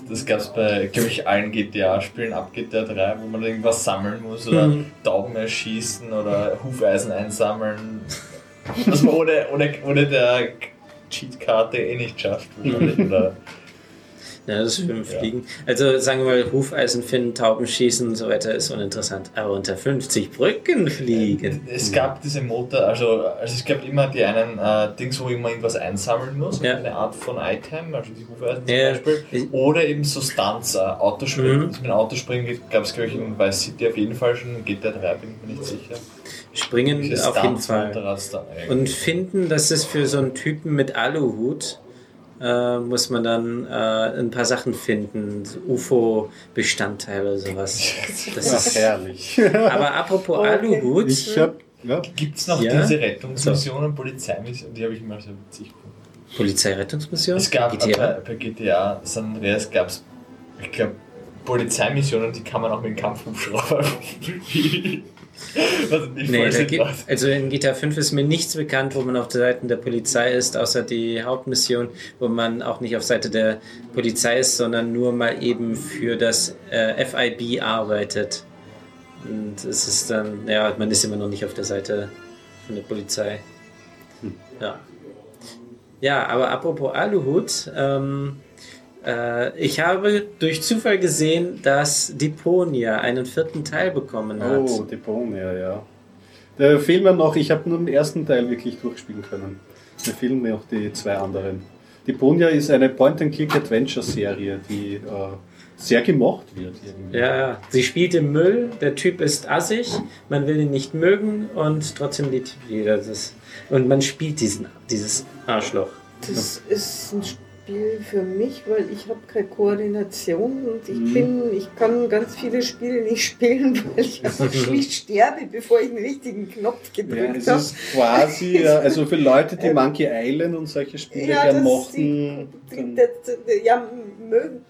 Das gab es bei, glaube ich, allen GTA-Spielen ab GTA 3, wo man irgendwas sammeln muss oder Mhm. Tauben erschießen oder Hufeisen einsammeln. Was man ohne, ohne, ohne der Cheatkarte eh nicht schafft. Wahrscheinlich. Oder Ja, das ist mit dem Fliegen. Also sagen wir mal, Hufeisen finden, Tauben schießen und so weiter ist uninteressant. Aber unter 50 Brücken fliegen. es gab diese Motor, also, also es gab immer die einen äh, Dings, wo man irgendwas einsammeln muss, Ja. eine Art von Item, also die Hufeisen zum Ja. Beispiel. Oder eben so Stunts, äh, Autospringen. Mhm. Es mit Autospringen gab es, glaube ich, in Vice City auf jeden Fall schon, GTA 3 bin ich mir nicht sicher. Springen auf jeden Fall. Und finden, dass es für so einen Typen mit Aluhut äh, muss man dann äh, ein paar Sachen finden, so UFO-Bestandteile oder sowas. Das Ach, ist, herrlich. aber apropos Okay. Aluhut, Ich hab, ja, Gibt es noch Ja. diese Rettungsmissionen, Polizeimissionen? Die habe ich immer sehr witzig gefunden. Polizeirettungsmission, Es gab GTA. Bei, bei GTA San Andreas gab es, ich glaube, Polizeimissionen, die kann man auch mit dem Kampfhubschrauber. Was nicht Nee, da gibt, also in GTA 5 ist mir nichts bekannt, wo man auf der Seite der Polizei ist, außer die Hauptmission, wo man auch nicht auf Seite der Polizei ist, sondern nur mal eben für das äh, FIB arbeitet. Und es ist dann, ja, man ist immer noch nicht auf der Seite von der Polizei. Ja. Ja, aber apropos Aluhut, ähm, äh, ich habe durch Zufall gesehen, dass Deponia einen vierten Teil bekommen hat. Oh, Deponia, ja. Der fehlt mir noch, ich habe nur den ersten Teil wirklich durchspielen können. Mir fehlen mir auch die zwei anderen. Deponia ist eine Point-and-Click-Adventure-Serie, die äh, sehr gemocht wird. Irgendwie. Ja, ja. Sie spielt im Müll, der Typ ist assig, man will ihn nicht mögen und trotzdem liebt jeder das. Und man spielt diesen, dieses Arschloch. Das ist ein Spiel für mich, weil ich habe keine Koordination und ich Mhm. bin, ich kann ganz viele Spiele nicht spielen, weil ich schlicht sterbe, bevor ich den richtigen Knopf Ja, gedrückt es habe. ist quasi, ja, also für Leute, die Monkey Island und solche Spiele gern mochten. die, dann- das, ja, mögen,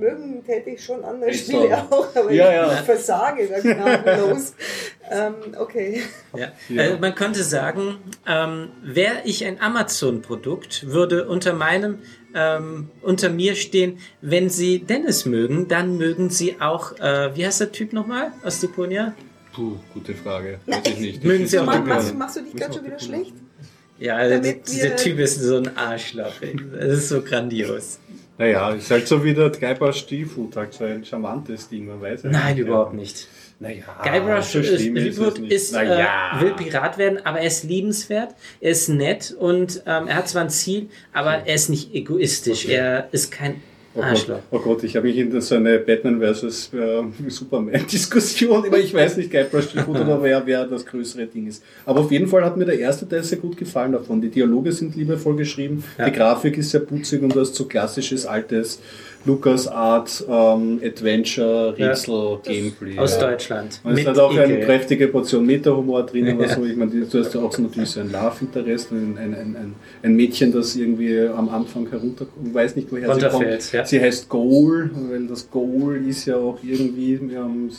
mögen täte ich schon andere Ist Spiele so. auch, aber Ja, ich ja. versage da gnadenlos. ähm, okay. Ja. Ja. Also man könnte sagen, ähm, wäre ich ein Amazon-Produkt, würde unter meinem, ähm, unter mir stehen, wenn Sie Dennis mögen, dann mögen Sie auch, äh, wie heißt der Typ nochmal aus Deponia? Puh, gute Frage. Weiß ich nicht. Mögen Sie auch Mach, machst, machst du dich gerade schon wieder schlecht? Ja, dieser Typ ist so ein Arschloch. Das ist so grandios. Naja, ist halt so wie der Guybrush Stiefhut, halt so ein charmantes Ding, man weiß ja Nein, nicht. überhaupt nicht. Naja, Guybrush so ist, schlimm ist, ist, naja. äh, will Pirat werden, aber er ist liebenswert, er ist nett und ähm, er hat zwar ein Ziel, aber er ist nicht egoistisch. Er ist kein Oh Gott, oh Gott, ich habe mich in so eine Batman vs. Äh, Superman-Diskussion, aber ich weiß nicht, Guybrush gut oder wer, wer das größere Ding ist. Aber auf jeden Fall hat mir der erste Teil sehr gut gefallen davon. Die Dialoge sind liebevoll geschrieben, Ja. die Grafik ist sehr putzig und du hast so klassisches, altes Lucas Art ähm, Adventure, Rätsel, Gameplay. Aus ja. Deutschland. Und es Mit hat auch eine kräftige Portion Meta-Humor drin oder so. Ich meine, die- du hast ja auch so natürlich so ein Love-Interest, ein, ein, ein, ein, Mädchen, das irgendwie am Anfang herunterkommt, weiß nicht, woher sie kommt. ja. Sie heißt Goal, weil das Goal ist ja auch irgendwie, ähm,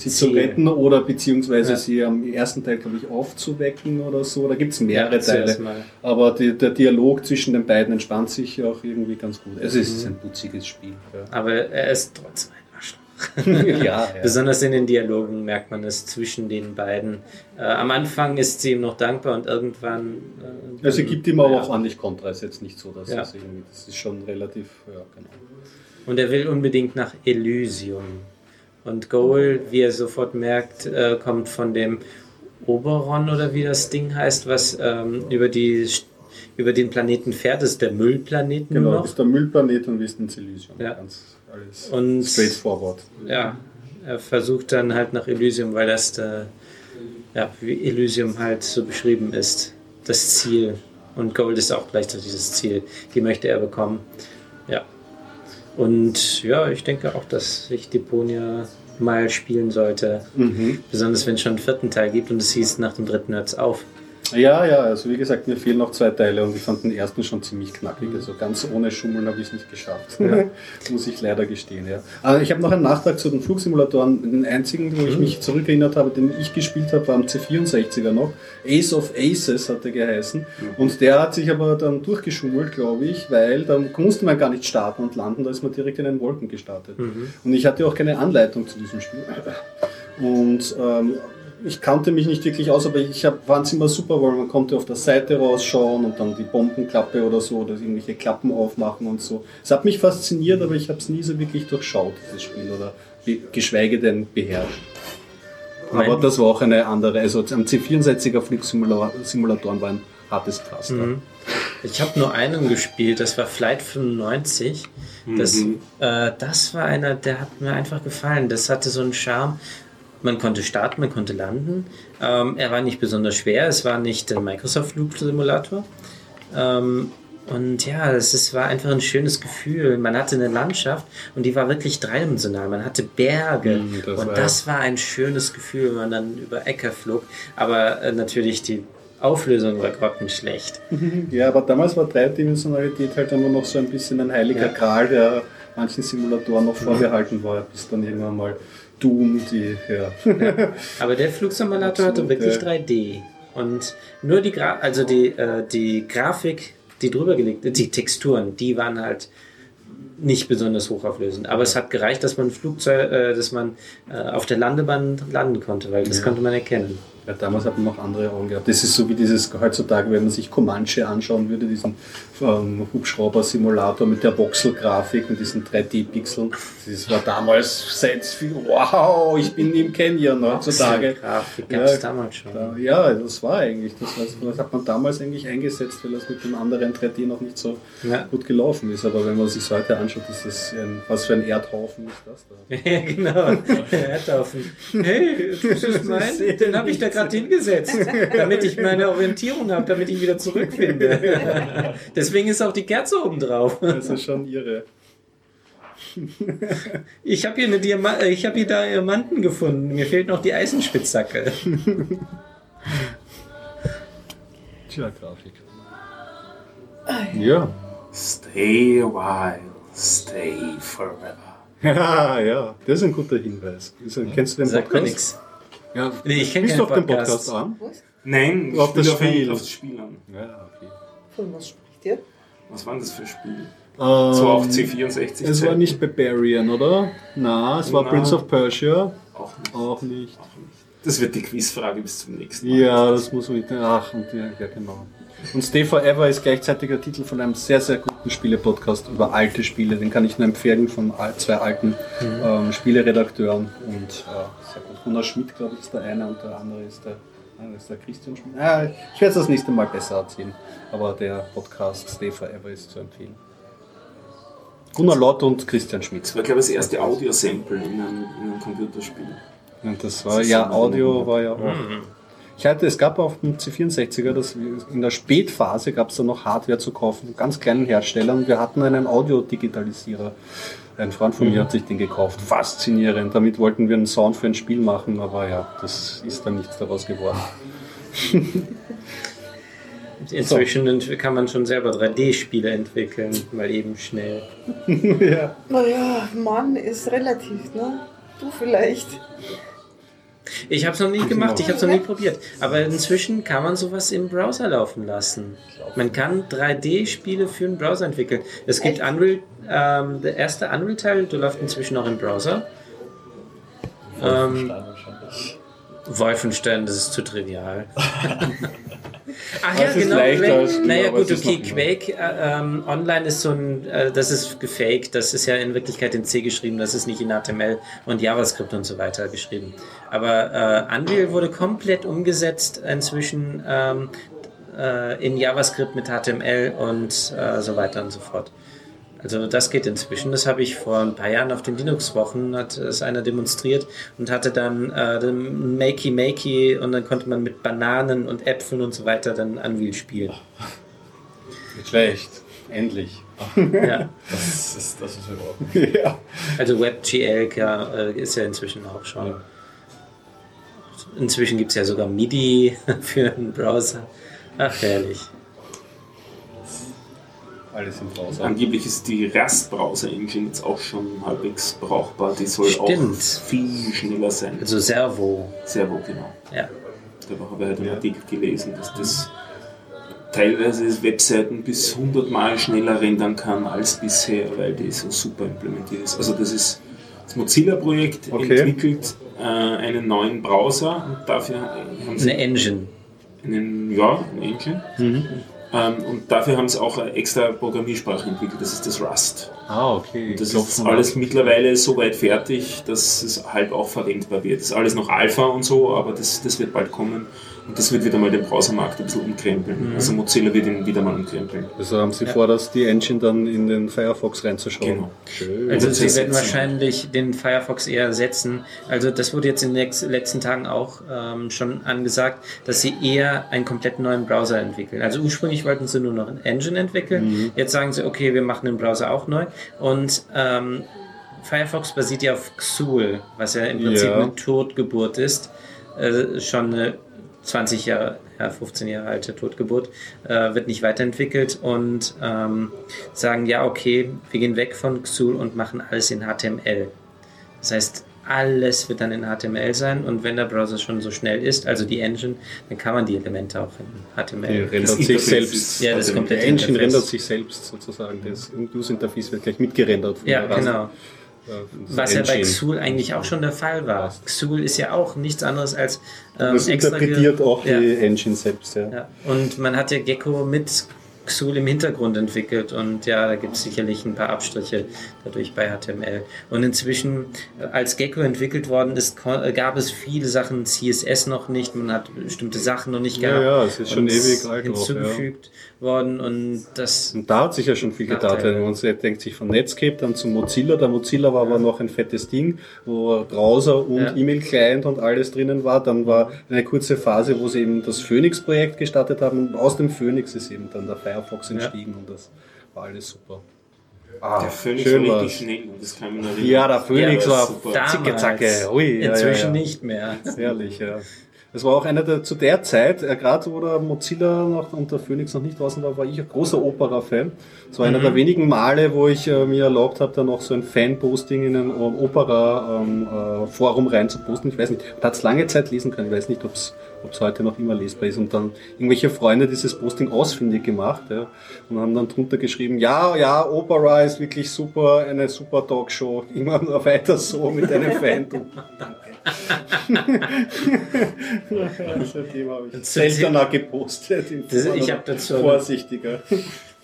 sie zu retten oder beziehungsweise Ja. sie am ersten Teil, glaube ich, aufzuwecken oder so. Da gibt es mehrere Ja, Teile. Aber die, der Dialog zwischen den beiden entspannt sich auch irgendwie ganz gut. Also es ist Mhm. ein putziges Spiel. Aber er ist trotzdem ein Arschloch. Ja, ja. Besonders in den Dialogen merkt man es zwischen den beiden. Äh, am Anfang ist sie ihm noch dankbar und irgendwann. Äh, Also gibt ihm aber ja. auch ordentlich Kontra. Ist jetzt nicht so, dass Ja. das irgendwie, das ist schon relativ, ja, genau. Und er will unbedingt nach Elysium. Und Goal, wie er sofort merkt, äh, kommt von dem Oberon oder wie das Ding heißt, was ähm, über, die, über den Planeten fährt. Das ist der Müllplanet Genau, noch. bist der Müllplanet und bist ins Elysium. Ja. Ganz alles Und- straightforward. Ja, er versucht dann halt nach Elysium, weil das der, ja, wie Elysium halt so beschrieben ist. Das Ziel. Und Gold ist auch gleichzeitig das Ziel. Die möchte er bekommen. Ja. Und ja, ich denke auch, dass ich Deponia mal spielen sollte. Mhm. Besonders wenn es schon einen vierten Teil gibt und es hieß, nach dem dritten hört es auf. Ja, ja, also wie gesagt, mir fehlen noch zwei Teile und ich fand den ersten schon ziemlich knackig. Also ganz ohne Schummeln habe ich es nicht geschafft. Muss ich leider gestehen, ja. Aber ich habe noch einen Nachtrag zu den Flugsimulatoren. Den einzigen, wo ich mich zurückerinnert habe, den ich gespielt habe, war am C64er noch. Ace of Aces hat er geheißen. Und der hat sich aber dann durchgeschummelt, glaube ich, weil da musste man gar nicht starten und landen, da ist man direkt in den Wolken gestartet. Und ich hatte auch keine Anleitung zu diesem Spiel. Und ähm, ich kannte mich nicht wirklich aus, aber ich fand es immer super, weil man konnte auf der Seite rausschauen und dann die Bombenklappe oder so oder irgendwelche Klappen aufmachen und so. Es hat mich fasziniert, aber ich habe es nie so wirklich durchschaut, dieses Spiel, oder geschweige denn beherrscht. Aber das war auch eine andere, also am C64er Flugsimulatoren war ein hartes Pflaster. Mhm. Ich habe nur einen gespielt, das war Flight 95. Das, äh, das war einer, der hat mir einfach gefallen. Das hatte so einen Charme. Man konnte starten, man konnte landen. Ähm, er war nicht besonders schwer, es war nicht der Microsoft Flugsimulator. Ähm, und ja, es ist, war einfach ein schönes Gefühl. Man hatte eine Landschaft und die war wirklich dreidimensional. Man hatte Berge Mhm, das und war- das war ein schönes Gefühl, wenn man dann über Äcker flog. Aber äh, natürlich die Auflösung war grottenschlecht. Ja, aber damals war Dreidimensionalität halt immer noch so ein bisschen ein heiliger Ja. Gral, der manchen Simulatoren noch vorbehalten war, bis dann irgendwann mal Doom, die, ja. Aber der Flugsimulator hatte wirklich ja. 3D. Und nur die, Gra also die, äh, die Grafik, die drüber gelegt, die Texturen, die waren halt nicht besonders hochauflösend. Aber es hat gereicht, dass man Flugzeug, äh, dass man äh, auf der Landebahn landen konnte, weil das Ja. konnte man erkennen. Ja, damals hat man noch andere Augen gehabt. Das ist so wie dieses heutzutage, wenn man sich Comanche anschauen würde, diesen ähm, Hubschrauber-Simulator mit der Voxel-Grafik, mit diesen 3D-Pixeln. Das war damals seit viel, wow, ich bin im Canyon heutzutage. Grafik gab es Ja, damals schon. Da, ja, das war eigentlich, das, das hat man damals eigentlich eingesetzt, weil das mit dem anderen 3D noch nicht so Ja. gut gelaufen ist. Aber wenn man sich heute anschaut, ist das ein, was für ein Erdhaufen ist das da? Ja, genau. Erdhaufen. Hey, das ist mein. Den habe ich da gerade hingesetzt, damit ich meine Orientierung habe, damit ich wieder zurückfinde. Deswegen ist auch die Kerze oben drauf. Das ist schon irre. Ich habe hier, eine Diama ich hab hier da Diamanten gefunden. Mir fehlt noch die Eisenspitzhacke. Tja, Grafik. Ja. Stay a while, stay forever. Ja, ja, das ist ein guter Hinweis. Kennst du den Sagt mir Podcast? Ja, Nee, ich kenn Spielst du keinen auf den Podcast. An? Nein, Auf das spiel auf. Auf das Spiel an. Ja, okay. Von was spricht ihr? Was war denn das für ein Spiel? Das war auch Ähm, C64. Es war nicht Barbarian, oder? Na, es war Na. Prince of Persia. Auch nicht. Auch nicht. Auch nicht. Das wird die Quizfrage bis zum nächsten Mal. Ja, das muss man mit. Ach, und ja, ja, genau. Und Stay Forever ist gleichzeitig der Titel von einem sehr, sehr guten Spiele-Podcast über alte Spiele. Den kann ich nur empfehlen von zwei alten ähm, Spieleredakteuren. Und äh. Gunnar Schmidt, glaube ich, ist der eine und der andere ist der, ah, ist der Christian Schmidt. Ah, ich werde es das nächste Mal besser erzählen. Aber der Podcast Stay Forever ist zu empfehlen. Gunnar Lott und Christian Schmidt. Das war, glaube ich, das erste Audio-Sample in einem, in einem Computerspiel. Und das war ja, Audio war ja auch. Ich hatte, es gab auf dem C64er, das, in der Spätphase gab es da noch Hardware zu kaufen, von ganz kleinen Herstellern. Wir hatten einen Audio-Digitalisierer. Ein Freund von mir hat sich den gekauft. Faszinierend. Damit wollten wir einen Sound für ein Spiel machen, aber ja, das ist dann nichts daraus geworden. Inzwischen kann man schon selber 3D-Spiele entwickeln, mal eben schnell. ja. Naja, Mann ist relativ, ne? Du vielleicht. Ich habe es noch nie gemacht, ich habe es noch nie probiert. Aber inzwischen kann man sowas im Browser laufen lassen. Man kann 3D-Spiele für einen Browser entwickeln. Es gibt Unreal, ähm, der erste Unreal-Teil, der läuft inzwischen auch im Browser. Ähm, Wolfenstein, das ist zu trivial. Ach ja, genau. Quake. naja gut, okay, Quake äh, ähm, Online ist so ein, äh, das ist gefaked, das ist ja in Wirklichkeit in C geschrieben, das ist nicht in HTML und JavaScript und so weiter geschrieben. Aber äh, Unreal wurde komplett umgesetzt inzwischen ähm, äh, in JavaScript mit HTML und äh, so weiter und so fort. Also das geht inzwischen. Das habe ich vor ein paar Jahren auf den Linux-Wochen, hat es einer demonstriert und hatte dann äh, den Makey Makey und dann konnte man mit Bananen und Äpfeln und so weiter dann Unreal spielen. Nicht schlecht. Endlich. Ja. Das ist, das ist überhaupt ja. Also WebGL ja, äh, ist ja inzwischen auch schon. Inzwischen gibt es ja sogar MIDI für einen Browser. Ach, herrlich. Alles im Browser. Angeblich ist die Rust-Browser-Engine jetzt auch schon halbwegs brauchbar. Die soll auch Stimmt. viel schneller sein. Also Servo. Servo, genau. Ja. Da habe ich halt einen Artikel gelesen, dass das teilweise Webseiten bis 100 Mal schneller rendern kann als bisher, weil die so super implementiert ist. Also das ist das Mozilla-Projekt Okay. entwickelt äh, einen neuen Browser und dafür haben sie Eine Engine. einen, ja, eine Engine. Ähm, und dafür haben sie auch eine extra Programmiersprache entwickelt, das ist das Rust. Ah, okay. Das Klopfen ist alles auf. mittlerweile so weit fertig, dass es halt auch verwendbar wird. Das ist alles noch Alpha und so, aber das, das wird bald kommen. Und das wird wieder mal den Browsermarkt ein bisschen umkrempeln. Also Mozilla wird ihn wieder mal umkrempeln. Also haben Sie vor, dass die Engine dann in den Firefox reinzuschauen? Genau. Schön. Also sie werden wahrscheinlich den Firefox eher ersetzen. Also das wurde jetzt in den letzten Tagen auch ähm, schon angesagt, dass sie eher einen komplett neuen Browser entwickeln. Also ursprünglich wollten sie nur noch ein Engine entwickeln. Jetzt sagen sie, okay, wir machen den Browser auch neu. Und ähm, Firefox basiert ja auf Xul, was ja im Prinzip Ja. eine Totgeburt ist. Äh, schon eine 20 Jahre, ja, 15 Jahre alte Totgeburt, äh, wird nicht weiterentwickelt und ähm, sagen, ja, okay, wir gehen weg von Xul und machen alles in HTML. Das heißt, alles wird dann in HTML sein und wenn der Browser schon so schnell ist, also die Engine, dann kann man die Elemente auch in Die HTML. rendert Das sich selbst. ist- Ja, das also Die komplette Engine Interface. rendert sich selbst sozusagen. Das User-Interface wird gleich mitgerendert. von Ja, genau. Was ja bei. Xul eigentlich auch schon der Fall war. Xul ist ja auch nichts anderes als ähm, Das interpretiert auch ja. die Engine selbst. Ja. Ja, und man hat ja Gecko mit Xul im Hintergrund entwickelt und ja, da gibt es sicherlich ein paar Abstriche dadurch bei HTML. Und inzwischen, äh, als Gecko entwickelt worden ist, äh, gab es viele Sachen, CSS noch nicht, man hat bestimmte Sachen noch nicht Ja, gehabt. ja, es ist schon ewig alt auch, hinzugefügt worden und das Und da hat sich ja schon viel getan, wenn man denkt sich von Netscape dann zu Mozilla. Der Mozilla war aber noch ein fettes Ding, wo Browser und Ja. E-Mail-Client und alles drinnen war. Dann war eine kurze Phase, wo sie eben das Phoenix-Projekt gestartet haben und aus dem Phoenix ist eben dann der Firefox entstiegen und das war alles super. Ah, Der Phoenix schön war richtig schnell, das kann erinnern. Ja, der Phoenix Ja, war super. damals, zicke zacke. Ui, ja, inzwischen ja, ja. nicht mehr. Herrlich, ja. Das war auch einer der, zu der Zeit, äh, gerade wo der Mozilla noch und der Phoenix noch nicht draußen war, war ich ein großer Opera-Fan. Das war einer der wenigen Male, wo ich äh, mir erlaubt habe, da noch so ein Fan-Posting in ein ähm, Opera-Forum reinzuposten. Ich weiß nicht, man hat es lange Zeit lesen können. Ich weiß nicht, ob es heute noch immer lesbar ist. Und dann irgendwelche Freunde dieses Posting ausfindig gemacht ja, und haben dann drunter geschrieben, ja, ja, Opera ist wirklich super, eine super Talkshow. Immer noch weiter so mit einem Fan. Seitdem habe ich seltener gepostet. Das- ich hab dazu- vorsichtiger.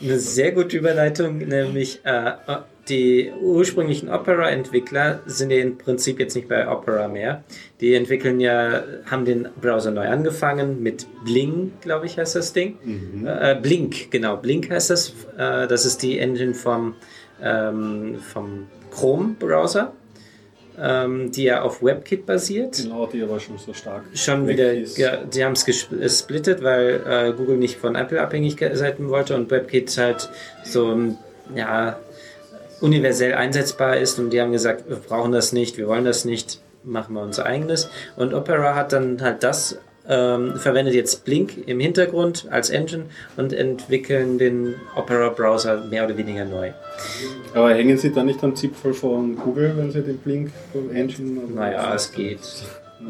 Eine sehr gute Überleitung, nämlich äh, die ursprünglichen Opera-Entwickler sind ja im Prinzip jetzt nicht bei Opera mehr. Die entwickeln ja, haben den Browser neu angefangen mit Bling, glaube ich, heißt das Ding. Äh, Blink, genau, Blink heißt das. Äh, das ist die Engine vom ähm, vom Chrome-Browser, ähm, die ja auf WebKit basiert. Genau, die aber schon so stark. Schon wieder, ist. ja, die haben es gesplittet, weil äh, Google nicht von Apple abhängig sein wollte und WebKit halt so ähm, ja, universell einsetzbar ist und die haben gesagt, wir brauchen das nicht, wir wollen das nicht, machen wir unser eigenes. Und Opera hat dann halt das ähm, verwendet jetzt Blink im Hintergrund als Engine und entwickeln den Opera Browser mehr oder weniger neu. Aber hängen Sie da nicht am Zipfel von Google, wenn Sie den Blink Engine Naja, es geht.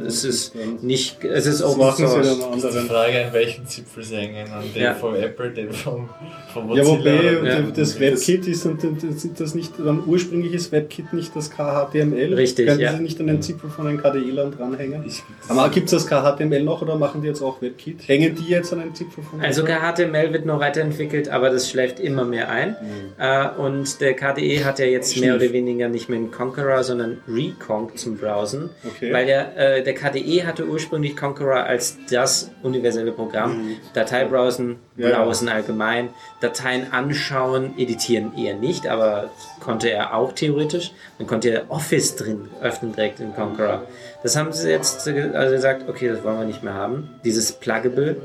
Es ist nicht, es ist Open machen Sie dann Source. ist die anderen. Frage, an welchen Zipfel sie hängen. An den Ja. vom Apple, den vom, vom Ja, Mozilla wobei oder- Ja. das WebKit ist und das, das nicht, dann ursprüngliches WebKit nicht das KHTML. Richtig, Können ja. Sie nicht an den Zipfel von den KDE-Lern dranhängen? Aber gibt es das KHTML noch oder machen die jetzt auch WebKit? Hängen die jetzt an den Zipfel von Also KHTML wird noch weiterentwickelt, aber das schläft immer mehr ein. Mhm. Äh, und der KDE hat ja jetzt mehr Schlief. oder weniger nicht mehr einen Conqueror, sondern Reconq zum Browsen. Okay. Weil der, äh, der KDE hatte ursprünglich Conqueror als das universelle Programm. Datei browsen, Mhm. Ja, ja. browsen allgemein, Dateien anschauen, editieren eher nicht, aber konnte er auch theoretisch. Dann konnte er Office drin öffnen direkt in Conqueror. Das haben sie jetzt also gesagt, okay, das wollen wir nicht mehr haben, dieses Pluggable,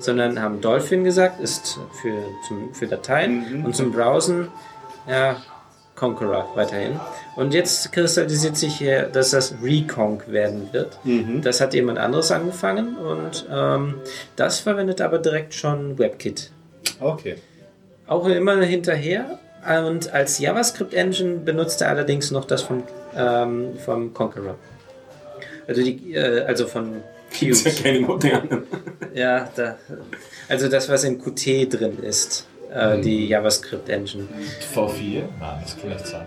sondern haben Dolphin gesagt, ist für, zum, für Dateien Mhm. und zum Browsen, ja, Conqueror weiterhin. Und jetzt kristallisiert sich hier, dass das Reconq werden wird. Mhm. Das hat jemand anderes angefangen und ähm, das verwendet aber direkt schon WebKit. Okay. Auch immer hinterher. Und als JavaScript-Engine benutzt er allerdings noch das vom, ähm, vom Conqueror. Also, die, äh, also von Gibt ja keine modernen. Ja, da, also das, was in Qt drin ist. Äh, Die JavaScript-Engine. V4? Nein, das kann nicht sein.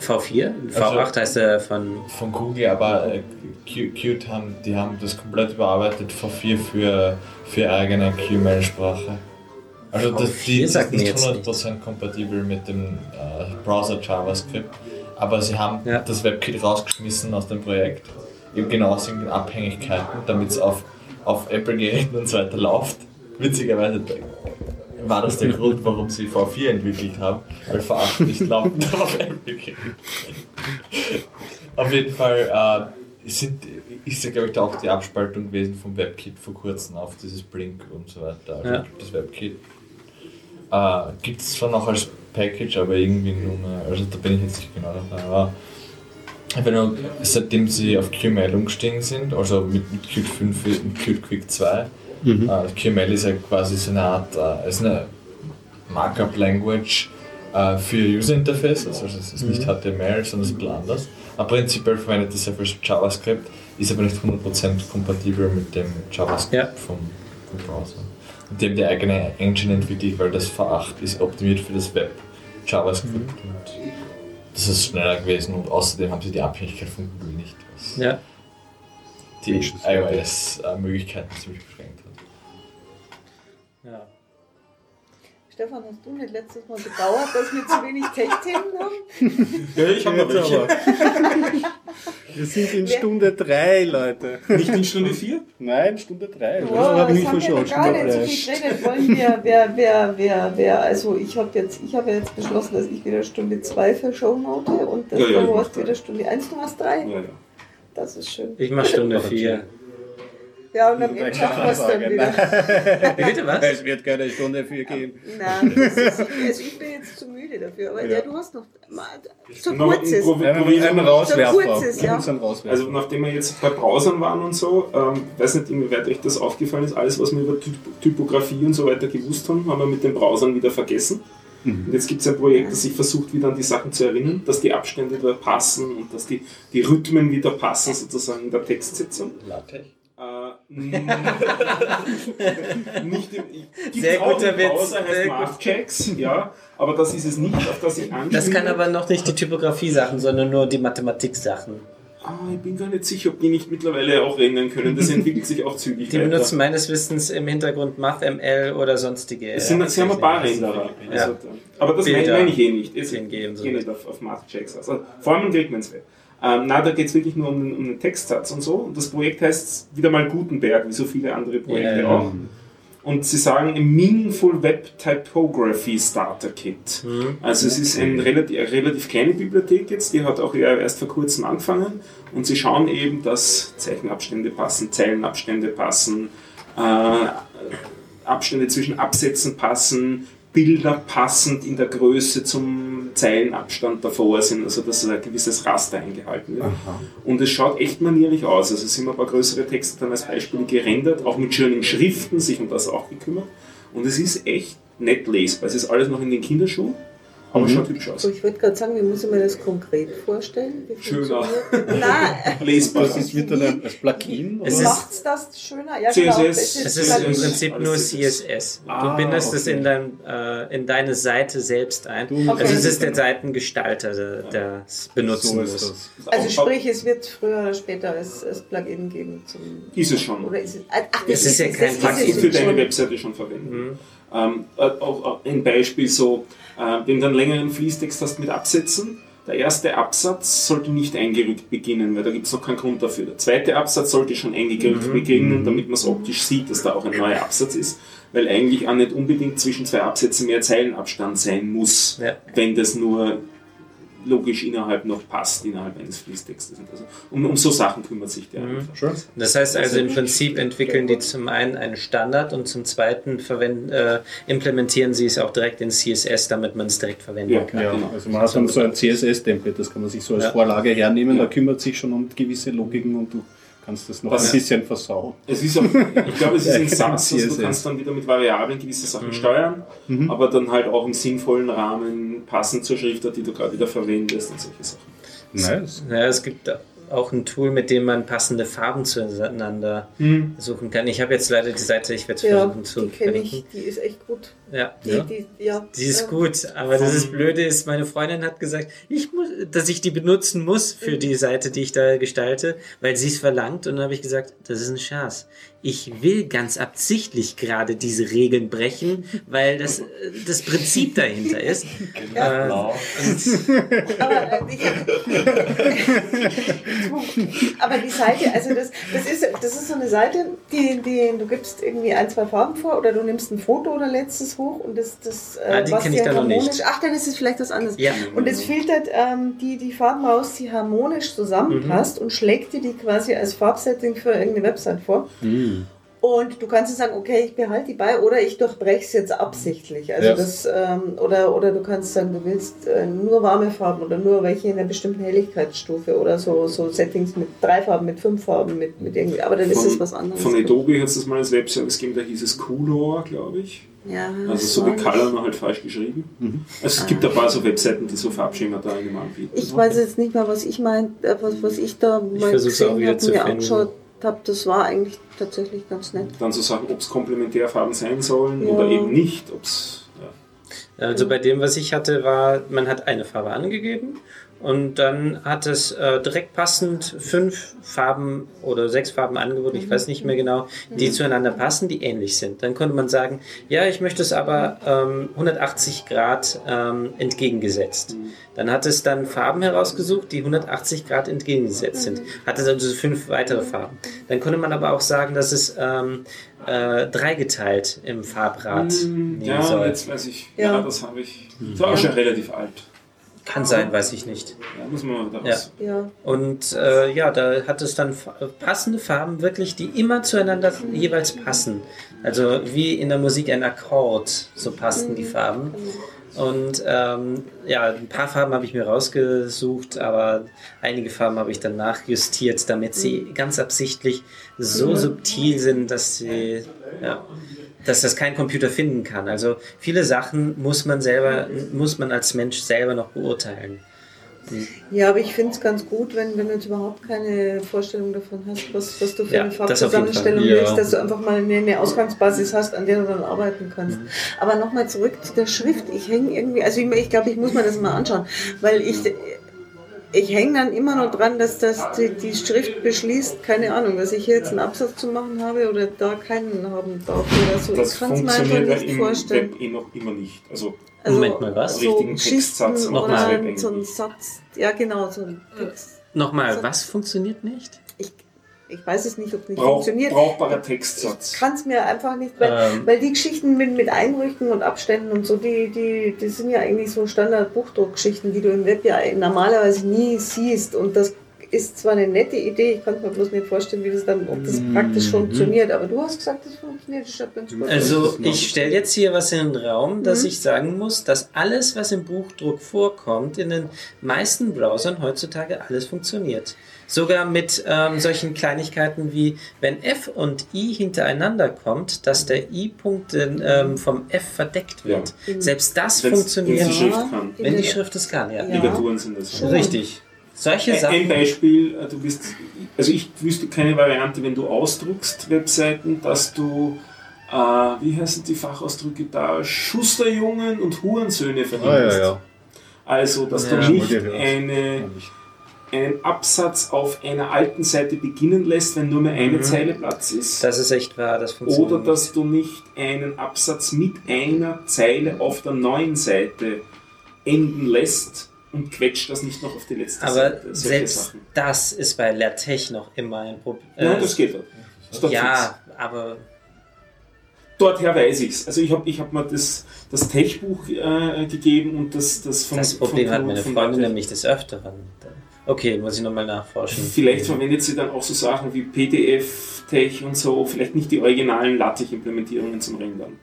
V4? V8 heißt er von. Von Google, aber äh, Qt haben, die haben das komplett überarbeitet, V4 für, für eigene QML-Sprache. Also das, die V4 ist nicht jetzt 100% kompatibel mit dem äh, Browser JavaScript, aber sie haben Ja. das WebKit rausgeschmissen aus dem Projekt, eben genau aus irgendeinen Abhängigkeiten, damit es auf, auf Apple-Geräten und so weiter läuft. Witzigerweise war das der Grund, warum sie V4 entwickelt haben, weil V8 nicht laufen darf auf Apple-Geräten. Auf jeden Fall äh, sind, ist ja, glaube ich, da auch die Abspaltung gewesen vom WebKit vor kurzem auf dieses Blink und so weiter. Also Ja. das WebKit äh, gibt es zwar noch als Package, aber irgendwie nur mehr, also da bin ich jetzt nicht genau dabei. Aber wenn du, seitdem sie auf QML umgestiegen sind, also mit, mit Qt 5 und Qt Quick 2, Mhm. äh, QML ist ja quasi so eine Art, äh, ist eine Markup-Language äh, für User Interfaces, also es ist nicht HTML, sondern es ist ein bisschen anders. Aber prinzipiell verwendet es ja für JavaScript, ist aber nicht 100% kompatibel mit dem JavaScript Ja. vom, vom Browser. Und die haben die eigene Engine entwickelt, weil das V8 ist optimiert für das Web JavaScript und das ist schneller gewesen und außerdem haben sie die Abhängigkeit von Google nicht, was Ja. die iOS-Möglichkeiten ziemlich beschränkt hat. Ja. Stefan, hast du nicht letztes Mal bedauert, dass wir zu wenig Tech-Themen haben? Ja, ich habe noch welche. Wir sind in Stunde 3, Leute. Nicht in Stunde 4? Nein, Stunde 3. Wow, das habe ich nicht das haben wir verschaut. noch gar Stunde nicht so drei. viel geredet. Wollen wir, wer, wer, wer, wer, also ich habe jetzt, ich habe jetzt beschlossen, dass ich wieder Stunde 2 für Shownote und dass Ja, ja, du hast wieder Stunde 1, du hast 3. Ja, ja. Das ist schön. Ich mache Stunde 4. Ja, und am Ende schaffen wir es dann wieder. Bitte was? Es wird keine Stunde 4 gehen. Nein, ist, also ich bin jetzt zu müde dafür. Aber ja, du hast noch mal, so Noch ein kurzes. Ja, ein. Rauswerfer. So kurzes, ja. Also nachdem wir jetzt bei Browsern waren und so, ähm, weiß nicht, inwieweit euch das aufgefallen ist, alles was wir über Typ Typografie und so weiter gewusst haben, haben wir mit den Browsern wieder vergessen. Und jetzt gibt es ein Projekt, das sich versucht, wieder an die Sachen zu erinnern, dass die Abstände wieder passen und dass die, die Rhythmen wieder passen, sozusagen in der Textsetzung. LaTeX? Äh, nicht im, Sehr guter Witz, Browser, sehr heißt gut. Mathchecks, ja, aber das ist es nicht, auf das ich anspiele. Das kann aber noch nicht die Typografie-Sachen, sondern nur die Mathematik-Sachen. Ah, ich bin gar nicht sicher, ob die nicht mittlerweile auch rendern können. Das entwickelt sich auch zügig. Die weiter. benutzen meines Wissens im Hintergrund MathML oder sonstige. Es sind, sie haben ein paar Renderer. Ja. Also, aber das meine, Bilder. meine ich eh nicht. Es so. geht nicht auf, auf Mathchecks. Also Formeln kriegt man es weg. Ähm, na, da geht es wirklich nur um den, um den Textsatz und so. Und das Projekt heißt wieder mal Gutenberg, wie so viele andere Projekte Ja, ja. auch. Und sie sagen ein Meaningful Web Typography Starter Kit. Also es ist eine relativ, eine relativ kleine Bibliothek jetzt, die hat auch erst vor kurzem angefangen. Und sie schauen eben, dass Zeichenabstände passen, Zeilenabstände passen, äh, Abstände zwischen Absätzen passen, Bilder passend in der Größe zum Zeilenabstand davor sind, also dass ein gewisses Raster eingehalten wird. Und es schaut echt manierlich aus. Also es sind ein paar größere Texte dann als Beispiele gerendert, auch mit schönen Schriften, sich um das auch gekümmert. Und es ist echt nett lesbar. Es ist alles noch in den Kinderschuhen, aber schaut hübsch aus. So, ich wollte gerade sagen, wie muss ich mir das konkret vorstellen? Schöner. Nein, Lesbar. Das ist wird dann ein, als Plugin? Es ist- macht's das schöner? Ja, CSS. genau. Es ist Das im ist Prinzip nur CSS. CSS. Du Ah, bindest es okay. in, dein, äh, in deine Seite selbst ein. Du- Also Okay. es ist der Seitengestalter, der der es benutzen so muss. ist das. Also sprich, es wird früher oder später als, als Plugin geben zum. Ist es schon. Oder ist es. Ach, Es ist ja kein das Kannst Plugin du für es deine. Webseite schon verwenden. Ähm, äh, auch, ein Beispiel so, äh, wenn du einen längeren Fließtext hast mit Absätzen, der erste Absatz sollte nicht eingerückt beginnen, weil da gibt es noch keinen Grund dafür. Der zweite Absatz sollte schon eingerückt beginnen, damit man es optisch sieht, dass da auch ein neuer Absatz ist, weil eigentlich auch nicht unbedingt zwischen zwei Sätzen mehr Zeilenabstand sein muss, Ja. wenn das nur logisch innerhalb noch passt, innerhalb eines Fließtextes. Also um, um so Sachen kümmert sich der einfach. Schön. Das heißt also im Prinzip entwickeln die zum einen einen Standard und zum zweiten verwenden, äh, implementieren sie es auch direkt in CSS, damit man es direkt verwenden Ja, kann. Ja, genau. also man hat dann so ein CSS-Template, das kann man sich so als Ja. Vorlage hernehmen, Ja. da kümmert sich schon um gewisse Logiken und du kannst das noch Das- ein bisschen versauen. Es ist auch, ich glaube, es ist ein Satz, du kannst dann wieder mit Variablen gewisse Sachen steuern, aber dann halt auch im sinnvollen Rahmen passend zur Schriftart, die du gerade wieder verwendest und solche Sachen. Nice. Ja, es gibt auch ein Tool, mit dem man passende Farben zueinander suchen kann. Ich habe jetzt leider die Seite, ich werde es Ja, versuchen zu die verlinken. ich, die ist echt gut. Ja. Die, Ja? Die, ja, Die ist äh, gut, aber das ist Blöde ist, meine Freundin hat gesagt, ich muss, dass ich die benutzen muss für die Seite, die ich da gestalte, weil sie es verlangt. Und dann habe ich gesagt, das ist ein Scherz. Ich will ganz absichtlich gerade diese Regeln brechen, weil das äh, das Prinzip dahinter ist. Äh, Genau. Aber, äh, ich, aber die Seite, also das, das, ist, das ist so eine Seite, die, die du gibst irgendwie ein, zwei Farben vor oder du nimmst ein Foto oder lädst hoch und das, das äh, Ah, noch nicht. harmonisch. Ach, dann ist es vielleicht was anderes. Ja. Und es filtert ähm, die, die Farben aus, die harmonisch zusammenpasst und schlägt dir die quasi als Farbsetting für irgendeine Website vor. Und du kannst sagen, okay, ich behalte die bei oder ich durchbreche es jetzt absichtlich. Also Ja. das, ähm, oder, oder du kannst sagen, du willst äh, nur warme Farben oder nur welche in einer bestimmten Helligkeitsstufe oder so, so Settings mit drei Farben, mit fünf Farben, mit, mit irgendwie. Aber dann ist es was anderes. Von Adobe hat es das mal als Webservice gegeben, da hieß es Color, glaube ich. Ja, Also so wie Color halt falsch geschrieben. Also es gibt ein paar so Webseiten, die so Farbschema da einem anbieten. Ich weiß jetzt nicht mehr, was ich mein, äh, was, was ich da mal versuch's auch gesehen habe, zu mir angeschaut habe. Das war eigentlich tatsächlich ganz nett. Dann so Sachen, ob es Komplementärfarben sein sollen Ja. oder eben nicht. Ob's, ja. Also bei dem, was ich hatte, war, man hat eine Farbe angegeben und dann hat es äh, direkt passend fünf Farben oder sechs Farben angeboten, ich weiß nicht mehr genau, die zueinander passen, die ähnlich sind. Dann konnte man sagen, ja, ich möchte es aber ähm, 180 Grad ähm, entgegengesetzt. Dann hat es dann Farben herausgesucht, die 180 Grad entgegengesetzt sind. Hatte also fünf weitere Farben. Dann konnte man aber auch sagen, dass es ähm, äh, dreigeteilt im Farbrad Hm, Ja, soll. jetzt weiß ich. Ja, Ja. das habe ich. Das war auch schon relativ alt. Kann sein, weiß ich nicht. Ja, muss man mal daraus. Ja. Und äh, ja, da hat es dann passende Farben wirklich, die immer zueinander jeweils passen. Also wie in der Musik ein Akkord, so passten die Farben. Und ähm, ja, ein paar Farben habe ich mir rausgesucht, aber einige Farben habe ich dann nachjustiert, damit sie ganz absichtlich so subtil sind, dass sie ja, dass das kein Computer finden kann. Also viele Sachen muss man selber, muss man als Mensch selber noch beurteilen. Ja, aber ich finde es ganz gut, wenn, wenn du jetzt überhaupt keine Vorstellung davon hast, was, was du für Ja, eine Farbzusammenstellung. Ja. willst, dass du einfach mal eine, eine Ausgangsbasis hast, an der du dann arbeiten kannst. Aber nochmal zurück zu der Schrift. Ich hänge irgendwie, also ich, ich glaube, ich muss mir das mal anschauen, weil ich, ich hänge dann immer noch dran, dass das die, die Schrift beschließt, keine Ahnung, dass ich hier jetzt einen Absatz zu machen habe oder da keinen haben darf oder so. Das ich kann es mir einfach nicht im vorstellen. Web eh noch immer nicht. Also Also, Moment mal, was? So Richtigen Textsatz noch oder mal. Web so ein. Satz, ja genau, so ein Text. Nochmal, was funktioniert nicht? Ich, Ich weiß es nicht, ob es nicht Brauch, funktioniert. brauchbarer Ich Textsatz. kann es mir einfach nicht, weil, Ähm. weil die Geschichten mit, mit Einrücken und Abständen und so, die, die, die sind ja eigentlich so Standard-Buchdruckgeschichten, die du im Web ja normalerweise nie siehst. Und das ist zwar eine nette Idee, ich kann mir bloß nicht vorstellen, wie das dann, ob das praktisch funktioniert. Aber du hast gesagt, das funktioniert, das ist ganz gut. Also ich stelle jetzt hier was in den Raum, dass ich sagen muss, dass alles, was im Buchdruck vorkommt, in den meisten Browsern heutzutage alles funktioniert. Sogar mit ähm, solchen Kleinigkeiten wie, wenn F und I hintereinander kommt, dass der I-Punkt ähm, vom F verdeckt wird. Selbst das Wenn's- funktioniert, wenn's die Schrift kann. in wenn die Schrift es kann. Ja. Ja. Ligaturen sind das. Schon. Richtig. Solche Ein, ein Sachen. Beispiel, äh, du bist, also ich wüsste keine Variante, wenn du ausdruckst Webseiten, dass du, äh, wie heißen die Fachausdrücke da, Schusterjungen und Hurensöhne Ah, ja, verhindest. ja. Also, dass Ja. du nicht eine, einen Absatz auf einer alten Seite beginnen lässt, wenn nur mehr eine Zeile Platz ist. Das ist echt wahr, das funktioniert. Oder dass du nicht einen Absatz mit einer Zeile auf der neuen Seite enden lässt und quetscht das nicht noch auf die letzte Aber Seite. Solche selbst Sachen. das ist bei LaTeX noch immer ein Problem. Nein, das geht. Das doch fix. ja, aber Dorther weiß ich es. Also ich habe ich hab mir das, das Tech-Buch äh, gegeben und das, das von das Problem von, hat meine Freundin nämlich des Öfteren. Okay, muss ich nochmal nachforschen. Vielleicht verwendet sie dann auch so Sachen wie PDF, Tech und so, vielleicht nicht die originalen LaTeX-Implementierungen zum Rendern.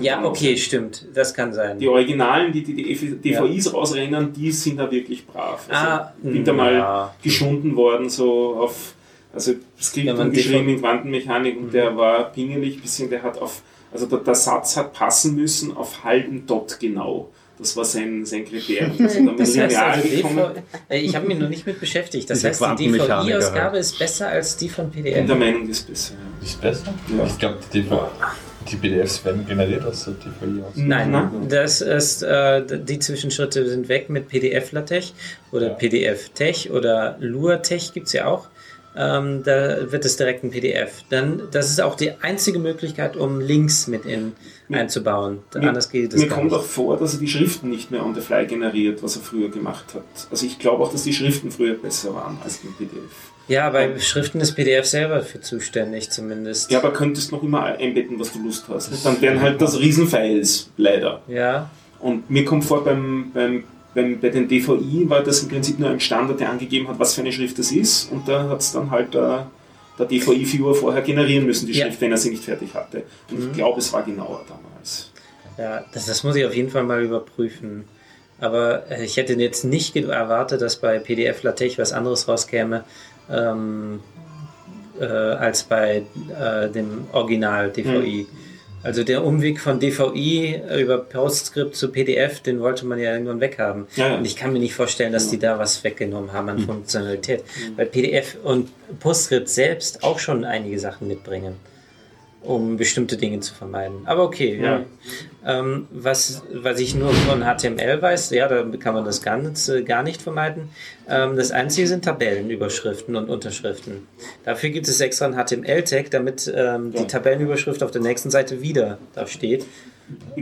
Ja, okay, sein. stimmt. Das kann sein. Die Originalen, die die, die DVIs rausrennen, die sind da wirklich brav. Also, Ah, bin da mal ja. geschunden worden, so auf, also Skript umgeschrieben DV in Quantenmechanik und der war pingelig, bisschen, der hat auf, also der, der Satz hat passen müssen auf halben Dot genau. Das war sein, sein Kriterium. Also Das heißt also. DV, äh, ich habe mich noch nicht mit beschäftigt. Das Diese heißt, die DVI-Ausgabe ist besser als die von bin PDF. der Meinung, ist besser. Ist besser? Ja. Ich glaube, die, DV die PDFs werden generiert aus der DVI aus. Nein, Na? das ist, äh, die Zwischenschritte sind weg mit PDF-LaTeX oder Ja. PDF-Tech oder LUA-Tech gibt es ja auch. Ähm, da wird es direkt ein PDF. Dann, das ist auch die einzige Möglichkeit, um Links mit in einzubauen. Mir- Anders geht es Mir gar kommt nicht. auch vor, dass er die Schriften nicht mehr on the fly generiert, was er früher gemacht hat. Also ich glaube auch, dass die Schriften früher besser waren als im PDF. Ja, bei Schriften ist PDF selber für zuständig zumindest. Ja, aber könntest noch immer einbetten, was du Lust hast. Dann wären halt das Riesenfiles, leider. Ja, Und mir kommt vor, beim, beim, beim, bei den DVI war das im Prinzip nur ein Standard, der angegeben hat, was für eine Schrift das ist. Und da hat es dann halt der, der DVI-Viewer vorher generieren müssen, die Ja. Schrift, wenn er sie nicht fertig hatte. Und ich glaube, es war genauer damals. Ja, das, das muss ich auf jeden Fall mal überprüfen. Aber äh, ich hätte jetzt nicht erwartet, dass bei PDF LaTeX was anderes rauskäme ähm, äh, als bei äh, dem Original DVI. Also der Umweg von DVI über PostScript zu PDF, den wollte man ja irgendwann weghaben. Ja. Und ich kann mir nicht vorstellen, dass die da was weggenommen haben an Funktionalität. Weil PDF und PostScript selbst auch schon einige Sachen mitbringen, um bestimmte Dinge zu vermeiden. Aber okay, ja. Ähm, was, was ich nur von HTML weiß, ja, da kann man das Ganze gar nicht vermeiden. Ähm, das Einzige sind Tabellenüberschriften und Unterschriften. Dafür gibt es extra einen HTML-Tag, damit ähm, die Tabellenüberschrift auf der nächsten Seite wieder da steht.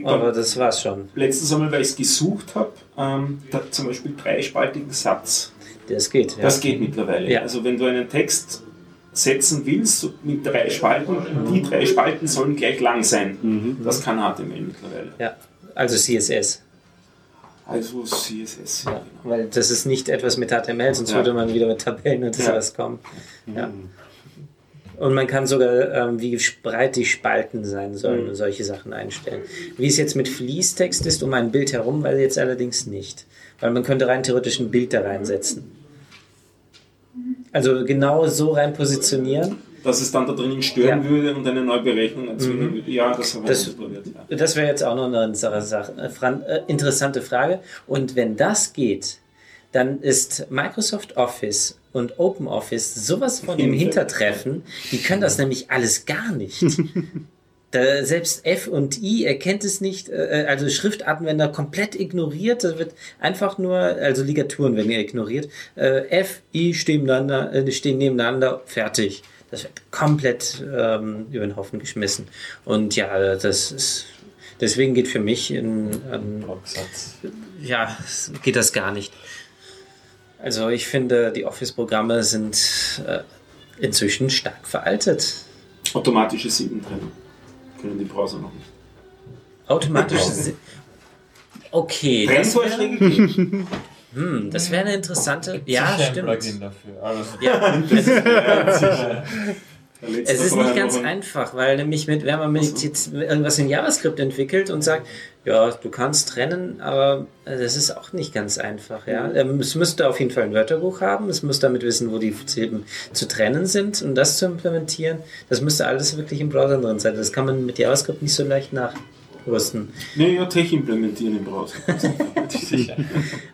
Aber das war's schon. Letztens einmal, weil ich es gesucht habe, ähm, zum Beispiel dreispaltigen Satz. Das geht. Ja. Das geht mittlerweile. Ja. Also wenn du einen Text setzen willst mit drei Spalten, die drei Spalten sollen gleich lang sein. Das kann HTML mittlerweile. ja. Also CSS. Also CSS. Ja, weil das ist nicht etwas mit HTML, sonst Ja. würde man wieder mit Tabellen und Ja. sowas kommen. Ja. Und man kann sogar, ähm, wie breit die Spalten sein sollen und solche Sachen einstellen. Wie es jetzt mit Fließtext ist, um ein Bild herum, weil jetzt allerdings nicht. Weil man könnte rein theoretisch ein Bild da reinsetzen. Also genau so rein positionieren. Dass es dann da drinnen stören Ja. würde und eine neue Berechnung erzwingen würde. Ja, das haben wir Das- ausprobiert. Ja. Das wäre jetzt auch noch eine äh, äh, interessante Frage. Und wenn das geht, dann ist Microsoft Office und OpenOffice sowas von im Hintertreffen. Die können das nämlich alles gar nicht. Da selbst F und I erkennt es nicht, äh, also Schriftartenwender komplett ignoriert. Da wird einfach nur, also Ligaturen werden ja ignoriert. Äh, F, I stehen nebeneinander, äh, stehen nebeneinander, fertig. Das wird komplett ähm, über den Haufen geschmissen. Und ja, das ist, deswegen geht für mich in, ähm, ja, geht das gar nicht. Also ich finde, die Office-Programme sind äh, inzwischen stark veraltet. Automatische Siebentrennung. Können die Browser noch nicht. Automatische. Si okay, das wäre Trennvorschläge geben. hm, das wär eine interessante. Ja, stimmt. Plugin dafür. Also, Ja, Es ist nicht ganz einfach, weil nämlich mit, wenn man mit jetzt irgendwas in JavaScript entwickelt und sagt, ja, du kannst trennen, aber äh, das ist auch nicht ganz einfach. Ja? Ähm, Es müsste auf jeden Fall ein Wörterbuch haben, es muss damit wissen, wo die Silben zu trennen sind und das zu implementieren, das müsste alles wirklich im Browser drin sein. Das kann man mit JavaScript nicht so leicht nachrüsten. Nee, ja, Tech implementieren im Browser.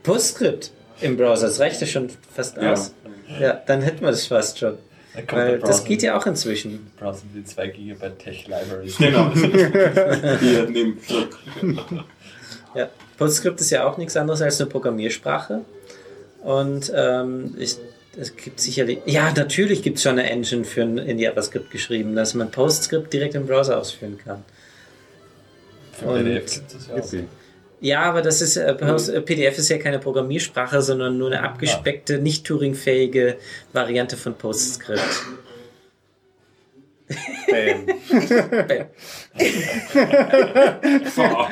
PostScript im Browser, das reicht ja schon fast Ja. aus. Ja, dann hätten wir das fast schon. Da Weil das geht ja auch inzwischen. Browser die 2 GB Tech Libraries. genau. Hier Ja, PostScript ist ja auch nichts anderes als eine Programmiersprache. Und ähm, ich, es gibt sicherlich, ja, natürlich gibt es schon eine Engine für ein, in JavaScript geschrieben, dass man PostScript direkt im Browser ausführen kann. Für Und- PDF gibt es ja auch. Ja, aber das ist, äh, äh, PDF ist ja keine Programmiersprache, sondern nur eine abgespeckte, nicht Turing-fähige Variante von PostScript. Bam. Bam. Fuck.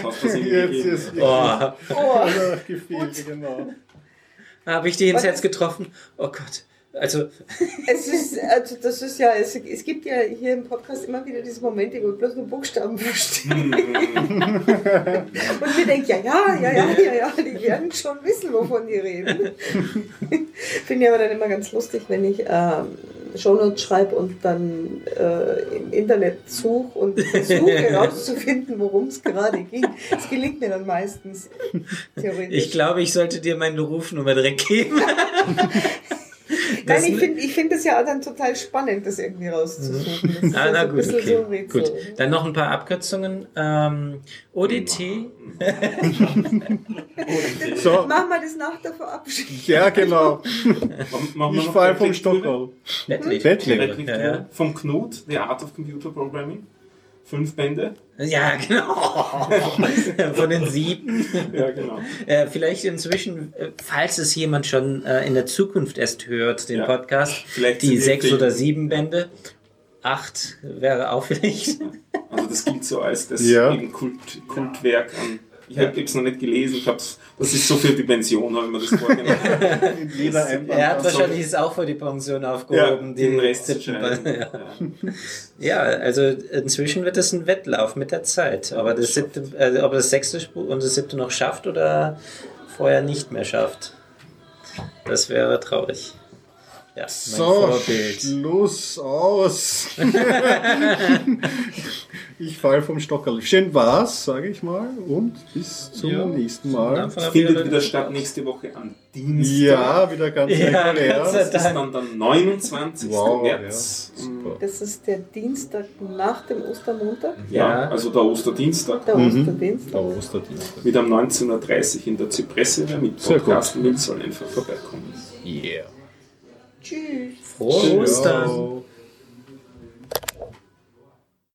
Fuck. Jetzt ist Oh, Oh, genau. habe ich dich ins? Herz getroffen? Oh Gott. Also, es ist, also das ist ja, es, es gibt ja hier im Podcast immer wieder diese Momente, wo ich bloß nur Buchstaben verstehe. Und mir denke, ja, ja, ja, ja, ja, ja, die werden schon wissen, wovon die reden. Finde ich aber dann immer ganz lustig, wenn ich ähm, Shownotes schreibe und dann äh, im Internet suche und versuche herauszufinden, worum es gerade ging. Das gelingt mir dann meistens, theoretisch. ich glaube, ich sollte dir meine Rufnummer direkt geben. Nein, Das- ich finde ich find es ja dann total spannend, das irgendwie rauszusuchen. Das ist Ah, na gut, bisschen okay. so Rätsel. gut. Dann noch ein paar Abkürzungen. Ähm, ODT. So, Machen wir das nach der Verabschiedung. ja, genau. Machen wir Ich fall vom? Stockholm. Nettlich. Lektüre Ja, ja. Vom Knut, The Art of Computer Programming. Fünf Bände. Ja, genau. Von den sieben. Ja, genau. Äh, vielleicht inzwischen, äh, falls es jemand schon äh, in der Zukunft erst hört, den Ja. Podcast, Vielleicht die sechs die- oder sieben Bände. Acht wäre auch vielleicht. Also das gilt so als das Ja. Kult, Kultwerk an. Ich habe es noch nicht gelesen, ich hab's, das ist so für die Pension, habe ich mir das vorgenommen. Er hat wahrscheinlich es auch für die Pension ja, aufgehoben. den die Rest ja. Ja. Ja, also inzwischen wird es ein Wettlauf mit der Zeit. Aber das siebte, also ob das sechste und das siebte noch schafft oder vorher nicht mehr schafft. Das wäre traurig. Ja, So. Schluss aus. ich fall vom Stockerl. Schön war's, sage ich mal. Und bis zum Ja. nächsten Mal. Findet wieder statt nächste Woche am Dienstag. Ja, wieder ganz Ja, regulär. Das ist dann der 29. Wow, März. ja, super. Das ist der Dienstag nach dem Ostermontag, Ja, Ja. also der Osterdienstag. der Mhm. Osterdienstag. Der Osterdienstag. Wieder um 19.30 Uhr in der Zypresse. Mit will, soll einfach vorbeikommen. Yeah. Tschüss. Frohe. Ostern!